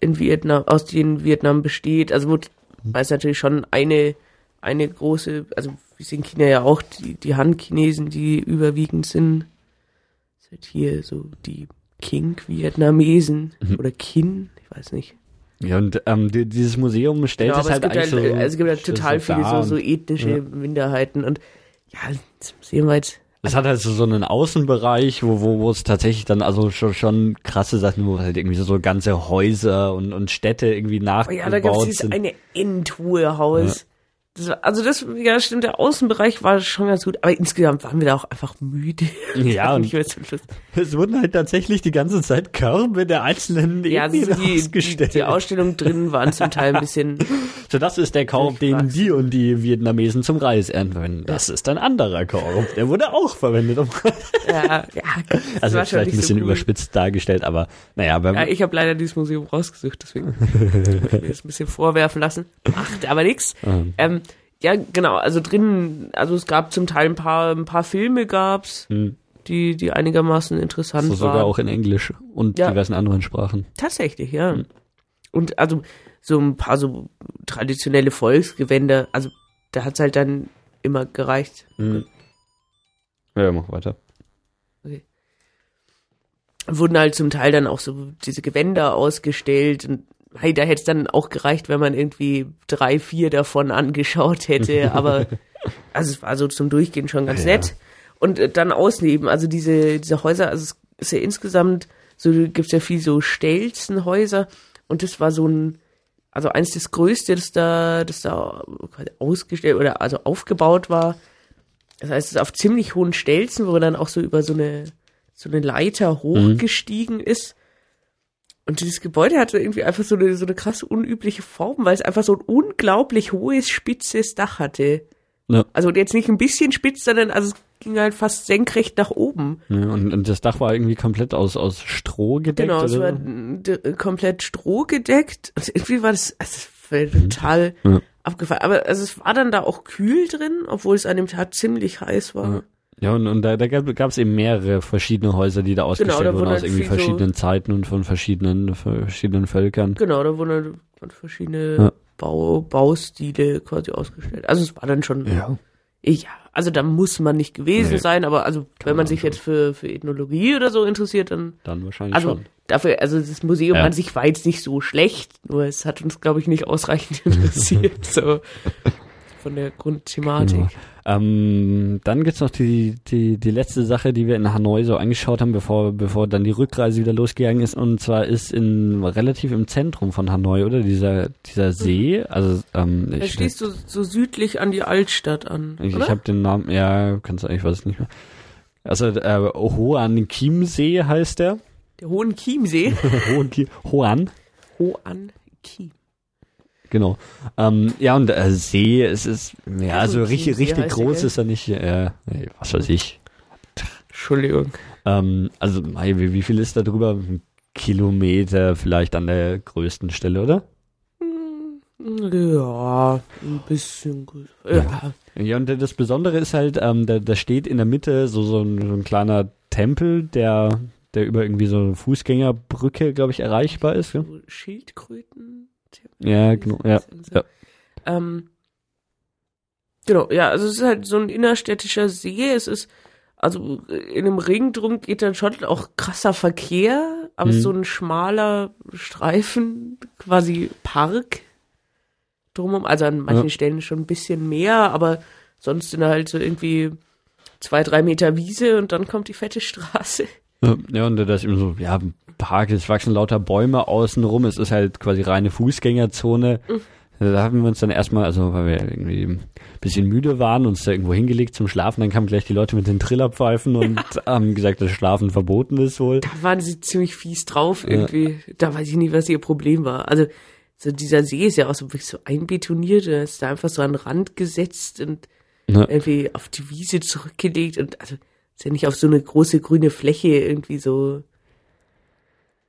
[SPEAKER 2] in Vietnam, aus denen Vietnam besteht. Also gut, weil es natürlich schon eine, eine große, also wie es in China ja auch, die, die Han-Chinesen, die überwiegend sind. Halt hier so die King-Vietnamesen mhm. oder Kin, ich weiß nicht.
[SPEAKER 1] Ja, und ähm, dieses Museum stellt ja, es halt eigentlich halt, so.
[SPEAKER 2] Also es gibt halt total viele so, so ethnische ja. Minderheiten und ja, das Museum war jetzt
[SPEAKER 1] es hat halt so, so einen Außenbereich, wo, wo, wo es tatsächlich dann also schon, schon krasse Sachen, wo halt irgendwie so, ganze Häuser und, und Städte irgendwie nachgebaut oh ja, da gibt's dieses
[SPEAKER 2] eine Endruhehaus. Ja. Das war, also das, ja, stimmt, der Außenbereich war schon ganz gut, aber insgesamt waren wir da auch einfach müde.
[SPEAKER 1] Ja, [laughs] und es wurden halt tatsächlich die ganze Zeit Körbe der einzelnen
[SPEAKER 2] ja, also die, die, die Ausstellungen drin waren zum Teil ein bisschen. [laughs]
[SPEAKER 1] So, das ist der Korb, den die und die Vietnamesen zum Reis ernten. Das ist ein anderer Korb. Der wurde auch verwendet. Um [laughs]
[SPEAKER 2] ja, ja.
[SPEAKER 1] Also vielleicht ein bisschen so überspitzt dargestellt, aber naja.
[SPEAKER 2] Ja, ich habe leider dieses Museum rausgesucht, deswegen ich mir das ein bisschen vorwerfen lassen. Macht aber nichts. Mhm. Ähm, ja, genau, also drin, also es gab zum Teil ein paar, ein paar Filme gab's, hm. die, die einigermaßen interessant so,
[SPEAKER 1] waren. Sogar auch in Englisch und ja. diversen anderen Sprachen.
[SPEAKER 2] Tatsächlich, ja. Hm. Und also so ein paar so traditionelle Volksgewänder, also da hat's halt dann immer gereicht.
[SPEAKER 1] Hm. Ja, mach weiter.
[SPEAKER 2] Okay. Wurden halt zum Teil dann auch so diese Gewänder ausgestellt und hey, da hätte es dann auch gereicht, wenn man irgendwie drei, vier davon angeschaut hätte, [laughs] aber also es war so zum Durchgehen schon ganz ja. nett. Und äh, dann ausleben, also diese, diese Häuser, also es ist ja insgesamt, so gibt's ja viel so Stelzenhäuser und das war so ein, also eins das größte, das da, das da ausgestellt oder also aufgebaut war. Das heißt, es ist auf ziemlich hohen Stelzen, wo er dann auch so über so eine, so eine Leiter mhm. hochgestiegen mhm. ist. Und dieses Gebäude hatte irgendwie einfach so eine, so eine krass unübliche Form, weil es einfach so ein unglaublich hohes, spitzes Dach hatte. Ja. Also jetzt nicht ein bisschen spitz, sondern also es ging halt fast senkrecht nach oben.
[SPEAKER 1] Ja, und, und das Dach war irgendwie komplett aus, aus Stroh gedeckt.
[SPEAKER 2] Genau, es war komplett Stroh gedeckt. Und irgendwie war das, also das war total ja. abgefallen. Aber also es war dann da auch kühl drin, obwohl es an dem Tag ziemlich heiß war.
[SPEAKER 1] Ja. Und, und da, da gab es eben mehrere verschiedene Häuser, die da genau, ausgestellt genau, da wurden aus halt irgendwie verschiedenen so Zeiten und von verschiedenen, verschiedenen Völkern.
[SPEAKER 2] Genau, da wurden halt verschiedene ja. Bau, Baustile quasi ausgestellt. Also es war dann schon, ja, ja also da muss man nicht gewesen nee. sein, aber also Kann wenn man sich schon. jetzt für, für Ethnologie oder so interessiert, dann.
[SPEAKER 1] Dann wahrscheinlich
[SPEAKER 2] also,
[SPEAKER 1] schon.
[SPEAKER 2] Dafür, also das Museum ja. an sich war jetzt nicht so schlecht, nur es hat uns, glaube ich, nicht ausreichend [laughs] interessiert. so von der Grundthematik. Genau.
[SPEAKER 1] Ähm, dann gibt's noch die, die, die letzte Sache, die wir in Hanoi so angeschaut haben, bevor, bevor dann die Rückreise wieder losgegangen ist. Und zwar ist in relativ im Zentrum von Hanoi, oder? Dieser, dieser See. Also, ähm,
[SPEAKER 2] da stehst du so südlich an die Altstadt an.
[SPEAKER 1] Ich, ich habe den Namen, ja, kannst du eigentlich weiß ich nicht mehr. Also äh, Hoan Kim See heißt der.
[SPEAKER 2] Der Hohen Chiemsee. [laughs]
[SPEAKER 1] Hohen Kiem. Hoan.
[SPEAKER 2] Hoan Kiem.
[SPEAKER 1] Genau. Ähm, ja, und äh, See, es ist, ja, also richtig, richtig groß ist er nicht, äh, was weiß ich.
[SPEAKER 2] Entschuldigung.
[SPEAKER 1] Ähm, also, wie, wie viel ist da drüber? Ein Kilometer vielleicht an der größten Stelle, oder?
[SPEAKER 2] Ja, ein bisschen gut. Ja.
[SPEAKER 1] ja, und das Besondere ist halt, ähm, da, da steht in der Mitte so, so, ein, so ein kleiner Tempel, der, der über irgendwie so eine Fußgängerbrücke, glaube ich, erreichbar ist. Ja?
[SPEAKER 2] Schildkröten?
[SPEAKER 1] Ja, genau, ja. ja.
[SPEAKER 2] Ähm, genau, ja, also es ist halt so ein innerstädtischer See, es ist, also in einem Ring drum geht dann schon auch krasser Verkehr, aber mhm. so ein schmaler Streifen, quasi Park drumherum. Also an manchen ja. Stellen schon ein bisschen mehr, aber sonst sind halt so irgendwie zwei, drei Meter Wiese und dann kommt die fette Straße.
[SPEAKER 1] Ja, und das ist eben so, ja, Park, es wachsen lauter Bäume außenrum, es ist halt quasi reine Fußgängerzone. Mhm. Da haben wir uns dann erstmal, also weil wir irgendwie ein bisschen müde waren, uns da irgendwo hingelegt zum Schlafen. Dann kamen gleich die Leute mit den Trillerpfeifen und [laughs] haben gesagt, dass Schlafen verboten ist wohl.
[SPEAKER 2] Da waren sie ziemlich fies drauf irgendwie. Ja. Da weiß ich nicht, was ihr Problem war. Also so dieser See ist ja auch so wirklich so einbetoniert, da ist da einfach so an den Rand gesetzt und ja. irgendwie auf die Wiese zurückgelegt und also ist ja nicht auf so eine große grüne Fläche irgendwie so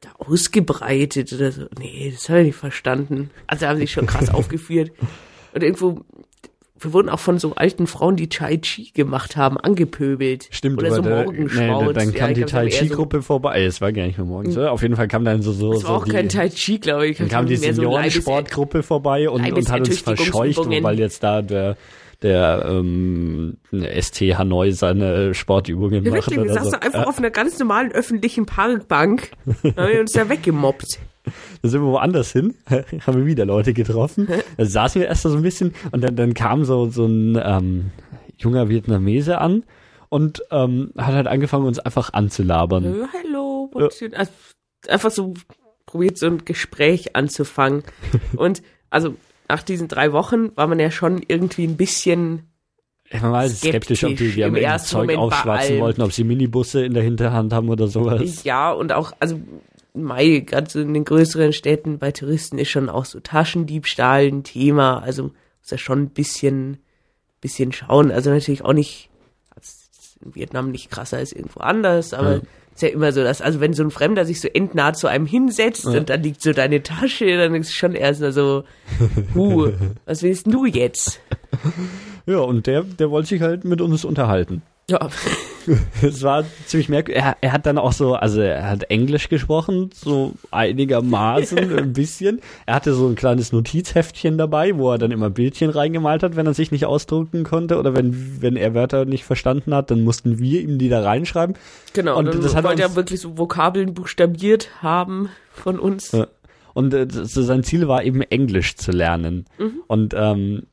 [SPEAKER 2] da ausgebreitet oder so. Nee, das habe ich nicht verstanden. Also haben sie schon krass [laughs] aufgeführt. Und irgendwo wir wurden auch von so alten Frauen, die Tai Chi gemacht haben, angepöbelt.
[SPEAKER 1] Stimmt, oder so der, nee, dann kam ja, die Tai Chi Gruppe so vorbei. Es war gar nicht mehr morgens, oder? Auf jeden Fall kam dann so so
[SPEAKER 2] Das war
[SPEAKER 1] so
[SPEAKER 2] auch die, kein Tai Chi, glaube ich.
[SPEAKER 1] Dann kam die Seniorensportgruppe so vorbei und, und hat uns verscheucht, weil jetzt da der der ähm, ST Hanoi seine Sportübungen ja, macht.
[SPEAKER 2] Wir saßen so. einfach auf einer ganz normalen öffentlichen Parkbank und haben uns da [laughs] weggemobbt.
[SPEAKER 1] Da sind wir woanders hin, [laughs] haben wir wieder Leute getroffen. [laughs] Da saßen wir erst so ein bisschen und dann, dann kam so, so ein ähm, junger Vietnamese an und ähm, hat halt angefangen, uns einfach anzulabern.
[SPEAKER 2] Äh, hallo, ja. also, einfach so probiert, so ein Gespräch anzufangen. und also nach diesen drei Wochen war man ja schon irgendwie ein bisschen
[SPEAKER 1] ich war mal skeptisch, ob die, die am Ende Zeug Moment aufschwatzen wollten, ob sie Minibusse in der Hinterhand haben oder sowas.
[SPEAKER 2] Ja, und auch, also Mai, gerade so in den größeren Städten bei Touristen ist schon auch so Taschendiebstahl ein Thema. Also muss ja schon ein bisschen, bisschen schauen. Also natürlich auch nicht, in Vietnam nicht krasser als irgendwo anders, aber ja. Ist ja immer so, dass, also wenn so ein Fremder sich so entnah zu einem hinsetzt ja. und dann liegt so deine Tasche, dann ist es schon erst so, huh, [laughs] was willst du jetzt?
[SPEAKER 1] Ja, und der, der wollte sich halt mit uns unterhalten.
[SPEAKER 2] Ja.
[SPEAKER 1] Es war ziemlich merkwürdig. Er, er, hat dann auch so, also er hat Englisch gesprochen, so einigermaßen, [laughs] ein bisschen. Er hatte so ein kleines Notizheftchen dabei, wo er dann immer Bildchen reingemalt hat, wenn er sich nicht ausdrucken konnte oder wenn, wenn er Wörter nicht verstanden hat, dann mussten wir ihm die da reinschreiben.
[SPEAKER 2] Genau, und das hat wollte er wirklich so Vokabeln buchstabiert haben von uns. Ja.
[SPEAKER 1] Und äh, so sein Ziel war eben Englisch zu lernen. Mhm. Und ähm,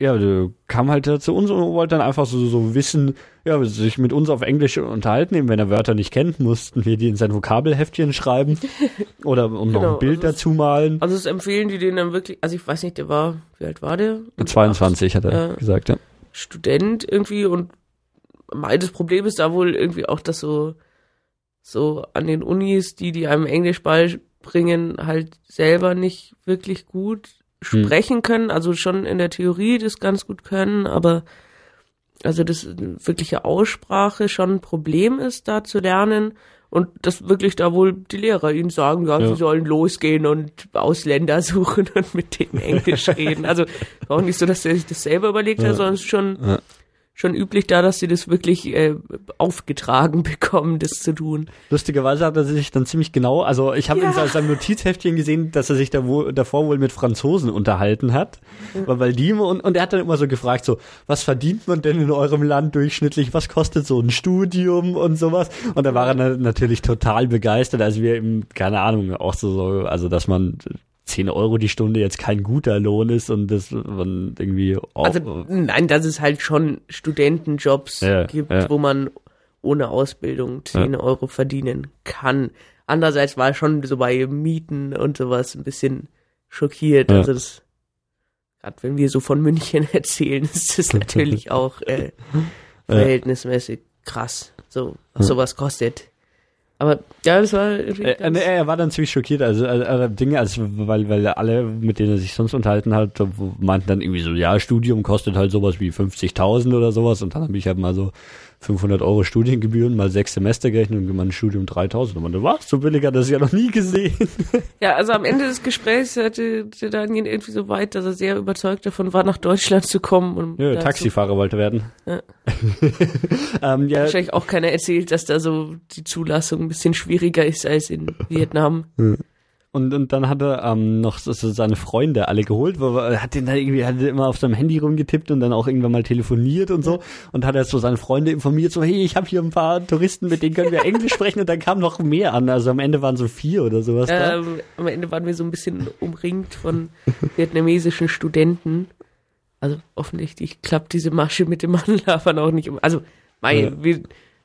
[SPEAKER 1] ja, der kam halt zu uns und wollte dann einfach so, so wissen, ja, sich mit uns auf Englisch unterhalten, eben wenn er Wörter nicht kennt, mussten wir die in sein Vokabelheftchen schreiben [laughs] oder und genau, noch ein Bild also dazu malen.
[SPEAKER 2] Also es empfehlen die denen dann wirklich, also ich weiß nicht, der war, wie alt war der?
[SPEAKER 1] 22 hat er äh, gesagt, ja.
[SPEAKER 2] Student irgendwie und das Problem ist da wohl irgendwie auch, dass so, so an den Unis, die, die einem Englisch beibringen, halt selber nicht wirklich gut. Sprechen können, also schon in der Theorie das ganz gut können, aber also das wirkliche Aussprache schon ein Problem ist, da zu lernen. Und das wirklich da wohl die Lehrer ihnen sagen, ja, ja. sie sollen losgehen und Ausländer [laughs] suchen und mit denen Englisch reden. Also auch nicht so, dass er sich das selber überlegt ja. hat, sondern schon ja schon üblich da, dass sie das wirklich äh, aufgetragen [laughs] bekommen, das zu tun.
[SPEAKER 1] Lustigerweise hat er sich dann ziemlich genau, also ich habe ja. in seinem Notizheftchen gesehen, dass er sich da wo, davor wohl mit Franzosen unterhalten hat, mhm. weil die und, und er hat dann immer so gefragt, so, was verdient man denn in eurem Land durchschnittlich, was kostet so ein Studium und sowas und da war er natürlich total begeistert, also wir eben, keine Ahnung, auch so also dass man 10 Euro die Stunde jetzt kein guter Lohn ist und das man irgendwie
[SPEAKER 2] auch. Also nein, dass es halt schon Studentenjobs ja, gibt, ja. wo man ohne Ausbildung 10 ja. Euro verdienen kann. Andererseits war schon so bei Mieten und sowas ein bisschen schockiert. Also das, gerade wenn wir so von München [laughs] erzählen, ist das natürlich [laughs] auch äh, verhältnismäßig krass. So, was sowas kostet. Aber ja, das war.
[SPEAKER 1] Äh, äh, er war dann ziemlich schockiert, also, also Dinge, also weil, weil alle, mit denen er sich sonst unterhalten hat, meinten dann irgendwie so, ja, Studium kostet halt sowas wie 50.000 oder sowas und dann habe ich halt mal so 500 Euro Studiengebühren mal sechs Semester gerechnet und mein Studium 3000. Und man, was, so billiger, das ist ja noch nie gesehen. [laughs]
[SPEAKER 2] Ja, also am Ende des Gesprächs hatte der Daniel irgendwie so weit, dass er sehr überzeugt davon war, nach Deutschland zu kommen. Und
[SPEAKER 1] ja, Taxifahrer wollte werden. Ja. [laughs]
[SPEAKER 2] ähm, ja. Wahrscheinlich auch keiner erzählt, dass da so die Zulassung ein bisschen schwieriger ist als in Vietnam.
[SPEAKER 1] Und, und dann hat er ähm, noch so, so seine Freunde alle geholt, wo, hat den da irgendwie, hat immer auf seinem Handy rumgetippt und dann auch irgendwann mal telefoniert und so und hat er so seine Freunde informiert, so hey, ich habe hier ein paar Touristen, mit denen können wir Englisch sprechen und dann kam noch mehr an, also am Ende waren so vier oder sowas.
[SPEAKER 2] Ähm, am Ende waren wir so ein bisschen umringt von vietnamesischen Studenten. Also offensichtlich klappt diese Masche mit dem Anlafern [laughs] auch nicht. Also, mei, ja. wir,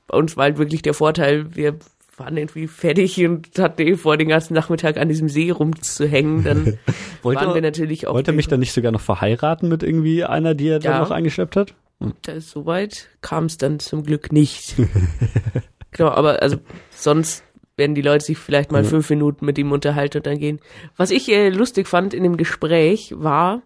[SPEAKER 2] bei uns war halt wirklich der Vorteil, wir waren irgendwie fertig und hatten eh vor, den ganzen Nachmittag an diesem See rumzuhängen. Dann [laughs] wollte, waren wir natürlich auch.
[SPEAKER 1] Wollte er mich dann nicht sogar noch verheiraten mit irgendwie einer, die er ja, dann noch eingeschleppt hat?
[SPEAKER 2] Hm. Soweit kam es dann zum Glück nicht. [laughs] genau, aber also sonst werden die Leute sich vielleicht mal ja. fünf Minuten mit ihm unterhalten und dann gehen. Was ich äh, lustig fand in dem Gespräch war,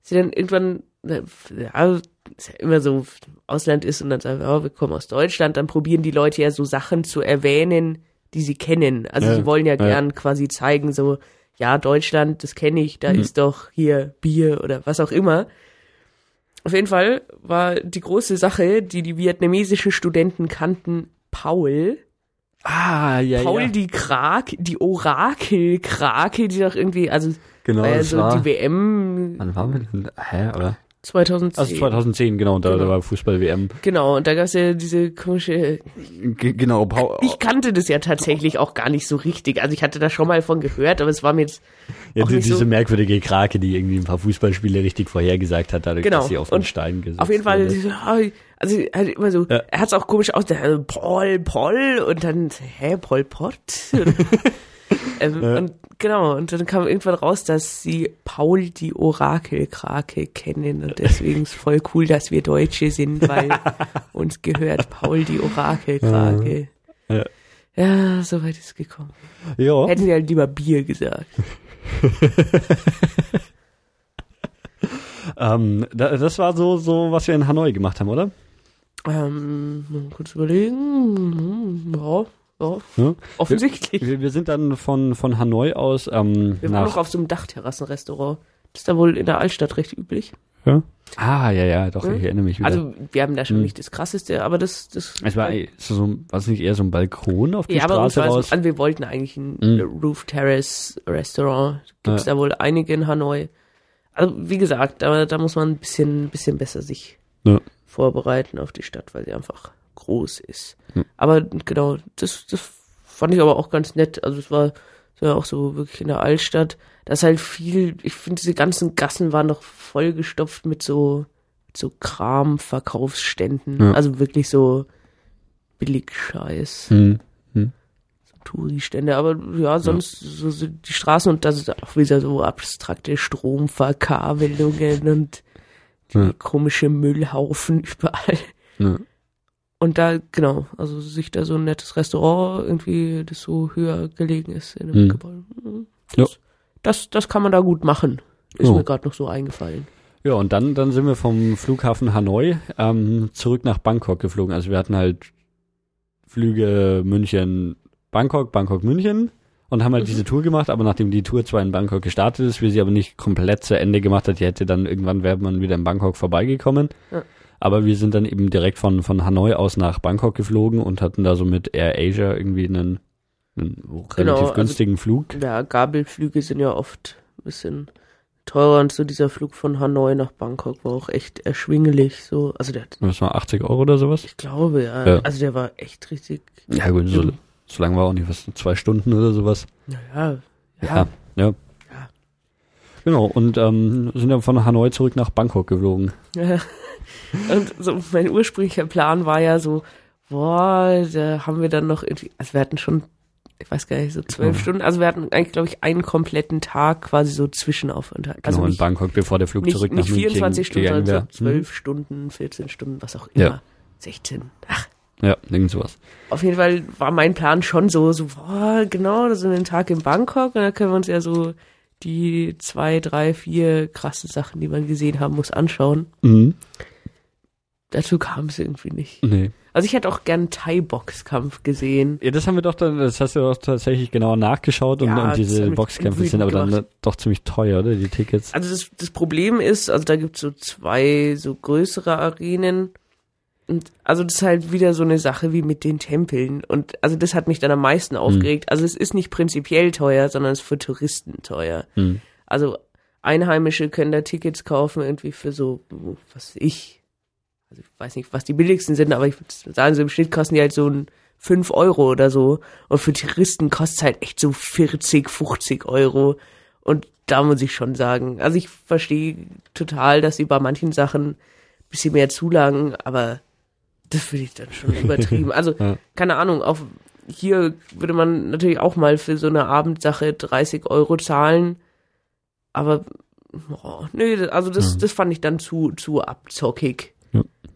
[SPEAKER 2] sie dann irgendwann, äh, ja, ist ja immer so, Ausland ist und dann sagen, oh, wir kommen aus Deutschland, dann probieren die Leute ja so Sachen zu erwähnen, die sie kennen. Also ja, sie wollen ja, ja, gern quasi zeigen, so, ja, Deutschland, das kenne ich, da mhm. ist doch hier Bier oder was auch immer. Auf jeden Fall war die große Sache, die die vietnamesischen Studenten kannten, Paul.
[SPEAKER 1] Ah, ja,
[SPEAKER 2] Paul
[SPEAKER 1] ja.
[SPEAKER 2] die Krak, die Orakel-Krake, die doch irgendwie, also
[SPEAKER 1] genau, war ja so
[SPEAKER 2] war, die WM.
[SPEAKER 1] Wann waren wir denn? Hä, oder?
[SPEAKER 2] 2010.
[SPEAKER 1] Also 2010, genau, da, genau. da war Fußball-WM.
[SPEAKER 2] Genau, und da gab es ja diese komische.
[SPEAKER 1] G genau, Paul.
[SPEAKER 2] Ich kannte das ja tatsächlich auch gar nicht so richtig. Also ich hatte da schon mal von gehört, aber es war mir jetzt.
[SPEAKER 1] Ja, die, diese so merkwürdige Krake, die irgendwie ein paar Fußballspiele richtig vorhergesagt hat, dadurch,
[SPEAKER 2] genau.
[SPEAKER 1] dass sie auf den Stein gesetzt
[SPEAKER 2] Auf jeden Fall, wurde. also halt immer so, ja. er hat es auch komisch aus, der Paul, Paul, und dann, hä, Paul Pott? [laughs] [laughs] [laughs] ähm, ja. Und genau, und dann kam irgendwann raus, dass sie Paul die Orakelkrake kennen und deswegen ist voll cool, dass wir Deutsche sind, weil [laughs] uns gehört Paul die Orakelkrake. Ja, ja so weit ist es gekommen. Ja. Hätten sie halt lieber Bier gesagt. [laughs]
[SPEAKER 1] ähm, das war so, so, was wir in Hanoi gemacht haben, oder?
[SPEAKER 2] Ähm, kurz überlegen. Ja, ja, ja. Offensichtlich.
[SPEAKER 1] Wir, wir, sind dann von, von Hanoi aus. Ähm,
[SPEAKER 2] wir waren noch auf so einem Dachterrassenrestaurant. Das ist da wohl in der Altstadt recht üblich.
[SPEAKER 1] Ja. Ah, ja, ja, doch, hm? ich erinnere mich wieder.
[SPEAKER 2] Also, wir haben da schon hm. nicht das krasseste, aber das, das.
[SPEAKER 1] Es war, so, war es nicht eher so ein Balkon auf die ja, Straße aber raus?
[SPEAKER 2] also wir wollten eigentlich ein hm. Roof Terrace Restaurant. Gibt es ja. da wohl einige in Hanoi. Also, wie gesagt, da, da muss man ein bisschen, bisschen besser sich ja. vorbereiten auf die Stadt, weil sie einfach groß ist. Hm. Aber genau, das, das fand ich aber auch ganz nett. Also es war, es war auch so wirklich in der Altstadt. Da ist halt viel, ich finde, diese ganzen Gassen waren noch vollgestopft mit so, mit so Kram-Verkaufsständen. Ja. Also wirklich so Billigscheiß. Hm. Hm. So Touri-Stände. Aber ja, sonst ja. So, so die Straßen und das ist auch wieder so abstrakte Stromverkabelungen und ja. komische Müllhaufen [laughs] überall. Ja. Und da, genau, also sich da so ein nettes Restaurant irgendwie, das so höher gelegen ist in einem mhm. Gebäude. Das, ja. das, das kann man da gut machen. Ist oh. mir gerade noch so eingefallen.
[SPEAKER 1] Ja, und dann, dann sind wir vom Flughafen Hanoi ähm, zurück nach Bangkok geflogen. Also wir hatten halt Flüge München, Bangkok, Bangkok, München und haben halt mhm. diese Tour gemacht, aber nachdem die Tour zwar in Bangkok gestartet ist, wir sie aber nicht komplett zu Ende gemacht hat, die hätte dann irgendwann wäre man wieder in Bangkok vorbeigekommen. Ja. Aber wir sind dann eben direkt von, von Hanoi aus nach Bangkok geflogen und hatten da so mit Air Asia irgendwie einen, einen relativ genau, günstigen also, Flug.
[SPEAKER 2] Ja, Gabelflüge sind ja oft ein bisschen teurer und so dieser Flug von Hanoi nach Bangkok war auch echt erschwinglich. So, also der
[SPEAKER 1] Das war 80 Euro oder sowas?
[SPEAKER 2] Ich glaube, ja. ja. Also der war echt richtig.
[SPEAKER 1] Ja, gut, so, so lang war auch nicht, was, zwei Stunden oder sowas.
[SPEAKER 2] Naja,
[SPEAKER 1] ja. Ja, ja. Ja. Genau, und ähm, sind dann von Hanoi zurück nach Bangkok geflogen. Ja. [laughs]
[SPEAKER 2] Und so mein ursprünglicher Plan war ja so, boah, da haben wir dann noch irgendwie, also wir hatten schon, ich weiß gar nicht, so zwölf oh. Stunden, also wir hatten eigentlich, glaube ich, einen kompletten Tag quasi so Zwischenaufenthalt. Also
[SPEAKER 1] genau, in Bangkok, bevor der Flug
[SPEAKER 2] nicht,
[SPEAKER 1] zurück
[SPEAKER 2] nach Nicht 24 Stunden, sondern so 12 hm? Stunden, 14 Stunden, was auch immer. Ja. 16, ach,
[SPEAKER 1] Ja, irgend sowas.
[SPEAKER 2] Auf jeden Fall war mein Plan schon so, so, boah, genau, das ist ein Tag in Bangkok und da können wir uns ja so die zwei, drei, vier krasse Sachen, die man gesehen haben muss, anschauen.
[SPEAKER 1] Mhm.
[SPEAKER 2] Dazu kam es irgendwie nicht.
[SPEAKER 1] Nee.
[SPEAKER 2] Also ich hätte auch gern Thai-Boxkampf gesehen.
[SPEAKER 1] Ja, das haben wir doch dann, das hast du doch tatsächlich genauer nachgeschaut und,
[SPEAKER 2] Ja,
[SPEAKER 1] und diese Boxkämpfe sind aber dann doch ziemlich teuer, oder? Die Tickets.
[SPEAKER 2] Also das, das Problem ist, also da gibt's so zwei so größere Arenen. Und also das ist halt wieder so eine Sache wie mit den Tempeln. Und also das hat mich dann am meisten aufgeregt. Also es ist nicht prinzipiell teuer, sondern es ist für Touristen teuer.
[SPEAKER 1] Hm.
[SPEAKER 2] Also Einheimische können da Tickets kaufen, irgendwie für so, was ich, also ich weiß nicht, was die billigsten sind, aber ich würde sagen, so im Schnitt kosten die halt so ein 5 Euro oder so. Und für Touristen kostet es halt echt so 40, 50 Euro. Und da muss ich schon sagen, also ich verstehe total, dass sie bei manchen Sachen ein bisschen mehr zulagen, aber das finde ich dann schon übertrieben. Also, [laughs]
[SPEAKER 1] Ja.
[SPEAKER 2] keine Ahnung, auch hier würde man natürlich auch mal für so eine Abendsache 30 Euro zahlen, aber oh, nee, also das, das fand ich dann zu, zu abzockig.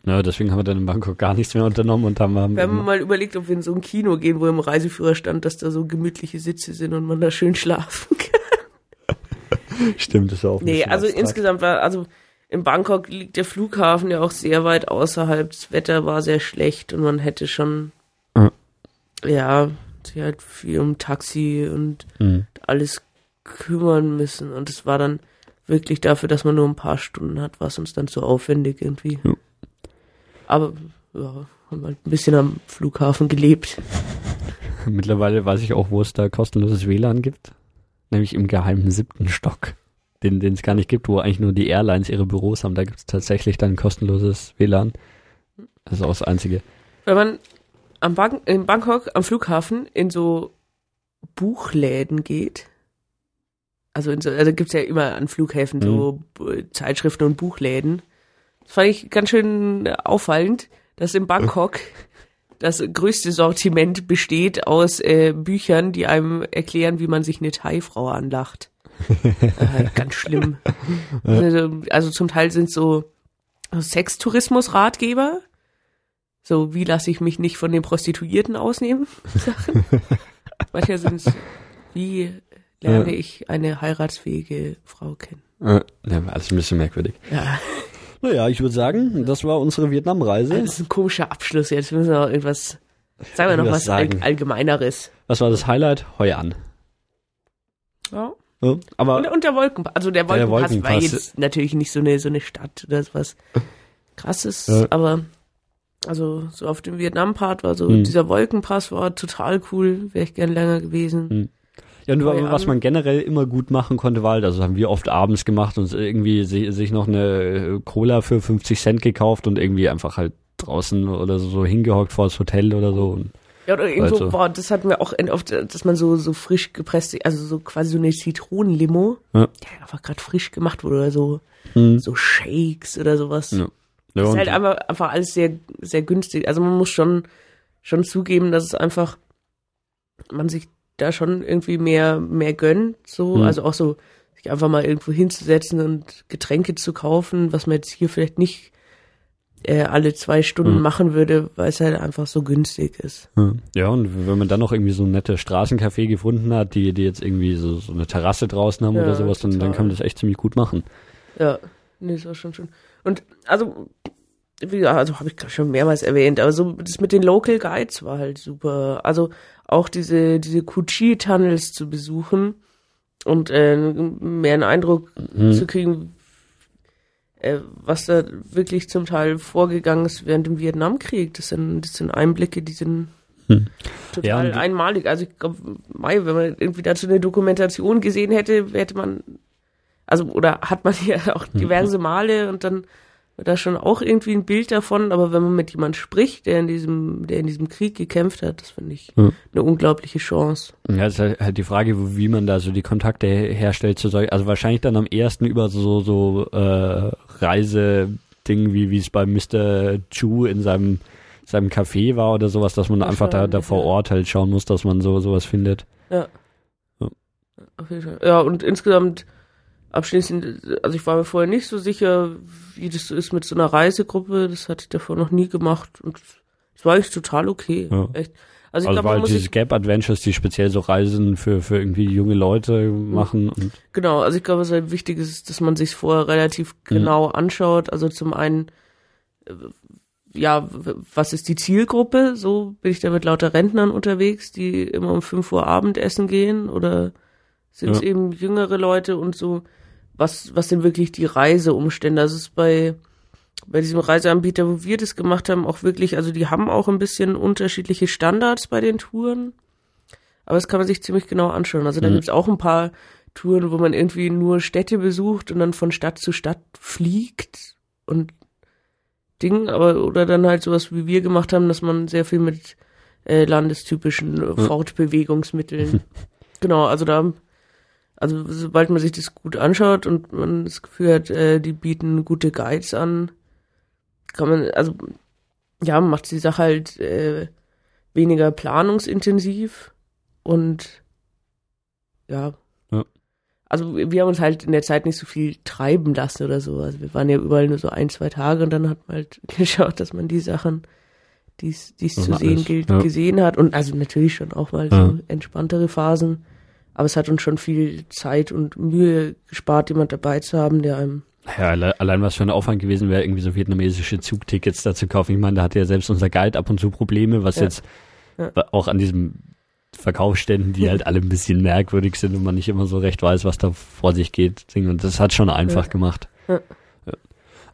[SPEAKER 1] Ja, deswegen haben wir dann in Bangkok gar nichts mehr unternommen und haben, haben
[SPEAKER 2] Wir haben mal überlegt, ob wir in so ein Kino gehen, wo im Reiseführer stand, dass da so gemütliche Sitze sind und man da schön schlafen [laughs] kann.
[SPEAKER 1] stimmt, das ist auch
[SPEAKER 2] Nee, also
[SPEAKER 1] abstrakt.
[SPEAKER 2] insgesamt war, also in Bangkok liegt der Flughafen ja auch sehr weit außerhalb. Das Wetter war sehr schlecht und man hätte schon,
[SPEAKER 1] Ja.
[SPEAKER 2] ja, sich halt viel um Taxi und
[SPEAKER 1] Hm.
[SPEAKER 2] alles kümmern müssen. Und es war dann wirklich dafür, dass man nur ein paar Stunden hat, war es uns dann zu aufwendig irgendwie.
[SPEAKER 1] Ja.
[SPEAKER 2] Aber, ja, haben halt ein bisschen am Flughafen gelebt.
[SPEAKER 1] Mittlerweile weiß ich auch, wo es da kostenloses WLAN gibt. Nämlich im geheimen siebten Stock. Den den es gar nicht gibt, wo eigentlich nur die Airlines ihre Büros haben. Da gibt es tatsächlich dann kostenloses WLAN. Das ist auch das Einzige.
[SPEAKER 2] Wenn man am Bang in Bangkok am Flughafen in so Buchläden geht, also, in so, also gibt's ja immer an Flughäfen so B- Zeitschriften und Buchläden. Das fand ich ganz schön auffallend, dass in Bangkok [laughs] das größte Sortiment besteht aus äh, Büchern, die einem erklären, wie man sich eine Thai-Frau anlacht. Äh, ganz schlimm. Also, also zum Teil sind so Sextourismus-Ratgeber. So, wie lasse ich mich nicht von den Prostituierten ausnehmen? [laughs] Sachen. Manchmal sind es, wie lerne
[SPEAKER 1] Ja.
[SPEAKER 2] ich eine heiratsfähige Frau kennen?
[SPEAKER 1] Ja, alles ein bisschen merkwürdig.
[SPEAKER 2] Ja,
[SPEAKER 1] Naja, ich würde sagen, das war unsere Vietnamreise.
[SPEAKER 2] das ist ein komischer Abschluss. Jetzt müssen wir noch irgendwas, sagen wir noch
[SPEAKER 1] Was
[SPEAKER 2] was. Allgemeineres.
[SPEAKER 1] Was war das Highlight? Heuer an.
[SPEAKER 2] Ja.
[SPEAKER 1] Ja, aber
[SPEAKER 2] Und, und der Wolkenpass. Also der
[SPEAKER 1] Der
[SPEAKER 2] Wolkenpass, war
[SPEAKER 1] Wolkenpass.
[SPEAKER 2] jetzt natürlich nicht so eine, so eine Stadt oder sowas krasses,
[SPEAKER 1] Ja.
[SPEAKER 2] aber also so auf dem Vietnam-Part war so,
[SPEAKER 1] Hm.
[SPEAKER 2] dieser Wolkenpass war total cool, wäre ich gern länger gewesen.
[SPEAKER 1] Hm. Ja, und
[SPEAKER 2] Heuer
[SPEAKER 1] was
[SPEAKER 2] an.
[SPEAKER 1] man generell immer gut machen konnte, war halt, also haben wir oft abends gemacht und irgendwie si- sich noch eine Cola für 50 Cent gekauft und irgendwie einfach halt draußen oder so, so hingehockt vor das Hotel oder so. Und,
[SPEAKER 2] Ja, oder irgendwo,
[SPEAKER 1] Also.
[SPEAKER 2] boah, das hatten wir auch oft, dass man so, so frisch gepresst, also so quasi so eine Zitronenlimo,
[SPEAKER 1] Ja.
[SPEAKER 2] die einfach gerade frisch gemacht wurde oder so,
[SPEAKER 1] hm.
[SPEAKER 2] so Shakes oder sowas.
[SPEAKER 1] Ja. Ja,
[SPEAKER 2] Das ist halt einfach, einfach alles sehr, sehr günstig. Also man muss schon, schon zugeben, dass es einfach, man sich da schon irgendwie mehr, mehr gönnt, so,
[SPEAKER 1] Mhm.
[SPEAKER 2] also auch so, sich einfach mal irgendwo hinzusetzen und Getränke zu kaufen, was man jetzt hier vielleicht nicht äh, alle zwei Stunden
[SPEAKER 1] Mhm.
[SPEAKER 2] machen würde, weil es halt einfach so günstig ist.
[SPEAKER 1] Ja. ja, und wenn man dann noch irgendwie so ein nette Straßencafé gefunden hat, die, die jetzt irgendwie so, so eine Terrasse draußen haben
[SPEAKER 2] Ja,
[SPEAKER 1] oder sowas, dann, dann kann man das echt ziemlich gut machen.
[SPEAKER 2] Ja, nee, das war schon schön. Und also, wie gesagt, also habe ich schon mehrmals erwähnt, aber so das mit den Local Guides war halt super. Also auch diese, diese Kuchi-Tunnels zu besuchen und äh, mehr einen Eindruck
[SPEAKER 1] Mhm.
[SPEAKER 2] zu kriegen, äh, was da wirklich zum Teil vorgegangen ist während dem Vietnamkrieg. Das sind, das sind Einblicke, die sind
[SPEAKER 1] Hm.
[SPEAKER 2] total
[SPEAKER 1] Ja,
[SPEAKER 2] einmalig. Also ich glaube, Mai, wenn man irgendwie dazu eine Dokumentation gesehen hätte, hätte man, also oder hat man ja [laughs] auch
[SPEAKER 1] Mhm.
[SPEAKER 2] diverse Male und dann wird da schon auch irgendwie ein Bild davon, aber wenn man mit jemand spricht, der in diesem, der in diesem Krieg gekämpft hat, das finde ich eine unglaubliche Chance.
[SPEAKER 1] Ja, es ist halt halt die Frage, wie man da so die Kontakte her- herstellt zu solchen, also wahrscheinlich dann am ersten über so, so äh, Reiseding, wie wie es bei Mr. Chu in seinem seinem Café war oder sowas, dass man einfach da, da vor
[SPEAKER 2] ja.
[SPEAKER 1] Ort halt schauen muss, dass man so sowas findet.
[SPEAKER 2] Ja.
[SPEAKER 1] Ja.
[SPEAKER 2] Fall. Ja, und insgesamt abschließend, also ich war mir vorher nicht so sicher, wie das so ist mit so einer Reisegruppe. Das hatte ich davor noch nie gemacht. Und Das war eigentlich total okay.
[SPEAKER 1] Ja.
[SPEAKER 2] Echt.
[SPEAKER 1] Also, ich also glaube, weil diese Gap Adventures, die speziell so Reisen für, für irgendwie junge Leute machen. Und
[SPEAKER 2] genau, also ich glaube, was halt wichtig ist, dass man sich vorher relativ mhm. genau mhm. anschaut. Also zum einen, äh, ja, was ist die Zielgruppe? So bin ich da mit lauter Rentnern unterwegs, die immer um 5 Uhr Abendessen gehen oder sind es ja. eben jüngere Leute und so, was, was sind wirklich die Reiseumstände? Das ist bei bei diesem Reiseanbieter, wo wir das gemacht haben, auch wirklich, also die haben auch ein bisschen unterschiedliche Standards bei den Touren. Aber das kann man sich ziemlich genau anschauen. Also da mhm. gibt's auch ein paar Touren, wo man irgendwie nur Städte besucht und dann von Stadt zu Stadt fliegt und Ding, aber oder dann halt sowas wie wir gemacht haben, dass man sehr viel mit äh, landestypischen äh, Fortbewegungsmitteln. [laughs] genau, also da also sobald man sich das gut anschaut und man das Gefühl hat, äh, die bieten gute Guides an, kann man, also ja, macht die Sache halt äh, weniger planungsintensiv und ja. ja. Also wir haben uns halt in der Zeit nicht so viel treiben lassen oder so. Also wir waren ja überall nur so ein, zwei Tage und dann hat man halt [laughs] geschaut, dass man die Sachen, die es zu sehen gilt, ja. gesehen hat. Und also natürlich schon auch mal ja. so entspanntere Phasen. Aber es hat uns schon viel Zeit und Mühe gespart, jemand dabei zu haben, der einem
[SPEAKER 1] ja, allein was für ein Aufwand gewesen wäre, irgendwie so vietnamesische Zugtickets da zu kaufen. Ich meine, da hatte ja selbst unser Guide ab und zu Probleme, was ja. jetzt ja. auch an diesem Verkaufsständen, die halt [laughs] alle ein bisschen merkwürdig sind und man nicht immer so recht weiß, was da vor sich geht. Und das hat schon einfach ja. gemacht. Ja.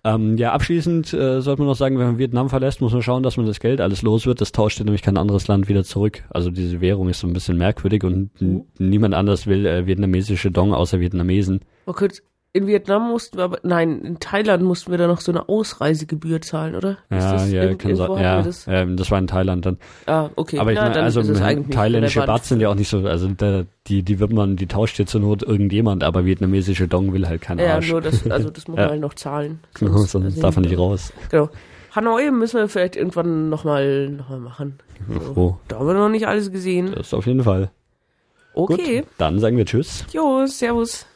[SPEAKER 1] Ähm, ja, abschließend äh, sollte man noch sagen, wenn man Vietnam verlässt, muss man schauen, dass man das Geld alles los wird. Das tauscht nämlich kein anderes Land wieder zurück. Also diese Währung ist so ein bisschen merkwürdig und mhm. niemand anders will äh, vietnamesische Dong außer Vietnamesen.
[SPEAKER 2] Okay, in Vietnam mussten wir aber, nein, in Thailand mussten wir da noch so eine Ausreisegebühr zahlen, oder?
[SPEAKER 1] Ja, das, ja, kann sein. Ja, das? Ja, das war in Thailand dann.
[SPEAKER 2] Ah, okay.
[SPEAKER 1] Aber ich meine, also thailändische Baht sind ja auch nicht so, also da, die, die wird man, die tauscht jetzt zur Not irgendjemand, aber vietnamesische Dong will halt keiner.
[SPEAKER 2] Ja, Arsch. nur das, also [laughs] das muss man halt noch zahlen. [laughs]
[SPEAKER 1] Sonst, genau, sonst also darf man nicht raus.
[SPEAKER 2] Genau. Hanoi müssen wir vielleicht irgendwann nochmal noch mal machen. So, oh. Da haben wir noch nicht alles gesehen.
[SPEAKER 1] Das auf jeden Fall.
[SPEAKER 2] Okay.
[SPEAKER 1] Gut, dann sagen wir Tschüss.
[SPEAKER 2] Jo, Servus.